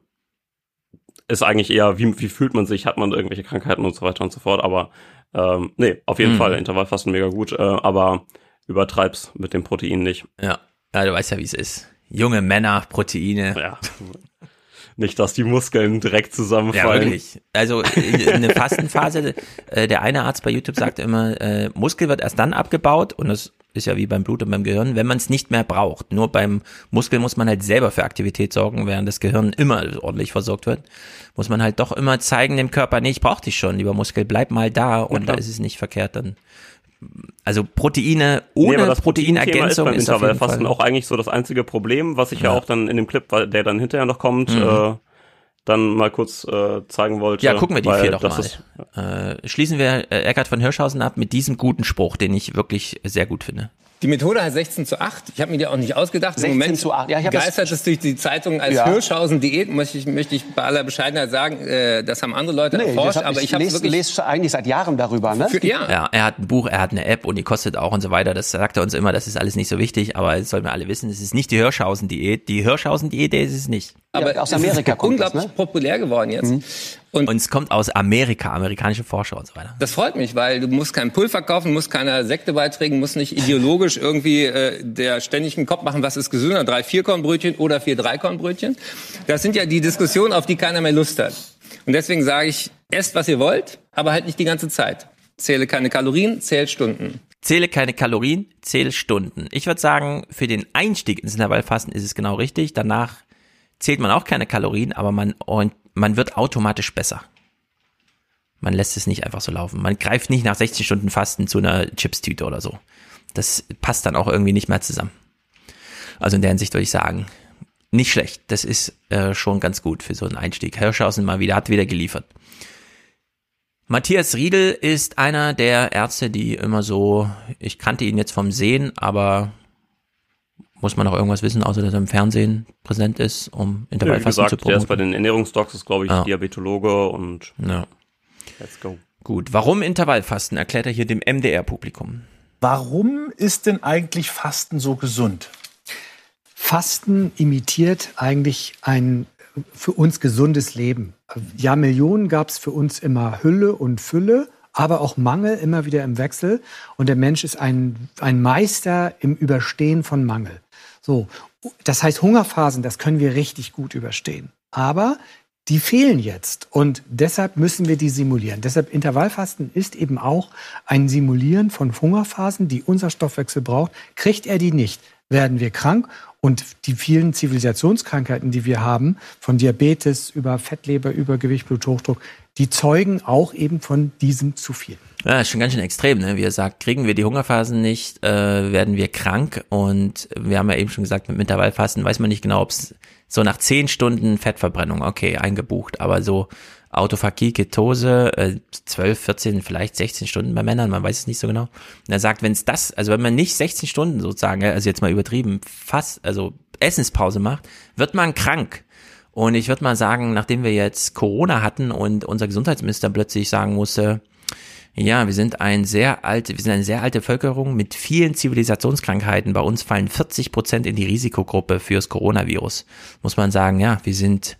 ist eigentlich eher, wie, wie fühlt man sich, hat man irgendwelche Krankheiten und so weiter und so fort. Aber ähm, nee, auf jeden Mhm. Fall Intervallfasten mega gut, äh, aber übertreib's mit dem Protein nicht. Ja. ja, du weißt ja, wie es ist. Junge Männer, Proteine. Ja. Nicht, dass die Muskeln direkt Ja, zusammenfallen. wirklich. Also äh, eine Fastenphase, äh, der eine Arzt bei YouTube sagte immer, äh, Muskel wird erst dann abgebaut und das ist ja wie beim Blut und beim Gehirn, wenn man es nicht mehr braucht. Nur beim Muskel muss man halt selber für Aktivität sorgen, während das Gehirn immer ordentlich versorgt wird. Muss man halt doch immer zeigen dem Körper, nee, ich brauch dich schon, lieber Muskel, bleib mal da und da klar. ist es nicht verkehrt dann. Also Proteine Nee, ohne aber das Proteinergänzung ist beim ist, jeden Intervallfasten auch eigentlich so das einzige Problem, was ich ja, Ja. auch dann in dem Clip, der dann hinterher noch kommt, Mhm. äh, dann mal kurz äh, zeigen wollte. Ja, gucken wir die vier doch mal. Ist, Äh, schließen wir äh, Eckart von Hirschhausen ab mit diesem guten Spruch, den ich wirklich sehr gut finde. Die Methode heißt 16 zu 8. Ich habe mir die auch nicht ausgedacht. 16 Im Moment zu 8. Ja, ich hab das- geistert es durch die Zeitung als Ja. Hirschhausen-Diät. Möchte ich, möchte ich bei aller Bescheidenheit sagen, äh, das haben andere Leute Nee, erforscht. das hab aber ich habe lese, wirklich... lese eigentlich seit Jahren darüber. Ne? Für, ja. Ja, er hat ein Buch, er hat eine App und die kostet auch und so weiter. Das sagt er uns immer, das ist alles nicht so wichtig, aber das sollen wir alle wissen, es ist nicht die Hirschhausen-Diät. Die Hirschhausen-Diät ist es nicht. aber aus es Amerika ist kommt das, unglaublich ne? populär geworden jetzt. Und, es kommt aus Amerika, amerikanische Forscher und so weiter. Das freut mich, weil du musst kein Pulver kaufen, musst keiner Sekte beitreten, musst nicht ideologisch irgendwie äh, der ständig einen Kopf machen, was ist gesünder, drei Vierkornbrötchen oder vier Dreikornbrötchen. Das sind ja die Diskussionen, auf die keiner mehr Lust hat. Und deswegen sage ich, esst, was ihr wollt, aber halt nicht die ganze Zeit. Zähle keine Kalorien, zähl Stunden. Zähle keine Kalorien, zähle Stunden. Ich würde sagen, für den Einstieg ins Intervallfasten ist es genau richtig. Danach zählt man auch keine Kalorien, aber man, und man wird automatisch besser. Man lässt es nicht einfach so laufen. Man greift nicht nach 16 Stunden Fasten zu einer Chipstüte oder so. Das passt dann auch irgendwie nicht mehr zusammen. Also in der Hinsicht würde ich sagen, nicht schlecht. Das ist äh, schon ganz gut für so einen Einstieg. Hirschhausen mal wieder, hat wieder geliefert. Matthias Riedel ist einer der Ärzte, die immer so, ich kannte ihn jetzt vom Sehen, aber muss man noch irgendwas wissen, außer dass er im Fernsehen präsent ist, um Ja, wie Intervallfasten gesagt, zu der ist bei promoten? den Ernährungsdocs, ist glaube ich Ja. Diabetologe und Ja. let's go. Gut, warum Intervallfasten, erklärt er hier dem MDR-Publikum. Warum ist denn eigentlich Fasten so gesund? Fasten imitiert eigentlich ein für uns gesundes Leben. Ja, Millionen gab es für uns immer Hülle und Fülle, aber auch Mangel immer wieder im Wechsel. Und der Mensch ist ein, ein Meister im Überstehen von Mangel. So, das heißt, Hungerphasen, das können wir richtig gut überstehen. Aber die fehlen jetzt und deshalb müssen wir die simulieren. Deshalb Intervallfasten ist eben auch ein Simulieren von Hungerphasen, die unser Stoffwechsel braucht. Kriegt er die nicht, werden wir krank und die vielen Zivilisationskrankheiten, die wir haben, von Diabetes über Fettleber, Übergewicht, Bluthochdruck, die zeugen auch eben von diesem zu viel. Ja, ist schon ganz schön extrem, ne? Wie er sagt, kriegen wir die Hungerphasen nicht, äh, werden wir krank und wir haben ja eben schon gesagt, mit Intervallfasten weiß man nicht genau, ob es so nach zehn Stunden Fettverbrennung, okay, eingebucht, aber so Autophagie, Ketose, äh, 12, 14, vielleicht 16 Stunden bei Männern, man weiß es nicht so genau. Und er sagt, wenn es das, also wenn man nicht 16 Stunden sozusagen, ja, also jetzt mal übertrieben, fast, also Essenspause macht, wird man krank. Und ich würde mal sagen, nachdem wir jetzt Corona hatten und unser Gesundheitsminister plötzlich sagen musste, ja, wir sind ein sehr alte, wir sind eine sehr alte Bevölkerung mit vielen Zivilisationskrankheiten. Bei uns fallen 40 Prozent in die Risikogruppe fürs Coronavirus. Muss man sagen, ja, wir sind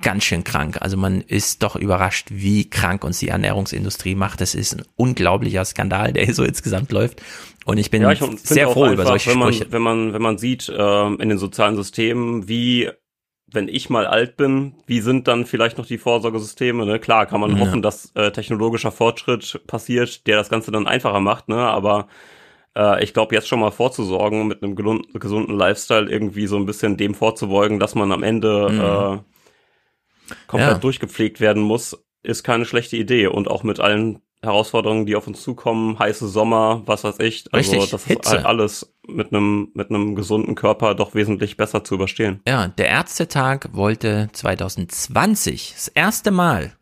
ganz schön krank. Also man ist doch überrascht, wie krank uns die Ernährungsindustrie macht. Das ist ein unglaublicher Skandal, der hier so insgesamt läuft. Und ich bin ja, ich sehr froh einfach, über solche wenn man, Sprüche. Wenn man, wenn man sieht ähm, in den sozialen Systemen, wie wenn ich mal alt bin, wie sind dann vielleicht noch die Vorsorgesysteme? Ne? Klar, kann man Ja. hoffen, dass äh, technologischer Fortschritt passiert, der das Ganze dann einfacher macht, ne? aber äh, ich glaube, jetzt schon mal vorzusorgen, mit einem gesunden Lifestyle irgendwie so ein bisschen dem vorzubeugen, dass man am Ende Mhm. äh, komplett Ja. durchgepflegt werden muss, ist keine schlechte Idee. Und auch mit allen Herausforderungen, die auf uns zukommen, heiße Sommer, was weiß ich. Also Richtig, das ist Hitze. halt alles mit einem mit einem gesunden Körper doch wesentlich besser zu überstehen. Ja, der Ärztetag wollte 2020 das erste Mal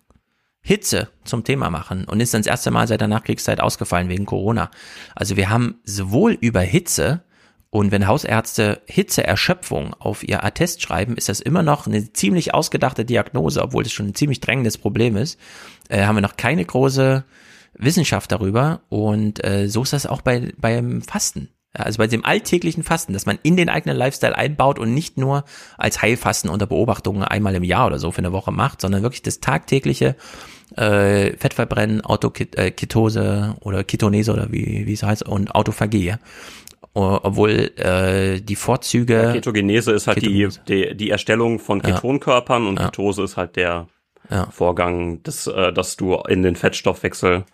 Hitze zum Thema machen und ist dann das erste Mal seit der Nachkriegszeit ausgefallen wegen Corona. Also wir haben sowohl über Hitze und wenn Hausärzte Hitzeerschöpfung auf ihr Attest schreiben, ist das immer noch eine ziemlich ausgedachte Diagnose, obwohl es schon ein ziemlich drängendes Problem ist. Äh, haben wir noch keine große Wissenschaft darüber und äh, so ist das auch bei beim Fasten. Ja, Also bei dem alltäglichen Fasten, dass man in den eigenen Lifestyle einbaut und nicht nur als Heilfasten unter Beobachtung einmal im Jahr oder so für eine Woche macht, sondern wirklich das tagtägliche äh, Fettverbrennen, Autoketose oder Ketonese oder wie, wie es heißt und Autophagie. Obwohl äh, die Vorzüge Ja, Ketogenese ist halt die, die die Erstellung von Ja. Ketonkörpern und Ketose ist halt der Ja. Vorgang, des, äh, dass du in den Fettstoffwechsel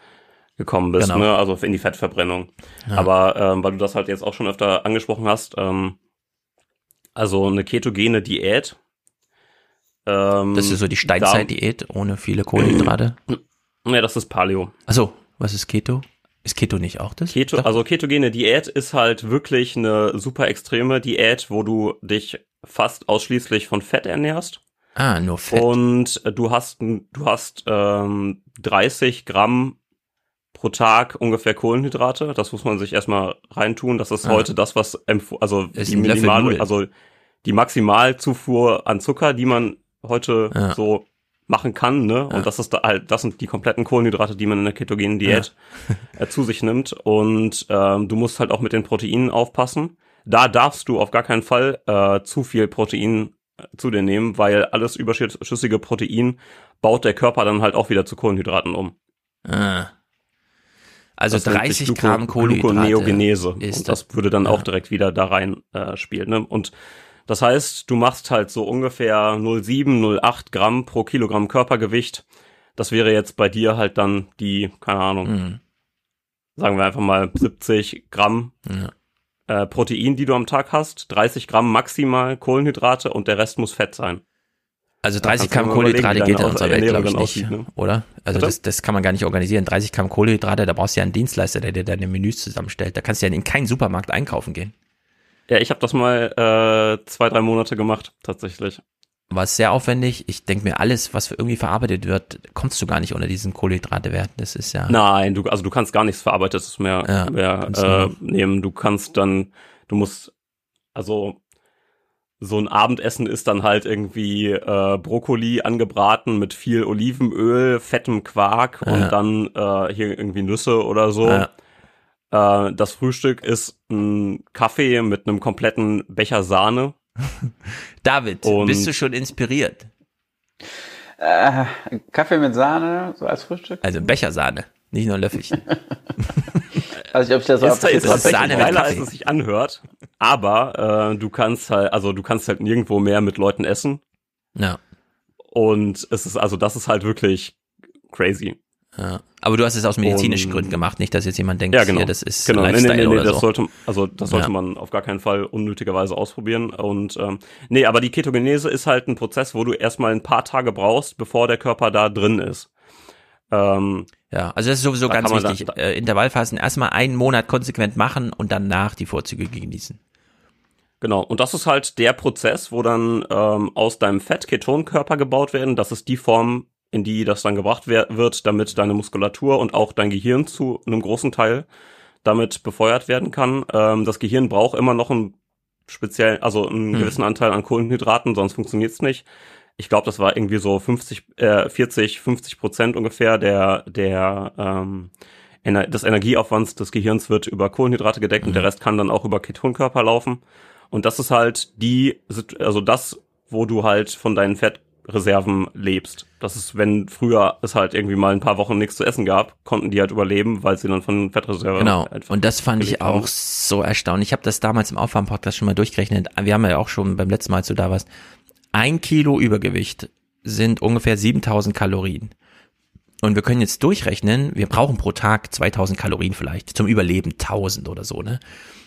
gekommen bist, Genau. ne? also in die Fettverbrennung. Ja. Aber ähm, weil du das halt jetzt auch schon öfter angesprochen hast, ähm, also eine ketogene Diät. Ähm, Das ist so die Steinzeit-Diät ohne viele Kohlenhydrate. Ja, das ist Paleo. Achso, was ist Keto? Ist Keto nicht auch das? Keto, also ketogene Diät ist halt wirklich eine super extreme Diät, wo du dich fast ausschließlich von Fett ernährst. Ah, nur Fett. Und du hast, du hast ähm, 30 Gramm pro Tag ungefähr Kohlenhydrate. Das muss man sich erstmal reintun. Das ist Ah. heute das, was also Ist die minimal, also die Maximalzufuhr an Zucker, die man heute Ja. so machen kann, ne? Ja. Und das ist da halt, das sind die kompletten Kohlenhydrate, die man in der ketogenen Diät äh, zu sich nimmt. Und ähm, du musst halt auch mit den Proteinen aufpassen. Da darfst du auf gar keinen Fall äh, zu viel Protein äh, zu dir nehmen, weil alles überschüssige Protein baut der Körper dann halt auch wieder zu Kohlenhydraten um. Ah. Also Das nennt sich 30 Gluco- Gramm Kohlenhydrate. Gluconeogenese. ist und das würde dann auch direkt wieder da rein äh, spielen. Ne? Und das heißt, du machst halt so ungefähr 0,7, 0,8 Gramm pro Kilogramm Körpergewicht. Das wäre jetzt bei dir halt dann die, keine Ahnung, Mhm. sagen wir einfach mal 70 Gramm Ja. äh, Protein, die du am Tag hast, 30 Gramm maximal Kohlenhydrate und der Rest muss Fett sein. Also Da 30 kannst du Gramm Kohlenhydrate geht in unserer Welt, glaube ich, nicht, aussieht, ne? oder? Also Bitte? das, das kann man gar nicht organisieren. 30 Gramm Kohlenhydrate, da brauchst du ja einen Dienstleister, der dir deine Menüs zusammenstellt. Da kannst du ja in keinen Supermarkt einkaufen gehen. Ja, ich habe das mal äh, zwei, drei Monate gemacht, tatsächlich. War sehr aufwendig. Ich denke mir, alles, was irgendwie verarbeitet wird, kommst du gar nicht unter diesen Kohlenhydratewert. Das ist ja. Nein, du, also du kannst gar nichts Verarbeitetes mehr, Ja, mehr äh, nehmen. Du kannst dann, du musst, also so ein Abendessen ist dann halt irgendwie äh, Brokkoli angebraten mit viel Olivenöl, fettem Quark Ja. und dann äh, hier irgendwie Nüsse oder so. Ja. Äh, das Frühstück ist ein Kaffee mit einem kompletten Becher Sahne. David, Und- bist du schon inspiriert? Äh, Kaffee mit Sahne, so als Frühstück? Also Bechersahne, nicht nur ein Löffelchen. Also ich, ich das so ist, ist tatsächlich Sahne geiler, als es sich anhört. Aber äh, du kannst halt, also du kannst halt nirgendwo mehr mit Leuten essen. Ja. Und es ist, also das ist halt wirklich crazy. ja. Aber du hast es aus medizinischen Und- Gründen gemacht, nicht, dass jetzt jemand denkt, Ja, genau. hier, das ist genau. Nee, Lifestyle nee, nee, nee, oder das so. sollte, also das sollte Ja. man auf gar keinen Fall unnötigerweise ausprobieren. Und ähm, nee, aber die Ketogenese ist halt ein Prozess, wo du erstmal ein paar Tage brauchst, bevor der Körper da drin ist. Ähm, Ja, also das ist sowieso Da ganz wichtig. da- äh, Intervallphasen erstmal einen Monat konsequent machen und danach die Vorzüge genießen. Genau, und das ist halt der Prozess, wo dann ähm, aus deinem Fett Ketonkörper gebaut werden. Das ist die Form, in die das dann gebracht wird, damit deine Muskulatur und auch dein Gehirn zu einem großen Teil damit befeuert werden kann. Ähm, das Gehirn braucht immer noch einen speziellen, also einen Hm. gewissen Anteil an Kohlenhydraten, sonst funktioniert's nicht. Ich glaube, das war irgendwie so 50, äh, 40, 50 Prozent ungefähr der, der ähm, Ener des Energieaufwands des Gehirns wird über Kohlenhydrate gedeckt und der Rest kann dann auch über Ketonkörper laufen. Und das ist halt die, also das, wo du halt von deinen Fettreserven lebst. Das ist, wenn früher es halt irgendwie mal ein paar Wochen nichts zu essen gab, konnten die halt überleben, weil sie dann von Fettreserven Genau. einfach Und das fand ich gelebt haben. auch so erstaunlich. Ich habe das damals im Aufwärmpodcast schon mal durchgerechnet. Wir haben ja auch schon beim letzten Mal, als du da warst, ein Kilo Übergewicht sind ungefähr 7000 Kalorien. und wir können jetzt durchrechnen, wir brauchen pro Tag 2000 Kalorien vielleicht, zum Überleben 1000 oder so, ne?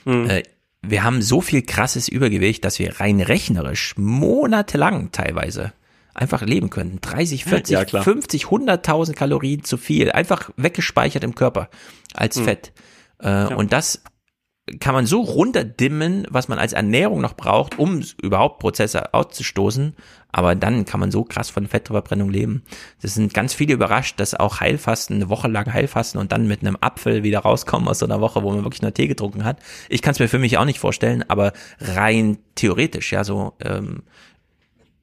Mhm. Äh, wir haben so viel krasses Übergewicht, dass wir rein rechnerisch monatelang teilweise einfach leben könnten. 30, 40, Ja, klar. 50, 100.000 Kalorien zu viel, einfach weggespeichert im Körper als Mhm. Fett. Äh, Und das kann man so runterdimmen, was man als Ernährung noch braucht, um überhaupt Prozesse auszustoßen. Aber dann kann man so krass von Fettverbrennung leben. Das sind ganz viele überrascht, dass auch Heilfasten, eine Woche lang Heilfasten und dann mit einem Apfel wieder rauskommen aus so einer Woche, wo man wirklich nur Tee getrunken hat. Ich kann es mir für mich auch nicht vorstellen, aber rein theoretisch, ja, so ähm,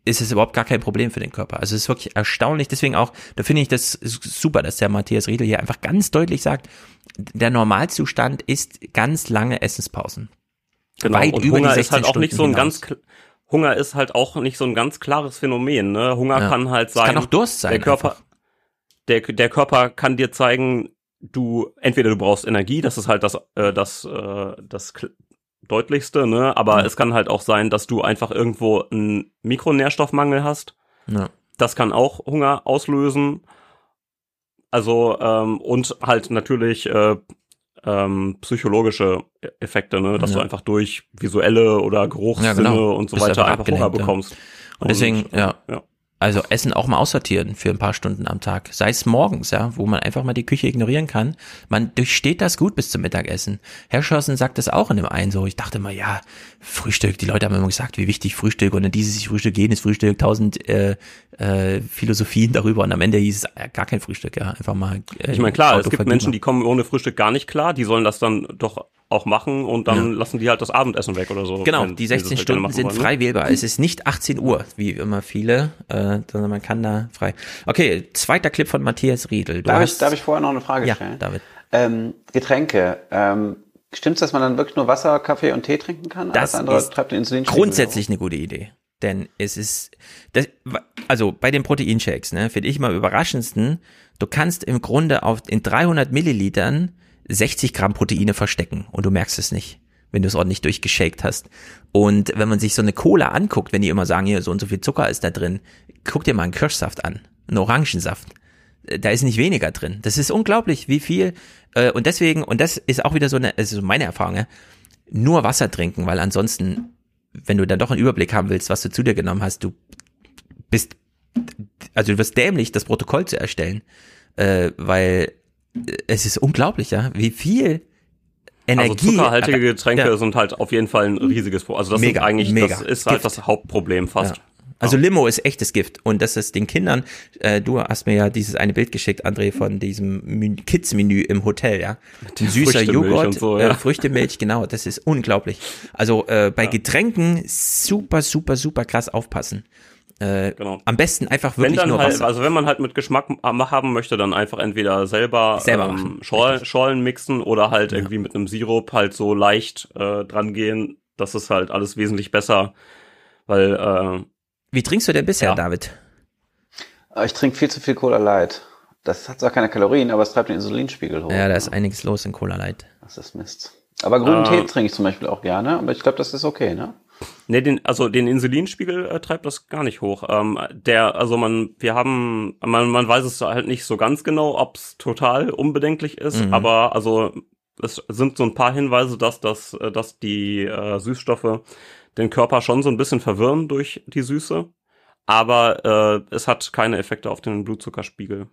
ist es überhaupt gar kein Problem für den Körper. Also es ist wirklich erstaunlich. Deswegen auch, da finde ich das super, dass der Matthias Riedel hier einfach ganz deutlich sagt, der Normalzustand ist ganz lange Essenspausen. Genau. Weit und über Hunger die ist halt 16 auch nicht so ein Stunden ganz Hunger ist halt auch nicht so ein ganz klares Phänomen. Ne? Hunger Ja. kann halt Es sein. kann auch Durst sein Der Körper, einfach. der, der Körper kann dir zeigen, du entweder du brauchst Energie, das ist halt das äh, das äh, das deutlichste, ne? Aber Ja. es kann halt auch sein, dass du einfach irgendwo einen Mikronährstoffmangel hast. Ja. Das kann auch Hunger auslösen. Also ähm, und halt natürlich äh, ähm, psychologische Effekte, ne? dass Ja. du einfach durch visuelle oder Geruchssinne genau. und so Bist weiter einfach Hunger bekommst. Und deswegen, ja. ja. Also Essen auch mal aussortieren für ein paar Stunden am Tag. Sei es morgens, ja, wo man einfach mal die Küche ignorieren kann. Man durchsteht das gut bis zum Mittagessen. Herr Schossen sagt das auch in dem einen so. Ich dachte mal, ja, Frühstück. Die Leute haben immer gesagt, wie wichtig Frühstück und dann dieses Frühstück, jenes Frühstück, tausend äh, äh, Philosophien darüber und am Ende hieß es äh, gar kein Frühstück, ja, einfach mal. Äh, Ich meine, klar, es gibt. Menschen, die kommen ohne Frühstück gar nicht klar, die sollen das dann doch auch machen und dann Ja. lassen die halt das Abendessen weg oder so. Genau, wenn die sie das 16 halt gerne Stunden sind wollen, ne? frei wählbar. Es ist nicht 18 Uhr, wie immer viele, äh, sondern man kann da frei. Okay, zweiter Clip von Matthias Riedel. Du Darf ich, hast, darf ich vorher noch eine Frage Ja, stellen? David. Ähm, Getränke. Ähm, stimmt's, dass man dann wirklich nur Wasser, Kaffee und Tee trinken kann? Das Alles andere ist treibt den Insulinspiegel grundsätzlich eine gute Idee. Denn es ist, das, also bei den Proteinshakes, ne, finde ich mal am überraschendsten, du kannst im Grunde auf, in 300 Millilitern 60 Gramm Proteine verstecken und du merkst es nicht, wenn du es ordentlich durchgeschakt hast. Und wenn man sich so eine Cola anguckt, wenn die immer sagen, hier so und so viel Zucker ist da drin, guck dir mal einen Kirschsaft an, einen Orangensaft. Äh, Da ist nicht weniger drin. Das ist unglaublich, wie viel. Äh, und deswegen, und das ist auch wieder so eine, also meine Erfahrung, nur Wasser trinken, weil ansonsten, wenn du dann doch einen Überblick haben willst, was du zu dir genommen hast, du bist, also du wirst dämlich, das Protokoll zu erstellen, äh, weil es ist unglaublich, ja, wie viel Energie. Also zuckerhaltige Getränke Ja. sind halt auf jeden Fall ein riesiges Problem. Also das Mega, ist eigentlich, mega. das ist halt Gift. das Hauptproblem fast. Ja. Also Limo ist echtes Gift und das ist den Kindern, äh, du hast mir ja dieses eine Bild geschickt, André, von diesem Menü- Kids-Menü im Hotel, ja. Ein süßer Joghurt, so, äh, ja. Früchtemilch, genau, das ist unglaublich. Also äh, bei Getränken super, super, super krass aufpassen. Äh, Am besten einfach Wenn wirklich dann nur halt, Wasser. also wenn man halt mit Geschmack haben möchte, dann einfach entweder selber, Selber ähm, Schorlen, Schorlen mixen oder halt irgendwie mit einem Sirup halt so leicht äh, dran gehen. Das ist halt alles wesentlich besser, weil äh, Wie trinkst du denn bisher, Ja. David? Äh, Ich trinke viel zu viel Cola Light. Das hat zwar keine Kalorien, aber es treibt den Insulinspiegel hoch. Ja, da ist einiges los in Cola Light. Das ist Mist. Aber grünen Äh. Tee trinke ich zum Beispiel auch gerne, aber ich glaube, das ist okay, ne? Ne, den, also den Insulinspiegel äh, treibt das gar nicht hoch. Ähm, der, also man, wir haben, man, man weiß es halt nicht so ganz genau, ob es total unbedenklich ist, Mhm. aber also es sind so ein paar Hinweise, dass das, äh, dass die äh, Süßstoffe den Körper schon so ein bisschen verwirren durch die Süße, aber äh, es hat keine Effekte auf den Blutzuckerspiegel.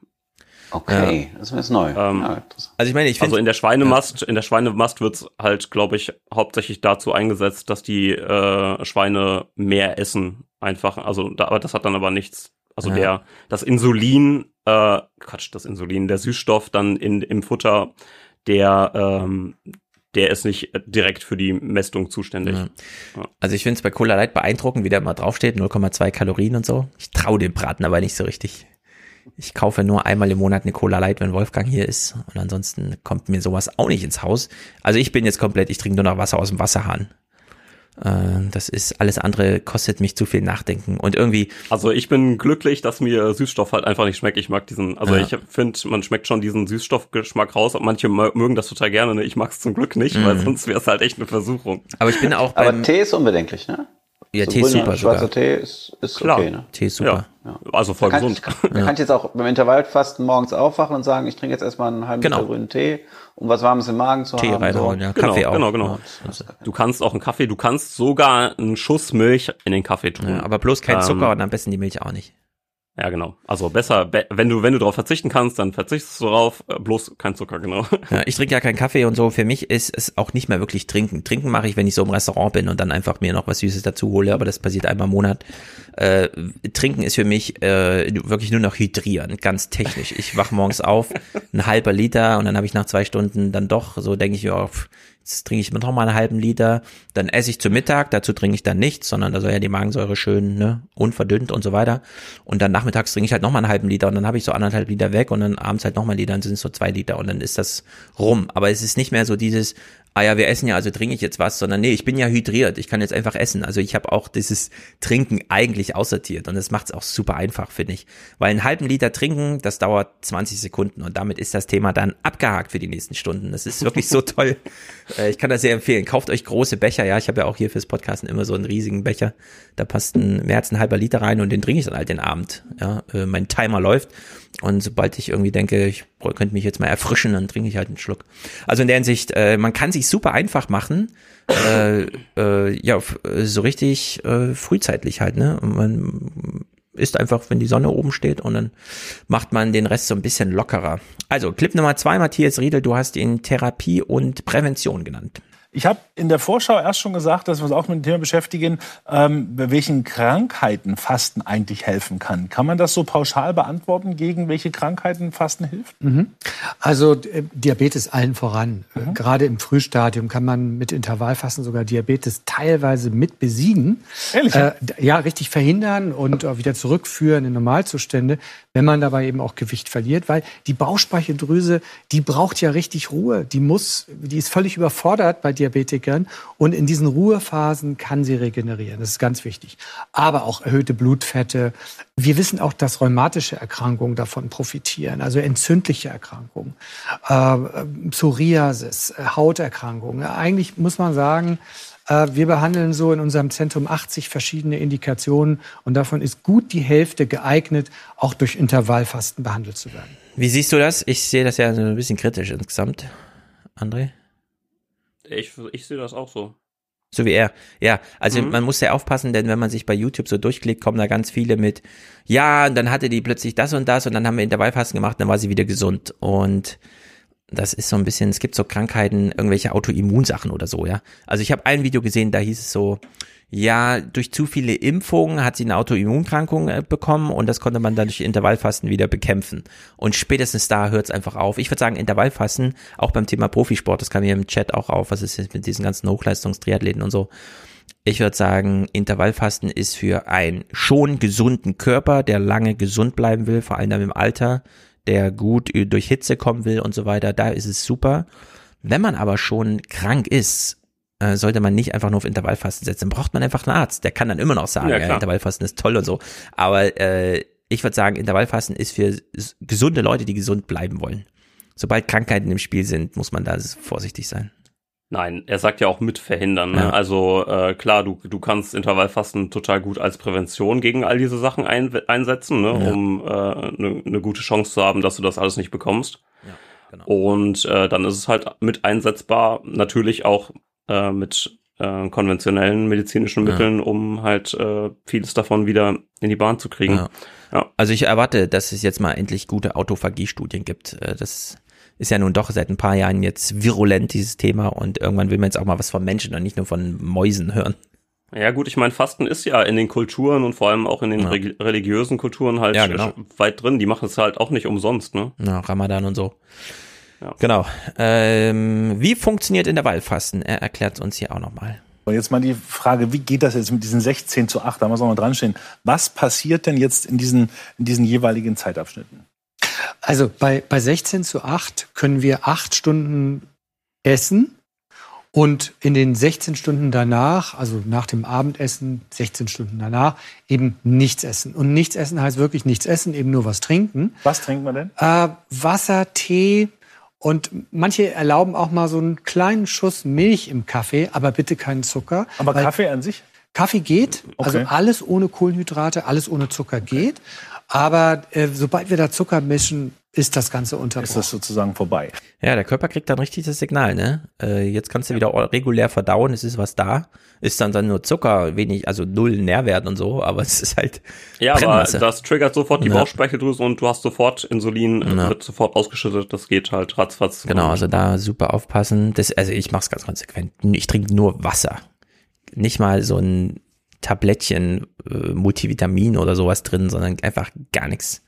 Okay, das ist neu. Ähm, Ja, also ich meine, ich also find- in der Schweinemast, in der Schweinemast wird's halt, glaube ich, hauptsächlich dazu eingesetzt, dass die äh, Schweine mehr essen, einfach. Also, da, aber das hat dann aber nichts. Also Ja. der, das Insulin, äh, Quatsch, das Insulin, der Süßstoff dann in im Futter, der, ähm, der ist nicht direkt für die Mästung zuständig. Ja. Also ich finde es bei Cola Light beeindruckend, wie da immer draufsteht, 0,2 Kalorien und so. Ich traue dem Braten aber nicht so richtig. Ich kaufe nur einmal im Monat eine Cola Light, wenn Wolfgang hier ist. Und ansonsten kommt mir sowas auch nicht ins Haus. Also ich bin jetzt komplett, ich trinke nur noch Wasser aus dem Wasserhahn. Äh, Das ist alles andere, kostet mich zu viel Nachdenken. Und irgendwie, Also ich bin glücklich, dass mir Süßstoff halt einfach nicht schmeckt. Ich mag diesen, also Ja. ich finde, man schmeckt schon diesen Süßstoffgeschmack raus. Manche mö- mögen das total gerne. Ne? Ich mag es zum Glück nicht, weil Mhm. sonst wäre es halt echt eine Versuchung. aber ich bin auch Aber Tee ist unbedenklich, ne? Ja, So Tee ist super Schwarzer sogar. Tee ist, ist Klar. okay, ne? Tee ist super. Also voll Man kann, gesund. Man kann jetzt auch beim Intervallfasten morgens aufwachen und sagen, ich trinke jetzt erstmal einen halben Genau. Liter grünen Tee, um was Warmes im Magen zu Tee haben. reinhauen, so. ja. Genau, Kaffee auch. genau, genau. Du kannst auch einen Kaffee, du kannst sogar einen Schuss Milch in den Kaffee tun. Ja, aber bloß kein Ähm, Zucker und am besten die Milch auch nicht. Ja, genau. Also besser, be wenn du wenn du darauf verzichten kannst, dann verzichtest du darauf. äh, Bloß kein Zucker, genau. Ja, ich trinke ja keinen Kaffee und so. Für mich ist es auch nicht mehr wirklich trinken. Trinken mache ich, wenn ich so im Restaurant bin und dann einfach mir noch was Süßes dazu hole, aber das passiert einmal im Monat. Äh, trinken ist für mich äh, wirklich nur noch hydrieren, ganz technisch. Ich wach morgens auf, ein halber Liter und dann habe ich nach zwei Stunden dann doch, so denke ich, ja, pff, jetzt trinke ich noch mal einen halben Liter. Dann esse ich zu Mittag, dazu trinke ich dann nichts, sondern da soll ja die Magensäure schön ne, unverdünnt und so weiter. Und dann nachmittags trinke ich halt noch mal einen halben Liter und dann habe ich so anderthalb Liter weg und dann abends halt noch mal ein Liter, dann sind es so zwei Liter und dann ist das rum. Aber es ist nicht mehr so dieses, ah ja, wir essen ja, also trinke ich jetzt was, sondern nee, ich bin ja hydriert, ich kann jetzt einfach essen. Also ich habe auch dieses Trinken eigentlich aussortiert und das macht es auch super einfach, finde ich. Weil einen halben Liter trinken, das dauert 20 Sekunden und damit ist das Thema dann abgehakt für die nächsten Stunden. Das ist wirklich so toll. Äh, Ich kann das sehr empfehlen. Kauft euch große Becher, ja, ich habe ja auch hier fürs Podcasten immer so einen riesigen Becher. Da passt ein, mehr als ein halber Liter rein und den trinke ich dann halt den Abend. Ja, Äh, mein Timer läuft und sobald ich irgendwie denke, ich könnte mich jetzt mal erfrischen, dann trinke ich halt einen Schluck. Also in der Hinsicht, äh, man kann sich super einfach machen. Äh, äh, ja, so richtig äh, frühzeitig halt, ne? Und Man isst einfach, wenn die Sonne oben steht und dann macht man den Rest so ein bisschen lockerer. Also, Clip Nummer zwei, Matthias Riedel, du hast ihn Therapie und Prävention genannt. Ich habe in der Vorschau erst schon gesagt, dass wir uns auch mit dem Thema beschäftigen, ähm, bei welchen Krankheiten Fasten eigentlich helfen kann. Kann man das so pauschal beantworten, gegen welche Krankheiten Fasten hilft? Mhm. Also äh, Diabetes allen voran. Äh, Gerade im Frühstadium kann man mit Intervallfasten sogar Diabetes teilweise mit besiegen. Ehrlich? Äh, ja, richtig verhindern und auch wieder zurückführen in Normalzustände, wenn man dabei eben auch Gewicht verliert, weil die Bauchspeicheldrüse, die braucht ja richtig Ruhe. Die muss, die ist völlig überfordert bei Diabetikern und in diesen Ruhephasen kann sie regenerieren. Das ist ganz wichtig. Aber auch erhöhte Blutfette. Wir wissen auch, dass rheumatische Erkrankungen davon profitieren, also entzündliche Erkrankungen, äh, Psoriasis, äh, Hauterkrankungen. Eigentlich muss man sagen, äh, wir behandeln so in unserem Zentrum 80 verschiedene Indikationen und davon ist gut die Hälfte geeignet, auch durch Intervallfasten behandelt zu werden. Wie siehst du das? Ich sehe das ja so ein bisschen kritisch insgesamt. André? Ich, ich sehe das auch so. So wie er. Ja, also Mhm. man muss sehr aufpassen, denn wenn man sich bei YouTube so durchklickt, kommen da ganz viele mit, ja, und dann hatte die plötzlich das und das und dann haben wir Intervallfasten gemacht, dann war sie wieder gesund. Und das ist so ein bisschen, es gibt so Krankheiten, irgendwelche Autoimmunsachen oder so, ja. Also ich habe ein Video gesehen, da hieß es so, ja, durch zu viele Impfungen hat sie eine Autoimmunkrankung äh, bekommen und das konnte man dann durch Intervallfasten wieder bekämpfen. Und spätestens da hört es einfach auf. Ich würde sagen, Intervallfasten, auch beim Thema Profisport, das kam hier im Chat auch auf, was ist jetzt mit diesen ganzen Hochleistungstriathleten und so. Ich würde sagen, Intervallfasten ist für einen schon gesunden Körper, der lange gesund bleiben will, vor allem dann im Alter, der gut durch Hitze kommen will und so weiter, da ist es super. Wenn man aber schon krank ist, äh, sollte man nicht einfach nur auf Intervallfasten setzen. Braucht man einfach einen Arzt. Der kann dann immer noch sagen, Ja, ja. Intervallfasten ist toll und so. Aber äh, ich würde sagen, Intervallfasten ist für gesunde Leute, die gesund bleiben wollen. Sobald Krankheiten im Spiel sind, muss man da vorsichtig sein. Nein, er sagt ja auch mit verhindern. Ne? Ja. Also äh, klar, du, du kannst Intervallfasten total gut als Prävention gegen all diese Sachen ein, einsetzen, ne? Ja. um eine äh, ne- ne gute Chance zu haben, dass du das alles nicht bekommst. genau. Und äh, dann ist es halt mit einsetzbar, natürlich auch äh, mit äh, konventionellen medizinischen Ja. Mitteln, um halt äh, vieles davon wieder in die Bahn zu kriegen. Ja. Also ich erwarte, dass es jetzt mal endlich gute Autophagie-Studien gibt. Äh, Das ist ja nun doch seit ein paar Jahren jetzt virulent, dieses Thema. Und irgendwann will man jetzt auch mal was von Menschen und nicht nur von Mäusen hören. Ja gut, ich meine, Fasten ist ja in den Kulturen und vor allem auch in den Ja. regi- religiösen Kulturen halt Ja, genau. weit drin. Die machen es halt auch nicht umsonst, ne? Ja, Ramadan und so. Ja. Genau. Ähm, wie funktioniert Intervallfasten? Er erklärt uns hier auch nochmal. Und jetzt mal die Frage, wie geht das jetzt mit diesen 16 zu 8? Da muss man mal dran stehen. Was passiert denn jetzt in diesen, in diesen jeweiligen Zeitabschnitten? Also bei, bei 16 zu 8 können wir acht Stunden essen und in den 16 Stunden danach, also nach dem Abendessen, 16 Stunden danach, eben nichts essen. Und nichts essen heißt wirklich nichts essen, eben nur was trinken. Was trinkt man denn? Äh, Wasser, Tee und manche erlauben auch mal so einen kleinen Schuss Milch im Kaffee, aber bitte keinen Zucker. Aber Kaffee an sich? Kaffee geht, also Okay. alles ohne Kohlenhydrate, alles ohne Zucker geht. Aber äh, sobald wir da Zucker mischen, ist das Ganze unterbrochen. Ist das sozusagen vorbei? Ja, der Körper kriegt dann richtig das Signal, ne? Äh, jetzt kannst du wieder regulär verdauen, es ist was da. Ist dann dann nur Zucker, wenig, also null Nährwert und so, aber es ist halt Ja, aber das triggert sofort die Ja. Bauchspeicheldrüse und du hast sofort Insulin, äh, Ja. wird sofort ausgeschüttet, das geht halt ratzfatz. Genau, also da super aufpassen. Das, also ich mache es ganz konsequent. Ich trinke nur Wasser. Nicht mal so ein Tablettchen äh, Multivitamin oder sowas drin, sondern einfach gar nichts.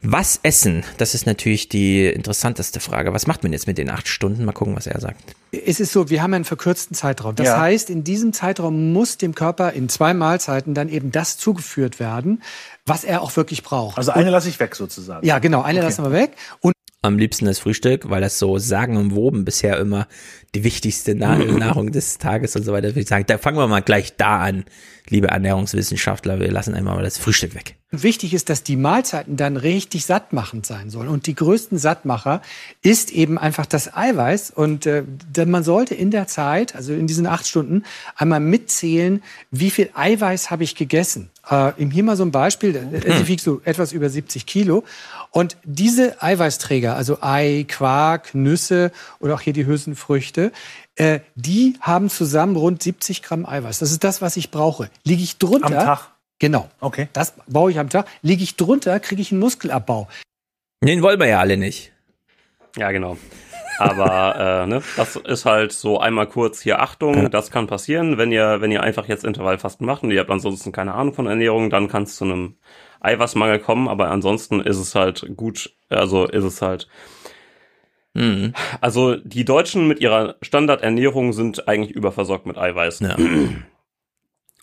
Was essen? Das ist natürlich die interessanteste Frage. Was macht man jetzt mit den acht Stunden? Mal gucken, was er sagt. Es ist so, wir haben einen verkürzten Zeitraum. Das Ja. heißt, in diesem Zeitraum muss dem Körper in zwei Mahlzeiten dann eben das zugeführt werden, was er auch wirklich braucht. Also eine lasse ich weg sozusagen. Ja, genau, eine Okay. lassen wir weg. Und Am liebsten das Frühstück, weil das so sagenumwoben bisher immer die wichtigste Na Nahrung des Tages und so weiter. Würde ich sagen, da fangen wir mal gleich da an, liebe Ernährungswissenschaftler. Wir lassen einmal mal das Frühstück weg. Wichtig ist, dass die Mahlzeiten dann richtig sattmachend sein sollen. Und die größten Sattmacher ist eben einfach das Eiweiß. Und äh, denn man sollte in der Zeit, also in diesen acht Stunden, einmal mitzählen, wie viel Eiweiß habe ich gegessen. Äh, hier mal so ein Beispiel, äh, sie wiegt so etwas über 70 Kilo. Und diese Eiweißträger, also Ei, Quark, Nüsse oder auch hier die Hülsenfrüchte, äh, die haben zusammen rund 70 Gramm Eiweiß. Das ist das, was ich brauche. Liege ich drunter? Am Tag? Genau. Okay. Das baue ich am Tag. Liege ich drunter, kriege ich einen Muskelabbau. Den wollen wir ja alle nicht. Ja, genau. Aber äh, ne, das ist halt so einmal kurz hier Achtung, das kann passieren, wenn ihr, wenn ihr einfach jetzt Intervallfasten macht und ihr habt ansonsten keine Ahnung von Ernährung, dann kann es zu einem Eiweißmangel kommen, aber ansonsten ist es halt gut, also ist es halt. Mhm. Also die Deutschen mit ihrer Standardernährung sind eigentlich überversorgt mit Eiweiß.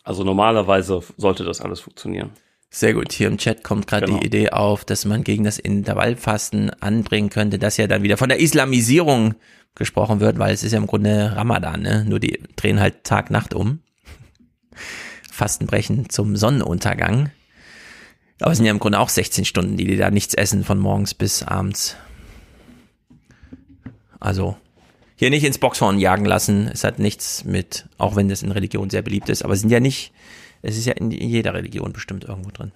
Also normalerweise sollte das alles funktionieren. Sehr gut. Hier im Chat kommt gerade Genau. die Idee auf, dass man gegen das Intervallfasten anbringen könnte, dass ja dann wieder von der Islamisierung gesprochen wird, weil es ist ja im Grunde Ramadan, ne? Nur die drehen halt Tag-Nacht um. Fastenbrechen zum Sonnenuntergang. Aber es sind ja im Grunde auch 16 Stunden, die die da nichts essen von morgens bis abends. Also hier nicht ins Boxhorn jagen lassen. Es hat nichts mit, auch wenn das in Religion sehr beliebt ist, aber es sind ja nicht, es ist ja in jeder Religion bestimmt irgendwo drin.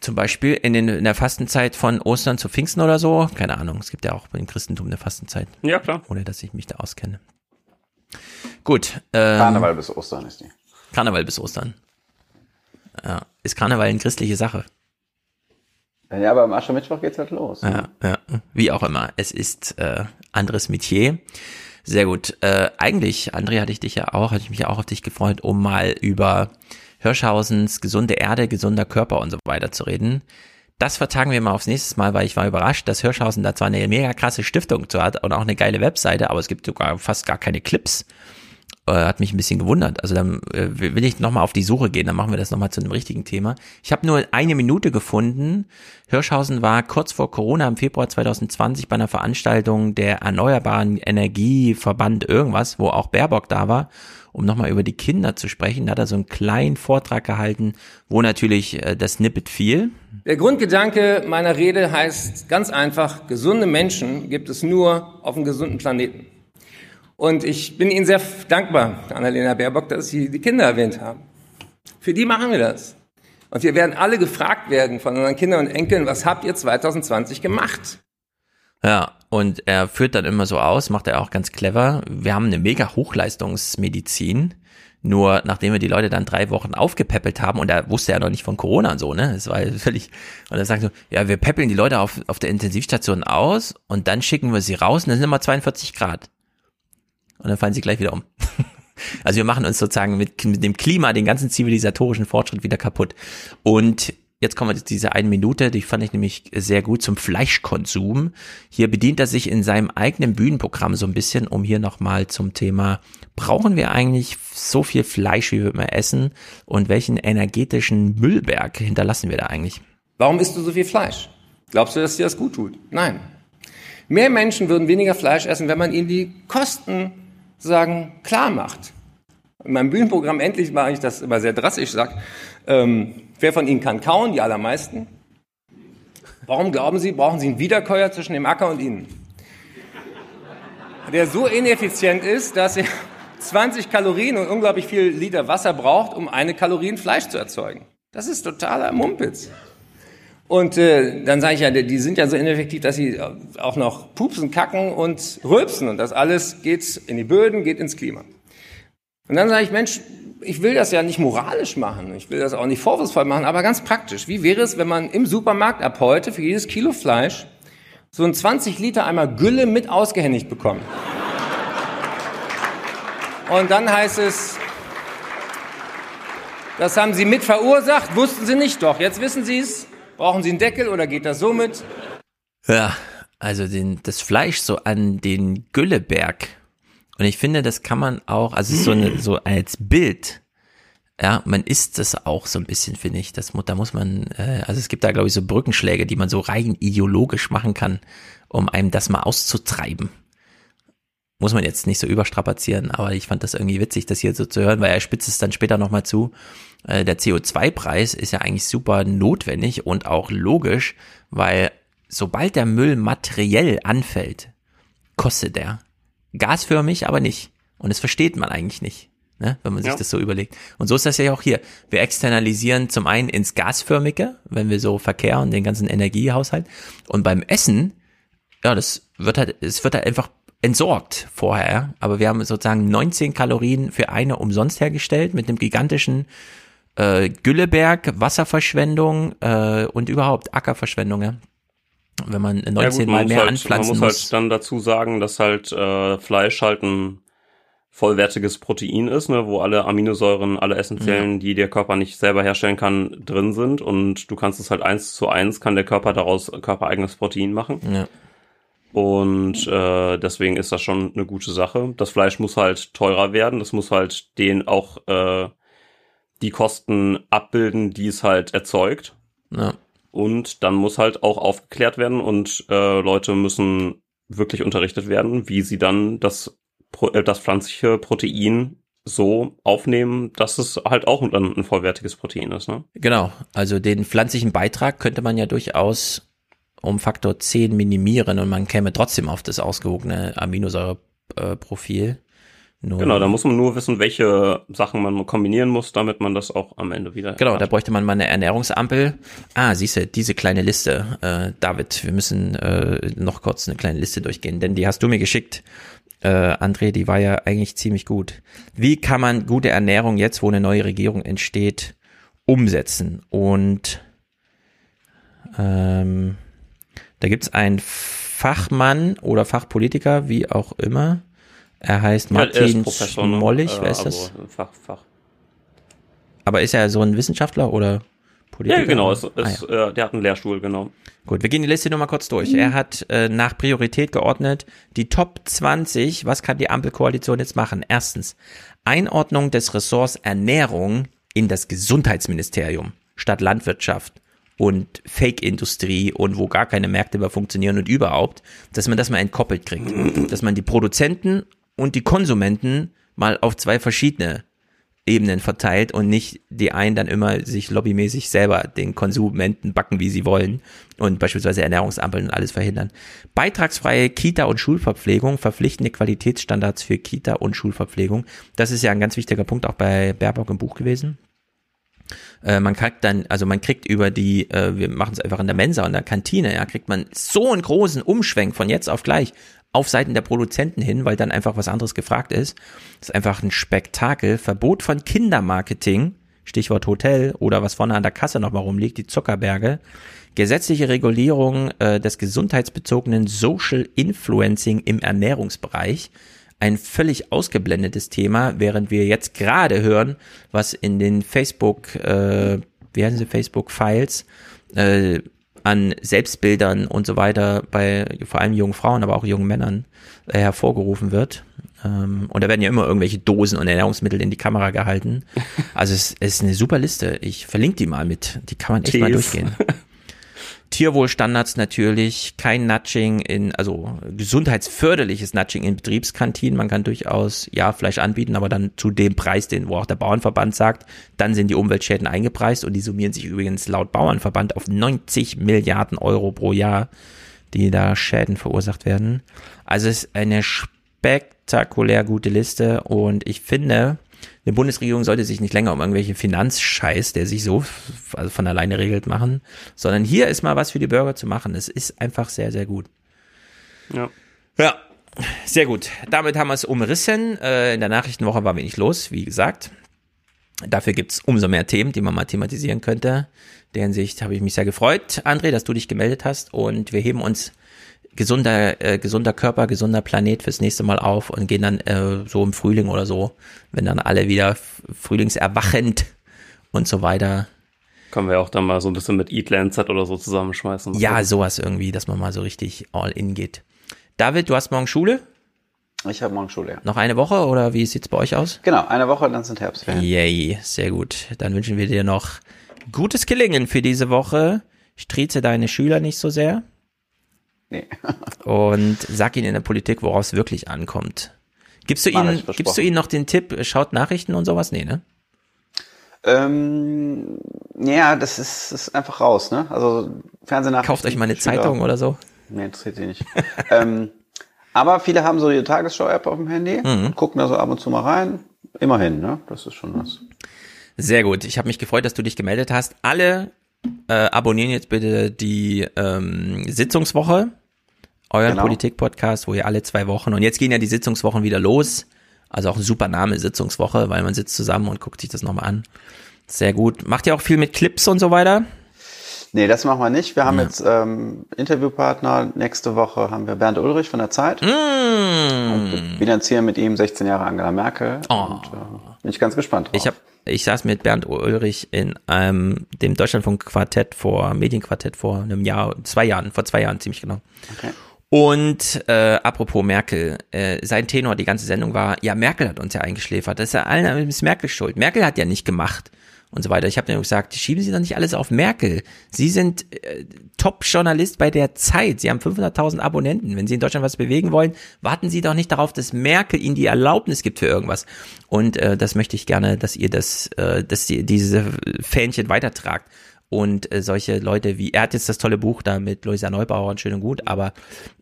Zum Beispiel in, den, in der Fastenzeit von Ostern zu Pfingsten oder so. Keine Ahnung, es gibt ja auch im Christentum eine Fastenzeit. Ja, klar. Ohne dass ich mich da auskenne. Gut. Ähm, Karneval bis Ostern ist die. Karneval bis Ostern. Ja. Ist Karneval eine christliche Sache? Ja, aber am Aschermittwoch geht's halt los. Ja, ja. Wie auch immer. Es ist äh, anderes Metier. Sehr gut. Äh, eigentlich, André, hatte ich dich ja auch, hatte ich mich ja auch auf dich gefreut, um mal über Hirschhausens gesunde Erde, gesunder Körper und so weiter zu reden. Das vertagen wir mal aufs nächste Mal, weil ich war überrascht, dass Hirschhausen da zwar eine mega krasse Stiftung zu hat und auch eine geile Webseite, aber es gibt sogar fast gar keine Clips. Äh, hat mich ein bisschen gewundert. Also dann äh, will ich nochmal auf die Suche gehen, dann machen wir das nochmal zu einem richtigen Thema. Ich habe nur eine Minute gefunden. Hirschhausen war kurz vor Corona im Februar 2020 bei einer Veranstaltung der Erneuerbaren Energieverband irgendwas, wo auch Baerbock da war, um nochmal über die Kinder zu sprechen. Da hat er so einen kleinen Vortrag gehalten, wo natürlich äh, das Snippet fiel. Der Grundgedanke meiner Rede heißt ganz einfach, gesunde Menschen gibt es nur auf einem gesunden Planeten. Und ich bin Ihnen sehr dankbar, Annalena Baerbock, dass Sie die Kinder erwähnt haben. Für die machen wir das. Und wir werden alle gefragt werden von unseren Kindern und Enkeln, was habt ihr 2020 gemacht? Ja, und er führt dann immer so aus, macht er auch ganz clever. Wir haben eine mega Hochleistungsmedizin. Nur nachdem wir die Leute dann drei Wochen aufgepäppelt haben, und er wusste ja noch nicht von Corona und so, ne? Es war völlig, und er sagt so, ja, wir päppeln die Leute auf, auf der Intensivstation aus und dann schicken wir sie raus und dann sind immer 42 Grad. Und dann fallen sie gleich wieder um. Also wir machen uns sozusagen mit, mit dem Klima den ganzen zivilisatorischen Fortschritt wieder kaputt. Und jetzt kommen wir zu dieser eine Minute, die fand ich nämlich sehr gut zum Fleischkonsum. Hier bedient er sich in seinem eigenen Bühnenprogramm so ein bisschen, um hier nochmal zum Thema, brauchen wir eigentlich so viel Fleisch, wie wir immer essen? Und welchen energetischen Müllberg hinterlassen wir da eigentlich? Warum isst du so viel Fleisch? Glaubst du, dass dir das gut tut? Nein. Mehr Menschen würden weniger Fleisch essen, wenn man ihnen die Kosten sagen klar macht. In meinem Bühnenprogramm endlich mache ich das immer sehr drastisch, sag, ähm, wer von Ihnen kann kauen? Die allermeisten. Warum glauben Sie, brauchen Sie einen Wiederkäuer zwischen dem Acker und Ihnen? Der so ineffizient ist, dass er 20 Kalorien und unglaublich viel Liter Wasser braucht, um eine Kalorien Fleisch zu erzeugen. Das ist totaler Mumpitz. Und äh, dann sage ich ja, die sind ja so ineffektiv, dass sie auch noch pupsen, kacken und rülpsen. Und das alles geht in die Böden, geht ins Klima. Und dann sage ich, Mensch, ich will das ja nicht moralisch machen, ich will das auch nicht vorwurfsvoll machen, aber ganz praktisch. Wie wäre es, wenn man im Supermarkt ab heute für jedes Kilo Fleisch so ein 20 Liter Eimer Gülle mit ausgehändigt bekommt? Und dann heißt es, das haben Sie mit verursacht, wussten Sie nicht doch. Jetzt wissen Sie es. Brauchen Sie einen Deckel oder geht das so mit? Ja, also den, das Fleisch so an den Gülleberg. Und ich finde, das kann man auch, also so, eine, so als Bild, ja, man isst das auch so ein bisschen, finde ich. Das, da muss man, äh, also es gibt da, glaube ich, so Brückenschläge, die man so rein ideologisch machen kann, um einem das mal auszutreiben muss man jetzt nicht so überstrapazieren, aber ich fand das irgendwie witzig, das hier so zu hören, weil er spitzt es dann später nochmal zu. Äh, der CO2-Preis ist ja eigentlich super notwendig und auch logisch, weil sobald der Müll materiell anfällt, kostet er. Gasförmig aber nicht. Und das versteht man eigentlich nicht, ne, wenn man sich ja. das so überlegt. Und so ist das ja auch hier. Wir externalisieren zum einen ins Gasförmige, wenn wir so Verkehr und den ganzen Energiehaushalt. Und beim Essen, ja, das wird halt, es wird halt einfach entsorgt vorher, aber wir haben sozusagen 19 Kalorien für eine umsonst hergestellt mit einem gigantischen äh, Gülleberg, Wasserverschwendung äh, und überhaupt Ackerverschwendung. Ja? Wenn man 19 ja gut, Mal mehr halt, anpflanzen muss. Man muss halt dann dazu sagen, dass halt äh, Fleisch halt ein vollwertiges Protein ist, ne, wo alle Aminosäuren, alle essentiellen, ja. die der Körper nicht selber herstellen kann, drin sind und du kannst es halt eins zu eins, kann der Körper daraus körpereigenes Protein machen. Ja. Und äh, deswegen ist das schon eine gute Sache. Das Fleisch muss halt teurer werden. Das muss halt den auch äh, die Kosten abbilden, die es halt erzeugt. Ja. Und dann muss halt auch aufgeklärt werden und äh, Leute müssen wirklich unterrichtet werden, wie sie dann das, äh, das pflanzliche Protein so aufnehmen, dass es halt auch ein, ein vollwertiges Protein ist. Ne? Genau, also den pflanzlichen Beitrag könnte man ja durchaus um Faktor 10 minimieren und man käme trotzdem auf das ausgewogene Aminosäureprofil. Nur genau, da muss man nur wissen, welche Sachen man kombinieren muss, damit man das auch am Ende wieder. Genau, hat. da bräuchte man mal eine Ernährungsampel. Ah, siehst du, diese kleine Liste, äh, David, wir müssen äh, noch kurz eine kleine Liste durchgehen, denn die hast du mir geschickt. Äh, André, die war ja eigentlich ziemlich gut. Wie kann man gute Ernährung jetzt, wo eine neue Regierung entsteht, umsetzen? Und ähm, da gibt's einen Fachmann oder Fachpolitiker, wie auch immer. Er heißt Martin ja, Schmollig, ne? wer ist das? Fach, Fach. Aber ist er so ein Wissenschaftler oder Politiker? Ja, genau, es, es, ah, ja. Äh, der hat einen Lehrstuhl, genau. Gut, wir gehen die Liste nur mal kurz durch. Mhm. Er hat äh, nach Priorität geordnet die Top 20. Was kann die Ampelkoalition jetzt machen? Erstens, Einordnung des Ressorts Ernährung in das Gesundheitsministerium statt Landwirtschaft und Fake-Industrie und wo gar keine Märkte mehr funktionieren und überhaupt, dass man das mal entkoppelt kriegt. Dass man die Produzenten und die Konsumenten mal auf zwei verschiedene Ebenen verteilt und nicht die einen dann immer sich lobbymäßig selber den Konsumenten backen, wie sie wollen und beispielsweise Ernährungsampeln und alles verhindern. Beitragsfreie Kita- und Schulverpflegung, verpflichtende Qualitätsstandards für Kita- und Schulverpflegung. Das ist ja ein ganz wichtiger Punkt auch bei Baerbock im Buch gewesen. Äh, man kriegt dann, also man kriegt über die, äh, wir machen es einfach in der Mensa und der Kantine, ja, kriegt man so einen großen Umschwenk von jetzt auf gleich auf Seiten der Produzenten hin, weil dann einfach was anderes gefragt ist. Das ist einfach ein Spektakel. Verbot von Kindermarketing, Stichwort Hotel oder was vorne an der Kasse noch mal rumliegt, die Zuckerberge. Gesetzliche Regulierung äh, des gesundheitsbezogenen Social Influencing im Ernährungsbereich ein völlig ausgeblendetes Thema, während wir jetzt gerade hören, was in den Facebook, äh, wie heißen sie, Facebook-Files, äh, an Selbstbildern und so weiter bei vor allem jungen Frauen, aber auch jungen Männern äh, hervorgerufen wird. Ähm, und da werden ja immer irgendwelche Dosen und Ernährungsmittel in die Kamera gehalten. Also es, es ist eine super Liste. Ich verlinke die mal mit. Die kann man echt Tees. mal durchgehen. Tierwohlstandards natürlich, kein Nudging in, also gesundheitsförderliches Nudging in Betriebskantinen. Man kann durchaus, ja, Fleisch anbieten, aber dann zu dem Preis, den, wo auch der Bauernverband sagt, dann sind die Umweltschäden eingepreist und die summieren sich übrigens laut Bauernverband auf 90 Milliarden Euro pro Jahr, die da Schäden verursacht werden. Also es ist eine spektakulär gute Liste und ich finde, eine Bundesregierung sollte sich nicht länger um irgendwelche Finanzscheiß, der sich so also von alleine regelt, machen, sondern hier ist mal was für die Bürger zu machen. Es ist einfach sehr, sehr gut. Ja. Ja, sehr gut. Damit haben wir es umrissen. Äh, in der Nachrichtenwoche war wenig los, wie gesagt. Dafür gibt's umso mehr Themen, die man mal thematisieren könnte. In der Hinsicht habe ich mich sehr gefreut, André, dass du dich gemeldet hast und wir heben uns gesunder, äh, gesunder Körper, gesunder Planet fürs nächste Mal auf und gehen dann äh, so im Frühling oder so, wenn dann alle wieder frühlingserwachend und so weiter. Können wir auch dann mal so ein bisschen mit Eat Lancet oder so zusammenschmeißen. Ja, sowas irgendwie, dass man mal so richtig all in geht. David, du hast morgen Schule? Ich habe morgen Schule, ja. Noch eine Woche oder wie sieht's bei euch aus? Genau, eine Woche, dann sind Herbstferien. Yay, sehr gut. Dann wünschen wir dir noch gutes Gelingen für diese Woche. Strieze deine Schüler nicht so sehr. Nee. Und sag ihnen in der Politik, worauf es wirklich ankommt. Gibst du ihnen, gibst du ihnen noch den Tipp, schaut Nachrichten und sowas? Nee, ne? Ähm, ja, das ist, ist einfach raus, ne? Also Fernsehnachrichten. Kauft euch mal eine Schüler- Zeitung oder so. Nee, interessiert sie nicht. ähm, aber viele haben so ihre Tagesschau-App auf dem Handy Mhm. und gucken da so ab und zu mal rein. Immerhin, ne? Das ist schon was. Sehr gut. Ich habe mich gefreut, dass du dich gemeldet hast. Alle äh, abonnieren jetzt bitte die ähm, Sitzungswoche, euren Genau. Politik-Podcast, wo ihr alle zwei Wochen und jetzt gehen ja die Sitzungswochen wieder los. Also auch ein super Name, Sitzungswoche, weil man sitzt zusammen und guckt sich das nochmal an. Sehr gut. Macht ihr auch viel mit Clips und so weiter? Nee, das machen wir nicht. Wir haben jetzt ähm, Interviewpartner. Nächste Woche haben wir Bernd Ulrich von der Zeit. Mm. Und wir finanzieren mit ihm 16 Jahre Angela Merkel. Oh. Und, äh, bin ich ganz gespannt drauf. Ich hab, ich saß mit Bernd Ulrich in einem, dem Deutschlandfunk Quartett vor, Medienquartett vor einem Jahr, zwei Jahren, vor zwei Jahren ziemlich genau. Okay. Und äh, apropos Merkel, äh, sein Tenor die ganze Sendung war, ja, Merkel hat uns ja eingeschläfert. Das ist ja allen ist Merkel schuld. Merkel hat ja nicht gemacht und so weiter. Ich habe dann gesagt, schieben Sie doch nicht alles auf Merkel. Sie sind äh, Top-Journalist bei der Zeit. Sie haben 500.000 Abonnenten. Wenn Sie in Deutschland was bewegen wollen, warten Sie doch nicht darauf, dass Merkel Ihnen die Erlaubnis gibt für irgendwas. Und äh, das möchte ich gerne, dass ihr das, äh, dass ihr diese Fähnchen weitertragt. Und äh, solche Leute wie, er hat jetzt das tolle Buch da mit Luisa Neubauer und schön und gut, aber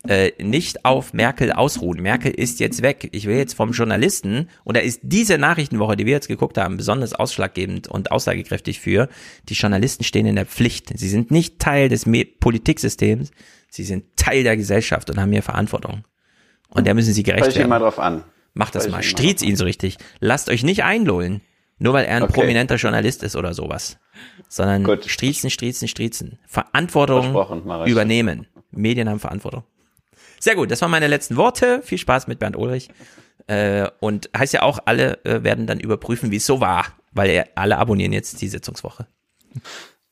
äh, nicht auf Merkel ausruhen. Merkel ist jetzt weg. Ich will jetzt vom Journalisten, und da ist diese Nachrichtenwoche, die wir jetzt geguckt haben, besonders ausschlaggebend und aussagekräftig für, die Journalisten stehen in der Pflicht. Sie sind nicht Teil des Me Politiksystems, sie sind Teil der Gesellschaft und haben hier Verantwortung. Und der müssen sie gerecht ihn werden. mal drauf an. Macht das Spreche mal. Striezt ihn so richtig. Lasst euch nicht einlullen. Nur weil er ein Okay. prominenter Journalist ist oder sowas. Sondern striezen, striezen, striezen. Verantwortung übernehmen. Medien haben Verantwortung. Sehr gut, das waren meine letzten Worte. Viel Spaß mit Bernd Ulrich. Äh, und heißt ja auch, alle äh, werden dann überprüfen, wie es so war. Weil er, alle abonnieren jetzt die Sitzungswoche.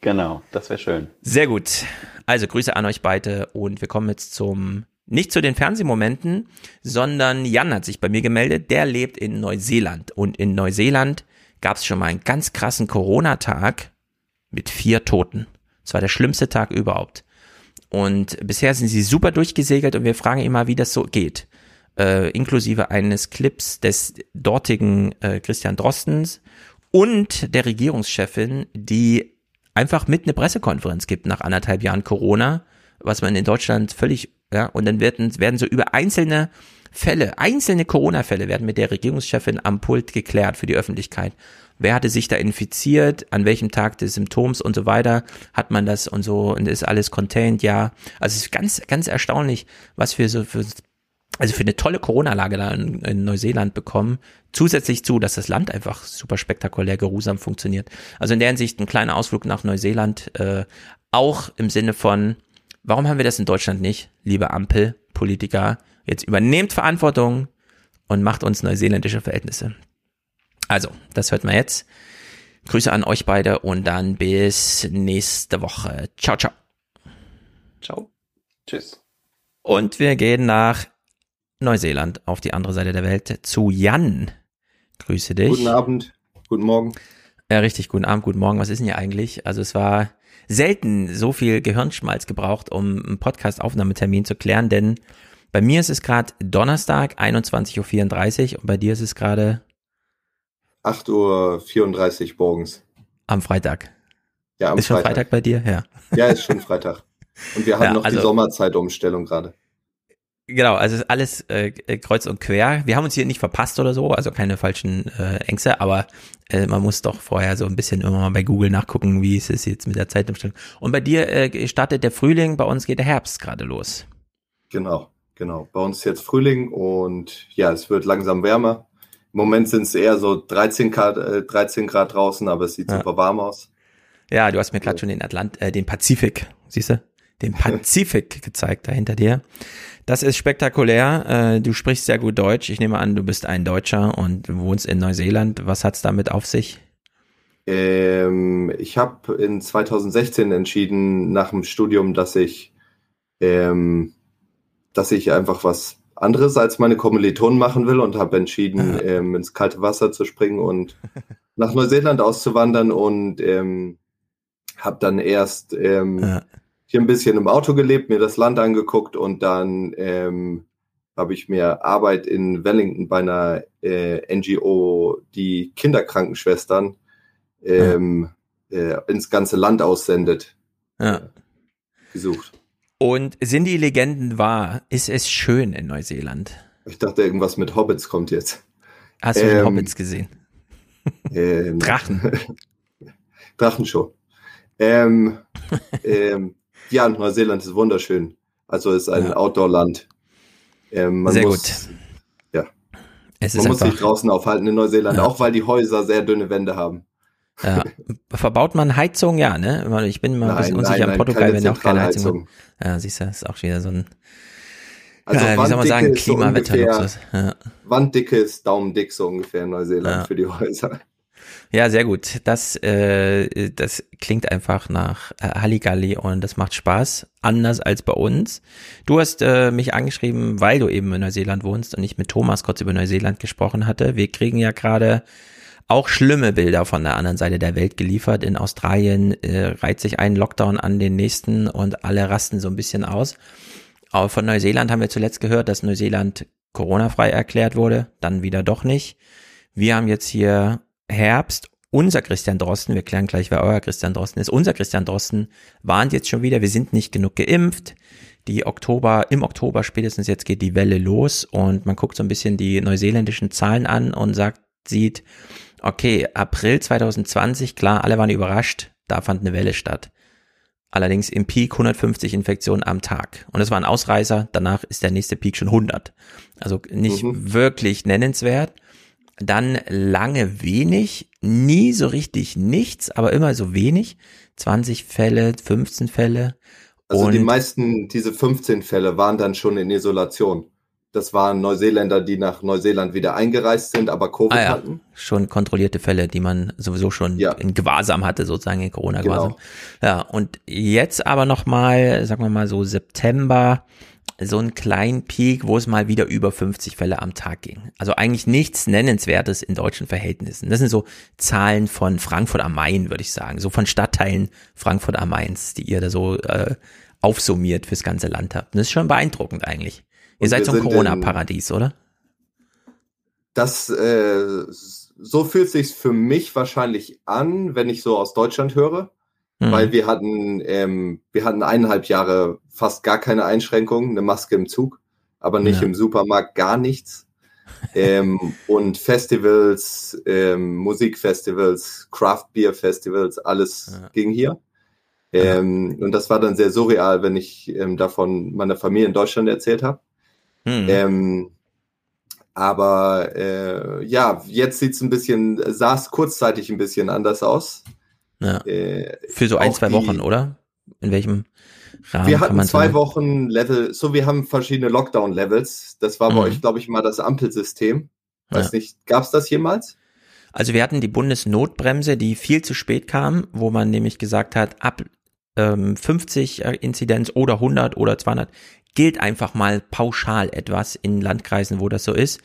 Genau, das wäre schön. Sehr gut. Also Grüße an euch beide und wir kommen jetzt zum, nicht zu den Fernsehmomenten, sondern Jan hat sich bei mir gemeldet, der lebt in Neuseeland und in Neuseeland gab es schon mal einen ganz krassen Corona-Tag mit vier Toten. Es war der schlimmste Tag überhaupt. Und bisher sind sie super durchgesegelt und wir fragen immer, wie das so geht. Äh, inklusive eines Clips des dortigen äh, Christian Drostens und der Regierungschefin, die einfach mit eine Pressekonferenz gibt nach anderthalb Jahren Corona, was man in Deutschland völlig, ja, und dann werden, werden so über einzelne Fälle, einzelne Corona-Fälle werden mit der Regierungschefin am Pult geklärt für die Öffentlichkeit. Wer hatte sich da infiziert, an welchem Tag des Symptoms und so weiter, hat man das und so und ist alles contained, ja. Also es ist ganz, ganz erstaunlich, was für so für also für eine tolle Corona-Lage da in, in Neuseeland bekommen. Zusätzlich zu, dass das Land einfach super spektakulär geruhsam funktioniert. Also in der Hinsicht ein kleiner Ausflug nach Neuseeland, äh, auch im Sinne von, warum haben wir das in Deutschland nicht, liebe Ampel-Politiker? Jetzt übernehmt Verantwortung und macht uns neuseeländische Verhältnisse. Also, das hört man jetzt. Grüße an euch beide und dann bis nächste Woche. Ciao, ciao. Ciao. Tschüss. Und wir gehen nach Neuseeland auf die andere Seite der Welt zu Jan. Grüße dich. Guten Abend, guten Morgen. Ja, richtig, guten Abend, guten Morgen. Was ist denn hier eigentlich? Also es war selten so viel Gehirnschmalz gebraucht, um einen Podcast-Aufnahmetermin zu klären, denn bei mir ist es gerade Donnerstag, 21.34 Uhr und bei dir ist es gerade 8.34 Uhr morgens. am Freitag. Ja, am ist schon Freitag. Freitag bei dir? Ja. Ja, ist schon Freitag. Und wir haben Ja, noch also- die Sommerzeitumstellung gerade. Genau, also ist alles äh, kreuz und quer. Wir haben uns hier nicht verpasst oder so, also keine falschen äh, Ängste, aber äh, man muss doch vorher so ein bisschen immer mal bei Google nachgucken, wie ist es jetzt mit der Zeitumstellung. Und bei dir äh, startet der Frühling, bei uns geht der Herbst gerade los. Genau, genau. Bei uns ist jetzt Frühling und ja, es wird langsam wärmer. Im Moment sind es eher so 13 Grad, äh, 13 Grad draußen, aber es sieht Ja. super warm aus. Ja, du hast mir gerade schon den Atlant, äh, den Pazifik, siehst du? Den Pazifik gezeigt da hinter dir. Das ist spektakulär. Äh, du sprichst sehr gut Deutsch. Ich nehme an, du bist ein Deutscher und wohnst in Neuseeland. Was hat's damit auf sich? Ähm, ich habe in 2016 entschieden, nach dem Studium, dass ich, ähm, dass ich einfach was anderes als meine Kommilitonen machen will und habe entschieden, ähm, ins kalte Wasser zu springen und nach Neuseeland auszuwandern und ähm, habe dann erst ähm, hier ein bisschen im Auto gelebt, mir das Land angeguckt und dann ähm, habe ich mir Arbeit in Wellington bei einer äh, NGO, die Kinderkrankenschwestern ähm, äh, ins ganze Land aussendet, Ja. gesucht. Und sind die Legenden wahr? Ist es schön in Neuseeland? Ich dachte, irgendwas mit Hobbits kommt jetzt. Hast du Ähm, Hobbits gesehen? Ähm, Drachen. Drachenshow. Ähm, ähm, ja, Neuseeland ist wunderschön. Also es ist ein Ja. Outdoor-Land. Ähm, Sehr muss, gut. Ja. Es man muss sich draußen aufhalten in Neuseeland, Ja. auch weil die Häuser sehr dünne Wände haben. Ja. Verbaut man Heizung? Ja, ne? Ich bin mal ein bisschen nein, unsicher in nein, Portugal, keine wenn die auch keine Heizung. Ja, siehst du, ist auch wieder so ein, Also ja, wie soll man sagen, ist so Klimawetterluxus. Ja. Wanddicke ist daumendick so ungefähr in Neuseeland Ja. für die Häuser. Ja, sehr gut. Das, äh, das klingt einfach nach äh, Halligalli und das macht Spaß. Anders als bei uns. Du hast äh, mich angeschrieben, weil du eben in Neuseeland wohnst und ich mit Thomas kurz über Neuseeland gesprochen hatte. Wir kriegen ja gerade auch schlimme Bilder von der anderen Seite der Welt geliefert. In Australien äh, reiht sich ein Lockdown an den nächsten und alle rasten so ein bisschen aus. Aber von Neuseeland haben wir zuletzt gehört, dass Neuseeland Corona-frei erklärt wurde, dann wieder doch nicht. Wir haben jetzt hier Herbst. Unser Christian Drosten, wir klären gleich, wer euer Christian Drosten ist. Unser Christian Drosten warnt jetzt schon wieder, wir sind nicht genug geimpft. Die Oktober, im Oktober spätestens jetzt geht die Welle los und man guckt so ein bisschen die neuseeländischen Zahlen an und sagt, sieht, okay, April 2020, klar, alle waren überrascht, da fand eine Welle statt. Allerdings im Peak 150 Infektionen am Tag. Und das war ein Ausreißer, danach ist der nächste Peak schon 100. Also nicht wirklich nennenswert. Dann lange wenig, nie so richtig nichts, aber immer so wenig. 20 Fälle, 15 Fälle. Also und die meisten, diese 15 Fälle waren dann schon in Isolation. Das waren Neuseeländer, die nach Neuseeland wieder eingereist sind, aber Covid ah ja, hatten. schon kontrollierte Fälle, die man sowieso schon in Gewahrsam hatte, sozusagen in Corona-Gewahrsam. Genau. Ja, und jetzt aber nochmal, sagen wir mal so September, so einen kleinen Peak, wo es mal wieder über 50 Fälle am Tag ging. Also eigentlich nichts Nennenswertes in deutschen Verhältnissen. Das sind so Zahlen von Frankfurt am Main, würde ich sagen. So von Stadtteilen Frankfurt am Mainz, die ihr da so äh, aufsummiert fürs ganze Land habt. Und das ist schon beeindruckend eigentlich. Ihr seid so ein Corona-Paradies, oder? Das, äh, so fühlt sich's für mich wahrscheinlich an, wenn ich so aus Deutschland höre. Mhm. Weil wir hatten, ähm, wir hatten eineinhalb Jahre fast gar keine Einschränkungen, eine Maske im Zug, aber nicht Ja. im Supermarkt gar nichts. ähm, und Festivals, ähm, Musikfestivals, Craft Beer Festivals, alles ging hier. Ähm, Und das war dann sehr surreal, wenn ich ähm, davon meiner Familie in Deutschland erzählt habe. Mhm. Ähm, aber äh, ja, jetzt sieht's ein bisschen, sah es kurzzeitig ein bisschen anders aus. Ja. Äh, Für so ein, zwei die- Wochen, oder? In welchem Rahmen Wir hatten zwei sagen? Wochen Level, so wir haben verschiedene Lockdown-Levels. Das war bei Mhm. euch, glaube ich, mal das Ampelsystem. Weiß nicht, gab's das jemals? Also wir hatten die Bundesnotbremse, die viel zu spät kam, wo man nämlich gesagt hat, ab ähm, 50 äh, Inzidenz oder 100 oder 200 gilt einfach mal pauschal etwas in Landkreisen, wo das so ist.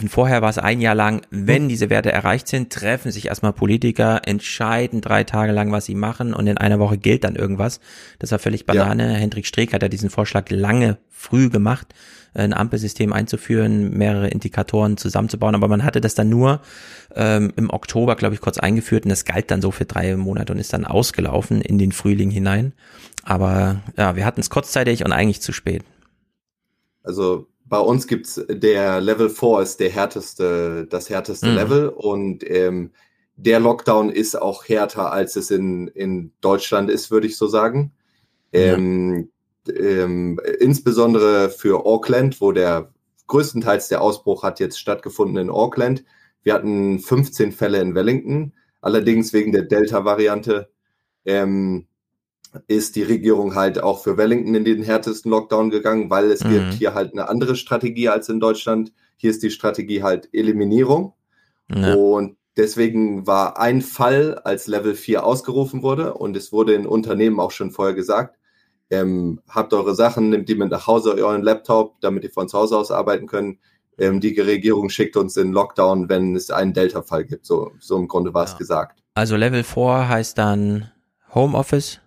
Und vorher war es ein Jahr lang, wenn diese Werte erreicht sind, treffen sich erstmal Politiker, entscheiden drei Tage lang, was sie machen und in einer Woche gilt dann irgendwas. Das war völlig Banane. Hendrik Streeck hat ja diesen Vorschlag lange früh gemacht, ein Ampelsystem einzuführen, mehrere Indikatoren zusammenzubauen, aber man hatte das dann nur ähm, im Oktober, glaube ich, kurz eingeführt und das galt dann so für drei Monate und ist dann ausgelaufen in den Frühling hinein. Aber ja, wir hatten es kurzzeitig und eigentlich zu spät. Also bei uns gibt's der Level 4 ist der härteste, das härteste Mhm. Level und ähm, der Lockdown ist auch härter, als es in, in Deutschland ist, würde ich so sagen. Ähm, ähm, insbesondere für Auckland, wo der größtenteils der Ausbruch hat jetzt stattgefunden in Auckland. Wir hatten 15 Fälle in Wellington, allerdings wegen der Delta-Variante ähm, ist die Regierung halt auch für Wellington in den härtesten Lockdown gegangen, weil es Mhm. gibt hier halt eine andere Strategie als in Deutschland. Hier ist die Strategie halt Eliminierung. Ja. Und deswegen war ein Fall als Level 4 ausgerufen wurde und es wurde in Unternehmen auch schon vorher gesagt, ähm, habt eure Sachen, nehmt die mit nach Hause, euren Laptop, damit ihr von zu Hause aus arbeiten könnt. Ähm, die Regierung schickt uns in Lockdown, wenn es einen Delta-Fall gibt. So, so im Grunde war es gesagt. Also Level 4 heißt dann Homeoffice.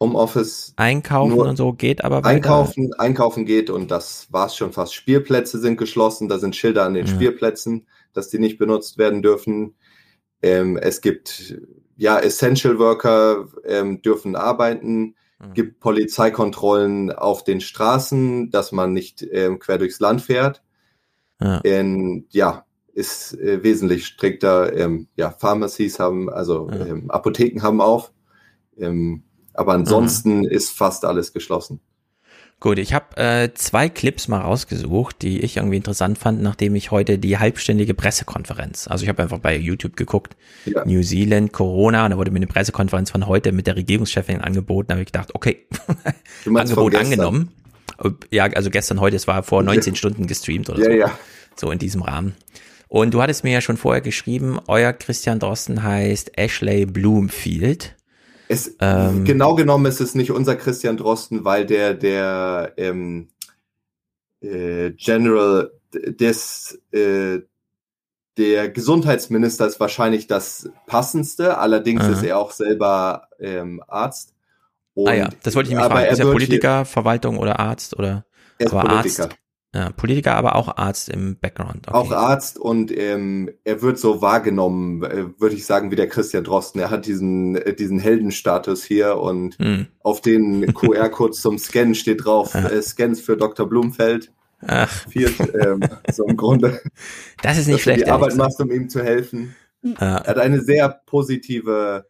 Homeoffice. Einkaufen und so geht aber weiter. Einkaufen, einkaufen geht und das war es schon fast. Spielplätze sind geschlossen, da sind Schilder an den Ja. Spielplätzen, dass die nicht benutzt werden dürfen. Ähm, es gibt ja Essential Worker ähm, dürfen arbeiten, Mhm. gibt Polizeikontrollen auf den Straßen, dass man nicht ähm, quer durchs Land fährt. Ja. Ähm, ja, ist äh, wesentlich strikter. Ähm, ja, Pharmacies haben, also ähm, Apotheken haben auf. Ähm, aber ansonsten ist fast alles geschlossen. Gut, ich habe äh, zwei Clips mal rausgesucht, die ich irgendwie interessant fand, nachdem ich heute die halbstündige Pressekonferenz, also ich habe einfach bei YouTube geguckt, Ja. New Zealand, Corona, und da wurde mir eine Pressekonferenz von heute mit der Regierungschefin angeboten, da habe ich gedacht, okay, Angebot angenommen. Ja, also gestern, heute, es war vor 19 Stunden gestreamt oder Ja, so. ja. So in diesem Rahmen. Und du hattest mir ja schon vorher geschrieben, euer Christian Drosten heißt Ashley Bloomfield. Es, Ähm, genau genommen ist es nicht unser Christian Drosten, weil der, der ähm, äh, General des, äh, der Gesundheitsminister ist wahrscheinlich das passendste, allerdings Aha. ist er auch selber ähm, Arzt. ah ja, das wollte ich aber fragen. Ist er Politiker, Verwaltung oder Arzt oder? Er ist aber Politiker. Arzt. Ja, Politiker, aber auch Arzt im Background. Hier, auch Arzt und ähm, er wird so wahrgenommen, äh, würde ich sagen, wie der Christian Drosten. Er hat diesen, äh, diesen Heldenstatus hier und Hm. auf den QR-Code zum Scannen steht drauf, äh, Scans für Dr. Blumfeld. Ach. Viert, ähm, so im Grunde. Das ist nicht schlecht, die Arbeit machst, um ihm zu helfen. Ja. Er hat eine sehr positive,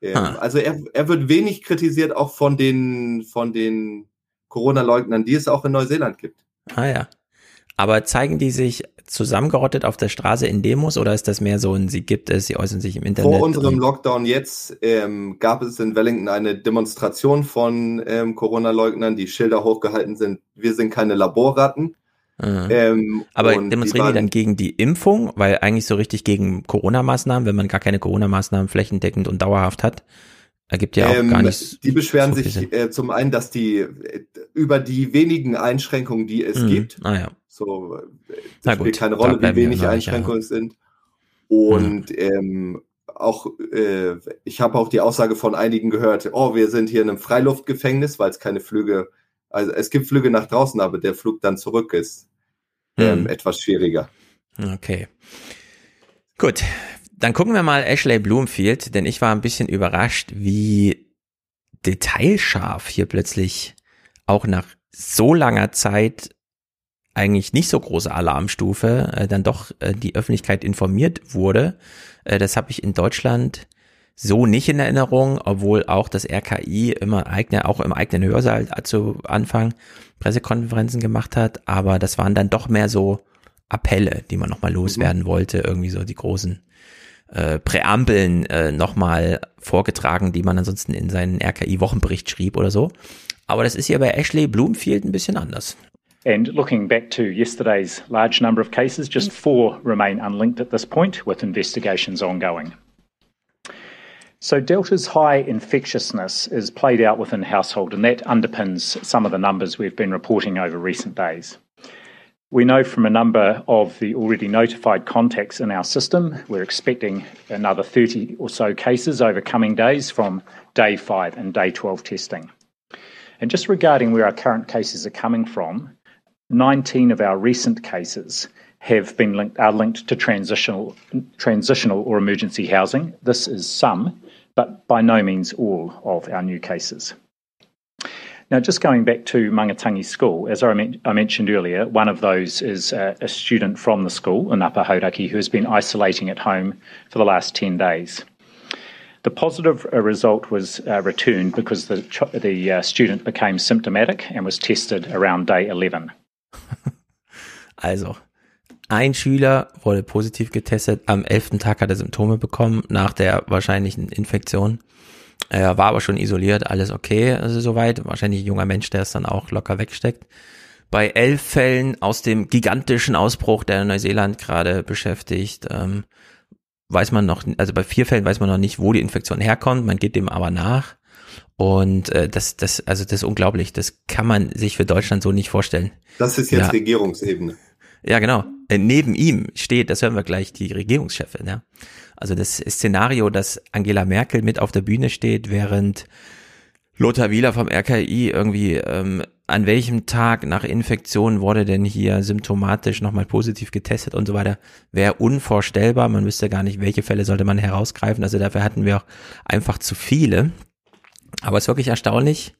ähm, Ah. also er, er wird wenig kritisiert, auch von den, von den Corona-Leugnern, die es auch in Neuseeland gibt. Ah ja. Aber zeigen die sich zusammengerottet auf der Straße in Demos oder ist das mehr so ein, sie gibt es, sie äußern sich im Internet? Vor unserem Lockdown jetzt ähm, gab es in Wellington eine Demonstration von ähm, Corona-Leugnern, die Schilder hochgehalten sind. Wir sind keine Laborratten. Ah. Ähm, Aber demonstrieren die, waren- dann gegen die Impfung, weil eigentlich so richtig gegen Corona-Maßnahmen, wenn man gar keine Corona-Maßnahmen flächendeckend und dauerhaft hat, ergibt ja auch Ähm, gar nicht. Die beschweren so sich äh, zum einen, dass die äh, über die wenigen Einschränkungen, die es Mhm. gibt, Ah ja. so äh, das spielt keine Rolle, wie wenig Einschränkungen es sind. Und ähm, auch äh, ich habe auch die Aussage von einigen gehört, oh, wir sind hier in einem Freiluftgefängnis, weil es keine Flüge, also es gibt Flüge nach draußen, aber der Flug dann zurück ist ähm, Mhm. etwas schwieriger. Okay. Gut. Dann gucken wir mal Ashley Bloomfield, denn ich war ein bisschen überrascht, wie detailscharf hier plötzlich auch nach so langer Zeit eigentlich nicht so große Alarmstufe äh, dann doch äh, die Öffentlichkeit informiert wurde. Äh, das habe ich in Deutschland so nicht in Erinnerung, obwohl auch das RKI immer eigene, auch im eigenen Hörsaal zu Anfang Pressekonferenzen gemacht hat, aber das waren dann doch mehr so Appelle, die man nochmal loswerden wollte, irgendwie so die großen äh, Präambeln äh, nochmal vorgetragen, die man ansonsten in seinen RKI-Wochenbericht schrieb oder so. Aber das ist hier bei Ashley Bloomfield ein bisschen anders. And looking back to yesterday's large number of cases, just four remain unlinked at this point, with investigations ongoing. So, Delta's high infectiousness is played out within household, and that underpins some of the numbers we've been reporting over recent days. We know from a number of the already notified contacts in our system, we're expecting another 30 or so cases over coming days from day five and day 12 testing. And just regarding where our current cases are coming from, 19 of our recent cases have been linked, are linked to transitional, transitional or emergency housing. This is some, but by no means all of our new cases. Now, just going back to Mangatangi School, as I, I mentioned earlier, one of those is uh, a student from the school in Upper Hauraki who has been isolating at home for the last 10 days. The positive uh, result was uh, returned because the, ch- the uh, student became symptomatic and was tested around day 11. Also, ein Schüler wurde positiv getestet. Am elften Tag hat er Symptome bekommen nach der wahrscheinlichen Infektion. Er war aber schon isoliert, alles okay, also soweit. Wahrscheinlich ein junger Mensch, der es dann auch locker wegsteckt. Bei elf Fällen aus dem gigantischen Ausbruch, der Neuseeland gerade beschäftigt, ähm, weiß man noch, also bei vier Fällen weiß man noch nicht, wo die Infektion herkommt. Man geht dem aber nach. Und äh, das, das, also das ist unglaublich. Das kann man sich für Deutschland so nicht vorstellen. Das ist jetzt Ja. Regierungsebene. Ja, genau. Äh, neben ihm steht, das hören wir gleich, die Regierungschefin. Ja? Also das Szenario, dass Angela Merkel mit auf der Bühne steht, während Lothar Wieler vom RKI irgendwie, ähm, an welchem Tag nach Infektion wurde denn hier symptomatisch nochmal positiv getestet und so weiter, wäre unvorstellbar. Man wüsste gar nicht, welche Fälle sollte man herausgreifen. Also dafür hatten wir auch einfach zu viele. Aber es ist wirklich erstaunlich,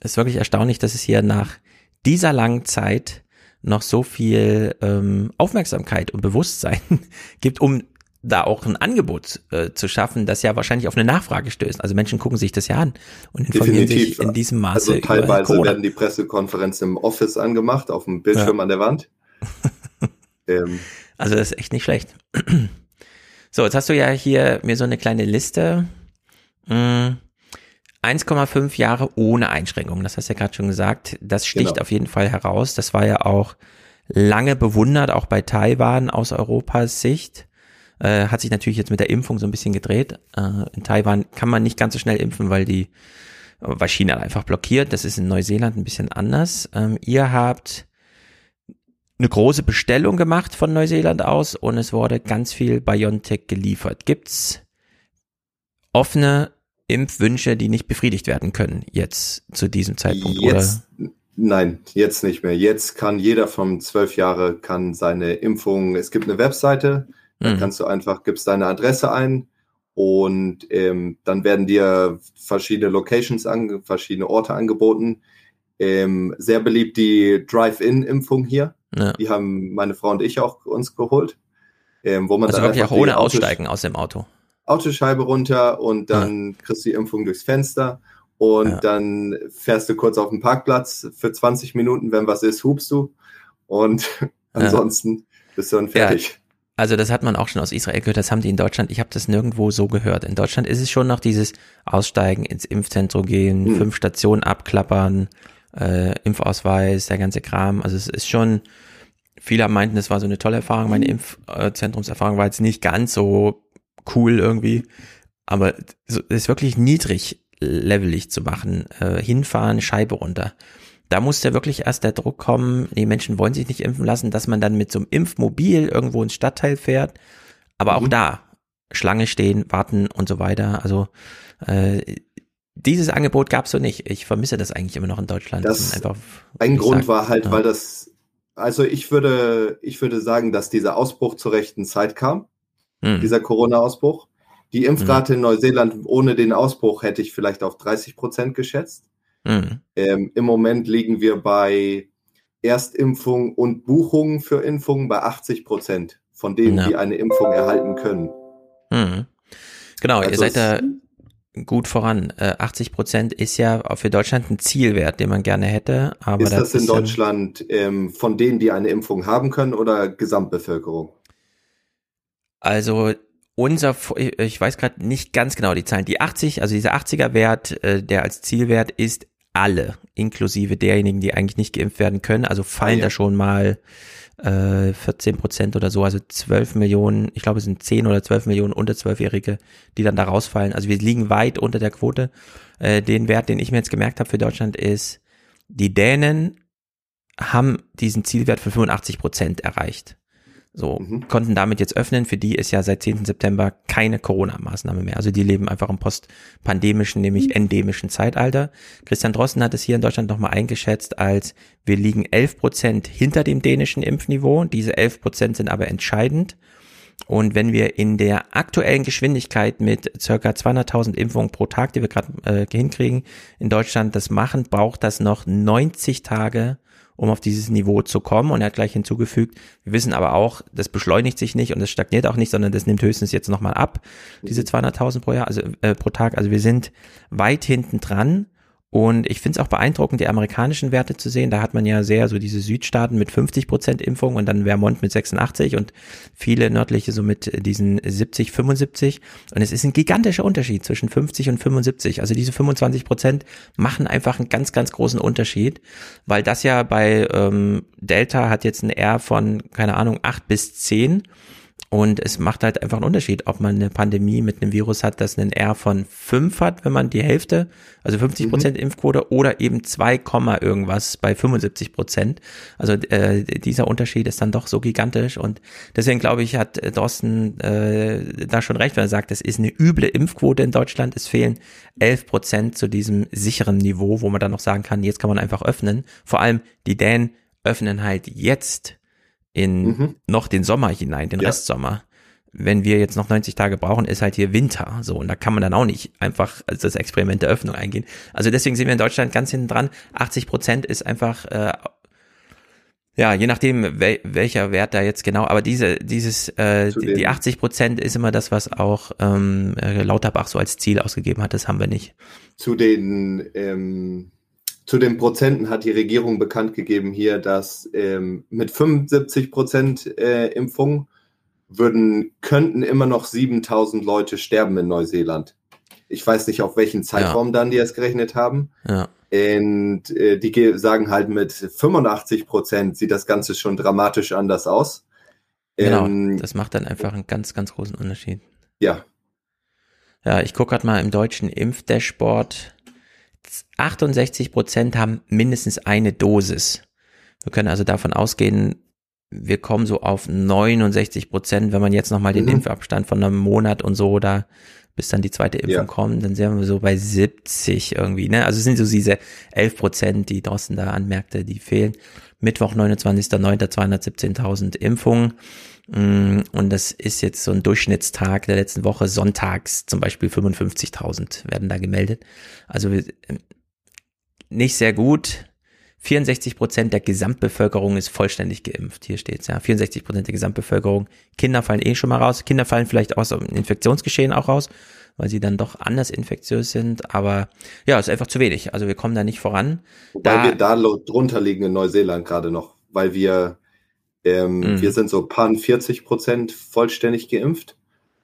es ist wirklich erstaunlich, dass es hier nach dieser langen Zeit noch so viel ähm, Aufmerksamkeit und Bewusstsein gibt, um da auch ein Angebot äh, zu schaffen, das ja wahrscheinlich auf eine Nachfrage stößt. Also Menschen gucken sich das ja an und informieren sich in diesem Maße Also über teilweise Corona. werden die Pressekonferenzen im Office angemacht, auf dem Bildschirm Ja. an der Wand. ähm, Also das ist echt nicht schlecht. So, jetzt hast du ja hier mir so eine kleine Liste. Mm, 1,5 Jahre ohne Einschränkungen, das hast du ja gerade schon gesagt. Das sticht Genau. auf jeden Fall heraus. Das war ja auch lange bewundert, auch bei Taiwan aus Europas Sicht. Äh, hat sich natürlich jetzt mit der Impfung so ein bisschen gedreht. Äh, in Taiwan kann man nicht ganz so schnell impfen, weil die, weil China einfach blockiert. Das ist in Neuseeland ein bisschen anders. Ähm, ihr habt eine große Bestellung gemacht von Neuseeland aus und es wurde ganz viel BioNTech geliefert. Gibt's offene Impfwünsche, die nicht befriedigt werden können jetzt zu diesem Zeitpunkt? Jetzt, nein, jetzt nicht mehr. Jetzt kann jeder von zwölf Jahre kann seine Impfung, es gibt eine Webseite, da Mhm. kannst du einfach, gibst deine Adresse ein und ähm, dann werden dir verschiedene Locations, ange, verschiedene Orte angeboten. Ähm, sehr beliebt die Drive-In-Impfung hier. Ja. Die haben meine Frau und ich auch uns geholt. Ähm, wo man Also dann wirklich auch ohne Aussteigen aus dem Auto. Autoscheibe runter und dann kriegst du die Impfung durchs Fenster und Ja. dann fährst du kurz auf den Parkplatz für 20 Minuten, wenn was ist, hupst du und ansonsten bist du dann fertig. Also das hat man auch schon aus Israel gehört, das haben die in Deutschland, ich habe das nirgendwo so gehört. In Deutschland ist es schon noch dieses Aussteigen ins Impfzentrum gehen, Hm. fünf Stationen abklappern, äh, Impfausweis, der ganze Kram. Also es ist schon, viele meinten, es war so eine tolle Erfahrung. Meine Impfzentrumserfahrung war jetzt nicht ganz so cool irgendwie, aber es ist wirklich niedrig levelig zu machen. Äh, hinfahren, Scheibe runter. Da muss ja wirklich erst der Druck kommen, die Menschen wollen sich nicht impfen lassen, dass man dann mit so einem Impfmobil irgendwo ins Stadtteil fährt. Aber Mhm. auch da, Schlange stehen, warten und so weiter. Also äh, dieses Angebot gab es so nicht. Ich vermisse das eigentlich immer noch in Deutschland. Das- einfach, Ein Grund gesagt, war halt, ja. weil das, also ich würde, ich würde sagen, dass dieser Ausbruch zur rechten Zeit kam, Hm. dieser Corona-Ausbruch. Die Impfrate in Neuseeland ohne den Ausbruch hätte ich vielleicht auf 30 Prozent geschätzt. Hm. Ähm, Im Moment liegen wir bei Erstimpfung und Buchungen für Impfungen bei 80 Prozent von denen, Ja. die eine Impfung erhalten können. Mhm. Genau, ihr Also seid es- da gut voran. Äh, 80 Prozent ist ja auch für Deutschland ein Zielwert, den man gerne hätte. Aber ist das in ist ja- Deutschland ähm, von denen, die eine Impfung haben können oder Gesamtbevölkerung? Also unser, ich weiß gerade nicht ganz genau die Zahlen. Die 80, also dieser 80er Wert, äh, der als Zielwert ist alle, inklusive derjenigen, die eigentlich nicht geimpft werden können. Also fallen Ah, ja. da schon mal äh, 14 Prozent oder so, also 12 Millionen, ich glaube es sind 10 oder 12 Millionen unter 12-Jährige, die dann da rausfallen. Also wir liegen weit unter der Quote. Äh, den Wert, den ich mir jetzt gemerkt habe für Deutschland ist, die Dänen haben diesen Zielwert von 85 Prozent erreicht. So, Mhm. konnten damit jetzt öffnen. Für die ist ja seit 10. September keine Corona-Maßnahme mehr. Also die leben einfach im postpandemischen, nämlich endemischen Zeitalter. Christian Drosten hat es hier in Deutschland nochmal eingeschätzt als, wir liegen 11 Prozent hinter dem dänischen Impfniveau. Diese 11 Prozent sind aber entscheidend. Und wenn wir in der aktuellen Geschwindigkeit mit circa 200.000 Impfungen pro Tag, die wir gerade äh, hinkriegen, in Deutschland das machen, braucht das noch 90 Tage, um auf dieses Niveau zu kommen. Und er hat gleich hinzugefügt, wir wissen aber auch, das beschleunigt sich nicht und es stagniert auch nicht, sondern das nimmt höchstens jetzt nochmal ab, diese 200.000 pro Jahr, also äh, pro Tag. Also wir sind weit hinten dran. Und ich finde es auch beeindruckend, die amerikanischen Werte zu sehen. Da hat man ja sehr so diese Südstaaten mit 50 Prozent Impfung und dann Vermont mit 86 und viele nördliche so mit diesen 70, 75. Und es ist ein gigantischer Unterschied zwischen 50 und 75. Also diese 25 Prozent machen einfach einen ganz, ganz großen Unterschied, weil das ja bei ähm, Delta hat jetzt ein R von, keine Ahnung, 8 bis 10 und es macht halt einfach einen Unterschied, ob man eine Pandemie mit einem Virus hat, das einen R von 5 hat, wenn man die Hälfte, also 50 Prozent mhm. Impfquote, oder eben 2, irgendwas bei 75 Prozent. Also äh, dieser Unterschied ist dann doch so gigantisch und deswegen glaube ich, hat Drosten äh, da schon recht, wenn er sagt, es ist eine üble Impfquote in Deutschland. Es fehlen 11 Prozent zu diesem sicheren Niveau, wo man dann noch sagen kann, jetzt kann man einfach öffnen. Vor allem die Dänen öffnen halt jetzt in mhm. noch den Sommer hinein, den ja. Restsommer. Wenn wir jetzt noch 90 Tage brauchen, ist halt hier Winter. So, und da kann man dann auch nicht einfach als das Experiment der Öffnung eingehen. Also deswegen sind wir in Deutschland ganz hinten dran. 80 Prozent ist einfach, äh, ja, je nachdem, wel, welcher Wert da jetzt genau, aber diese, dieses, äh, die, die 80 Prozent ist immer das, was auch ähm, äh, Lauterbach so als Ziel ausgegeben hat. Das haben wir nicht. Zu den ähm zu den Prozenten hat die Regierung bekannt gegeben hier, dass ähm, mit 75 Prozent äh, Impfung würden, könnten immer noch 7000 Leute sterben in Neuseeland. Ich weiß nicht, auf welchen Zeitraum ja. dann die es gerechnet haben. Ja. Und äh, die sagen halt mit 85 Prozent sieht das Ganze schon dramatisch anders aus. Genau, ähm, das macht dann einfach einen ganz, ganz großen Unterschied. Ja. Ja, ich gucke gerade mal im deutschen Impfdashboard 68 Prozent haben mindestens eine Dosis. Wir können also davon ausgehen, wir kommen so auf 69 Prozent, wenn man jetzt nochmal den mhm. Impfabstand von einem Monat und so da bis dann die zweite Impfung ja. kommt, dann sind wir so bei 70 irgendwie, ne? Also es sind so diese 11 Prozent, die Drosten da anmerkte, die fehlen. Mittwoch, 29.09. 217.000 Impfungen. Mm, und das ist jetzt so ein Durchschnittstag der letzten Woche. Sonntags zum Beispiel 55.000 werden da gemeldet. Also äh, nicht sehr gut. 64 Prozent der Gesamtbevölkerung ist vollständig geimpft. Hier steht's ja. 64 Prozent der Gesamtbevölkerung. Kinder fallen eh schon mal raus. Kinder fallen vielleicht aus dem Infektionsgeschehen auch raus, weil sie dann doch anders infektiös sind. Aber ja, ist einfach zu wenig. Also wir kommen da nicht voran. Wobei da, wir da drunter liegen in Neuseeland gerade noch, weil wir ähm, mhm. Wir sind so paar 40 Prozent vollständig geimpft,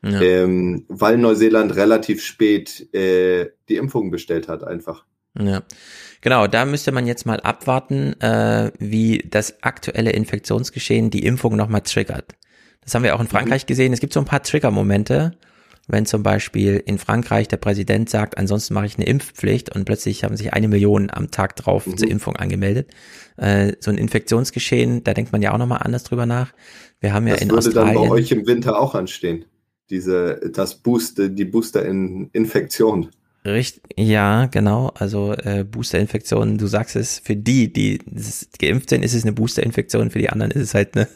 ja. ähm, weil Neuseeland relativ spät äh, die Impfung bestellt hat, einfach. Ja, genau. Da müsste man jetzt mal abwarten, äh, wie das aktuelle Infektionsgeschehen die Impfung nochmal triggert. Das haben wir auch in Frankreich mhm. gesehen. Es gibt so ein paar Trigger-Momente, wenn zum Beispiel in Frankreich der Präsident sagt, ansonsten mache ich eine Impfpflicht und plötzlich haben sich eine Million am Tag drauf mhm. zur Impfung angemeldet. Äh, so ein Infektionsgeschehen, da denkt man ja auch nochmal anders drüber nach. Wir haben ja das in würde Australien. dann bei euch im Winter auch anstehen. Diese, das Boost, die Booster-Infektion. Richtig, ja, genau. Also äh, Boosterinfektionen, du sagst es, für die, die geimpft sind, ist es eine Boosterinfektion, für die anderen ist es halt eine.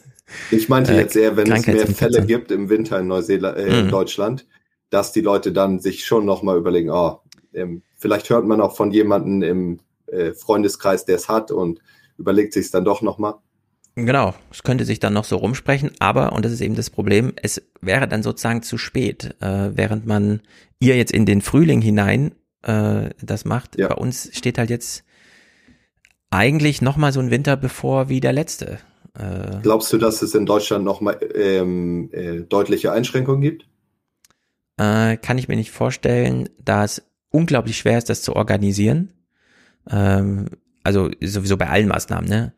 Ich meinte äh, jetzt eher, wenn es mehr Fälle gibt im Winter in Neuseeland, äh, in mhm. Deutschland, dass die Leute dann sich schon nochmal überlegen, oh, ähm, vielleicht hört man auch von jemandem im äh, Freundeskreis, der es hat und überlegt sich es dann doch nochmal. Genau, es könnte sich dann noch so rumsprechen, aber, und das ist eben das Problem, es wäre dann sozusagen zu spät, äh, während man ihr jetzt in den Frühling hinein äh, das macht. Ja. Bei uns steht halt jetzt eigentlich nochmal so ein Winter bevor wie der letzte. Äh, Glaubst du, dass es in Deutschland nochmal ähm, äh, deutliche Einschränkungen gibt? Äh, kann ich mir nicht vorstellen, da es unglaublich schwer ist, das zu organisieren. Ähm, also sowieso bei allen Maßnahmen, ne?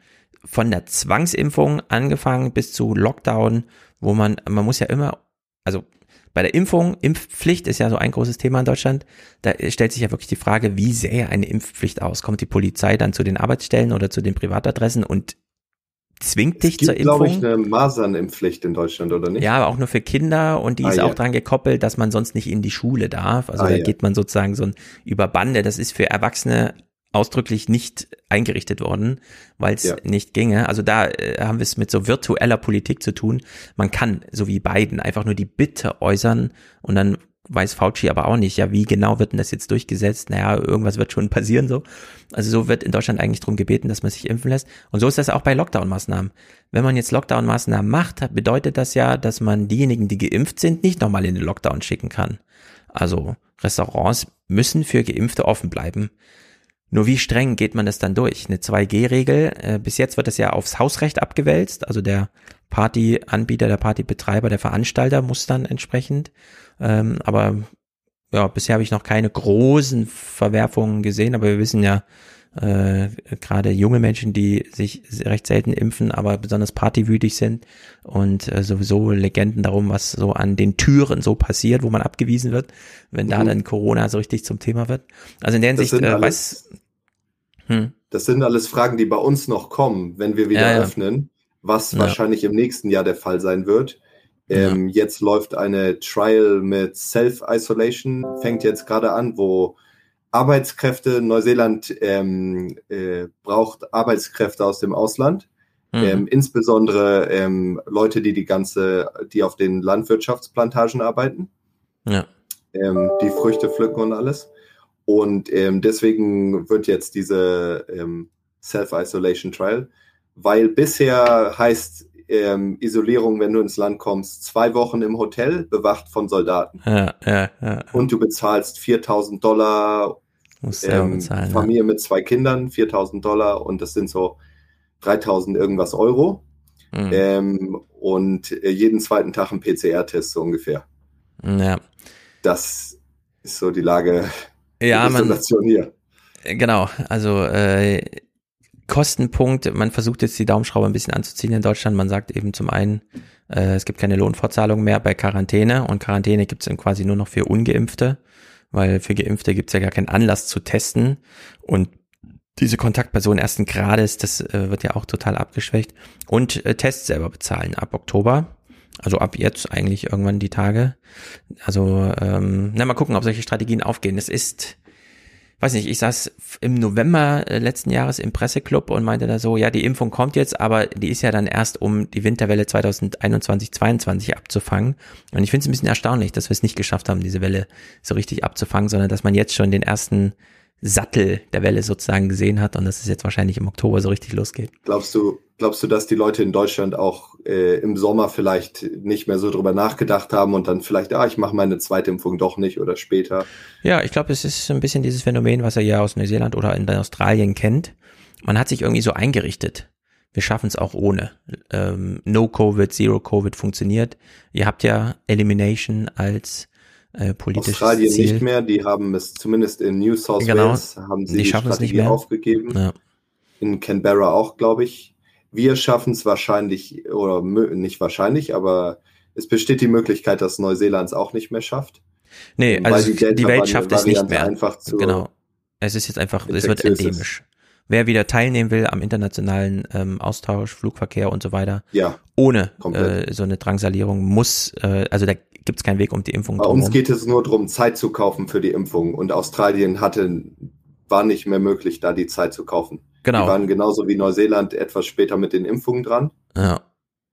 Von der Zwangsimpfung angefangen bis zu Lockdown, wo man, man muss ja immer, also bei der Impfung, Impfpflicht ist ja so ein großes Thema in Deutschland. Da stellt sich ja wirklich die Frage, wie sähe eine Impfpflicht aus? Kommt die Polizei dann zu den Arbeitsstellen oder zu den Privatadressen und zwingt dich es gibt, zur Impfung. glaube ich, eine Masernimpfpflicht in Deutschland, oder nicht? Ja, aber auch nur für Kinder und die ah, ist ja. auch dran gekoppelt, dass man sonst nicht in die Schule darf. Also ah, da ja. geht man sozusagen so ein über Bande. Das ist für Erwachsene ausdrücklich nicht eingerichtet worden, weil es Ja. nicht ginge. Also da äh, haben wir es mit so virtueller Politik zu tun. Man kann, so wie Biden, einfach nur die Bitte äußern und dann weiß Fauci aber auch nicht, ja, wie genau wird denn das jetzt durchgesetzt? Naja, irgendwas wird schon passieren so. Also so wird in Deutschland eigentlich darum gebeten, dass man sich impfen lässt. Und so ist das auch bei Lockdown-Maßnahmen. Wenn man jetzt Lockdown-Maßnahmen macht, bedeutet das ja, dass man diejenigen, die geimpft sind, nicht nochmal in den Lockdown schicken kann. Also Restaurants müssen für Geimpfte offen bleiben. Nur wie streng geht man das dann durch? Eine 2G-Regel, äh, bis jetzt wird das ja aufs Hausrecht abgewälzt, also der Partyanbieter, der Partybetreiber, der Veranstalter muss dann entsprechend. Ähm, aber ja, bisher habe ich noch keine großen Verwerfungen gesehen, aber wir wissen ja, äh, gerade junge Menschen, die sich recht selten impfen, aber besonders partywütig sind und äh, sowieso Legenden darum, was so an den Türen so passiert, wo man abgewiesen wird, wenn da Mhm. dann Corona so richtig zum Thema wird. Also in der Hinsicht, äh, alles- weiß, hm, Das sind alles Fragen, die bei uns noch kommen, wenn wir wieder Ja, ja. öffnen, was Ja. wahrscheinlich im nächsten Jahr der Fall sein wird. Ähm, Jetzt läuft eine Trial mit Self-Isolation, fängt jetzt gerade an, wo Arbeitskräfte, Neuseeland ähm, äh, braucht Arbeitskräfte aus dem Ausland, Mhm. ähm, insbesondere ähm, Leute, die die ganze, die auf den Landwirtschaftsplantagen arbeiten ja. ähm, die Früchte pflücken und alles. Und ähm, deswegen wird jetzt diese ähm, Self-Isolation Trial, weil bisher heißt ähm, Isolierung, wenn du ins Land kommst, zwei Wochen im Hotel, bewacht von Soldaten. Ja, ja, ja. Und du bezahlst 4000 Dollar, selber ähm, bezahlen, ja. Familie mit zwei Kindern, 4000 Dollar und das sind so 3000 irgendwas Euro. Mhm. Ähm, und äh, jeden zweiten Tag ein PCR-Test so ungefähr. Ja. Das ist so die Lage Ja, der man- Situation hier. Genau, also äh, Kostenpunkt, man versucht jetzt die Daumenschraube ein bisschen anzuziehen in Deutschland. Man sagt eben zum einen, äh, es gibt keine Lohnfortzahlung mehr bei Quarantäne und Quarantäne gibt es dann quasi nur noch für Ungeimpfte, weil für Geimpfte gibt es ja gar keinen Anlass zu testen und diese Kontaktperson ersten Grades, das äh, wird ja auch total abgeschwächt und äh, Tests selber bezahlen ab Oktober. Also ab jetzt eigentlich irgendwann die Tage. Also, ähm, na mal gucken, ob solche Strategien aufgehen. Es ist, weiß nicht, ich saß im November äh, letzten Jahres im Presseclub und meinte da so, ja, die Impfung kommt jetzt, aber die ist ja dann erst, um die Winterwelle 2021, 22 abzufangen. Und ich finde es ein bisschen erstaunlich, dass wir es nicht geschafft haben, diese Welle so richtig abzufangen, sondern dass man jetzt schon den ersten Sattel der Welle sozusagen gesehen hat und dass es jetzt wahrscheinlich im Oktober so richtig losgeht. Glaubst du, glaubst du, dass die Leute in Deutschland auch äh, im Sommer vielleicht nicht mehr so drüber nachgedacht haben und dann vielleicht, ah, ich mache meine zweite Impfung doch nicht oder später? Ja, ich glaube, es ist ein bisschen dieses Phänomen, was er ja aus Neuseeland oder in Australien kennt. Man hat sich irgendwie so eingerichtet. Wir schaffen es auch ohne. Ähm, no Covid, Zero Covid funktioniert. Ihr habt ja Elimination als äh, politisches Australien Ziel. nicht mehr, die haben es zumindest in New South Genau. Wales haben sie Die die, schaffen es nicht Strategie mehr. aufgegeben. Ja. In Canberra auch, glaube ich. Wir schaffen es wahrscheinlich, oder nicht wahrscheinlich, aber es besteht die Möglichkeit, dass Neuseeland es auch nicht mehr schafft. Nee, also die, Welt Delta-Variante schafft es nicht mehr. Einfach zu genau. Es ist jetzt einfach, es wird endemisch. Wer wieder teilnehmen will am internationalen ähm, Austausch, Flugverkehr und so weiter, Ja, ohne äh, so eine Drangsalierung muss, äh, also da gibt es keinen Weg um die Impfung Bei uns drumherum. geht es nur darum, Zeit zu kaufen für die Impfung. Und Australien hatte, war nicht mehr möglich, da die Zeit zu kaufen. Genau. Die waren genauso wie Neuseeland etwas später mit den Impfungen dran. Ja.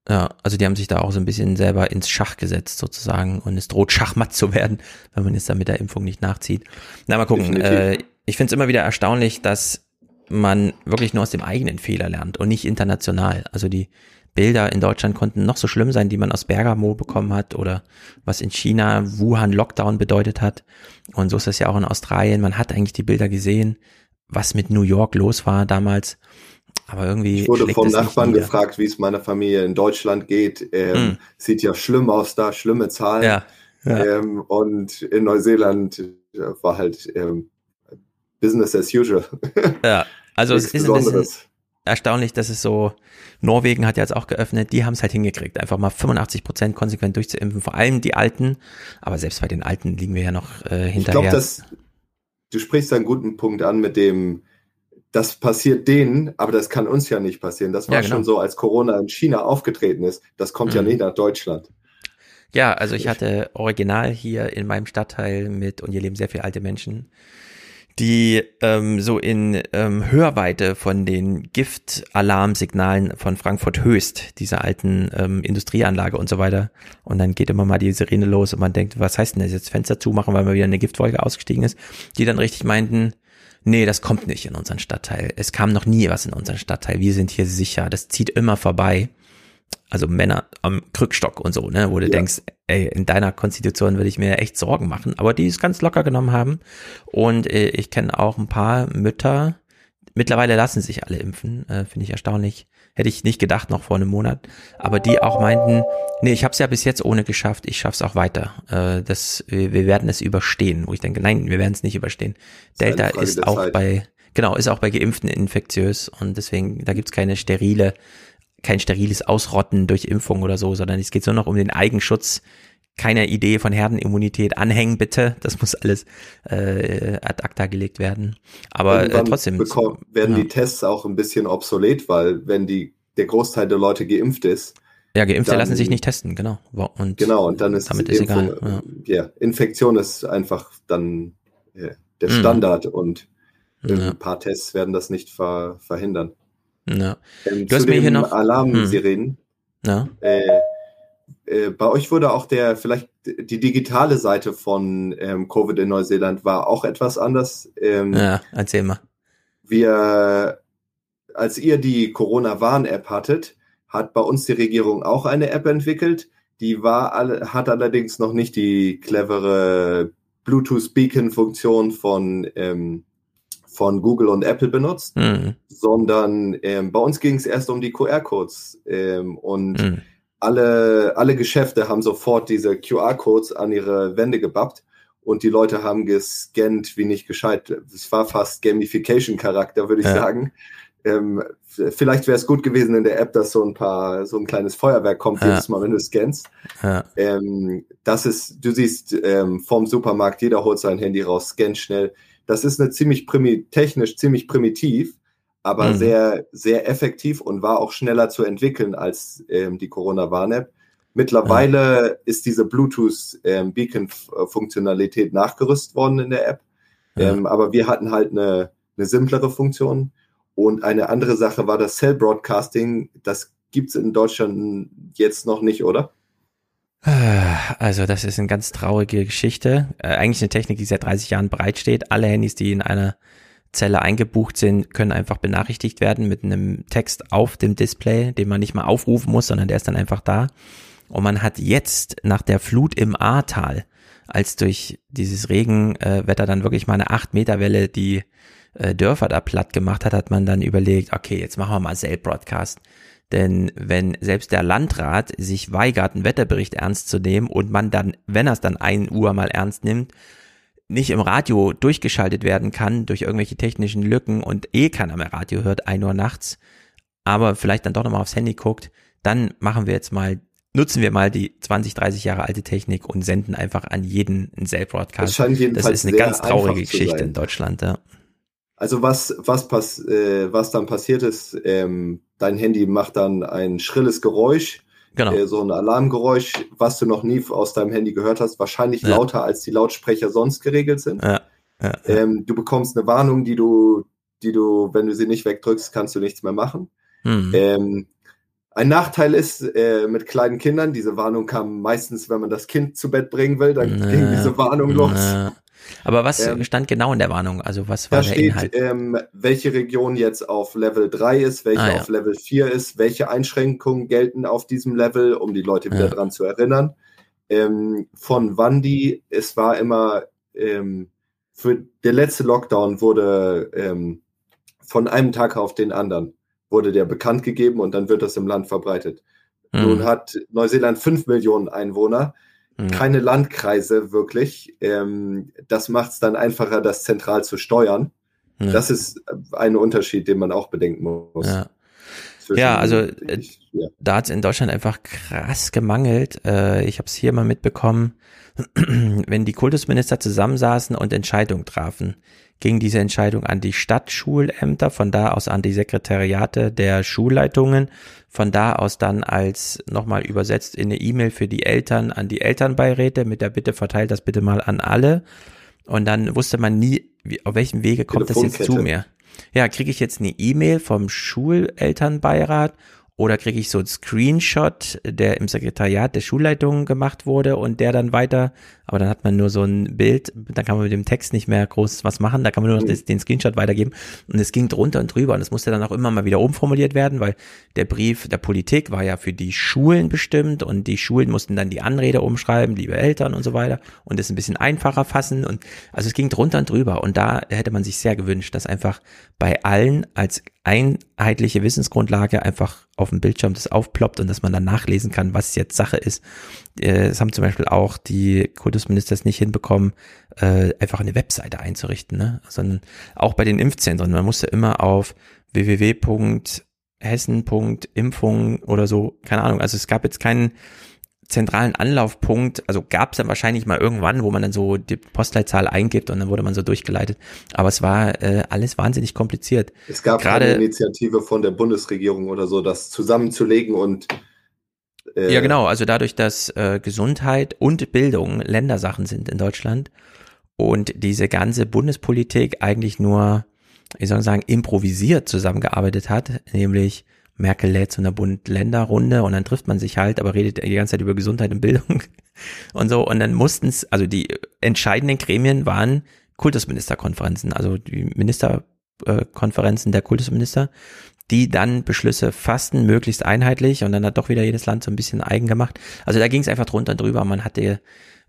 Ja, also die haben sich da auch so ein bisschen selber ins Schach gesetzt sozusagen und es droht Schachmatt zu werden, wenn man jetzt da mit der Impfung nicht nachzieht. Na, mal gucken. Äh, ich finde es immer wieder erstaunlich, dass man wirklich nur aus dem eigenen Fehler lernt und nicht international. Also die Bilder in Deutschland konnten noch so schlimm sein, die man aus Bergamo bekommen hat oder was in China Wuhan Lockdown bedeutet hat. Und so ist das ja auch in Australien. Man hat eigentlich die Bilder gesehen, was mit New York los war damals. Aber irgendwie Ich wurde vom Nachbarn gefragt, wie es meiner Familie in Deutschland geht. Ähm, Hm. Sieht ja schlimm aus da, schlimme Zahlen. Ja, ja. Ähm, und in Neuseeland äh, war halt ähm, Business as usual. Ja, also es ist ein bisschen. Erstaunlich, dass es so, Norwegen hat ja jetzt auch geöffnet, die haben es halt hingekriegt, einfach mal 85 Prozent konsequent durchzuimpfen, vor allem die Alten, aber selbst bei den Alten liegen wir ja noch äh, Ich hinterher. glaube, dass du sprichst einen guten Punkt an mit dem, das passiert denen, aber das kann uns ja nicht passieren. Das war Ja, genau. schon so, als Corona in China aufgetreten ist. Das kommt ja Mhm. nicht nach Deutschland. Ja, also ich hatte original hier in meinem Stadtteil mit, und hier leben sehr viele alte Menschen, die ähm, so in ähm, Hörweite von den Giftalarmsignalen von Frankfurt Höchst, dieser alten ähm, Industrieanlage und so weiter. Und dann geht immer mal die Sirene los und man denkt, was heißt denn das jetzt Fenster zumachen, weil mal wieder eine Giftwolke ausgestiegen ist, die dann richtig meinten, nee, das kommt nicht in unseren Stadtteil. Es kam noch nie was in unseren Stadtteil. Wir sind hier sicher. Das zieht immer vorbei also Männer am Krückstock und so, ne, wo du ja. denkst, ey, in deiner Konstitution würde ich mir echt Sorgen machen, aber die es ganz locker genommen haben. Und äh, ich kenne auch ein paar Mütter, mittlerweile lassen sich alle impfen, äh, finde ich erstaunlich. Hätte ich nicht gedacht noch vor einem Monat, aber die auch meinten, nee, ich habe es ja bis jetzt ohne geschafft, ich schaff's auch weiter. Äh, das, wir, wir werden es überstehen, wo ich denke, nein, wir werden es nicht überstehen. Delta ist, ist auch Zeit. bei, genau, ist auch bei Geimpften infektiös und deswegen, da gibt's keine sterile kein steriles Ausrotten durch Impfung oder so, sondern es geht nur noch um den Eigenschutz. Keine Idee von Herdenimmunität anhängen, bitte. Das muss alles äh, ad acta gelegt werden. Aber äh, trotzdem. Bekommen, werden ja. die Tests auch ein bisschen obsolet, weil wenn die, der Großteil der Leute geimpft ist, ja, Geimpfte dann, lassen sich nicht testen, genau. Und genau, und dann ist damit ist Impfung, egal. Ja. ja. Infektion ist einfach dann ja, der mhm. Standard mhm. und ja. ein paar Tests werden das nicht ver verhindern. Ja. Ähm, du hast mir hier noch Alarmsirenen. Hm. Äh, äh, bei euch wurde auch der vielleicht die digitale Seite von ähm, Covid in Neuseeland war auch etwas anders. Ähm, ja, erzähl mal. Wir, als ihr die Corona-Warn-App hattet, hat bei uns die Regierung auch eine App entwickelt. Die war alle, hat allerdings noch nicht die clevere Bluetooth-Beacon-Funktion von ähm, von Google und Apple benutzt, mhm. sondern ähm, bei uns ging es erst um die QR-Codes ähm, und mhm. alle, alle Geschäfte haben sofort diese QR-Codes an ihre Wände gebappt und die Leute haben gescannt wie nicht gescheit. Es war fast Gamification-Charakter, würde ich ja. sagen. Ähm, vielleicht wäre es gut gewesen in der App, dass so ein paar, so ein kleines Feuerwerk kommt ja. jedes Mal, wenn du scannst. Ja. Ähm, das ist, du siehst ähm, vom Supermarkt, jeder holt sein Handy raus, scannt schnell. Das ist eine ziemlich technisch ziemlich primitiv, aber mhm. sehr, sehr effektiv und war auch schneller zu entwickeln als ähm, die Corona-Warn-App. Mittlerweile ja. ist diese Bluetooth-Beacon-Funktionalität ähm, nachgerüstet worden in der App. Ja. Ähm, aber wir hatten halt eine, eine simplere Funktion. Und eine andere Sache war das Cell Broadcasting. Das gibt es in Deutschland jetzt noch nicht, oder? Also das ist eine ganz traurige Geschichte. Äh, eigentlich eine Technik, die seit 30 Jahren bereitsteht. Alle Handys, die in einer Zelle eingebucht sind, können einfach benachrichtigt werden mit einem Text auf dem Display, den man nicht mal aufrufen muss, sondern der ist dann einfach da. Und man hat jetzt nach der Flut im Ahrtal, als durch dieses Regenwetter dann wirklich mal eine 8 Meter Welle die äh, Dörfer da platt gemacht hat, hat man dann überlegt, okay, jetzt machen wir mal Cell-Broadcast. Denn wenn selbst der Landrat sich weigert, einen Wetterbericht ernst zu nehmen und man dann, wenn er es dann ein Uhr mal ernst nimmt, nicht im Radio durchgeschaltet werden kann durch irgendwelche technischen Lücken und eh keiner mehr Radio hört, ein Uhr nachts, aber vielleicht dann doch nochmal aufs Handy guckt, dann machen wir jetzt mal, nutzen wir mal die 20, 30 Jahre alte Technik und senden einfach an jeden einen Cell-Broadcast. Das, das ist eine ganz traurige Geschichte in Deutschland, ja. Also was, was, pass, äh, was dann passiert ist, ähm, dein Handy macht dann ein schrilles Geräusch, genau. äh, so ein Alarmgeräusch, was du noch nie aus deinem Handy gehört hast, wahrscheinlich ja. lauter als die Lautsprecher sonst geregelt sind. Ja. Ja, ähm, du bekommst eine Warnung, die du, die du, wenn du sie nicht wegdrückst, kannst du nichts mehr machen. Mhm. Ähm, ein Nachteil ist äh, mit kleinen Kindern, diese Warnung kam meistens, wenn man das Kind zu Bett bringen will, dann ging diese Warnung los. Aber was ähm, stand genau in der Warnung? Also was war da der steht, Inhalt? Ähm, welche Region jetzt auf Level 3 ist, welche ah, ja. auf Level 4 ist, welche Einschränkungen gelten auf diesem Level, um die Leute wieder ja. dran zu erinnern. Ähm, von wann die, es war immer, ähm, für der letzte Lockdown wurde ähm, von einem Tag auf den anderen wurde der bekannt gegeben und dann wird das im Land verbreitet. Mhm. Nun hat Neuseeland fünf Millionen Einwohner mhm. keine Landkreise wirklich. Ähm, das macht es dann einfacher, das zentral zu steuern. Ja. Das ist ein Unterschied, den man auch bedenken muss. Ja. Ja, also äh, ja. da hat es in Deutschland einfach krass gemangelt. Äh, ich habe es hier mal mitbekommen, wenn die Kultusminister zusammensaßen und Entscheidungen trafen, ging diese Entscheidung an die Stadtschulämter, von da aus an die Sekretariate der Schulleitungen, von da aus dann als nochmal übersetzt in eine E-Mail für die Eltern an die Elternbeiräte mit der Bitte verteilt das bitte mal an alle. Und dann wusste man nie, wie, auf welchem Wege kommt das jetzt zu mir. Ja, kriege ich jetzt eine E-Mail vom Schulelternbeirat oder kriege ich so einen Screenshot, der im Sekretariat der Schulleitung gemacht wurde und der dann weiter, aber dann hat man nur so ein Bild, dann kann man mit dem Text nicht mehr groß was machen, da kann man nur noch das, den Screenshot weitergeben und es ging drunter und drüber und es musste dann auch immer mal wieder umformuliert werden, weil der Brief der Politik war ja für die Schulen bestimmt und die Schulen mussten dann die Anrede umschreiben, liebe Eltern und so weiter und es ein bisschen einfacher fassen und also es ging drunter und drüber und da hätte man sich sehr gewünscht, dass einfach bei allen als einheitliche Wissensgrundlage einfach auf dem Bildschirm das aufploppt und dass man dann nachlesen kann, was jetzt Sache ist. Äh, Es haben zum Beispiel auch die Kultusminister es nicht hinbekommen, äh, einfach eine Webseite einzurichten, ne? sondern auch bei den Impfzentren. Man musste immer auf www.hessen.impfung oder so, keine Ahnung. Also es gab jetzt keinen zentralen Anlaufpunkt, also gab es dann wahrscheinlich mal irgendwann, wo man dann so die Postleitzahl eingibt und dann wurde man so durchgeleitet. Aber es war äh, alles wahnsinnig kompliziert. Es gab Gerade eine Initiative von der Bundesregierung oder so, das zusammenzulegen und äh, Ja, genau. Also dadurch, dass äh, Gesundheit und Bildung Ländersachen sind in Deutschland und diese ganze Bundespolitik eigentlich nur, wie soll sagen, improvisiert zusammengearbeitet hat, nämlich Merkel lädt zu einer Bund-Länder-Runde und dann trifft man sich halt, aber redet die ganze Zeit über Gesundheit und Bildung und so. Und dann mussten es, also die entscheidenden Gremien waren Kultusministerkonferenzen, also die Ministerkonferenzen der Kultusminister, die dann Beschlüsse fassten, möglichst einheitlich und dann hat doch wieder jedes Land so ein bisschen eigen gemacht. Also da ging es einfach drunter und drüber. Man hatte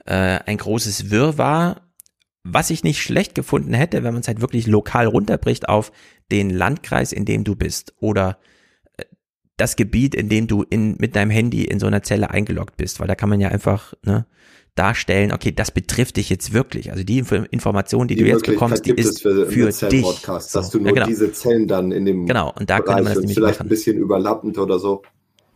äh, ein großes Wirrwarr, was ich nicht schlecht gefunden hätte, wenn man es halt wirklich lokal runterbricht auf den Landkreis, in dem du bist oder äh, das Gebiet, in dem du in, mit deinem Handy in so einer Zelle eingeloggt bist, weil da kann man ja einfach ne, darstellen, okay, das betrifft dich jetzt wirklich. Also die Info Information, die, die du jetzt bekommst, die ist für, für, dich. Podcast, dass So, du nur ja, genau. diese Zellen dann in dem Genau, und da könnte Bereich man das nämlich vielleicht machen. ein bisschen überlappend oder so.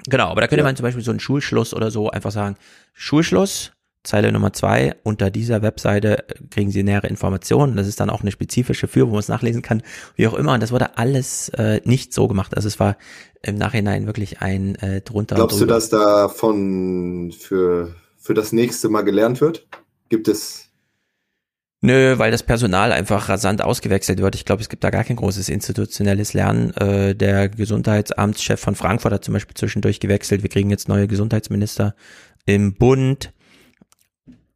Genau, aber da könnte Ja. man zum Beispiel so einen Schulschluss oder so einfach sagen, Schulschluss, Zeile Nummer zwei, unter dieser Webseite kriegen Sie nähere Informationen. Das ist dann auch eine spezifische für, wo man es nachlesen kann, wie auch immer. Und das wurde alles äh, nicht so gemacht. Also es war im Nachhinein wirklich ein äh, drunter Glaubst du, dass davon für, für das nächste Mal gelernt wird? Gibt es Nö, weil das Personal einfach rasant ausgewechselt wird. Ich glaube, es gibt da gar kein großes institutionelles Lernen. Äh, der Gesundheitsamtschef von Frankfurt hat zum Beispiel zwischendurch gewechselt. Wir kriegen jetzt neue Gesundheitsminister im Bund.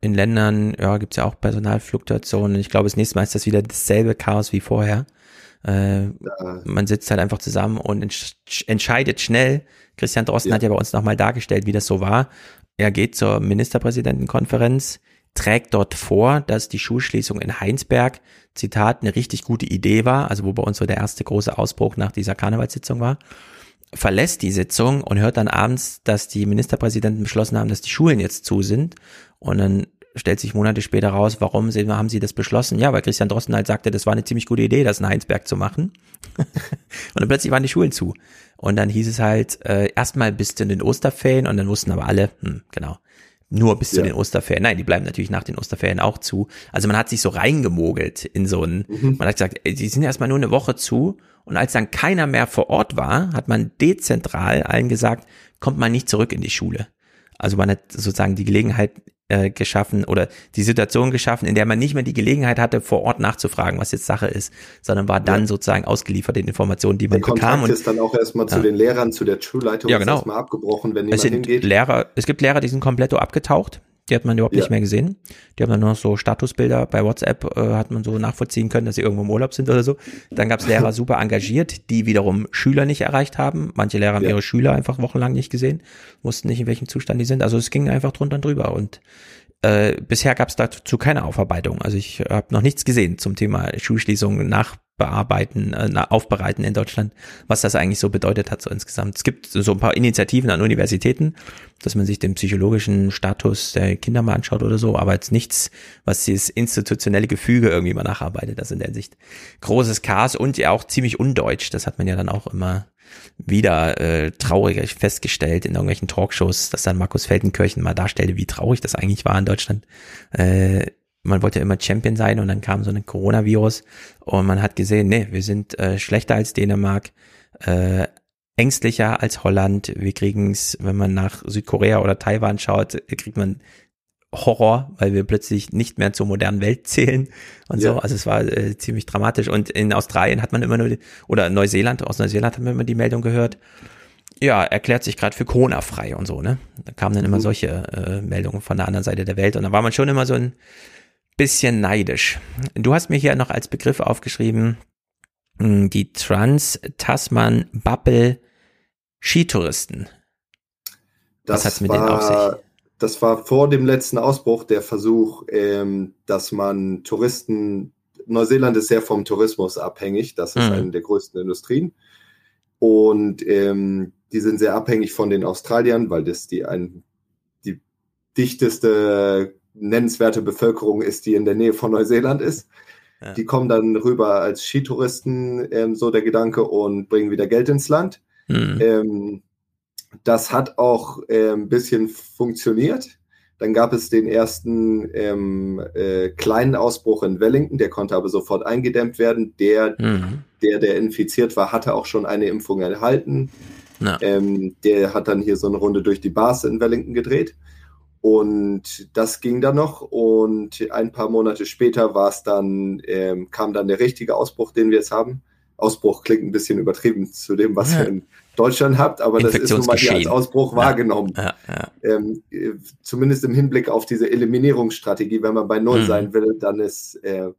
In Ländern, ja, gibt's ja auch Personalfluktuationen. Ich glaube, das nächste Mal ist das wieder dasselbe Chaos wie vorher. Äh, man sitzt halt einfach zusammen und entsch entscheidet schnell. Christian Drosten hat ja bei uns nochmal dargestellt, wie das so war. Er geht zur Ministerpräsidentenkonferenz, trägt dort vor, dass die Schulschließung in Heinsberg, Zitat, eine richtig gute Idee war, also wo bei uns so der erste große Ausbruch nach dieser Karnevalssitzung war, verlässt die Sitzung und hört dann abends, dass die Ministerpräsidenten beschlossen haben, dass die Schulen jetzt zu sind und dann stellt sich Monate später raus, warum sie, haben sie das beschlossen? Ja, weil Christian Drosten halt sagte, das war eine ziemlich gute Idee, das in Heinsberg zu machen. und dann plötzlich waren die Schulen zu. Und dann hieß es halt, äh, erstmal bis zu den Osterferien und dann wussten aber alle, hm, genau, nur bis zu Ja. den Osterferien. Nein, die bleiben natürlich nach den Osterferien auch zu. Also man hat sich so reingemogelt in so ein, Mhm. man hat gesagt, ey, die sind erstmal nur eine Woche zu und als dann keiner mehr vor Ort war, hat man dezentral allen gesagt, kommt man nicht zurück in die Schule. Also man hat sozusagen die Gelegenheit äh, geschaffen oder die Situation geschaffen, in der man nicht mehr die Gelegenheit hatte, vor Ort nachzufragen, was jetzt Sache ist, sondern war dann sozusagen ausgeliefert den Informationen, die man der bekam. Kontakt ist dann auch erstmal zu Ja. den Lehrern, zu der Schulleitung Ja, genau. erstmal abgebrochen, wenn es sind hingeht. Lehrer, es gibt Lehrer, die sind komplett abgetaucht. Die hat man überhaupt Ja. nicht mehr gesehen. Die haben dann nur noch so Statusbilder bei WhatsApp, äh, hat man so nachvollziehen können, dass sie irgendwo im Urlaub sind oder so. Dann gab es Lehrer super engagiert, die wiederum Schüler nicht erreicht haben. Manche Lehrer haben Ja. ihre Schüler einfach wochenlang nicht gesehen, wussten nicht, in welchem Zustand die sind. Also es ging einfach drunter und drüber. Und äh, bisher gab es dazu keine Aufarbeitung. Also ich habe noch nichts gesehen zum Thema Schulschließung nachbearbeiten, äh, aufbereiten in Deutschland, was das eigentlich so bedeutet hat so insgesamt. Es gibt so ein paar Initiativen an Universitäten, dass man sich den psychologischen Status der Kinder mal anschaut oder so, aber jetzt nichts, was dieses institutionelle Gefüge irgendwie mal nacharbeitet. Das in der Sicht großes Chaos und ja auch ziemlich undeutsch. Das hat man ja dann auch immer wieder äh, traurig festgestellt in irgendwelchen Talkshows, dass dann Markus Feldenkirchen mal darstellte, wie traurig das eigentlich war in Deutschland. Äh, man wollte ja immer Champion sein und dann kam so ein Coronavirus und man hat gesehen, nee, wir sind äh, schlechter als Dänemark, äh, ängstlicher als Holland. Wir kriegen es, wenn man nach Südkorea oder Taiwan schaut, kriegt man Horror, weil wir plötzlich nicht mehr zur modernen Welt zählen und Ja. so. Also es war äh, ziemlich dramatisch. Und in Australien hat man immer nur, die, oder Neuseeland, aus Neuseeland haben wir immer die Meldung gehört, ja, erklärt sich gerade für Corona frei und so, ne? Da kamen dann immer solche äh, Meldungen von der anderen Seite der Welt und da war man schon immer so ein bisschen neidisch. Du hast mir hier noch als Begriff aufgeschrieben, mh, die Trans-Tasman-Bubble Skitouristen. Was hat's mit denen auf sich? Das war vor dem letzten Ausbruch der Versuch, ähm, dass man Touristen, Neuseeland ist sehr vom Tourismus abhängig, das ist Mhm. eine der größten Industrien. Und ähm, die sind sehr abhängig von den Australiern, weil das die, ein, die dichteste nennenswerte Bevölkerung ist, die in der Nähe von Neuseeland ist. Ja. Die kommen dann rüber als Skitouristen, ähm, so der Gedanke, und bringen wieder Geld ins Land. Mhm. Das hat auch äh, ein bisschen funktioniert. Dann gab es den ersten ähm, äh, kleinen Ausbruch in Wellington, der konnte aber sofort eingedämmt werden. Der, Mhm. der, der infiziert war, hatte auch schon eine Impfung erhalten. Ja. Ähm, der hat dann hier so eine Runde durch die Bars in Wellington gedreht. Und das ging dann noch. Und ein paar Monate später war es dann, ähm, kam dann der richtige Ausbruch, den wir jetzt haben. Ausbruch klingt ein bisschen übertrieben zu dem, was Ja. ihr in Deutschland habt, aber das ist nun mal hier als. Ausbruch wahrgenommen. Ja, ja. Ähm, äh, zumindest im Hinblick auf diese Eliminierungsstrategie, wenn man bei Null Mhm. sein will, dann ist äh,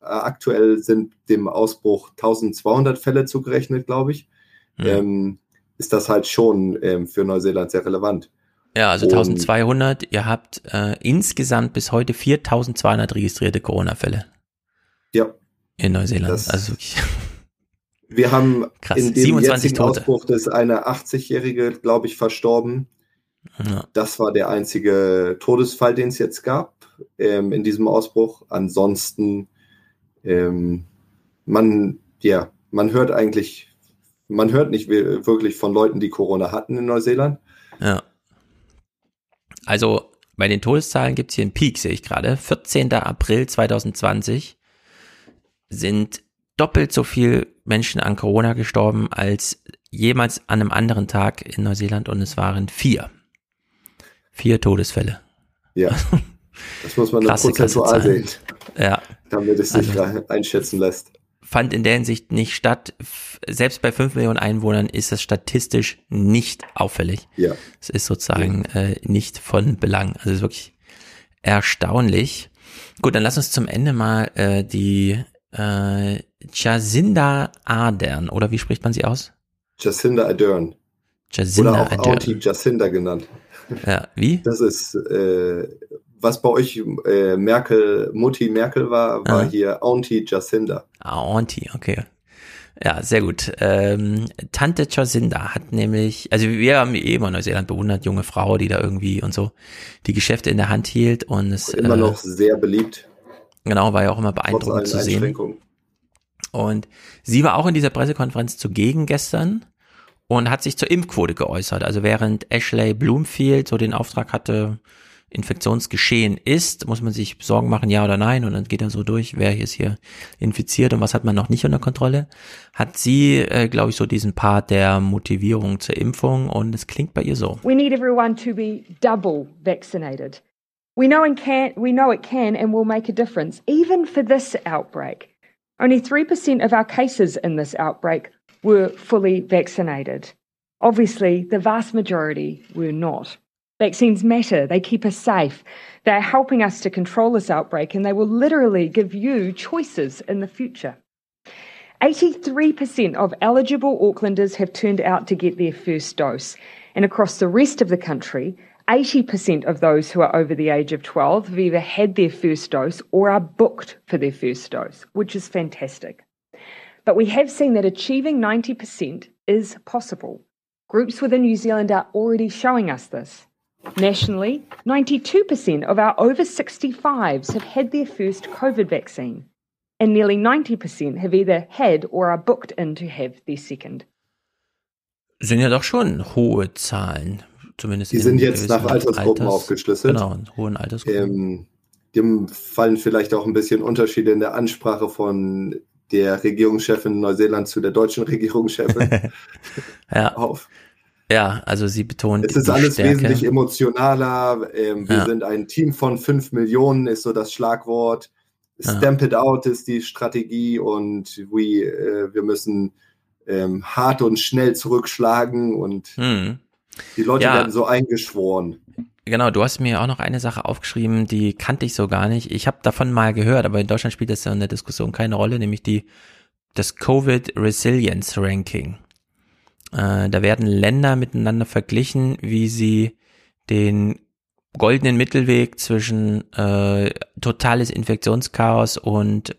aktuell sind dem Ausbruch 1200 Fälle zugerechnet, glaube ich. Mhm. Ähm, ist das halt schon ähm, für Neuseeland sehr relevant. Ja, also Und- 1200. Ihr habt äh, insgesamt bis heute 4200 registrierte Corona-Fälle Ja. in Neuseeland. Das- also wirklich. Wir haben Krass, in dem 27 jetzigen Tote. Ausbruch ist eine 80-Jährige, glaube ich, verstorben. Ja. Das war der einzige Todesfall, den es jetzt gab ähm, in diesem Ausbruch. Ansonsten, ähm, man, ja, man hört eigentlich, man hört nicht wir- wirklich von Leuten, die Corona hatten in Neuseeland. Ja. Also bei den Todeszahlen gibt es hier einen Peak, sehe ich gerade. 14. April 2020 sind doppelt so viel Menschen an Corona gestorben als jemals an einem anderen Tag in Neuseeland und es waren vier. Vier Todesfälle. Ja, das muss man Krasse, prozentual sehen, Ja. damit es sich Also- einschätzen lässt. fand in der Hinsicht nicht statt. Selbst bei 5 Millionen Einwohnern ist das statistisch nicht auffällig. Ja. Es ist sozusagen äh, nicht von Belang. Also es ist wirklich erstaunlich. Gut, dann lass uns zum Ende mal äh, die äh, Jacinda Ardern, oder wie spricht man sie aus? Jacinda Ardern. Jacinda Oder auch Ardern. Auntie Jacinda genannt. Ja, wie? Das ist, äh, was bei euch äh, Merkel, Mutti Merkel war, war Ah. hier Auntie Jacinda. Ah, Auntie, okay. Ja, sehr gut. Ähm, Tante Jacinda hat nämlich, also wir haben eh immer Neuseeland bewundert, junge Frau, die da irgendwie und so die Geschäfte in der Hand hielt und es Immer äh, noch sehr beliebt, genau war ja auch immer beeindruckend zu sehen. Und sie war auch in dieser Pressekonferenz zugegen gestern und hat sich zur Impfquote geäußert. Also während Ashley Bloomfield so den Auftrag hatte, Infektionsgeschehen ist, muss man sich Sorgen machen, ja oder nein. Und dann geht er so durch, wer ist hier infiziert und was hat man noch nicht unter Kontrolle. Hat sie, äh, glaube ich, so diesen Part der Motivierung zur Impfung und es klingt bei ihr so. We need everyone to be double vaccinated. We know and can we know it can and will make a difference, even for this outbreak. Only 3% of our cases in this outbreak were fully vaccinated. Obviously, the vast majority were not. Vaccines matter, they keep us safe. They're helping us to control this outbreak, and they will literally give you choices in the future. 83% of eligible Aucklanders have turned out to get their first dose. And across the rest of the country, 80% of those who are over the age of 12 have either had their first dose or are booked for their first dose, which is fantastic. But we have seen that achieving 90% is possible. Groups within New Zealand are already showing us this. Nationally, 92% of our over 65s have had their first COVID vaccine, and nearly 90% have either had or are booked in to have their second. Sind ja doch schon hohe Zahlen, zumindest Die in sind jetzt nach Altersgruppen Alters- aufgeschlüsselt. Genau, in hohen Altersgruppen. Ähm, dem fallen vielleicht auch ein bisschen Unterschiede in der Ansprache von der Regierungschefin Neuseeland zu der deutschen Regierungschefin ja. auf. Ja, also sie betont. Es ist alles Stärke. wesentlich emotionaler. Ähm, wir Ja. sind ein Team von fünf Millionen, ist so das Schlagwort. Ja. Stamp it out ist die Strategie und we, äh, wir müssen ähm, hart und schnell zurückschlagen und Hm. Die Leute Ja. werden so eingeschworen. Genau, du hast mir auch noch eine Sache aufgeschrieben, die kannte ich so gar nicht. Ich habe davon mal gehört, aber in Deutschland spielt das ja in der Diskussion keine Rolle, nämlich die das Covid Resilience Ranking. Äh, da werden Länder miteinander verglichen, wie sie den goldenen Mittelweg zwischen äh, totales Infektionschaos und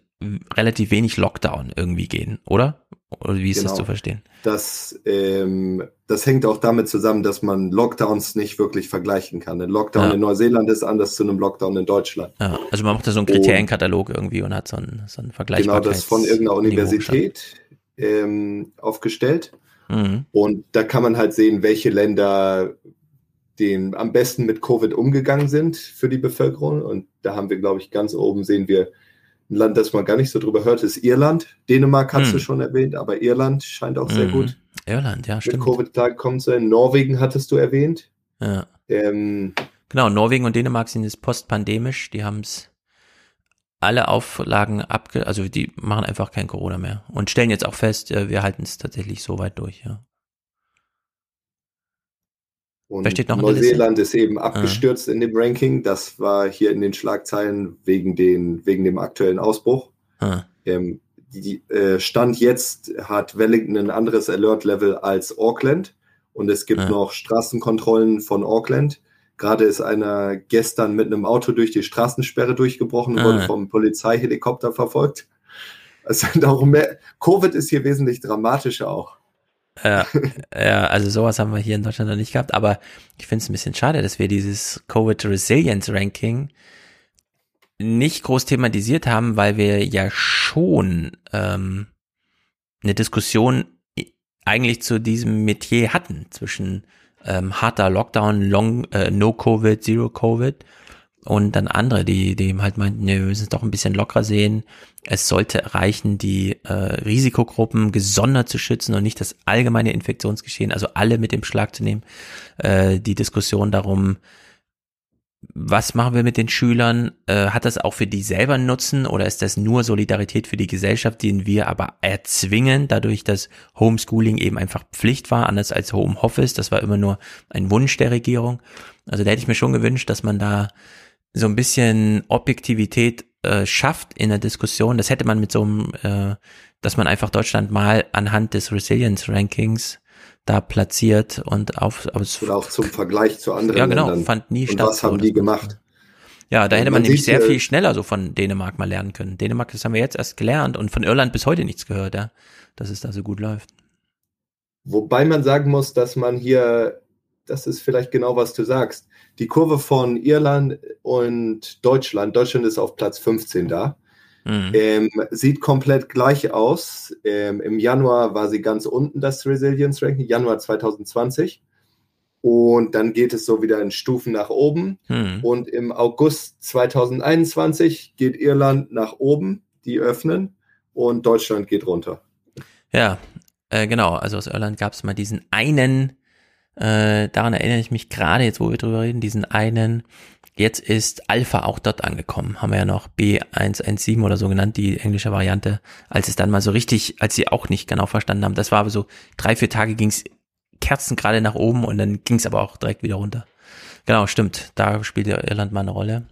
relativ wenig Lockdown irgendwie gehen, oder? Oder wie ist das Genau. zu verstehen? Das, ähm, das hängt auch damit zusammen, dass man Lockdowns nicht wirklich vergleichen kann. Ein Lockdown Ja. in Neuseeland ist anders zu einem Lockdown in Deutschland. Ja, also man macht da so einen Und- Kriterienkatalog irgendwie und hat so einen, so einen Genau, Vergleichbarkeits das von irgendeiner Universität ähm, aufgestellt. Mhm. Und da kann man halt sehen, welche Länder den am besten mit Covid umgegangen sind für die Bevölkerung. Und da haben wir, glaube ich, ganz oben sehen wir ein Land, das man gar nicht so drüber hört, ist Irland. Dänemark hast Hm. du schon erwähnt, aber Irland scheint auch sehr Mhm. gut Irland, ja, mit stimmt. Covid klargekommen zu sein. Norwegen hattest du erwähnt. Ja. Ähm, Genau, Norwegen und Dänemark sind jetzt postpandemisch, die haben es alle Auflagen abge, also die machen einfach kein Corona mehr und stellen jetzt auch fest, äh, wir halten es tatsächlich so weit durch, ja. Und? Neuseeland ist eben abgestürzt in dem Ranking. Das war hier in den Schlagzeilen wegen, den, wegen dem aktuellen Ausbruch. Ah. Ähm, die, äh, Stand jetzt hat Wellington ein anderes Alert-Level als Auckland. Und es gibt Ah. noch Straßenkontrollen von Auckland. Gerade ist einer gestern mit einem Auto durch die Straßensperre durchgebrochen und Ah. wurde vom Polizeihelikopter verfolgt. Also darum mehr, Covid ist hier wesentlich dramatischer auch. Ja, ja, also sowas haben wir hier in Deutschland noch nicht gehabt, aber ich finde es ein bisschen schade, dass wir dieses Covid Resilience Ranking nicht groß thematisiert haben, weil wir ja schon ähm, eine Diskussion eigentlich zu diesem Metier hatten zwischen ähm, harter Lockdown, Long, äh, No Covid, Zero Covid und dann andere, die, die halt meinten, nee, wir müssen es doch ein bisschen lockerer sehen. Es sollte reichen, die äh, Risikogruppen gesondert zu schützen und nicht das allgemeine Infektionsgeschehen, also alle mit dem Schlag zu nehmen. Äh, die Diskussion darum, was machen wir mit den Schülern? Äh, hat das auch für die selber Nutzen oder ist das nur Solidarität für die Gesellschaft, den wir aber erzwingen, dadurch, dass Homeschooling eben einfach Pflicht war, anders als Homeoffice? Das war immer nur ein Wunsch der Regierung. Also da hätte ich mir schon gewünscht, dass man da so ein bisschen Objektivität äh, schafft in der Diskussion. Das hätte man mit so einem, äh, dass man einfach Deutschland mal anhand des Resilience Rankings da platziert und auf, auf Oder auch zum Vergleich zu anderen ja, genau, Ländern. fand nie Und statt. was haben die gemacht? Ja, da Und hätte man man nämlich sehr hier- viel schneller so von Dänemark mal lernen können. Dänemark, das haben wir jetzt erst gelernt und von Irland bis heute nichts gehört, ja, dass es da so gut läuft. Wobei man sagen muss, dass man hier, das ist vielleicht genau, was du sagst, die Kurve von Irland und Deutschland, Deutschland ist auf Platz 15 da, Mhm. ähm, sieht komplett gleich aus. Ähm, Im Januar war sie ganz unten, das Resilience Ranking, Januar 2020. Und dann geht es so wieder in Stufen nach oben. Hm. Und im August 2021 geht Irland nach oben, die öffnen, und Deutschland geht runter. Ja, äh, genau. Also aus Irland gab es mal diesen einen, äh, daran erinnere ich mich gerade jetzt, wo wir drüber reden, diesen einen, jetzt ist Alpha auch dort angekommen. Haben wir ja noch B117 oder so genannt, die englische Variante, als es dann mal so richtig, als sie auch nicht genau verstanden haben. Das war aber so, drei, vier Tage ging's Kerzen gerade nach oben und dann ging's aber auch direkt wieder runter. Genau, stimmt. Da spielt ja Irland mal eine Rolle.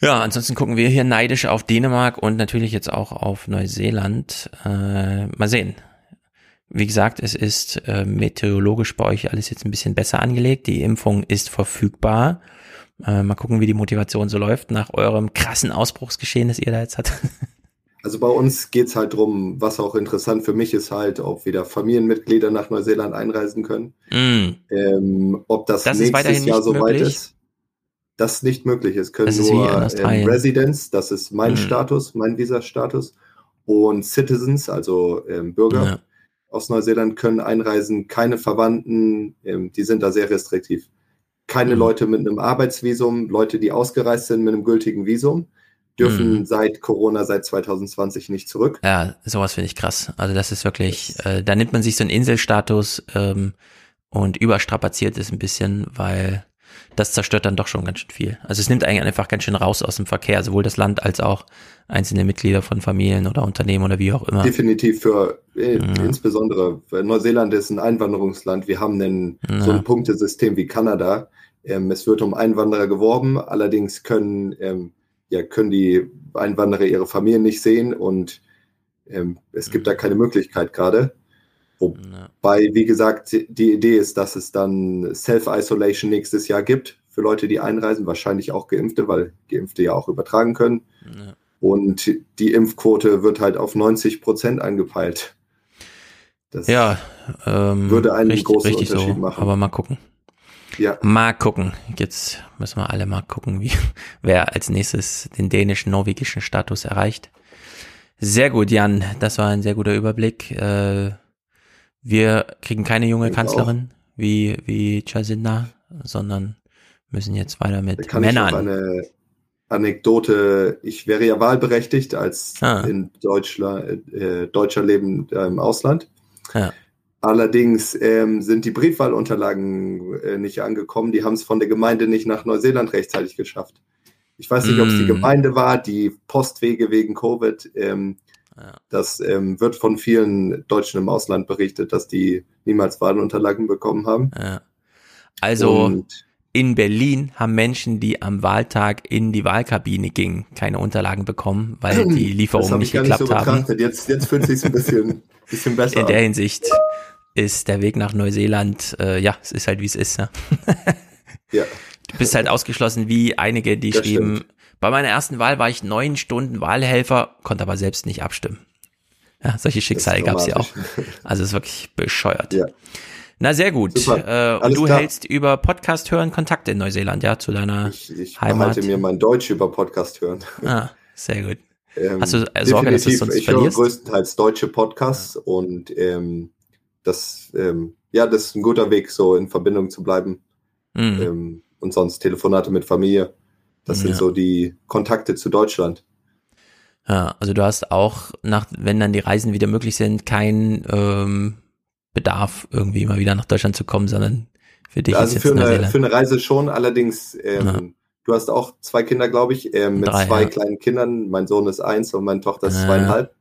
Ja, ansonsten gucken wir hier neidisch auf Dänemark und natürlich jetzt auch auf Neuseeland. Äh, mal sehen. Wie gesagt, es ist äh, meteorologisch bei euch alles jetzt ein bisschen besser angelegt. Die Impfung ist verfügbar. Äh, mal gucken, wie die Motivation so läuft nach eurem krassen Ausbruchsgeschehen, das ihr da jetzt hattet. Also bei uns geht's halt drum, was auch interessant für mich ist halt, ob wieder Familienmitglieder nach Neuseeland einreisen können. Mm. Ähm, ob das, Das nächstes Jahr soweit möglich? ist. Das nicht möglich ist. Können Das ist nur ähm. Residents, das ist mein Mhm. Status, mein Visa-Status. Und Citizens, also ähm, Bürger Ja. Aus Neuseeland können einreisen, keine Verwandten, ähm, die sind da sehr restriktiv. Keine Mhm. Leute mit einem Arbeitsvisum, Leute, die ausgereist sind mit einem gültigen Visum, dürfen Mhm. seit Corona, seit 2020 nicht zurück. Ja, sowas finde ich krass. Also das ist wirklich, äh, da nimmt man sich so einen Inselstatus ähm, und überstrapaziert ist ein bisschen, weil das zerstört dann doch schon ganz schön viel. Also es nimmt eigentlich einfach ganz schön raus aus dem Verkehr, sowohl das Land als auch einzelne Mitglieder von Familien oder Unternehmen oder wie auch immer. Definitiv für äh, insbesondere weil Neuseeland ist ein Einwanderungsland. Wir haben einen, so Ja. ein Punktesystem wie Kanada. Ähm, es wird um Einwanderer geworben, allerdings können, ähm, ja, können die Einwanderer ihre Familien nicht sehen und ähm, es gibt da keine Möglichkeit gerade. Wobei, wie gesagt, die Idee ist, dass es dann Self-Isolation nächstes Jahr gibt für Leute, die einreisen, wahrscheinlich auch Geimpfte, weil Geimpfte ja auch übertragen können. Und die Impfquote wird halt auf 90 Prozent angepeilt. Das Ja, ähm, würde einen richtig, großen richtig Unterschied so, machen. aber mal gucken. Ja. Mal gucken. Jetzt müssen wir alle mal gucken, wie, wer als nächstes den dänischen, norwegischen Status erreicht. Sehr gut, Jan. Das war ein sehr guter Überblick. Äh, wir kriegen keine junge Ich Kanzlerin wie, wie Jacinda, sondern müssen jetzt weiter mit kann Männern. eine Anekdote. Ich wäre ja wahlberechtigt als Ah. in Deutschland, äh, Deutscher leben äh, im Ausland. Ja. Allerdings ähm, sind die Briefwahlunterlagen äh, nicht angekommen. Die haben es von der Gemeinde nicht nach Neuseeland rechtzeitig geschafft. Ich weiß nicht, ob es die Mm. Gemeinde war, die Postwege wegen Covid. Ähm, Das ähm, wird von vielen Deutschen im Ausland berichtet, dass die niemals Wahlunterlagen bekommen haben. Ja. Also Und- in Berlin haben Menschen, die am Wahltag in die Wahlkabine gingen, keine Unterlagen bekommen, weil die Lieferungen hab nicht ich gar nicht geklappt so haben. betrachtet. Jetzt, jetzt fühlt es sich ein bisschen, bisschen besser In der. Hinsicht ist der Weg nach Neuseeland, äh, ja, es ist halt wie es ist. Ne? Ja. Du bist halt ausgeschlossen wie einige, die Das schrieben, stimmt. Bei meiner ersten Wahl war ich neun Stunden Wahlhelfer, konnte aber selbst nicht abstimmen. Ja, solche Schicksale gab es ja auch. Also es ist wirklich bescheuert. Ja. Na sehr gut. Super. Äh, und du klar. hältst über Podcast hören Kontakt in Neuseeland, ja, zu deiner Ich Heimat. behalte mir mein Deutsch über Podcast hören. Ah, sehr gut. Ähm, Hast du äh, Sorge, dass du es sonst Ich höre verlierst? größtenteils deutsche Podcasts und ähm, das, ähm, ja, das ist ein guter Weg, so in Verbindung zu bleiben. Mhm. Ähm, und sonst Telefonate mit Familie. Das sind Ja. so die Kontakte zu Deutschland. Ja, also du hast auch nach, wenn dann die Reisen wieder möglich sind, keinen ähm, Bedarf, irgendwie mal wieder nach Deutschland zu kommen, sondern für dich also ist für jetzt eine, Neuseeland. für eine Reise schon, allerdings, ähm, Ja. du hast auch zwei Kinder, glaube ich, ähm, mit Drei, zwei ja. kleinen Kindern. Mein Sohn ist eins und meine Tochter ist Ja. zweieinhalb.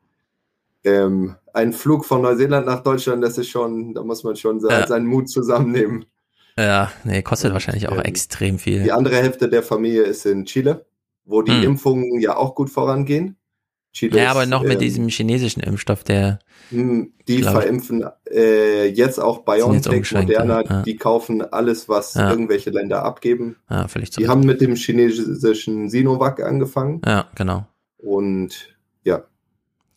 Ähm, ein Flug von Neuseeland nach Deutschland, das ist schon, da muss man schon se- Ja. seinen Mut zusammennehmen. Ja, nee, kostet wahrscheinlich auch ähm, extrem viel. Die andere Hälfte der Familie ist in Chile, wo die Hm. Impfungen ja auch gut vorangehen. Chile Ja, aber ist, noch mit ähm, diesem chinesischen Impfstoff, der hm, Die verimpfen äh, jetzt auch jetzt BioNTech, umgeschwenkt, Moderna, ja. die kaufen alles, was Ja. irgendwelche Länder abgeben. ja, völlig Die haben mit dem chinesischen Sinovac angefangen Ja, genau. und ja,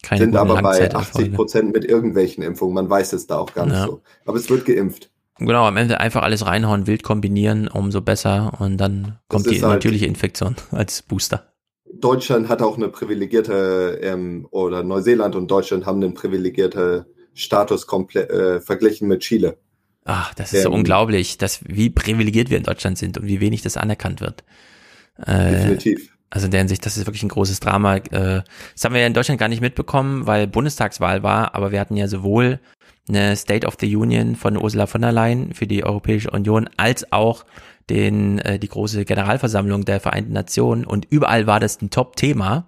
Keine sind aber bei Langzeiterfolge. 80 Prozent mit irgendwelchen Impfungen. Man weiß es da auch gar nicht Ja. so. Aber es wird geimpft. Genau, am Ende einfach alles reinhauen, wild kombinieren, umso besser und dann kommt die halt- natürliche Infektion als Booster. Deutschland hat auch eine privilegierte, ähm, oder Neuseeland und Deutschland haben einen privilegierten Status komplett äh, verglichen mit Chile. Ach, das ist so Ähm, unglaublich, dass wie privilegiert wir in Deutschland sind und wie wenig das anerkannt wird. Äh, Definitiv. Also in der Hinsicht, das ist wirklich ein großes Drama. Äh, Das haben wir ja in Deutschland gar nicht mitbekommen, weil Bundestagswahl war, aber wir hatten ja sowohl eine State of the Union von Ursula von der Leyen für die Europäische Union als auch den, äh, die große Generalversammlung der Vereinten Nationen und überall war das ein Top-Thema,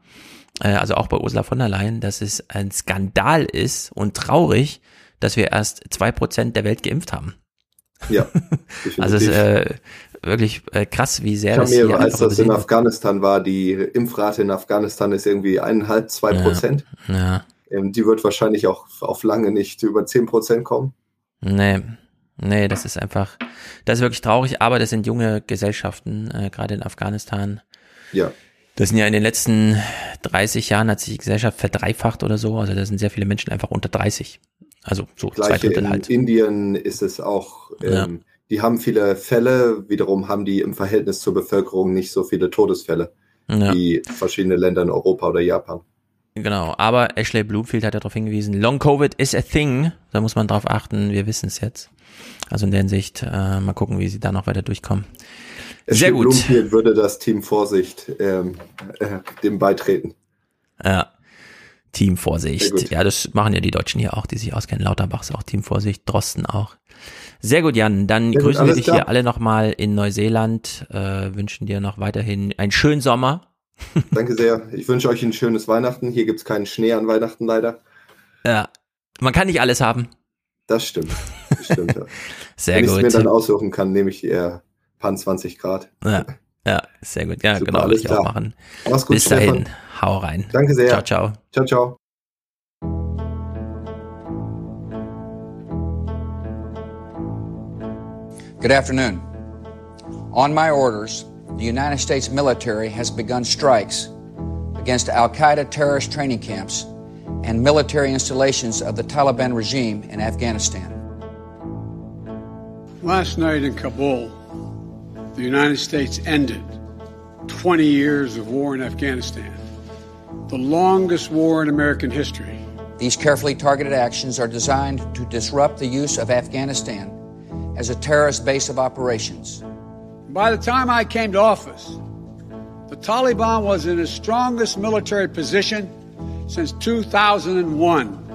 äh, also auch bei Ursula von der Leyen, dass es ein Skandal ist und traurig, dass wir erst zwei Prozent der Welt geimpft haben. Ja, Also es ist definitiv. äh, wirklich äh, krass, wie sehr das Kamir, hier als das in. Afghanistan war, die Impfrate in Afghanistan ist irgendwie eineinhalb, zwei Ja. Prozent. Ja. Ähm, die wird wahrscheinlich auch auf lange nicht über zehn Prozent kommen. Nee, nee, das ist einfach, das ist wirklich traurig, aber das sind junge Gesellschaften, äh, gerade in Afghanistan. Ja. Das sind ja in den letzten 30 Jahren hat sich die Gesellschaft verdreifacht oder so, also da sind sehr viele Menschen einfach unter 30. Also so zwei Drittel in halt. Indien ist es auch, Ja. ähm, die haben viele Fälle, wiederum haben die im Verhältnis zur Bevölkerung nicht so viele Todesfälle Ja. wie verschiedene Länder in Europa oder Japan. Genau, aber Ashley Bloomfield hat ja darauf hingewiesen, Long Covid is a thing, da muss man drauf achten, wir wissen es jetzt. Also in der Hinsicht, äh, mal gucken, wie sie da noch weiter durchkommen. Sehr Ashley gut. Bloomfield würde das Team Vorsicht ähm, äh, dem beitreten. Ja. Team Sehr Vorsicht. Ja, das machen ja die Deutschen hier auch, die sich auskennen. Lauterbach ist auch Team Vorsicht, Drosten auch. Sehr gut, Jan. Dann Sehr grüßen wir dich klar. hier alle nochmal in Neuseeland, äh, wünschen dir noch weiterhin einen schönen Sommer. Danke sehr. Ich wünsche euch ein schönes Weihnachten. Hier gibt's keinen Schnee an Weihnachten leider. Ja, man kann nicht alles haben. Das stimmt. Das stimmt ja. Sehr Wenn ich gut. es mir dann aussuchen kann, nehme ich eher Pan 20 Grad. Ja, ja, sehr gut. Ja, Super, genau, würde alles ich auch klar. machen. Mach's gut, Bis dahin, Stefan. hau rein. Danke sehr. Ciao, ciao. Ciao, ciao. Good afternoon. On my orders, the United States military has begun strikes against Al Qaeda terrorist training camps and military installations of the Taliban regime in Afghanistan. Last night in Kabul, the United States ended 20 years of war in Afghanistan, the longest war in American history. These carefully targeted actions are designed to disrupt the use of Afghanistan as a terrorist base of operations. By the time I came to office, the Taliban was in its strongest military position since 2001.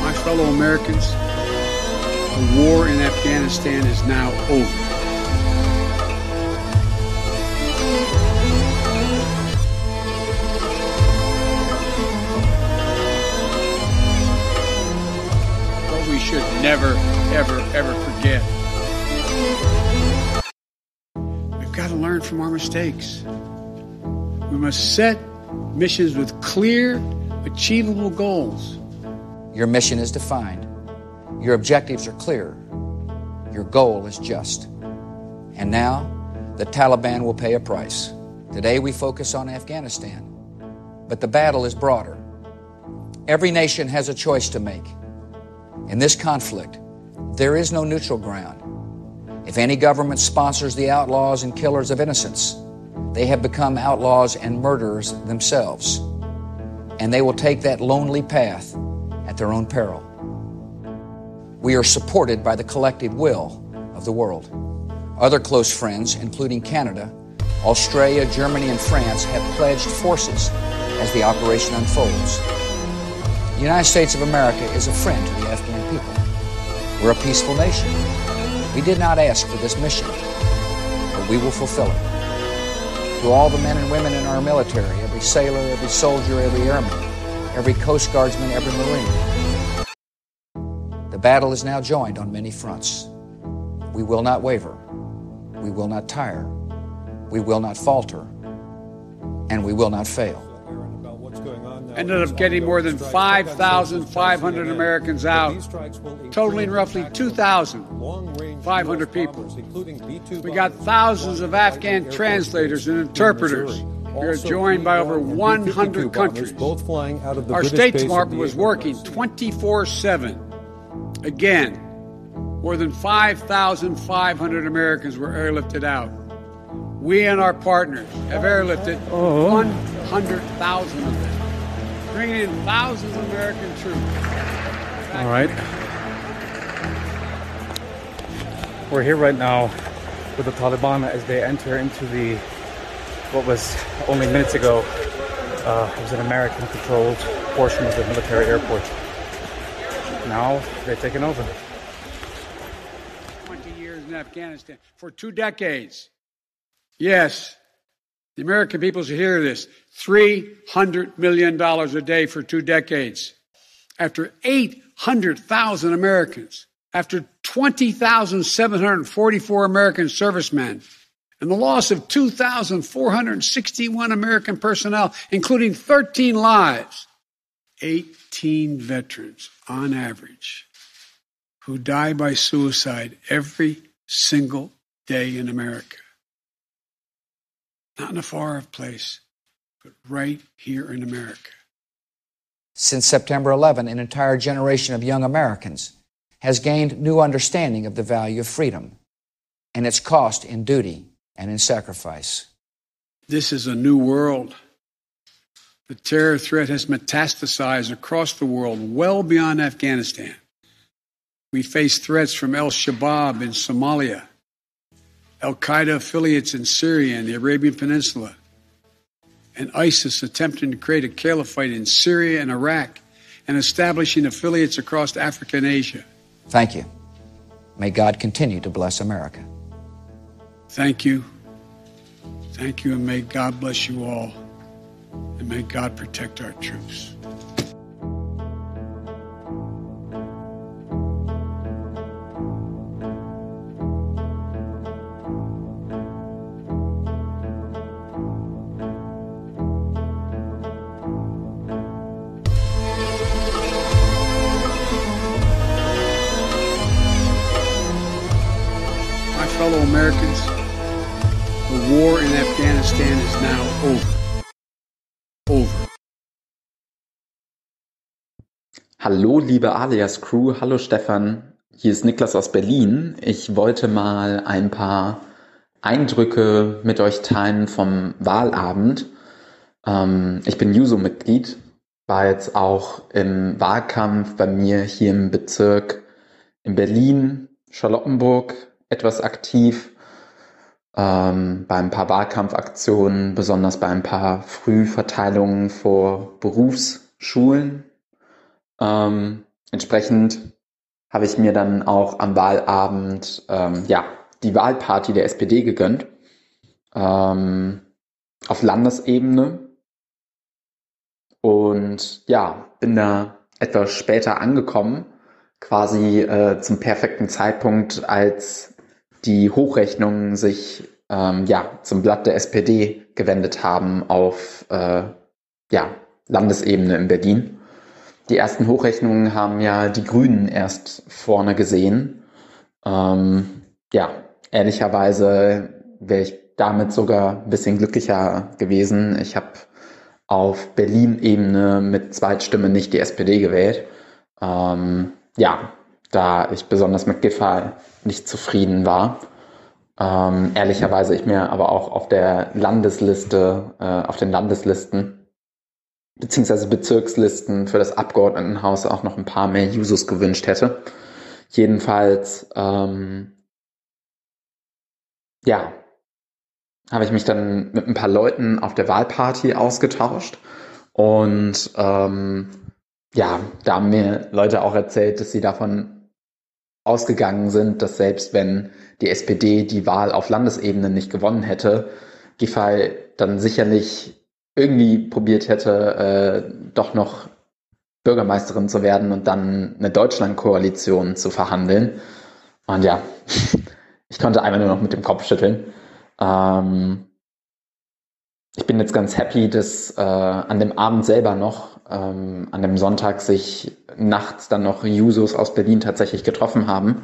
My fellow Americans, the war in Afghanistan is now over. But we should never, ever, ever forget. We've got to learn from our mistakes. We must set missions with clear, achievable goals. Your mission is defined. Your objectives are clear. Your goal is just. And now, the Taliban will pay a price. Today, we focus on Afghanistan. But the battle is broader. Every nation has a choice to make. In this conflict, there is no neutral ground. If any government sponsors the outlaws and killers of innocents, they have become outlaws and murderers themselves. And they will take that lonely path at their own peril. We are supported by the collective will of the world. Other close friends, including Canada, Australia, Germany, and France, have pledged forces as the operation unfolds. The United States of America is a friend to the Afghan people. We're a peaceful nation. We did not ask for this mission, but we will fulfill it. To all the men and women in our military, every sailor, every soldier, every airman, every Coast Guardsman, every Marine, the battle is now joined on many fronts. We will not waver. We will not tire. We will not falter. And we will not fail. Ended up getting more than 5,500 Americans out, totaling roughly 2,500 people. We got thousands of Afghan translators and interpreters. We are joined by over 100 countries. Our State Department was working 24 7. Again, more than 5,500 Americans were airlifted out. We and our partners have airlifted uh-huh. 100,000 of them, bringing in thousands of American troops. All right. We're here right now with the Taliban as they enter into the what was only minutes ago uh, was an American-controlled portion of the military airport. Now they're taking over. 20 years in Afghanistan, for two decades. Yes, the American people should hear this $300 million a day for two decades. After 800,000 Americans, after 20,744 American servicemen, and the loss of 2,461 American personnel, including 13 lives, 18 veterans on average who die by suicide every single day in America. Not in a far off place, but right here in America. Since September 11, an entire generation of young Americans has gained new understanding of the value of freedom and its cost in duty and in sacrifice. This is a new world. The terror threat has metastasized across the world, well beyond Afghanistan. We face threats from Al Shabaab in Somalia, Al Qaeda affiliates in Syria and the Arabian Peninsula, and ISIS attempting to create a caliphate in Syria and Iraq and establishing affiliates across Africa and Asia. Thank you. May God continue to bless America. Thank you. Thank you, and may God bless you all. And may God protect our troops. Over. Over. Hallo, liebe Alias Crew. Hallo, Stefan. Hier ist Niklas aus Berlin. Ich wollte mal ein paar Eindrücke mit euch teilen vom Wahlabend. Ähm, ich bin Juso-Mitglied, war jetzt auch im Wahlkampf bei mir hier im Bezirk in Berlin, Charlottenburg etwas aktiv, ähm, bei ein paar Wahlkampfaktionen, besonders bei ein paar Frühverteilungen vor Berufsschulen. Ähm, entsprechend habe ich mir dann auch am Wahlabend ähm, ja die Wahlparty der SPD gegönnt ähm, auf Landesebene und ja bin da etwas später angekommen, quasi äh, zum perfekten Zeitpunkt, als die Hochrechnungen sich ähm, ja zum Blatt der SPD gewendet haben auf äh, ja Landesebene in Berlin. Die ersten Hochrechnungen haben ja die Grünen erst vorne gesehen. Ähm, ja, ehrlicherweise wäre ich damit sogar ein bisschen glücklicher gewesen. Ich habe auf Berlin-Ebene mit Zweitstimme nicht die SPD gewählt. Ähm, ja, da ich besonders mit Giffey nicht zufrieden war. Ähm, ehrlicherweise ich mir aber auch auf der Landesliste, äh, auf den Landeslisten beziehungsweise Bezirkslisten für das Abgeordnetenhaus auch noch ein paar mehr Jusos gewünscht hätte. Jedenfalls, ähm, ja, habe ich mich dann mit ein paar Leuten auf der Wahlparty ausgetauscht und ähm, ja, da haben mir Leute auch erzählt, dass sie davon ausgegangen sind, dass selbst wenn die SPD die Wahl auf Landesebene nicht gewonnen hätte, Giffey dann sicherlich irgendwie probiert hätte, äh, doch noch Bürgermeisterin zu werden und dann eine Deutschlandkoalition zu verhandeln. Und ja, ich konnte einmal nur noch mit dem Kopf schütteln. Ähm, ich bin jetzt ganz happy, dass äh, an dem Abend selber noch, ähm, an dem Sonntag, sich nachts dann noch Jusos aus Berlin tatsächlich getroffen haben,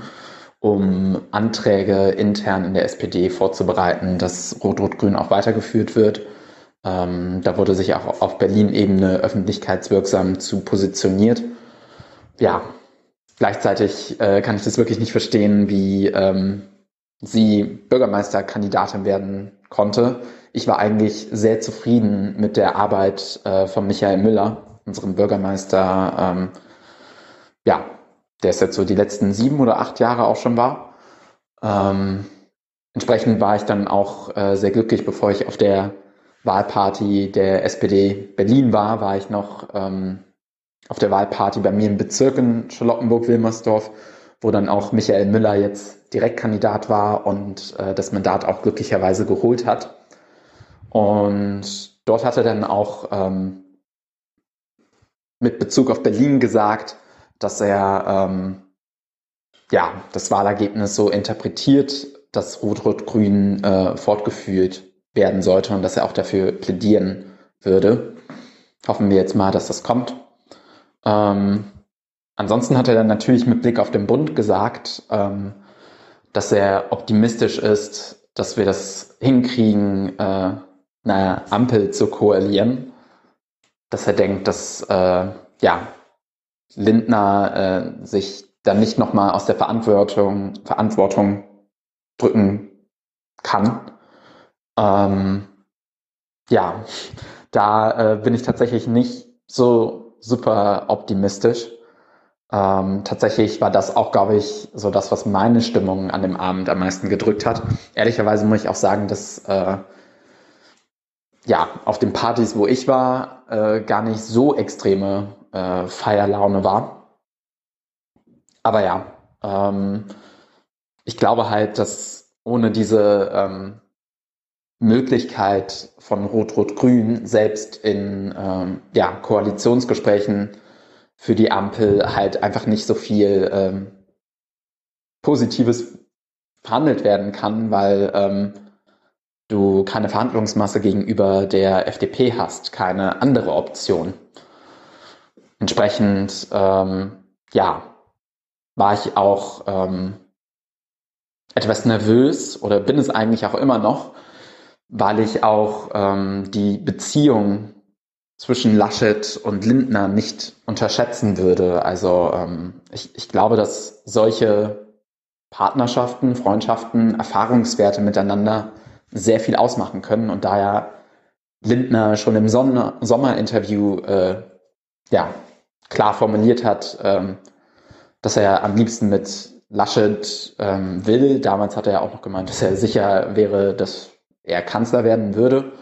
um Anträge intern in der SPD vorzubereiten, dass Rot-Rot-Grün auch weitergeführt wird. Ähm, da wurde sich auch auf Berlin-Ebene öffentlichkeitswirksam zu positioniert. Ja, gleichzeitig äh, kann ich das wirklich nicht verstehen, wie ähm, sie Bürgermeisterkandidatin werden konnte. Ich war eigentlich sehr zufrieden mit der Arbeit äh, von Michael Müller, unserem Bürgermeister, ähm, ja, der ist jetzt so die letzten sieben oder acht Jahre auch schon war. Ähm, entsprechend war ich dann auch äh, sehr glücklich, bevor ich auf der Wahlparty der SPD Berlin war, war ich noch ähm, auf der Wahlparty bei mir im Bezirk in Charlottenburg-Wilmersdorf, wo dann auch Michael Müller jetzt Direktkandidat war und äh, das Mandat auch glücklicherweise geholt hat. Und dort hat er dann auch ähm, mit Bezug auf Berlin gesagt, dass er ähm, ja das Wahlergebnis so interpretiert, dass Rot-Rot-Grün äh, fortgeführt werden sollte und dass er auch dafür plädieren würde. Hoffen wir jetzt mal, dass das kommt. Ähm, ansonsten hat er dann natürlich mit Blick auf den Bund gesagt, ähm, dass er optimistisch ist, dass wir das hinkriegen, äh, eine Ampel zu koalieren. Dass er denkt, dass äh, ja, Lindner äh, sich dann nicht nochmal aus der Verantwortung, Verantwortung drücken kann. Ähm, ja, da äh, bin ich tatsächlich nicht so super optimistisch. Ähm, tatsächlich war das auch, glaube ich, so das, was meine Stimmung an dem Abend am meisten gedrückt hat. Ehrlicherweise muss ich auch sagen, dass äh, ja auf den Partys, wo ich war, äh, gar nicht so extreme äh, Feierlaune war. Aber ja, Ähm, ich glaube halt, dass ohne diese ähm, Möglichkeit von Rot-Rot-Grün selbst in ähm, ja, Koalitionsgesprächen für die Ampel halt einfach nicht so viel ähm, Positives verhandelt werden kann, weil ähm, du keine Verhandlungsmasse gegenüber der FDP hast, keine andere Option. Entsprechend, ähm, ja, war ich auch ähm, etwas nervös oder bin es eigentlich auch immer noch, weil ich auch ähm, die Beziehung zwischen Laschet und Lindner nicht unterschätzen würde. Also ähm, ich, ich glaube, dass solche Partnerschaften, Freundschaften, Erfahrungswerte miteinander sehr viel ausmachen können und daher Lindner schon im Sonne Sommerinterview äh, ja, klar formuliert hat, ähm, dass er am liebsten mit Laschet ähm, will. Damals hat er ja auch noch gemeint, dass er sicher wäre, dass er Kanzler werden würde.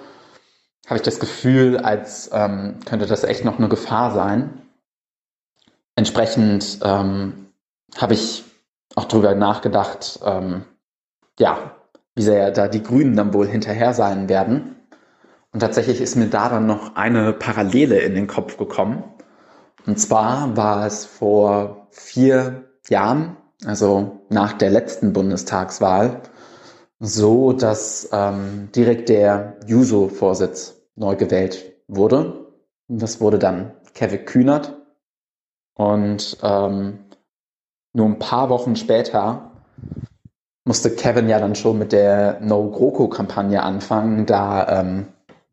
Habe ich das Gefühl, als ähm, könnte das echt noch eine Gefahr sein. Entsprechend ähm, habe ich auch darüber nachgedacht, ähm, ja, wie sehr da die Grünen dann wohl hinterher sein werden. Und tatsächlich ist mir da dann noch eine Parallele in den Kopf gekommen. Und zwar war es vor vier Jahren, also nach der letzten Bundestagswahl, so, dass ähm, direkt der Juso-Vorsitz neu gewählt wurde. Das wurde dann Kevin Kühnert. Und ähm, nur ein paar Wochen später musste Kevin ja dann schon mit der No-GroKo-Kampagne anfangen, da ähm,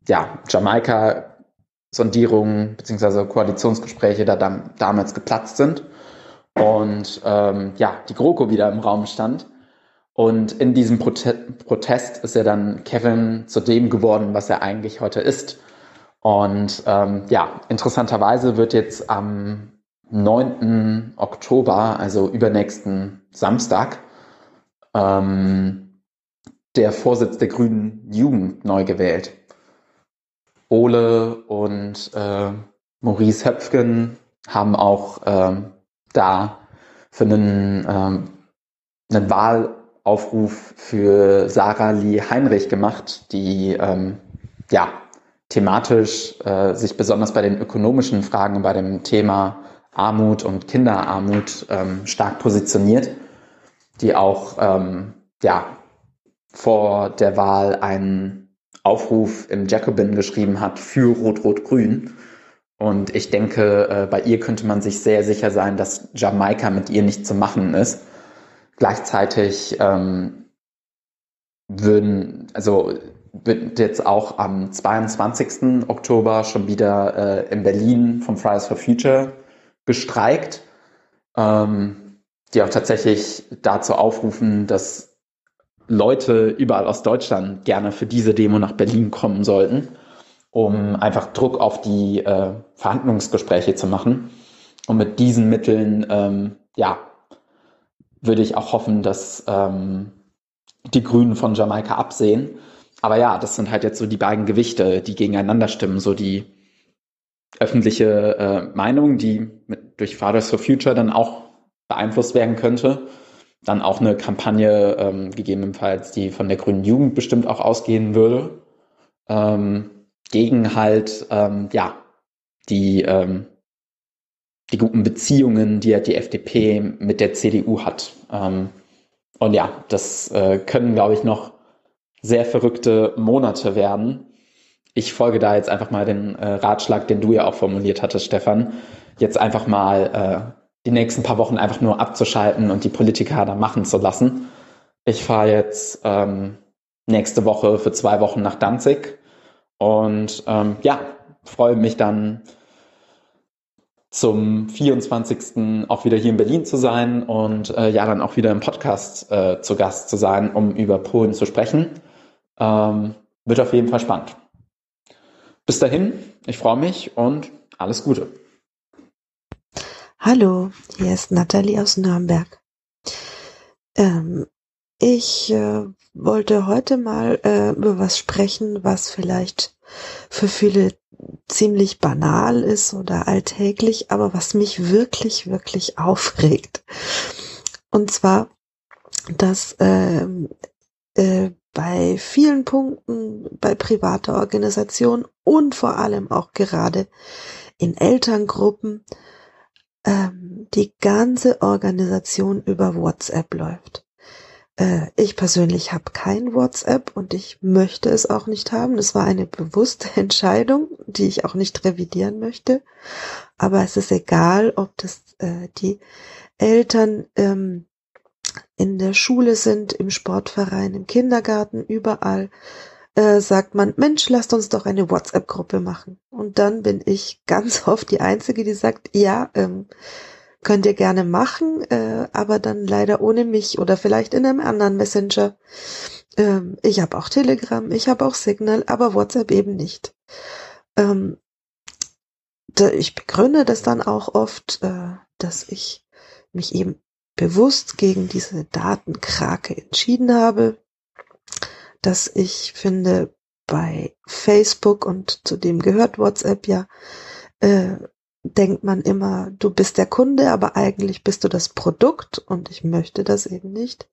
ja, Jamaika-Sondierungen bzw. Koalitionsgespräche da dam damals geplatzt sind und ähm, ja, die GroKo wieder im Raum stand. Und in diesem Prote Protest ist er dann Kevin zu dem geworden, was er eigentlich heute ist. Und ähm, ja, interessanterweise wird jetzt am 9. Oktober, also übernächsten Samstag, ähm, der Vorsitz der Grünen Jugend neu gewählt. Ole und äh, Maurice Höpfgen haben auch ähm, da für einen, ähm, einen Wahlaufruf für Sarah Lee Heinrich gemacht, die ähm, ja thematisch äh, sich besonders bei den ökonomischen Fragen, bei dem Thema Armut und Kinderarmut ähm, stark positioniert, die auch ähm, ja, vor der Wahl einen Aufruf im Jacobin geschrieben hat für Rot-Rot-Grün. Und ich denke, äh, bei ihr könnte man sich sehr sicher sein, dass Jamaika mit ihr nicht zu machen ist. Gleichzeitig ähm, würden, also wird jetzt auch am 22. Oktober schon wieder äh, in Berlin vom Fridays for Future gestreikt, ähm, die auch tatsächlich dazu aufrufen, dass Leute überall aus Deutschland gerne für diese Demo nach Berlin kommen sollten, um einfach Druck auf die äh, Verhandlungsgespräche zu machen. Und mit diesen Mitteln, ähm, ja, würde ich auch hoffen, dass ähm, die Grünen von Jamaika absehen. Aber ja, das sind halt jetzt so die beiden Gewichte, die gegeneinander stimmen, so die öffentliche äh, Meinung, die mit, durch Fathers for Future dann auch beeinflusst werden könnte. Dann auch eine Kampagne ähm, gegebenenfalls, die von der Grünen Jugend bestimmt auch ausgehen würde, ähm, gegen halt ähm, ja die ähm, die guten Beziehungen, die die FDP mit der CDU hat. Ähm, und ja, das äh, können, glaube ich, noch sehr verrückte Monate werden ich folge da jetzt einfach mal den äh, Ratschlag, den du ja auch formuliert hattest, Stefan, jetzt einfach mal äh, die nächsten paar Wochen einfach nur abzuschalten und die Politiker da machen zu lassen. Ich fahre jetzt ähm, nächste Woche für zwei Wochen nach Danzig und ähm, ja, freue mich dann zum 24. auch wieder hier in Berlin zu sein und äh, ja, dann auch wieder im Podcast äh, zu Gast zu sein, um über Polen zu sprechen. Ähm, wird auf jeden Fall spannend. Bis dahin, ich freue mich und alles Gute. Hallo, hier ist Nathalie aus Nürnberg. Ähm, ich äh, wollte heute mal äh, über was sprechen, was vielleicht für viele ziemlich banal ist oder alltäglich, aber was mich wirklich, wirklich aufregt. Und zwar, dass ähm, äh, bei vielen Punkten, bei privater Organisation und vor allem auch gerade in Elterngruppen ähm, die ganze Organisation über WhatsApp läuft. Äh, ich persönlich habe kein WhatsApp und ich möchte es auch nicht haben. Das war eine bewusste Entscheidung, die ich auch nicht revidieren möchte. Aber es ist egal, ob das äh, die Eltern ähm, in der Schule sind, im Sportverein, im Kindergarten, überall, äh, sagt man, Mensch, lasst uns doch eine WhatsApp-Gruppe machen. Und dann bin ich ganz oft die Einzige, die sagt, ja, ähm, könnt ihr gerne machen, äh, aber dann leider ohne mich oder vielleicht in einem anderen Messenger. Ähm, ich habe auch Telegram, ich habe auch Signal, aber WhatsApp eben nicht. Ähm, da, ich begründe das dann auch oft, äh, dass ich mich eben bewusst gegen diese Datenkrake entschieden habe, dass ich finde, bei Facebook und zu dem gehört WhatsApp ja, äh, denkt man immer, du bist der Kunde, aber eigentlich bist du das Produkt und ich möchte das eben nicht.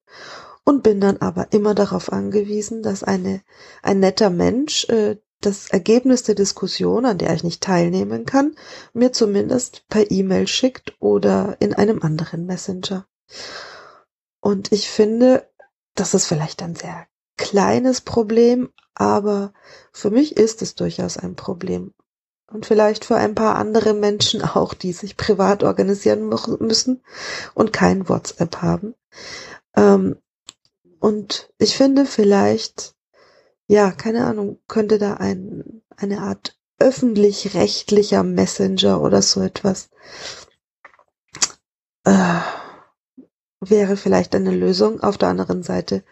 Und bin dann aber immer darauf angewiesen, dass eine, ein netter Mensch äh, das Ergebnis der Diskussion, an der ich nicht teilnehmen kann, mir zumindest per E-Mail schickt oder in einem anderen Messenger. Und ich finde, das ist vielleicht ein sehr kleines Problem, aber für mich ist es durchaus ein Problem. Und vielleicht für ein paar andere Menschen auch, die sich privat organisieren müssen und kein WhatsApp haben. Ähm, und ich finde vielleicht, ja, keine Ahnung, könnte da ein, eine Art öffentlich-rechtlicher Messenger oder so etwas äh, wäre vielleicht eine Lösung. Auf der anderen Seite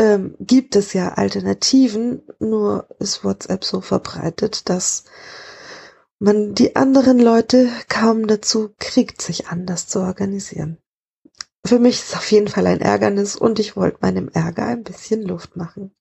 ähm, gibt es ja Alternativen, nur ist WhatsApp so verbreitet, dass man die anderen Leute kaum dazu kriegt, sich anders zu organisieren. Für mich ist es auf jeden Fall ein Ärgernis und ich wollte meinem Ärger ein bisschen Luft machen.